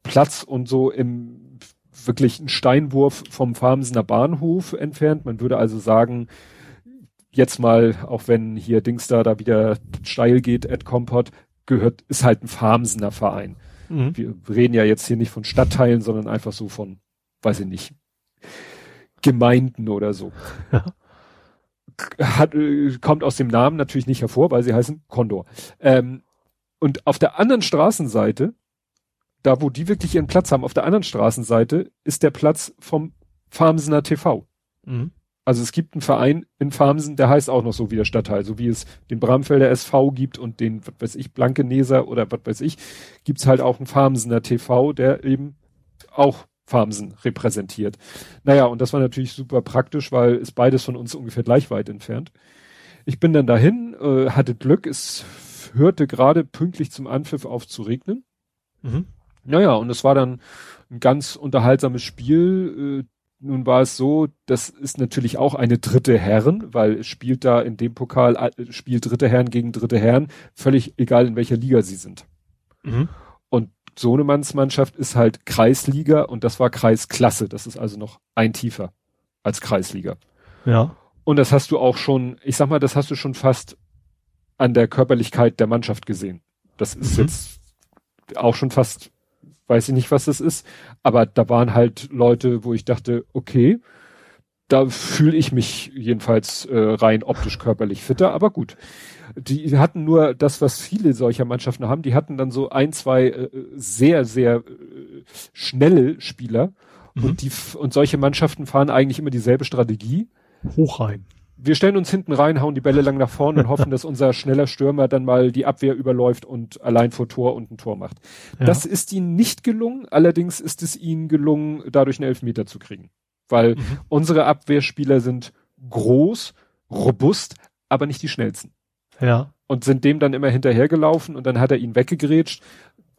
Platz und so im wirklich ein Steinwurf vom Farmsener Bahnhof entfernt. Man würde also sagen, jetzt mal, auch wenn hier Dings da, da wieder steil geht, Ed Compot, gehört, ist halt ein Farmsener Verein. Mhm. Wir reden ja jetzt hier nicht von Stadtteilen, sondern einfach so von, weiß ich nicht, Gemeinden oder so. Ja. Hat, äh, kommt aus dem Namen natürlich nicht hervor, weil sie heißen Condor. Ähm, und auf der anderen Straßenseite, da wo die wirklich ihren Platz haben, auf der anderen Straßenseite ist der Platz vom Farmsener TV. Mhm. Also es gibt einen Verein in Farmsen, der heißt auch noch so wie der Stadtteil, so wie es den Bramfelder SV gibt und den, was weiß ich, Blankeneser oder was weiß ich, gibt's halt auch einen Farmsener TV, der eben auch Farmsen repräsentiert. Naja, und das war natürlich super praktisch, weil es beides von uns ungefähr gleich weit entfernt. Ich bin dann dahin, äh, hatte Glück, es hörte gerade pünktlich zum Anpfiff auf zu regnen. Mhm. Naja, und es war dann ein ganz unterhaltsames Spiel. Äh, nun war es so, das ist natürlich auch eine dritte Herren, weil es spielt da in dem Pokal, äh, spielt dritte Herren gegen dritte Herren, völlig egal in welcher Liga sie sind. Mhm. Und Sohnemanns Mannschaft ist halt Kreisliga und das war Kreisklasse. Das ist also noch ein tiefer als Kreisliga.
Ja.
Und das hast du auch schon, ich sag mal, das hast du schon fast an der Körperlichkeit der Mannschaft gesehen. Das ist mhm. jetzt auch schon fast weiß ich nicht, was das ist, aber da waren halt Leute, wo ich dachte, okay, da fühle ich mich jedenfalls äh, rein optisch körperlich fitter, aber gut. Die hatten nur das, was viele solcher Mannschaften haben, die hatten dann so ein, zwei äh, sehr, sehr äh, schnelle Spieler mhm. und die und solche Mannschaften fahren eigentlich immer dieselbe Strategie.
Hoch rein
wir stellen uns hinten rein, hauen die Bälle lang nach vorne und hoffen, dass unser schneller Stürmer dann mal die Abwehr überläuft und allein vor Tor und ein Tor macht. Ja. Das ist ihnen nicht gelungen, allerdings ist es ihnen gelungen, dadurch einen Elfmeter zu kriegen. Weil mhm. unsere Abwehrspieler sind groß, robust, aber nicht die schnellsten.
Ja.
Und sind dem dann immer hinterhergelaufen und dann hat er ihn weggegrätscht.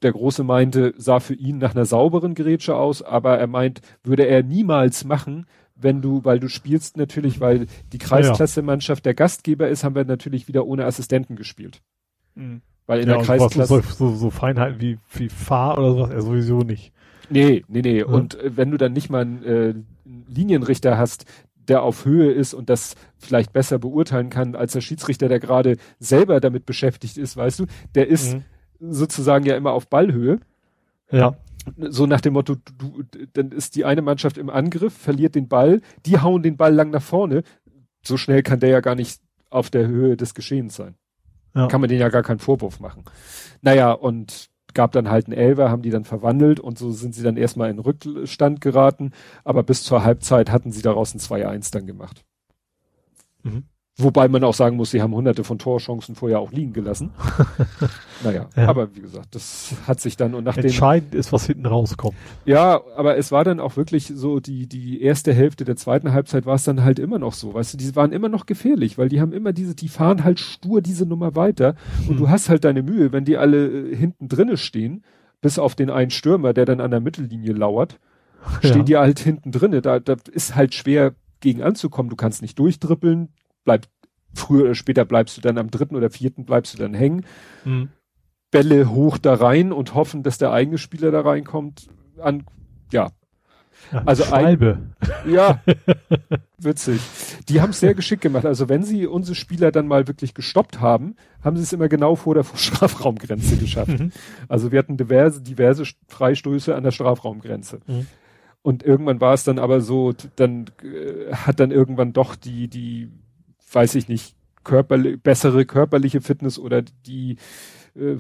Der Große meinte, sah für ihn nach einer sauberen Grätsche aus, aber er meint, würde er niemals machen, wenn du, weil du spielst natürlich, weil die Kreisklasse-Mannschaft der Gastgeber ist, haben wir natürlich wieder ohne Assistenten gespielt.
Mhm. Weil in ja, der Kreisklasse. So, so, so Feinheiten wie, wie Fahr oder sowas, er sowieso nicht.
Nee, nee, nee. Ja. Und äh, wenn du dann nicht mal einen äh, Linienrichter hast, der auf Höhe ist und das vielleicht besser beurteilen kann als der Schiedsrichter, der gerade selber damit beschäftigt ist, weißt du, der ist mhm. sozusagen ja immer auf Ballhöhe.
Ja
so nach dem Motto, du, dann ist die eine Mannschaft im Angriff, verliert den Ball, die hauen den Ball lang nach vorne. So schnell kann der ja gar nicht auf der Höhe des Geschehens sein. Ja. Kann man den ja gar keinen Vorwurf machen. Naja, und gab dann halt einen Elver, haben die dann verwandelt und so sind sie dann erstmal in Rückstand geraten, aber bis zur Halbzeit hatten sie daraus ein 2-1 dann gemacht. Mhm. Wobei man auch sagen muss, sie haben hunderte von Torchancen vorher auch liegen gelassen. naja, ja. aber wie gesagt, das hat sich dann und nachdem.
Entscheidend ist, was hinten rauskommt.
Ja, aber es war dann auch wirklich so, die, die erste Hälfte der zweiten Halbzeit war es dann halt immer noch so. Weißt du, die waren immer noch gefährlich, weil die haben immer diese, die fahren halt stur diese Nummer weiter und hm. du hast halt deine Mühe, wenn die alle äh, hinten drinne stehen, bis auf den einen Stürmer, der dann an der Mittellinie lauert, stehen ja. die halt hinten drinne. Da, da ist halt schwer gegen anzukommen. Du kannst nicht durchdribbeln, bleibt früher oder später bleibst du dann am dritten oder vierten bleibst du dann hängen. Mhm. Bälle hoch da rein und hoffen, dass der eigene Spieler da reinkommt. An, ja.
also Schwalbe.
Ein, ja, witzig. Die haben es sehr geschickt gemacht. Also wenn sie unsere Spieler dann mal wirklich gestoppt haben, haben sie es immer genau vor der Strafraumgrenze geschafft. Mhm. Also wir hatten diverse, diverse Freistöße an der Strafraumgrenze. Mhm. Und irgendwann war es dann aber so, dann äh, hat dann irgendwann doch die, die weiß ich nicht, körperli bessere körperliche Fitness oder die, äh,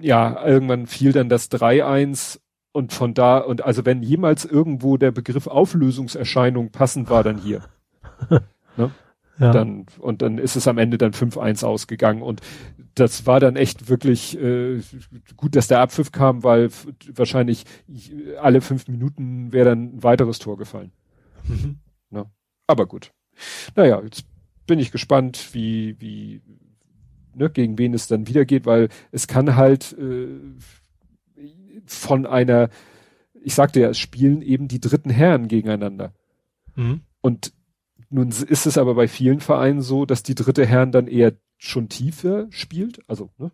ja, irgendwann fiel dann das 3-1 und von da, und also wenn jemals irgendwo der Begriff Auflösungserscheinung passend war, dann hier. ne? Ja. Dann, und dann ist es am Ende dann 5-1 ausgegangen. Und das war dann echt wirklich äh, gut, dass der Abpfiff kam, weil wahrscheinlich alle fünf Minuten wäre dann ein weiteres Tor gefallen. Mhm. Ne? Aber gut. Naja, jetzt bin ich gespannt, wie, wie, ne, gegen wen es dann wieder geht, weil es kann halt äh, von einer, ich sagte ja, es spielen eben die dritten Herren gegeneinander. Mhm. Und nun ist es aber bei vielen Vereinen so, dass die dritte Herren dann eher schon tiefer spielt, also ne,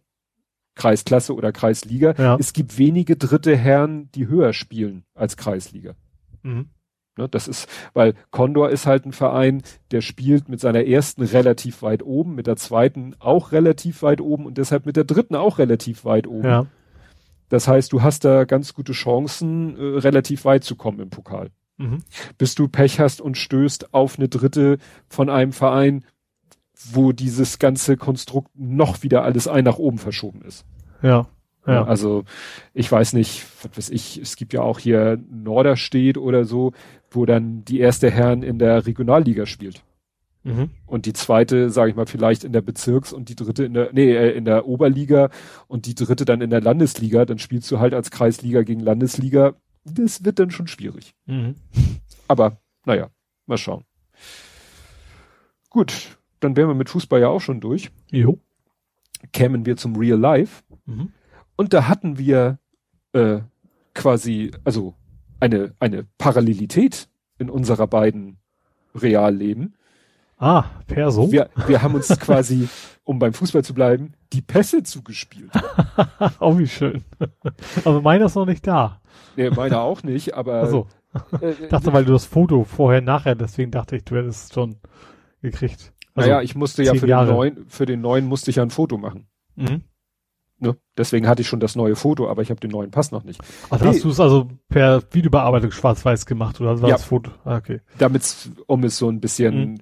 Kreisklasse oder Kreisliga. Ja. Es gibt wenige dritte Herren, die höher spielen als Kreisliga. Mhm. Ne, das ist, weil Condor ist halt ein Verein, der spielt mit seiner ersten relativ weit oben, mit der zweiten auch relativ weit oben und deshalb mit der dritten auch relativ weit oben. Ja. Das heißt, du hast da ganz gute Chancen, äh, relativ weit zu kommen im Pokal. Mhm. Bis du Pech hast und stößt auf eine dritte von einem Verein, wo dieses ganze Konstrukt noch wieder alles ein nach oben verschoben ist.
Ja. Ja.
Also ich weiß nicht, was weiß ich, es gibt ja auch hier Norderstedt oder so, wo dann die erste Herren in der Regionalliga spielt. Mhm. Und die zweite, sage ich mal, vielleicht in der Bezirks- und die dritte in der, nee, äh, in der Oberliga und die dritte dann in der Landesliga. Dann spielst du halt als Kreisliga gegen Landesliga. Das wird dann schon schwierig. Mhm. Aber, naja, mal schauen. Gut, dann wären wir mit Fußball ja auch schon durch.
Jo.
Kämen wir zum Real Life. Mhm. Und da hatten wir äh, quasi, also eine, eine Parallelität in unserer beiden Realleben.
Ah, Perso.
Wir, wir haben uns quasi, um beim Fußball zu bleiben, die Pässe zugespielt.
oh, wie schön. Also meiner ist noch nicht da.
Nee, meiner auch nicht, aber.
Also, äh, ich dachte, weil du das Foto vorher, nachher, deswegen dachte ich, du hättest es schon gekriegt.
Also, naja, ich musste ja für den, neuen, für den neuen musste ich ja ein Foto machen. Mhm. Ne? Deswegen hatte ich schon das neue Foto, aber ich habe den neuen Pass noch nicht.
Ach, hey, hast du es also per Videobearbeitung schwarz-weiß gemacht oder war ja, das Foto?
Ah, okay. Damit, um es so ein bisschen, mhm.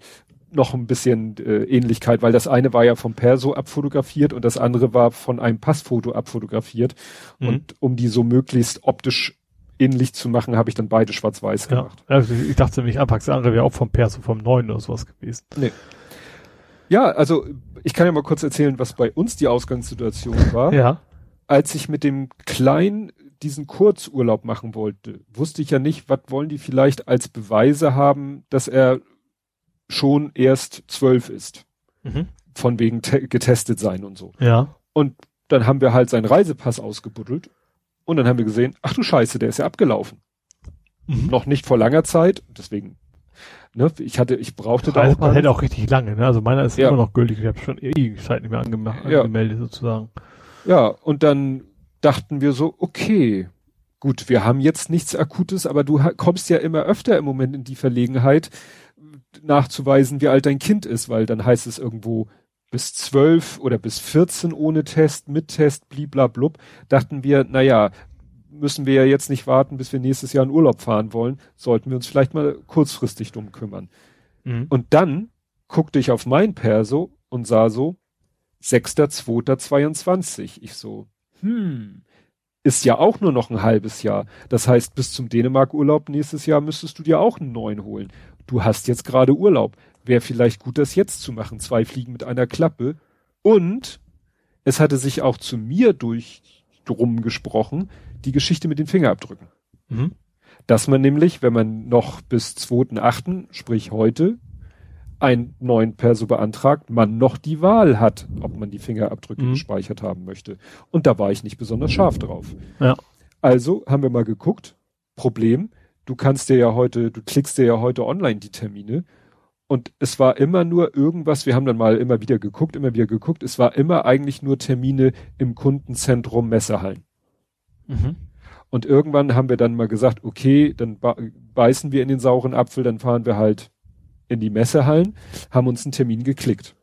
noch ein bisschen äh, Ähnlichkeit, weil das eine war ja vom Perso abfotografiert und das andere war von einem Passfoto abfotografiert. Mhm. Und um die so möglichst optisch ähnlich zu machen, habe ich dann beide schwarz-weiß
ja.
gemacht.
Also ich dachte nämlich anfangs, das andere wäre auch vom Perso vom neuen oder sowas gewesen.
Nee. Ja, also ich kann ja mal kurz erzählen, was bei uns die Ausgangssituation war.
Ja.
Als ich mit dem Kleinen diesen Kurzurlaub machen wollte, wusste ich ja nicht, was wollen die vielleicht als Beweise haben, dass er schon erst zwölf ist. Mhm. Von wegen getestet sein und so.
Ja.
Und dann haben wir halt seinen Reisepass ausgebuddelt und dann haben wir gesehen, ach du Scheiße, der ist ja abgelaufen. Mhm. Noch nicht vor langer Zeit, deswegen ne, ich hatte, ich brauchte
da auch. Man hält auch richtig lange, ne? Also meiner ist ja. immer noch gültig. Ich habe schon ewige Zeit nicht mehr angemacht, ja. angemeldet sozusagen.
Ja, und dann dachten wir so, okay, gut, wir haben jetzt nichts Akutes, aber du kommst ja immer öfter im Moment in die Verlegenheit, nachzuweisen, wie alt dein Kind ist, weil dann heißt es irgendwo bis zwölf oder bis vierzehn ohne Test, mit Test, bliblablub, dachten wir, naja, müssen wir ja jetzt nicht warten, bis wir nächstes Jahr in Urlaub fahren wollen, sollten wir uns vielleicht mal kurzfristig drum kümmern. Mhm. Und dann guckte ich auf mein Perso und sah so, 6.2.22. Ich so, hm, ist ja auch nur noch ein halbes Jahr. Das heißt, bis zum Dänemark-Urlaub nächstes Jahr müsstest du dir auch einen neuen holen. Du hast jetzt gerade Urlaub. Wäre vielleicht gut, das jetzt zu machen. Zwei Fliegen mit einer Klappe. Und es hatte sich auch zu mir durch drum gesprochen, die Geschichte mit den Fingerabdrücken. Mhm. Dass man nämlich, wenn man noch bis 2.8., sprich heute, einen neuen Perso beantragt, man noch die Wahl hat, ob man die Fingerabdrücke mhm. gespeichert haben möchte. Und da war ich nicht besonders scharf drauf.
Ja.
Also haben wir mal geguckt. Problem, du kannst dir ja heute, du klickst dir ja heute online die Termine. Und es war immer nur irgendwas, wir haben dann mal immer wieder geguckt, immer wieder geguckt, es war immer eigentlich nur Termine im Kundenzentrum Messehallen. Mhm. Und irgendwann haben wir dann mal gesagt, okay, dann beißen wir in den sauren Apfel, dann fahren wir halt in die Messehallen, haben uns einen Termin geklickt.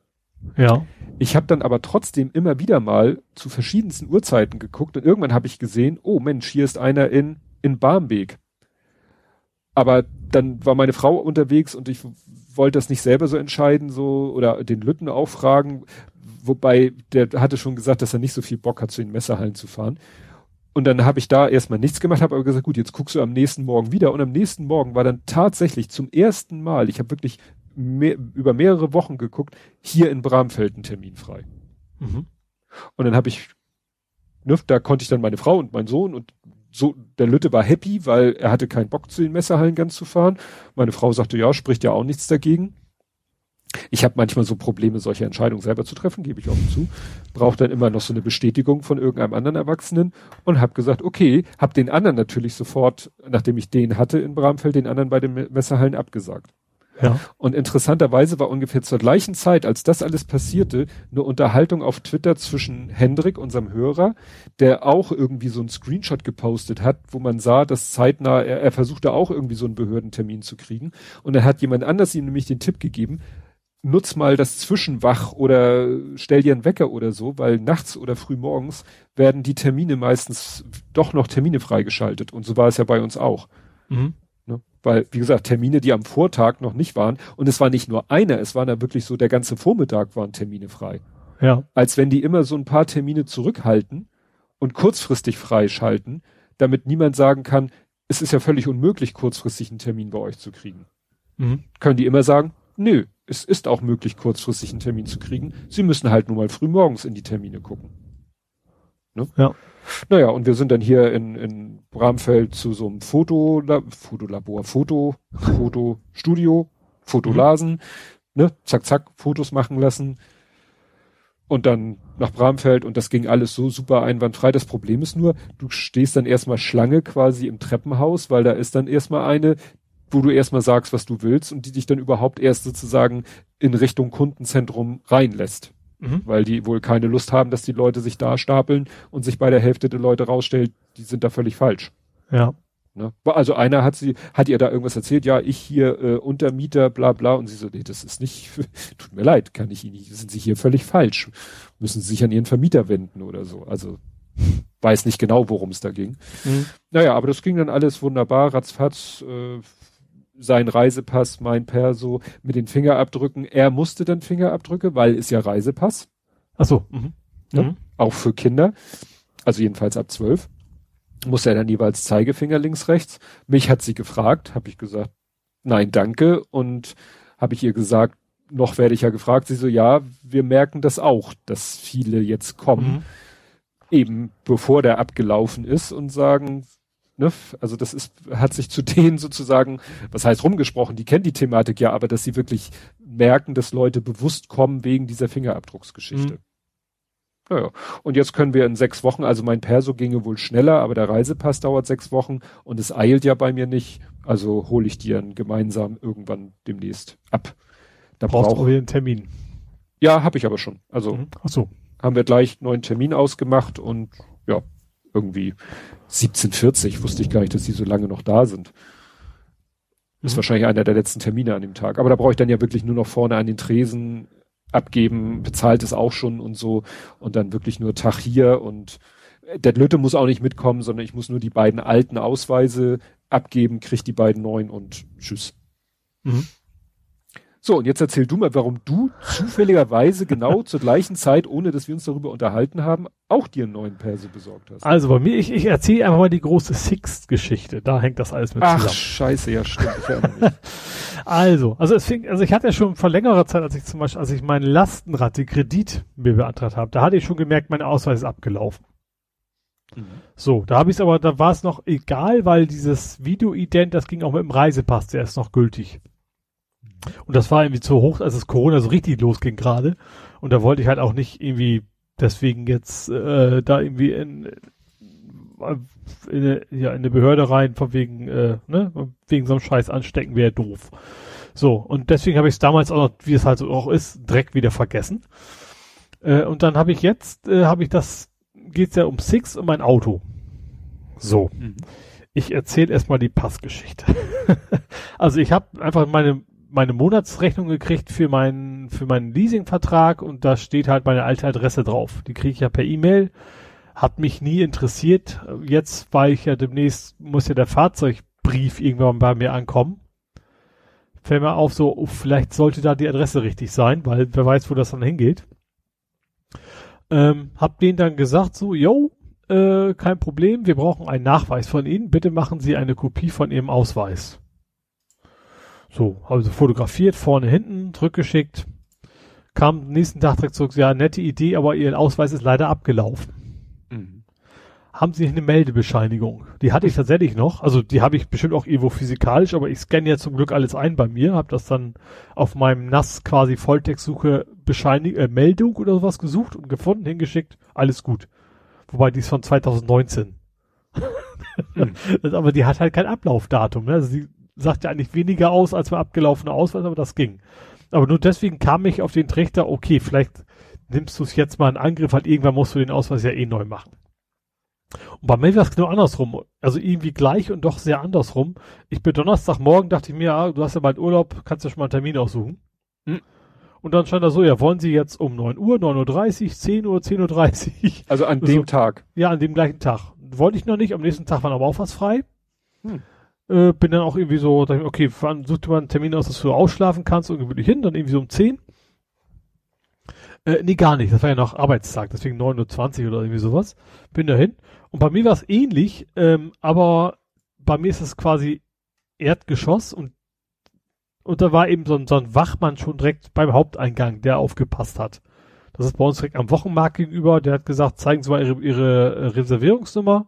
Ja.
Ich habe dann aber trotzdem immer wieder mal zu verschiedensten Uhrzeiten geguckt und irgendwann habe ich gesehen, oh Mensch, hier ist einer in, in Barmbek. Aber dann war meine Frau unterwegs und ich wollte das nicht selber so entscheiden, so, oder den Lütten auch fragen, wobei der hatte schon gesagt, dass er nicht so viel Bock hat, zu den Messehallen zu fahren. Und dann habe ich da erstmal nichts gemacht, habe aber gesagt, gut, jetzt guckst du am nächsten Morgen wieder. Und am nächsten Morgen war dann tatsächlich zum ersten Mal, ich habe wirklich mehr, über mehrere Wochen geguckt, hier in Bramfeld ein Termin frei. Mhm. Und dann habe ich, ne, da konnte ich dann meine Frau und mein Sohn und so, der Lütte war happy, weil er hatte keinen Bock zu den Messerhallen ganz zu fahren. Meine Frau sagte, ja, spricht ja auch nichts dagegen. Ich habe manchmal so Probleme, solche Entscheidungen selber zu treffen, gebe ich auch zu. Brauche dann immer noch so eine Bestätigung von irgendeinem anderen Erwachsenen und habe gesagt, okay, habe den anderen natürlich sofort, nachdem ich den hatte in Bramfeld, den anderen bei den Messerhallen abgesagt.
Ja.
Und interessanterweise war ungefähr zur gleichen Zeit, als das alles passierte, eine Unterhaltung auf Twitter zwischen Hendrik, unserem Hörer, der auch irgendwie so einen Screenshot gepostet hat, wo man sah, dass zeitnah, er, er versuchte auch irgendwie so einen Behördentermin zu kriegen. Und dann hat jemand anders ihm nämlich den Tipp gegeben, nutz mal das Zwischenwach oder stell dir einen Wecker oder so, weil nachts oder früh morgens werden die Termine meistens doch noch Termine freigeschaltet. Und so war es ja bei uns auch.
Mhm.
Weil, wie gesagt, Termine, die am Vortag noch nicht waren. Und es war nicht nur einer, es waren da wirklich so, der ganze Vormittag waren Termine frei.
Ja.
Als wenn die immer so ein paar Termine zurückhalten und kurzfristig freischalten, damit niemand sagen kann, es ist ja völlig unmöglich, kurzfristig einen Termin bei euch zu kriegen.
Mhm.
Können die immer sagen, nö, es ist auch möglich, kurzfristig einen Termin zu kriegen. Sie müssen halt nur mal früh morgens in die Termine gucken. Ne?
Ja.
Naja, und wir sind dann hier in, in Bramfeld zu so einem Fotolab Fotolabor, Foto, Fotostudio, Fotolasen, ne, zack, zack, Fotos machen lassen. Und dann nach Bramfeld und das ging alles so super einwandfrei. Das Problem ist nur, du stehst dann erstmal Schlange quasi im Treppenhaus, weil da ist dann erstmal eine, wo du erstmal sagst, was du willst und die dich dann überhaupt erst sozusagen in Richtung Kundenzentrum reinlässt
Mhm.
weil die wohl keine Lust haben, dass die Leute sich da stapeln und sich bei der Hälfte der Leute rausstellt, die sind da völlig falsch.
Ja.
Ne? Also einer hat sie, hat ihr da irgendwas erzählt, ja, ich hier äh, Untermieter, bla bla, und sie so, nee, das ist nicht, tut mir leid, kann ich Ihnen nicht, sind Sie hier völlig falsch. Müssen Sie sich an Ihren Vermieter wenden oder so. Also weiß nicht genau, worum es da ging.
Mhm.
Naja, aber das ging dann alles wunderbar, ratzfatz, äh, sein Reisepass, mein Perso mit den Fingerabdrücken. Er musste dann Fingerabdrücke, weil ist ja Reisepass,
Ach so. Mhm.
Ja.
Mhm.
auch für Kinder, also jedenfalls ab zwölf. Muss er dann jeweils Zeigefinger links, rechts. Mich hat sie gefragt, habe ich gesagt, nein, danke. Und habe ich ihr gesagt, noch werde ich ja gefragt. Sie so, ja, wir merken das auch, dass viele jetzt kommen,
Mhm.
eben bevor der abgelaufen ist und sagen, ne, also das ist, hat sich zu denen sozusagen, was heißt rumgesprochen, die kennen die Thematik ja, aber dass sie wirklich merken, dass Leute bewusst kommen wegen dieser Fingerabdrucksgeschichte.
Mhm.
Naja, und jetzt können wir in sechs Wochen, also mein Perso ginge wohl schneller, aber der Reisepass dauert sechs Wochen und es eilt ja bei mir nicht, also hole ich dir dann gemeinsam irgendwann demnächst ab. Da
Brauchst
brauch,
auch wieder einen Termin.
ja, habe ich aber schon. Also
Mhm. Ach so.
haben wir gleich einen neuen Termin ausgemacht und ja, irgendwie 1740 wusste ich gar nicht, dass die so lange noch da sind. Ist
Mhm.
wahrscheinlich einer der letzten Termine an dem Tag. Aber da brauche ich dann ja wirklich nur noch vorne an den Tresen abgeben, bezahlt es auch schon und so und dann wirklich nur Tag hier und der Lütte muss auch nicht mitkommen, sondern ich muss nur die beiden alten Ausweise abgeben, krieg die beiden neuen und tschüss.
Mhm.
So, und jetzt erzähl du mal, warum du zufälligerweise genau zur gleichen Zeit, ohne dass wir uns darüber unterhalten haben, auch dir einen neuen Perso besorgt hast.
Also bei mir, ich, ich erzähle einfach mal die große Sixt-Geschichte. Da hängt das alles mit
Ach,
zusammen.
scheiße, ja, stimmt.
Also, also es fing, also ich hatte ja schon vor längerer Zeit, als ich zum Beispiel, als ich meinen Lastenrad, den Kredit mir beantragt habe, da hatte ich schon gemerkt, mein Ausweis ist abgelaufen. So, da habe ich es aber, da war es noch egal, weil dieses Videoident, das ging auch mit dem Reisepass, der ist noch gültig. Und das war irgendwie zu hoch, als es Corona so richtig losging gerade. Und da wollte ich halt auch nicht irgendwie deswegen jetzt äh, da irgendwie in, äh, in, eine, ja, in eine Behörde rein, von wegen, äh, ne, wegen so einem Scheiß anstecken wäre doof. So, und deswegen habe ich es damals auch noch, wie es halt so auch ist, direkt wieder vergessen. Äh, und dann habe ich jetzt, äh, habe ich das, geht's ja um Six und mein Auto. So.
Mhm.
Ich erzähle erstmal die Passgeschichte. also ich habe einfach meine meine Monatsrechnung gekriegt für meinen für meinen Leasingvertrag und da steht halt meine alte Adresse drauf. Die kriege ich ja per E-Mail. Hat mich nie interessiert. Jetzt, weil ich ja demnächst muss ja der Fahrzeugbrief irgendwann bei mir ankommen. Fällt mir auf, so oh, vielleicht sollte da die Adresse richtig sein, weil wer weiß, wo das dann hingeht. Ähm, hab denen dann gesagt, so, yo, äh, kein Problem, wir brauchen einen Nachweis von Ihnen. Bitte machen Sie eine Kopie von Ihrem Ausweis. So, habe sie fotografiert, vorne, hinten, zurückgeschickt. Kam nächsten Tag direkt zurück, ja, nette Idee, aber Ihr Ausweis ist leider abgelaufen.
Mhm.
Haben Sie nicht eine Meldebescheinigung? Die hatte ich tatsächlich noch. Also die habe ich bestimmt auch irgendwo physikalisch, aber ich scanne ja zum Glück alles ein bei mir. Habe das dann auf meinem NAS quasi Volltextsuche Bescheinig äh, Meldung oder sowas gesucht und gefunden, hingeschickt. Alles gut. Wobei die ist von 2019.
Mhm.
aber die hat halt kein Ablaufdatum. Ne? Also die, sagt ja eigentlich weniger aus als mein abgelaufener Ausweis, aber das ging. Aber nur deswegen kam ich auf den Trichter, okay, vielleicht nimmst du es jetzt mal in Angriff, weil irgendwann musst du den Ausweis ja eh neu machen. Und bei mir war es genau andersrum. Also irgendwie gleich und doch sehr andersrum. Ich bin Donnerstagmorgen, dachte ich mir, ja, du hast ja bald Urlaub, kannst ja schon mal einen Termin aussuchen. Hm. Und dann stand da so, ja, wollen Sie jetzt um 9 Uhr, 9.30 Uhr, 10 Uhr, 10.30 Uhr?
Also an dem Tag?
Ja, an dem gleichen Tag. Wollte ich noch nicht, am nächsten Tag war aber auch was frei. Hm. Äh, bin dann auch irgendwie so, dachte, okay, wann sucht man einen Termin aus, dass du ausschlafen kannst und gewöhnlich hin, dann irgendwie so um 10. Äh, nee, gar nicht. Das war ja noch Arbeitstag, deswegen 9.20 Uhr oder irgendwie sowas. Bin dahin. Und bei mir war es ähnlich, ähm, aber bei mir ist es quasi Erdgeschoss und und da war eben so ein, so ein Wachmann schon direkt beim Haupteingang, der aufgepasst hat. Das ist bei uns direkt am Wochenmarkt gegenüber. Der hat gesagt, zeigen Sie mal Ihre, Ihre äh, Reservierungsnummer.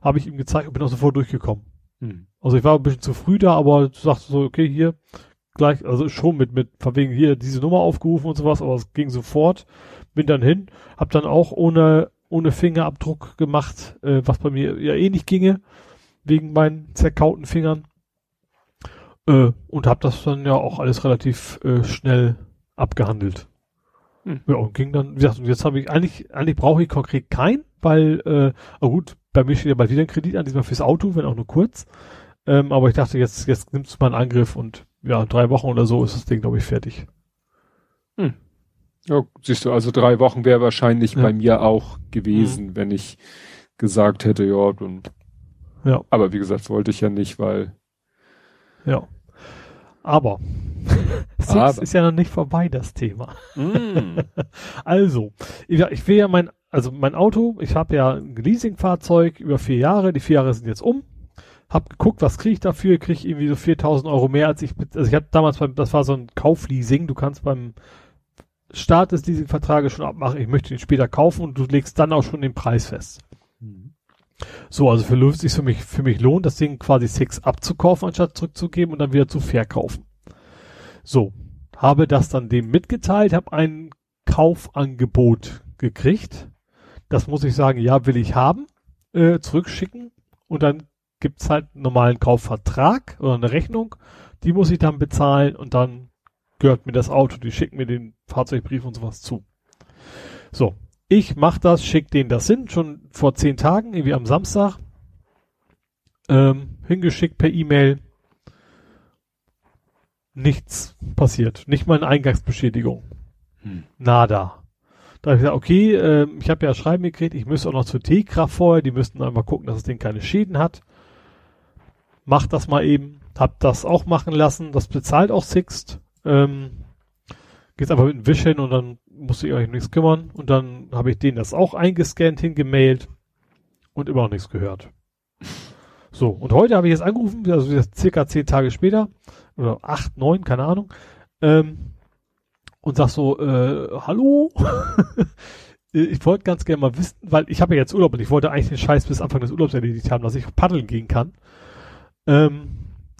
Habe ich ihm gezeigt und bin auch sofort durchgekommen. Hm. Also ich war ein bisschen zu früh da, aber du sagst so, okay, hier, gleich, also schon mit, mit, von wegen hier diese Nummer aufgerufen und sowas, aber es ging sofort. Bin dann hin, hab dann auch ohne, ohne Fingerabdruck gemacht, äh, was bei mir ja eh nicht ginge, wegen meinen zerkauten Fingern. Äh, und hab das dann ja auch alles relativ äh, schnell abgehandelt. Hm. Ja, und ging dann, wie gesagt, jetzt habe ich, eigentlich, eigentlich brauche ich konkret keinen, weil, äh, oh gut, bei mir steht ja bald wieder ein Kredit an, diesmal fürs Auto, wenn auch nur kurz. Ähm, aber ich dachte, jetzt, jetzt nimmst du mal einen Angriff und ja, drei Wochen oder so ist das Ding, glaube ich, fertig.
Hm. Ja, siehst du, also drei Wochen wäre wahrscheinlich ja. bei mir auch gewesen, mhm. wenn ich gesagt hätte, ja, und ja. Aber wie gesagt, wollte ich ja nicht, weil.
Ja. Aber. Aber. ist ja noch nicht vorbei, das Thema. Mm. also, ich, ich will ja mein, also mein Auto, ich habe ja ein Leasingfahrzeug über vier Jahre, die vier Jahre sind jetzt um hab geguckt, was kriege ich dafür, kriege irgendwie so 4000 Euro mehr, als ich, also ich habe damals beim, das war so ein Kaufleasing, du kannst beim Start des Leasingvertrages schon abmachen, ich möchte ihn später kaufen und du legst dann auch schon den Preis fest. Mhm. So, also für sich für mich, für mich lohnt, das Ding quasi Six abzukaufen, anstatt zurückzugeben und dann wieder zu verkaufen. So, habe das dann dem mitgeteilt, habe ein Kaufangebot gekriegt. Das muss ich sagen, ja, will ich haben, äh, zurückschicken und dann gibt's halt einen normalen Kaufvertrag oder eine Rechnung, die muss ich dann bezahlen und dann gehört mir das Auto, die schicken mir den Fahrzeugbrief und sowas zu. So, ich mach das, schick denen das hin, schon vor zehn Tagen, irgendwie am Samstag, ähm, hingeschickt per E-Mail. Nichts passiert, nicht mal eine Eingangsbeschädigung. Hm. Nada. Da habe ich gesagt, okay, äh, ich habe ja Schreiben gekriegt, ich müsste auch noch zur T-Kraft vorher, die müssten einmal gucken, dass das Ding keine Schäden hat mach das mal eben. Hab das auch machen lassen. Das bezahlt auch Sixt. Ähm, geht's aber mit dem Wisch hin und dann muss ich euch nichts kümmern. Und dann habe ich denen das auch eingescannt, hingemailt und immer noch nichts gehört. So, und heute habe ich jetzt angerufen, also circa zehn Tage später, oder acht, neun, keine Ahnung, ähm, und sag so, äh, hallo? ich wollte ganz gerne mal wissen, weil ich habe ja jetzt Urlaub und ich wollte eigentlich den Scheiß bis Anfang des Urlaubs erledigt haben, dass ich paddeln gehen kann. Ähm,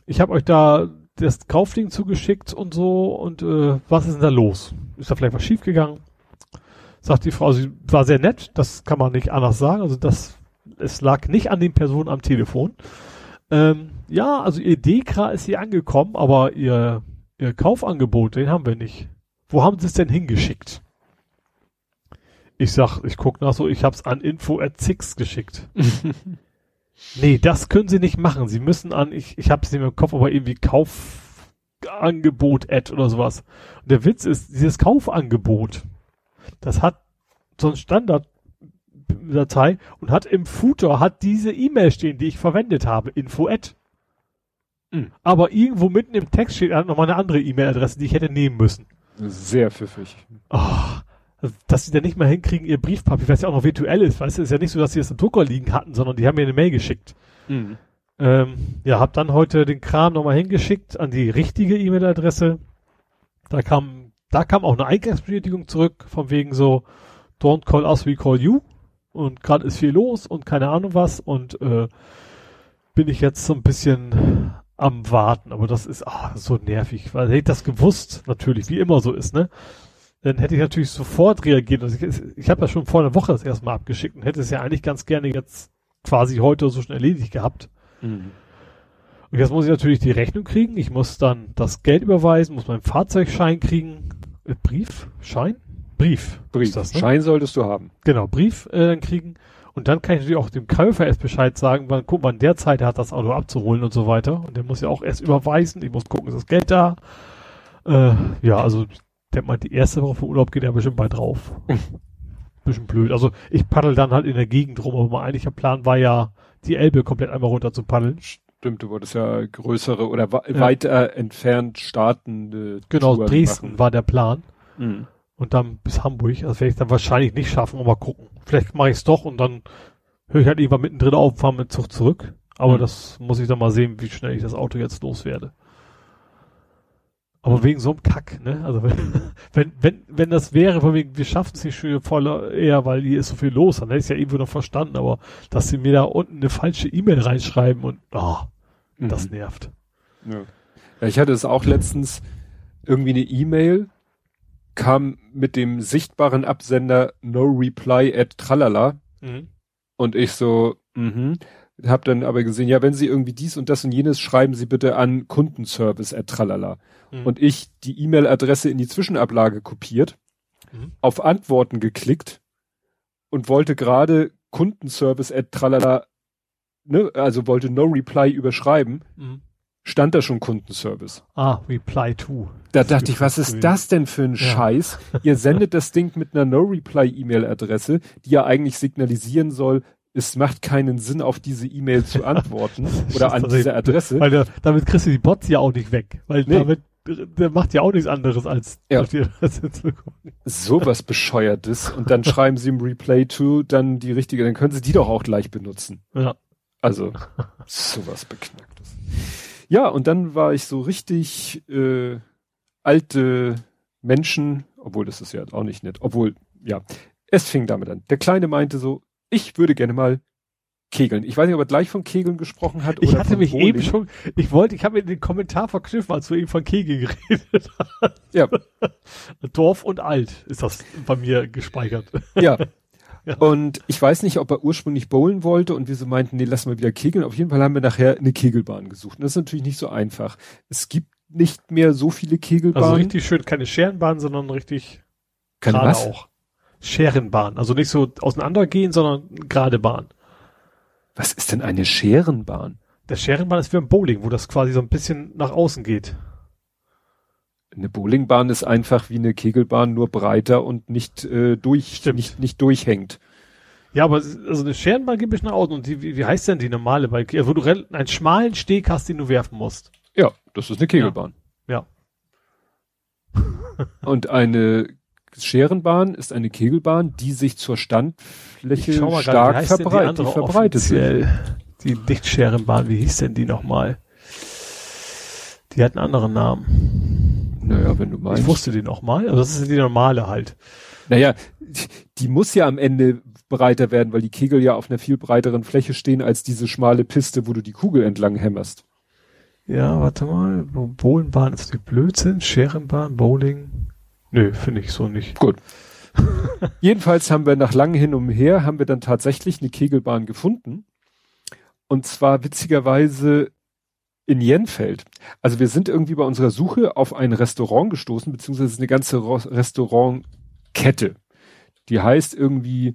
ich habe euch da das Kaufding zugeschickt und so und äh, was ist denn da los? Ist da vielleicht was schiefgegangen? Sagt die Frau, sie war sehr nett, das kann man nicht anders sagen. Also das, es lag nicht an den Personen am Telefon. Ähm, ja, also ihr Dekra ist hier angekommen, aber ihr, ihr Kaufangebot, den haben wir nicht. Wo haben sie es denn hingeschickt? Ich sag, ich guck nach so, ich hab's an info at six geschickt. Nee, das können sie nicht machen. Sie müssen an, ich, ich habe es nicht mehr im Kopf, aber irgendwie Kaufangebot-Ad oder sowas. Und der Witz ist, dieses Kaufangebot, das hat so ein Standarddatei und hat im Footer hat diese E-Mail stehen, die ich verwendet habe, info-Ad. Mhm. Aber irgendwo mitten im Text steht nochmal eine andere E-Mail-Adresse, die ich hätte nehmen müssen.
Sehr pfiffig.
Oh, dass sie dann nicht mehr hinkriegen, ihr Briefpapier, was ja auch noch virtuell ist, weißt du, ist ja nicht so, dass sie es im Drucker liegen hatten, sondern die haben mir eine Mail geschickt. Mhm. Ähm, ja, hab dann heute den Kram nochmal hingeschickt an die richtige E-Mail-Adresse. Da kam, da kam auch eine Eingangsbestätigung zurück, von wegen so, don't call us, we call you. Und gerade ist viel los und keine Ahnung was und äh, bin ich jetzt so ein bisschen am Warten, aber das ist ach, so nervig, weil hätte ich das gewusst, natürlich, wie immer so ist, ne? dann hätte ich natürlich sofort reagiert. Also ich, ich habe das schon vor einer Woche das erste Mal abgeschickt und hätte es ja eigentlich ganz gerne jetzt quasi heute so schon erledigt gehabt. Mhm. Und jetzt muss ich natürlich die Rechnung kriegen. Ich muss dann das Geld überweisen, muss meinen Fahrzeugschein kriegen. Äh, Brief? Schein? Brief.
Brief.
Das, ne?
Schein solltest du haben.
Genau, Brief äh, dann kriegen. Und dann kann ich natürlich auch dem Käufer erst Bescheid sagen, wann, guck, wann der Zeit hat, das Auto abzuholen und so weiter. Und der muss ja auch erst überweisen. Ich muss gucken, ist das Geld da? Äh, ja, also, der meint, die erste Woche vom Urlaub geht er bestimmt bei drauf. Bisschen blöd. Also, ich paddel dann halt in der Gegend rum, aber mein eigentlicher Plan war ja, die Elbe komplett einmal runter zu paddeln.
Stimmt, du wolltest ja größere oder
Ja.
weiter entfernt startende
Genau,
Touren
Dresden
machen.
war der Plan.
Mhm.
Und dann bis Hamburg. Das werde ich dann wahrscheinlich nicht schaffen, aber mal gucken. Vielleicht mache ich es doch und dann höre ich halt irgendwann mittendrin auf und fahre mit dem Zug zurück. Aber
Mhm.
das muss ich dann mal sehen, wie schnell ich das Auto jetzt loswerde. Aber wegen so einem Kack, ne? Also wenn, wenn, wenn, wenn das wäre, von wegen, wir schaffen es nicht schön voll eher, weil hier ist so viel los, dann hätte ich es ja irgendwo noch verstanden, aber dass sie mir da unten eine falsche E-Mail reinschreiben und ah, das
Mhm.
nervt.
Ja. ja, ich hatte es auch letztens irgendwie eine E-Mail kam mit dem sichtbaren Absender no reply at tralala und ich so mhm hab dann aber gesehen, ja, wenn Sie irgendwie dies und das und jenes schreiben Sie bitte an Kundenservice at tralala
Mhm.
und ich die E-Mail-Adresse in die Zwischenablage kopiert,
Mhm.
auf Antworten geklickt und wollte gerade Kundenservice at tralala, ne, also wollte no reply überschreiben,
Mhm.
Stand da schon Kundenservice.
Ah, reply to.
Da dachte ich, was ist das denn für ein
Ja.
Scheiß? Ihr sendet das Ding mit einer No-Reply-E-Mail-Adresse, die ja eigentlich signalisieren soll, es macht keinen Sinn, auf diese E-Mail zu antworten oder an diese Adresse.
Weil der, damit kriegst du die Bots ja auch nicht weg. Weil
Nee.
damit, der macht ja auch nichts anderes als
Ja.
auf die Adresse zu kommen.
Sowas Bescheuertes. Und dann schreiben sie im Replay to dann die richtige, dann können sie die doch auch gleich benutzen.
Ja.
Also, sowas Beknacktes. Ja, und dann war ich so richtig äh, alte Menschen, obwohl das ist ja auch nicht nett, obwohl, ja, es fing damit an. Der Kleine meinte so, ich würde gerne mal kegeln. Ich weiß nicht, ob er gleich von Kegeln gesprochen hat
Ich hatte mich
Bowling.
eben schon, ich wollte, ich habe in den Kommentar verknüpft, als du eben von Kegel geredet hast.
Ja,
Dorf und alt ist das bei mir gespeichert.
ja.
Ja.
Und ich weiß nicht, ob er ursprünglich bowlen wollte und wir so meinten, nee, lass mal wieder kegeln. Auf jeden Fall haben wir nachher eine Kegelbahn gesucht. Und das ist natürlich nicht so einfach. Es gibt nicht mehr so viele Kegelbahnen.
Also richtig schön, keine Scherenbahn, sondern richtig
Keine
gerade
was?
auch. Scherenbahn. Also nicht so auseinandergehen, sondern gerade Bahn.
Was ist denn eine Scherenbahn?
Der Scherenbahn ist wie ein Bowling, wo das quasi so ein bisschen nach außen geht.
Eine Bowlingbahn ist einfach wie eine Kegelbahn, nur breiter und nicht äh, durch,
Stimmt.
nicht, nicht durchhängt.
Ja, aber es- also eine Scherenbahn ein bisschen nach außen. Und die, wie, wie heißt denn die normale? Ja, wo du einen schmalen Steg hast, den du werfen musst.
Ja, das ist eine Kegelbahn.
Ja.
Und eine Scherenbahn ist eine Kegelbahn, die sich zur Standfläche stark
heißt denn die
verbreitet,
andere
verbreitet sich.
offiziell? Die Lichtscherenbahn, wie hieß denn die nochmal? Die hat einen anderen Namen.
Naja, wenn du meinst.
Ich wusste die nochmal. Also das ist die normale halt.
Naja, die muss ja am Ende breiter werden, weil die Kegel ja auf einer viel breiteren Fläche stehen als diese schmale Piste, wo du die Kugel entlang hämmerst.
Ja, warte mal. Bo- Bowlingbahn ist die Blödsinn. Scherenbahn, Bowling. Nö, finde ich so nicht.
Gut. Jedenfalls haben wir nach langem Hin und Her haben wir dann tatsächlich eine Kegelbahn gefunden. Und zwar witzigerweise in Jenfeld. Also wir sind irgendwie bei unserer Suche auf ein Restaurant gestoßen, beziehungsweise eine ganze Restaurantkette. Die heißt irgendwie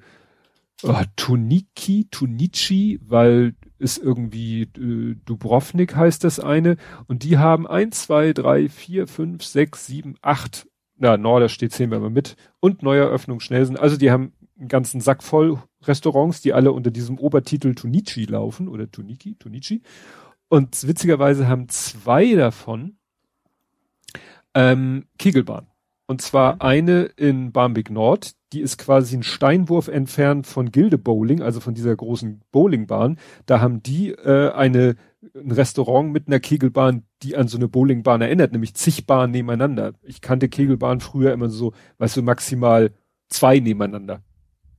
oh, Tuniki, Tunichi, weil ist irgendwie äh, Dubrovnik heißt das eine. Und die haben eins, zwei, drei, vier, fünf, sechs, sieben, acht na, Norder steht, wir mal mit, und Neueröffnung schnell sind. Also die haben einen ganzen Sack voll Restaurants, die alle unter diesem Obertitel Tunichi laufen, oder Tuniki, Tunichi. Und witzigerweise haben zwei davon ähm, Kegelbahn. Und zwar eine in Barmbek Nord, die ist quasi ein Steinwurf entfernt von Gilde Bowling, also von dieser großen Bowlingbahn. Da haben die äh, eine ein Restaurant mit einer Kegelbahn, die an so eine Bowlingbahn erinnert, nämlich zig Bahnen nebeneinander. Ich kannte Kegelbahn früher immer so, weißt du, maximal zwei nebeneinander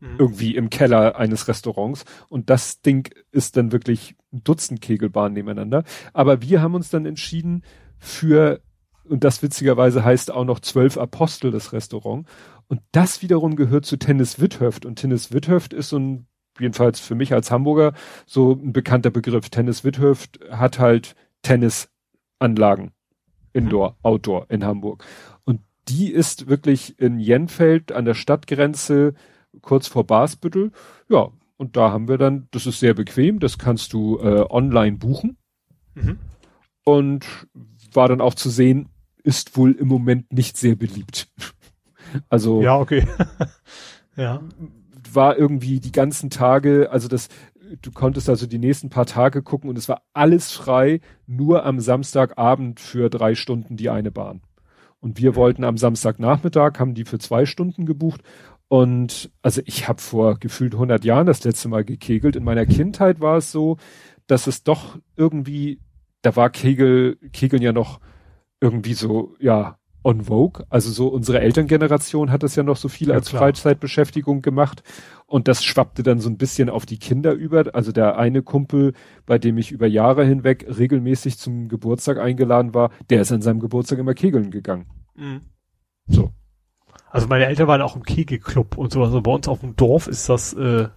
irgendwie im Keller eines Restaurants. Und das Ding ist dann wirklich ein Dutzend Kegelbahnen nebeneinander. Aber wir haben uns dann entschieden für, und das witzigerweise heißt auch noch zwölf Apostel das Restaurant. Und das wiederum gehört zu Tennis Withöft. Und Tennis Withöft ist so ein, jedenfalls für mich als Hamburger, so ein bekannter Begriff. Tennis Withöft hat halt Tennisanlagen. Indoor, Outdoor in Hamburg. Und die ist wirklich in Jenfeld an der Stadtgrenze, kurz vor Basbüttel. Ja, und da haben wir dann, das ist sehr bequem, das kannst du äh, online buchen. Mhm. Und war dann auch zu sehen, ist wohl im Moment nicht sehr beliebt. Also.
Ja, okay. ja.
War irgendwie die ganzen Tage, also das, du konntest also die nächsten paar Tage gucken und es war alles frei, nur am Samstagabend für drei Stunden die eine Bahn. Und wir wollten am Samstagnachmittag, haben die für zwei Stunden gebucht. Und also ich habe vor gefühlt 100 Jahren das letzte Mal gekegelt. In meiner Kindheit war es so, dass es doch irgendwie, da war Kegel, Kegeln ja noch irgendwie so, ja, on vogue. Also so unsere Elterngeneration hat das ja noch so viel ja, als klar. Freizeitbeschäftigung gemacht. Und das schwappte dann so ein bisschen auf die Kinder über. Also der eine Kumpel, bei dem ich über Jahre hinweg regelmäßig zum Geburtstag eingeladen war, der ist an seinem Geburtstag immer kegeln gegangen. Mhm.
So. Also meine Eltern waren auch im Kegelclub und so. Also bei uns auf dem Dorf ist das, äh,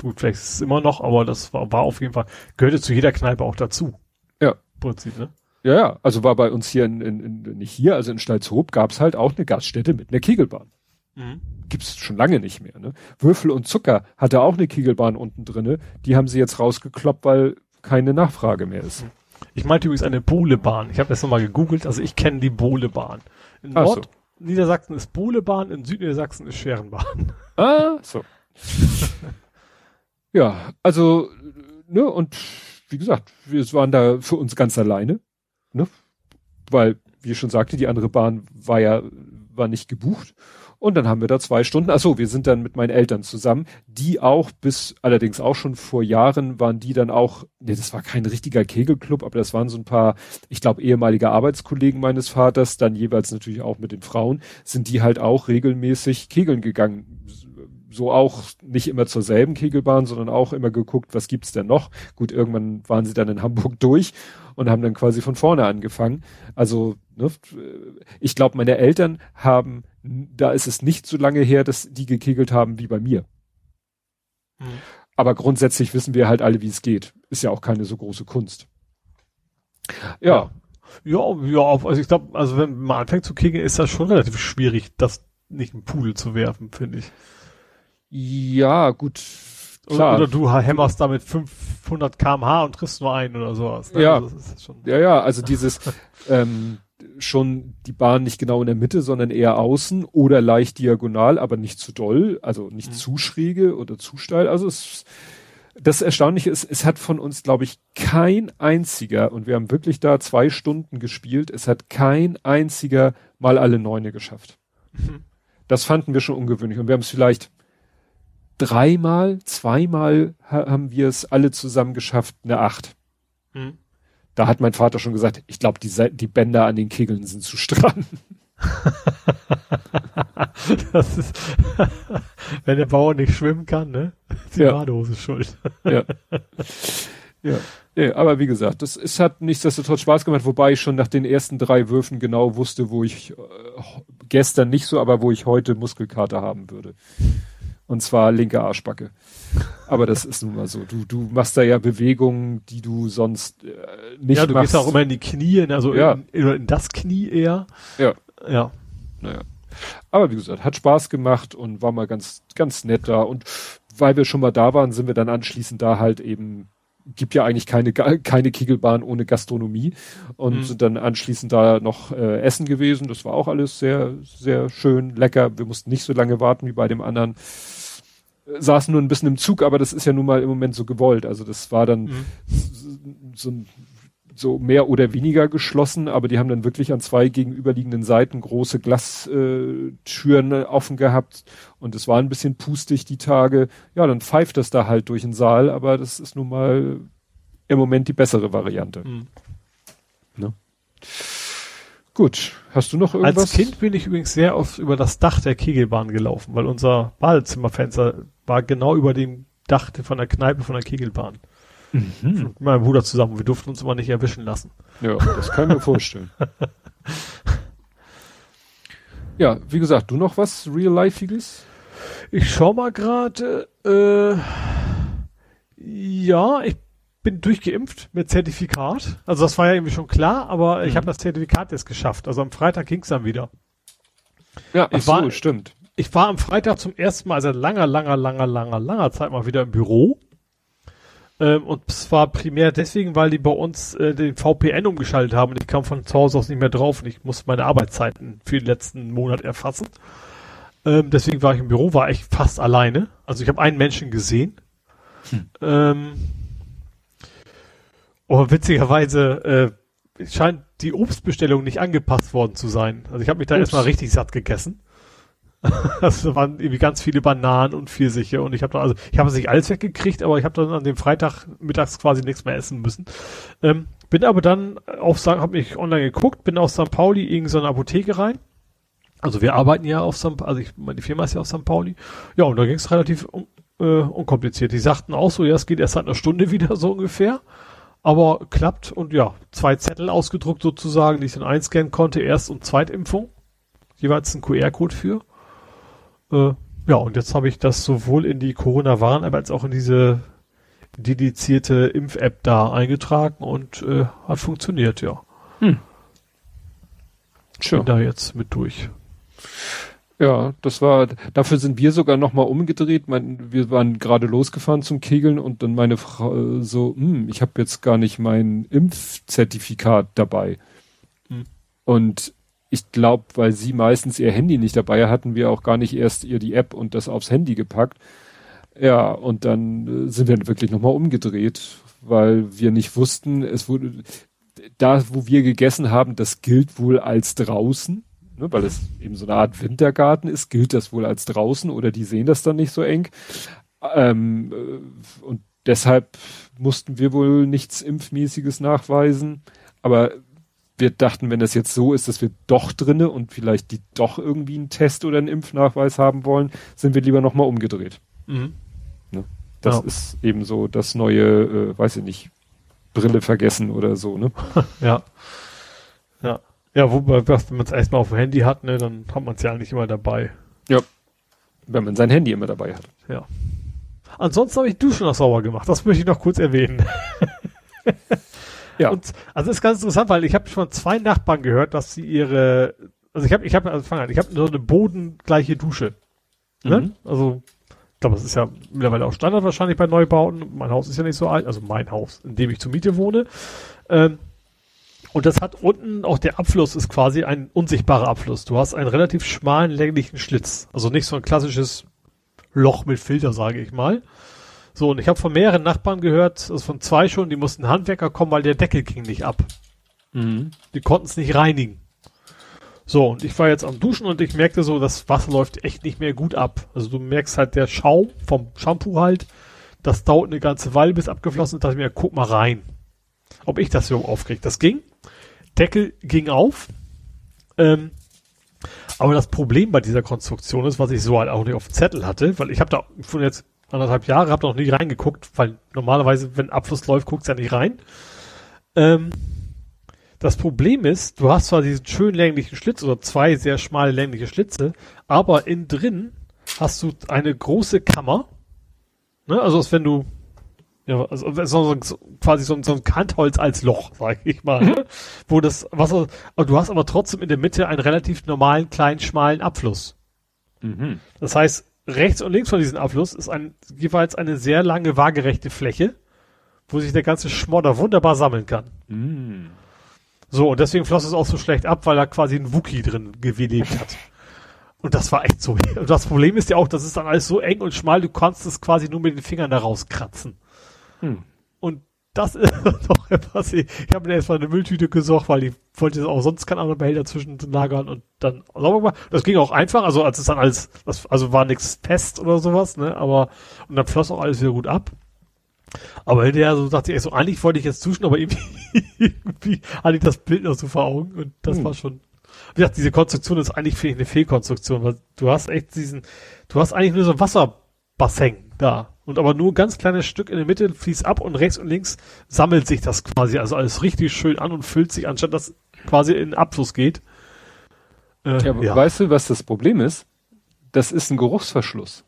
gut, vielleicht ist es immer noch, aber das war, war auf jeden Fall, gehörte zu jeder Kneipe auch dazu.
Ja. Prinzip, ne? Ja, ja, also war bei uns hier in, in, in nicht hier, also in Stalzhoop gab's halt auch eine Gaststätte mit einer Kegelbahn. Mhm. Gibt's schon lange nicht mehr, ne? Würfel und Zucker hatte auch eine Kegelbahn unten drinne, die haben sie jetzt rausgekloppt, weil keine Nachfrage mehr ist.
Ich meinte übrigens eine Bohlebahn. Ich habe das nochmal gegoogelt, also ich kenne die Bohlebahn. In Nord so. Niedersachsen ist Bohlebahn, in Südniedersachsen ist Scherenbahn.
Ah, so. ja, also, ne, und wie gesagt, wir waren da für uns ganz alleine ne? Weil, wie ich schon sagte, die andere Bahn war ja, war nicht gebucht. Und dann haben wir da zwei Stunden. Achso, wir sind dann mit meinen Eltern zusammen, die auch bis, allerdings auch schon vor Jahren waren die dann auch, nee, das war kein richtiger Kegelclub, aber das waren so ein paar, ich glaube, ehemalige Arbeitskollegen meines Vaters, dann jeweils natürlich auch mit den Frauen, sind die halt auch regelmäßig kegeln gegangen so auch nicht immer zur selben Kegelbahn, sondern auch immer geguckt, was gibt's denn noch? Gut, irgendwann waren sie dann in Hamburg durch und haben dann quasi von vorne angefangen. Also, ne, ich glaube, meine Eltern haben, da ist es nicht so lange her, dass die gekegelt haben wie bei mir. Mhm. Aber grundsätzlich wissen wir halt alle, wie es geht. Ist ja auch keine so große Kunst.
Ja. Ja, ja, also ich glaube, also wenn man anfängt zu kegeln, ist das schon relativ schwierig, das nicht im Pudel zu werfen, finde ich.
Ja, gut.
Klar. Oder du hämmerst damit 500 kmh und triffst nur einen oder sowas.
Ne? Ja. Also ja, ja, also dieses ähm, schon die Bahn nicht genau in der Mitte, sondern eher außen oder leicht diagonal, aber nicht zu doll, also nicht mhm. zu schräge oder zu steil. Also es, das Erstaunliche ist, es hat von uns, glaube ich, kein einziger, und wir haben wirklich da zwei Stunden gespielt, es hat kein einziger mal alle Neune geschafft. Mhm. Das fanden wir schon ungewöhnlich und wir haben es vielleicht dreimal, zweimal haben wir es alle zusammen geschafft, eine Acht. Hm. Da hat mein Vater schon gesagt, ich glaube, die, die Bänder an den Kegeln sind zu stramm.
das ist, wenn der Bauer nicht schwimmen kann, ne? Die ja. Badehose schuld.
ja. Ja. Nee, aber wie gesagt, das es hat nichtsdestotrotz Spaß gemacht, wobei ich schon nach den ersten drei Würfen genau wusste, wo ich äh, gestern nicht so, aber wo ich heute Muskelkater haben würde. Und zwar linke Arschbacke. Aber das ist nun mal so. Du, du machst da ja Bewegungen, die du sonst äh, nicht Ja,
du
machst.
gehst auch immer in die Knie, also ja. in, in das Knie eher.
Ja. Ja. Naja. Aber wie gesagt, hat Spaß gemacht und war mal ganz, ganz nett da. Und weil wir schon mal da waren, sind wir dann anschließend da halt eben gibt ja eigentlich keine, keine Kegelbahn ohne Gastronomie und mhm. sind dann anschließend da noch äh, essen gewesen. Das war auch alles sehr, sehr schön, lecker. Wir mussten nicht so lange warten wie bei dem anderen. Saßen nur ein bisschen im Zug, aber das ist ja nun mal im Moment so gewollt. Also das war dann mhm. so so mehr oder weniger geschlossen, aber die haben dann wirklich an zwei gegenüberliegenden Seiten große Glastüren äh, offen gehabt und es war ein bisschen pustig die Tage. Ja, dann pfeift das da halt durch den Saal, aber das ist nun mal im Moment die bessere Variante. Mhm. Ne? Gut, hast du noch irgendwas?
Als Kind bin ich übrigens sehr oft über das Dach der Kegelbahn gelaufen, weil unser Badezimmerfenster war genau über dem Dach von der Kneipe von der Kegelbahn. Mhm. Mit meinem Bruder zusammen. Wir durften uns immer nicht erwischen lassen.
Ja, das kann ich mir vorstellen. ja, wie gesagt, du noch was Real-Lifeiges?
Ich schau mal gerade. Äh, ja, ich bin durchgeimpft mit Zertifikat. Also das war ja irgendwie schon klar, aber mhm. ich habe das Zertifikat jetzt geschafft. Also am Freitag ging's dann wieder.
Ja, ich war, so, stimmt.
Ich war am Freitag zum ersten Mal seit langer, langer, langer, langer, langer Zeit mal wieder im Büro. Ähm, und zwar primär deswegen, weil die bei uns äh, den VPN umgeschaltet haben und ich kam von zu Hause aus nicht mehr drauf und ich musste meine Arbeitszeiten für den letzten Monat erfassen. Ähm, deswegen war ich im Büro, war ich fast alleine. Also ich habe einen Menschen gesehen. Hm. Ähm, oh, witzigerweise äh, scheint die Obstbestellung nicht angepasst worden zu sein. Also ich habe mich da erstmal richtig satt gegessen. das waren irgendwie ganz viele Bananen und Pfirsiche und ich habe da, also ich habe es nicht alles weggekriegt, aber ich habe dann an dem Freitag mittags quasi nichts mehr essen müssen. Ähm, bin aber dann auf, habe mich online geguckt, bin aus St. Pauli in so eine Apotheke rein. Also wir arbeiten ja auf St. also ich, meine Firma ist ja auf St. Pauli. Ja, und da ging es relativ un, äh, unkompliziert. Die sagten auch so, ja, es geht erst seit einer Stunde wieder so ungefähr. Aber klappt und ja, zwei Zettel ausgedruckt sozusagen, die ich dann einscannen konnte, Erst- und Zweitimpfung. Jeweils ein QR-Code für. Äh, ja, und jetzt habe ich das sowohl in die Corona-Warn-App als auch in diese dedizierte Impf-App da eingetragen und äh, hat funktioniert, ja. Hm. Bin da jetzt mit durch.
Ja, das war, dafür sind wir sogar nochmal umgedreht. Mein, wir waren gerade losgefahren zum Kegeln und dann meine Frau äh, so, hm, ich habe jetzt gar nicht mein Impfzertifikat dabei. Hm. Und ich glaube, weil sie meistens ihr Handy nicht dabei hatten, wir auch gar nicht erst ihr die App und das aufs Handy gepackt. Ja, und dann äh, sind wir wirklich nochmal umgedreht, weil wir nicht wussten, es wurde, da wo wir gegessen haben, das gilt wohl als draußen, ne, weil es eben so eine Art Wintergarten ist, gilt das wohl als draußen oder die sehen das dann nicht so eng. Ähm, äh, und deshalb mussten wir wohl nichts Impfmäßiges nachweisen. Aber wir dachten, wenn das jetzt so ist, dass wir doch drinne und vielleicht die doch irgendwie einen Test oder einen Impfnachweis haben wollen, sind wir lieber nochmal umgedreht. Mhm. Ne? Das ja. ist eben so das neue, äh, weiß ich nicht, Brille vergessen oder so, ne?
ja. Ja. Ja, wobei, wenn man es erstmal auf dem Handy hat, ne, dann hat man es ja eigentlich immer dabei.
Ja. Wenn man sein Handy immer dabei hat.
Ja. Ansonsten habe ich Duschen noch sauber gemacht. Das möchte ich noch kurz erwähnen. Ja. Und, also ist ganz interessant, weil ich habe von zwei Nachbarn gehört, dass sie ihre, also ich habe, ich habe, also fang an, ich habe so eine bodengleiche Dusche. Ne? Mhm. Also, ich glaube, das ist ja mittlerweile auch Standard wahrscheinlich bei Neubauten. Mein Haus ist ja nicht so alt, also mein Haus, in dem ich zur Miete wohne. Ähm, und das hat unten auch der Abfluss ist quasi ein unsichtbarer Abfluss. Du hast einen relativ schmalen, länglichen Schlitz. Also nicht so ein klassisches Loch mit Filter, sage ich mal. So, und ich habe von mehreren Nachbarn gehört, also von zwei schon, die mussten Handwerker kommen, weil der Deckel ging nicht ab. Mhm. Die konnten es nicht reinigen. So, und ich war jetzt am Duschen und ich merkte so, das Wasser läuft echt nicht mehr gut ab. Also du merkst halt der Schaum vom Shampoo halt, das dauert eine ganze Weile bis abgeflossen ist, dachte ich mir, guck mal rein. Ob ich das so aufkriege. Das ging. Deckel ging auf. Ähm, aber das Problem bei dieser Konstruktion ist, was ich so halt auch nicht auf dem Zettel hatte, weil ich habe da von jetzt anderthalb Jahre, habe noch nie reingeguckt, weil normalerweise, wenn Abfluss läuft, guckst du ja nicht rein. Ähm, das Problem ist, du hast zwar diesen schön länglichen Schlitz oder zwei sehr schmale längliche Schlitze, aber innen drin hast du eine große Kammer. Ne? Also als wenn du ja, also so, so, quasi so, so ein Kantholz als Loch, sag ich mal, ne? wo das Wasser, aber du hast aber trotzdem in der Mitte einen relativ normalen, kleinen, schmalen Abfluss. Mhm. Das heißt, rechts und links von diesem Abfluss ist ein, jeweils eine sehr lange waagerechte Fläche, wo sich der ganze Schmodder wunderbar sammeln kann. Mm. So, und deswegen floss es auch so schlecht ab, weil da quasi ein Wookie drin gelebt hat. Und das war echt so. Und das Problem ist ja auch, das ist dann alles so eng und schmal, du kannst es quasi nur mit den Fingern da rauskratzen. Hm. Und das ist doch etwas. Ich habe mir erstmal eine Mülltüte gesorgt, weil ich wollte auch sonst keinen anderen Behälter zwischen lagern und dann sauber gemacht. Das ging auch einfach, also als es dann alles, das, also war nichts fest oder sowas, ne, aber, und dann floss auch alles wieder gut ab. Aber hinterher so dachte ich so, eigentlich wollte ich jetzt duschen, aber irgendwie, irgendwie hatte ich das Bild noch so vor Augen und das hm. war schon, wie gesagt, diese Konstruktion ist eigentlich finde ich eine Fehlkonstruktion, weil du hast echt diesen, du hast eigentlich nur so ein Wasserbassin da. Und aber nur ein ganz kleines Stück in der Mitte fließt ab und rechts und links sammelt sich das quasi, also alles richtig schön an und füllt sich, anstatt dass quasi in den Abfluss geht.
Äh, ja, ja. Weißt du, was das Problem ist? Das ist ein Geruchsverschluss.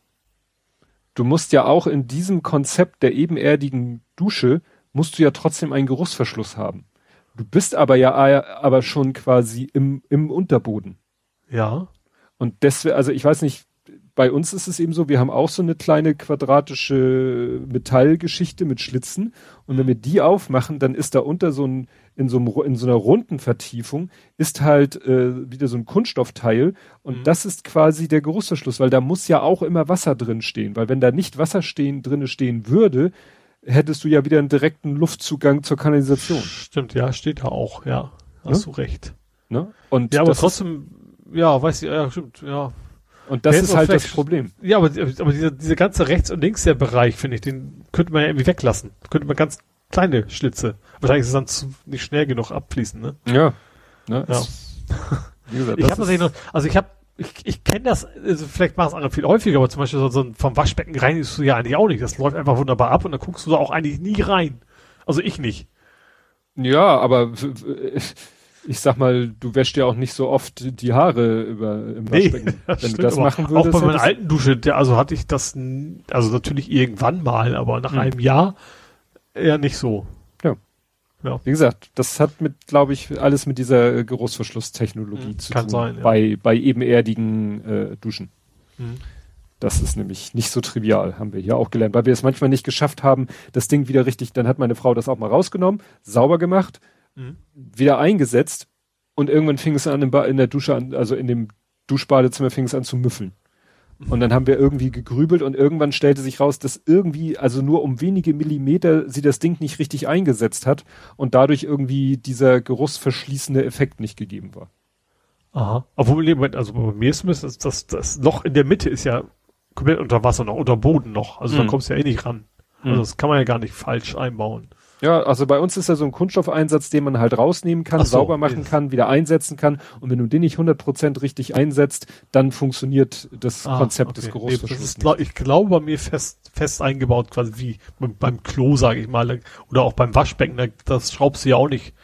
Du musst ja auch in diesem Konzept der ebenerdigen Dusche, musst du ja trotzdem einen Geruchsverschluss haben. Du bist aber ja aber schon quasi im, im Unterboden.
Ja.
Und deswegen, also ich weiß nicht, bei uns ist es eben so, wir haben auch so eine kleine quadratische Metallgeschichte mit Schlitzen. Und wenn wir die aufmachen, dann ist da unter so ein, in so, einem, in so einer runden Vertiefung, ist halt äh, wieder so ein Kunststoffteil. Und mhm. das ist quasi der Geruchsverschluss, weil da muss ja auch immer Wasser drin stehen. Weil wenn da nicht Wasser stehen, drinne stehen würde, hättest du ja wieder einen direkten Luftzugang zur Kanalisation.
Stimmt, ja, steht da auch, ja. Hast ja? du recht.
Ne?
Und ja, aber trotzdem, ja, weiß ich, ja, stimmt, ja.
Und das ist halt das Problem.
Ja, aber, aber dieser, dieser ganze rechts und links der Bereich, finde ich, den könnte man ja irgendwie weglassen. Könnte man ganz kleine Schlitze. Wahrscheinlich ist es dann zu, nicht schnell genug abfließen, ne?
Ja.
Ne, ja. wie gesagt, ich habe noch, also ich habe ich, ich kenne das, also vielleicht macht es andere viel häufiger, aber zum Beispiel so, so vom Waschbecken rein ist du ja eigentlich auch nicht. Das läuft einfach wunderbar ab und dann guckst du da auch eigentlich nie rein. Also ich nicht.
Ja, aber ich sag mal, du wäschst ja auch nicht so oft die Haare über im Waschbecken. Nee, Wenn
stimmt, du das machen würdest. Auch bei meiner alten Dusche, der, also hatte ich das, also natürlich irgendwann mal, aber nach hm. einem Jahr eher nicht so.
Ja. Wie gesagt, das hat mit, glaube ich, alles mit dieser Geruchsverschlusstechnologie mhm, zu
kann tun. Sein,
ja. Bei, bei ebenerdigen äh, Duschen. Mhm. Das ist nämlich nicht so trivial, haben wir hier auch gelernt, weil wir es manchmal nicht geschafft haben, das Ding wieder richtig, dann hat meine Frau das auch mal rausgenommen, sauber gemacht, mhm. wieder eingesetzt und irgendwann fing es an in der Dusche an, also in dem Duschbadezimmer fing es an zu müffeln. Und dann haben wir irgendwie gegrübelt und irgendwann stellte sich raus, dass irgendwie, also nur um wenige Millimeter sie das Ding nicht richtig eingesetzt hat und dadurch irgendwie dieser geruchsverschließende Effekt nicht gegeben war.
Aha. Obwohl, also bei mir ist das, das, das Loch in der Mitte ist ja komplett unter Wasser noch, unter Boden noch. Also mhm. da kommst du ja eh nicht ran. Also mhm. das kann man ja gar nicht falsch einbauen.
Ja, also bei uns ist ja so ein Kunststoffeinsatz, den man halt rausnehmen kann, so, sauber machen yes. kann, wieder einsetzen kann. Und wenn du den nicht 100% richtig einsetzt, dann funktioniert das ah, Konzept okay. des Geruchsverschlusses.
Nee, ich glaube bei mir fest, fest eingebaut, quasi wie beim Klo, sage ich mal, oder auch beim Waschbecken, das schraubst du ja auch nicht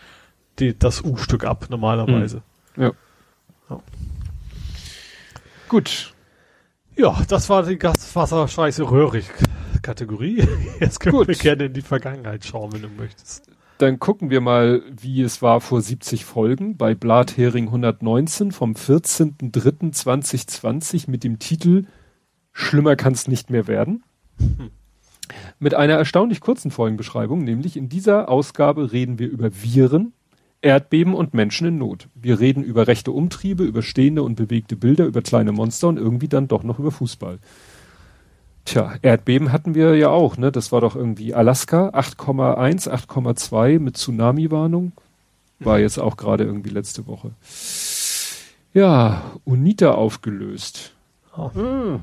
die, das U-Stück ab normalerweise.
Hm. Ja. ja. Gut.
Ja, das war die Gaswasserscheiße röhrig. Kategorie. Jetzt können Gut. wir gerne in die Vergangenheit schauen, wenn du möchtest.
Dann gucken wir mal, wie es war vor 70 Folgen bei Blathering 119 vom 14.03.2020 mit dem Titel Schlimmer kann's nicht mehr werden. Hm. Mit einer erstaunlich kurzen Folgenbeschreibung, nämlich in dieser Ausgabe reden wir über Viren, Erdbeben und Menschen in Not. Wir reden über rechte Umtriebe, über stehende und bewegte Bilder, über kleine Monster und irgendwie dann doch noch über Fußball. Tja, Erdbeben hatten wir ja auch, ne? Das war doch irgendwie Alaska, 8,1, 8,2 mit Tsunami-Warnung. War jetzt auch gerade irgendwie letzte Woche. Ja, UNITA aufgelöst. Oh. Hm.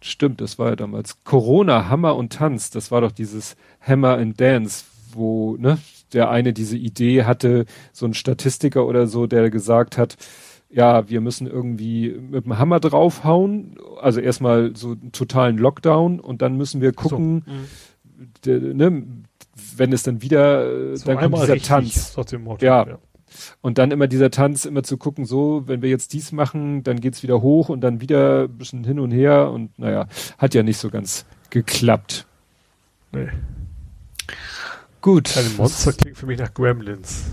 Stimmt, das war ja damals. Corona, Hammer und Tanz, das war doch dieses Hammer and Dance, wo, ne, der eine diese Idee hatte, so ein Statistiker oder so, der gesagt hat, ja, wir müssen irgendwie mit dem Hammer draufhauen, also erstmal so einen totalen Lockdown und dann müssen wir gucken, so, mhm. ne, wenn es dann wieder, so dann kommt dieser richtig, Tanz.
Motto,
ja. ja. Und dann immer dieser Tanz, immer zu gucken, so, wenn wir jetzt dies machen, dann geht's wieder hoch und dann wieder ein bisschen hin und her und naja, hat ja nicht so ganz geklappt.
Nee. Gut. Kleine Monster klingt für mich nach Gremlins.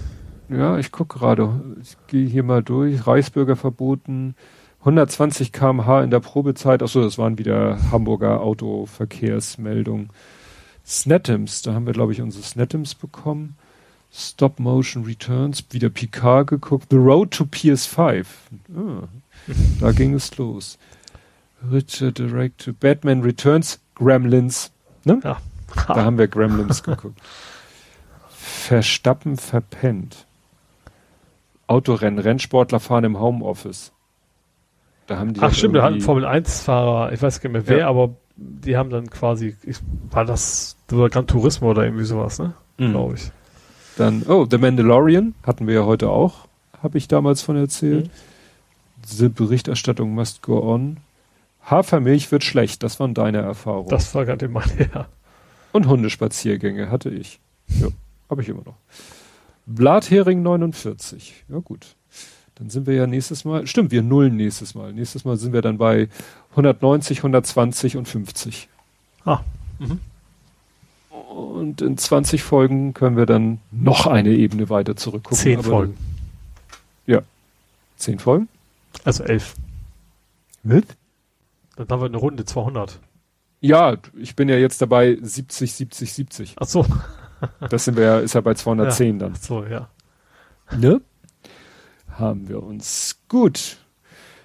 Ja, ich guck gerade. Ich gehe hier mal durch. Reichsbürger verboten. 120 kmh in der Probezeit. Achso, das waren wieder Hamburger Autoverkehrsmeldungen. Snetims, da haben wir, glaube ich, unsere Snetims bekommen. Stop Motion Returns, wieder Picard geguckt. The Road to PS5. Ah, da ging es los. Richard Direct to Batman Returns, Gremlins. Ne? Ja. Da haben wir Gremlins geguckt. Verstappen verpennt. Autorennen, Rennsportler fahren im Homeoffice.
Da haben die Ach stimmt, da hatten Formel 1 Fahrer, ich weiß gar nicht mehr wer, ja. aber die haben dann quasi, ich, war das war Gran Turismo oder irgendwie sowas, ne? Mhm. Glaube ich.
Dann, oh, The Mandalorian hatten wir ja heute auch, habe ich damals von erzählt. Mhm. Die Berichterstattung must go on. Hafermilch wird schlecht, das waren deine Erfahrungen.
Das war gerade meine, ja.
Und Hundespaziergänge hatte ich. Ja, habe ich immer noch. Blathering 49. Ja gut. Dann sind wir ja nächstes Mal, stimmt, wir nullen nächstes Mal. Nächstes Mal sind wir dann bei 190, 120 und 50.
Ah. Mhm.
Und in 20 Folgen können wir dann noch eine Ebene weiter zurückgucken.
Zehn Folgen.
Ja. Zehn Folgen?
Also elf.
Mit?
Dann haben wir eine Runde 200.
Ja, ich bin ja jetzt dabei 70, 70, 70.
Ach so.
Das sind wir ja, ist ja bei 210 dann.
Ach so, ja.
Ne? Haben wir uns. Gut.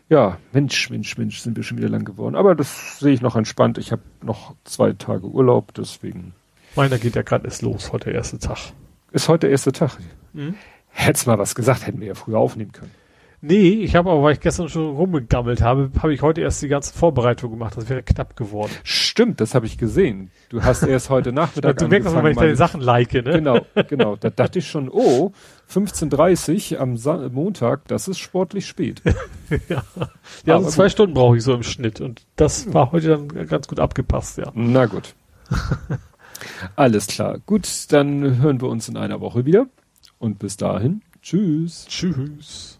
Ja, Mensch, Mensch, Mensch, sind wir schon wieder lang geworden. Aber das sehe ich noch entspannt. Ich habe noch zwei Tage Urlaub, deswegen.
Meiner geht ja gerade erst los, heute der erste Tag.
Ist heute der erste Tag.
Mhm.
Hätt's mal was gesagt, hätten wir ja früher aufnehmen können.
Nee, ich habe aber, weil ich gestern schon rumgegammelt habe, habe ich heute erst die ganze Vorbereitung gemacht. Das wäre knapp geworden.
Stimmt, das habe ich gesehen. Du hast erst heute Nachmittag
du merkst mal, wenn ich deine Sachen like, ne?
Genau, genau. Da dachte ich schon, oh, 15.30 am Sa Montag, das ist sportlich spät.
ja, ja also zwei gut. Stunden brauche ich so im Schnitt. Und das war heute dann ganz gut abgepasst, ja.
Na gut. Alles klar. Gut, dann hören wir uns in einer Woche wieder. Und bis dahin, tschüss.
Tschüss.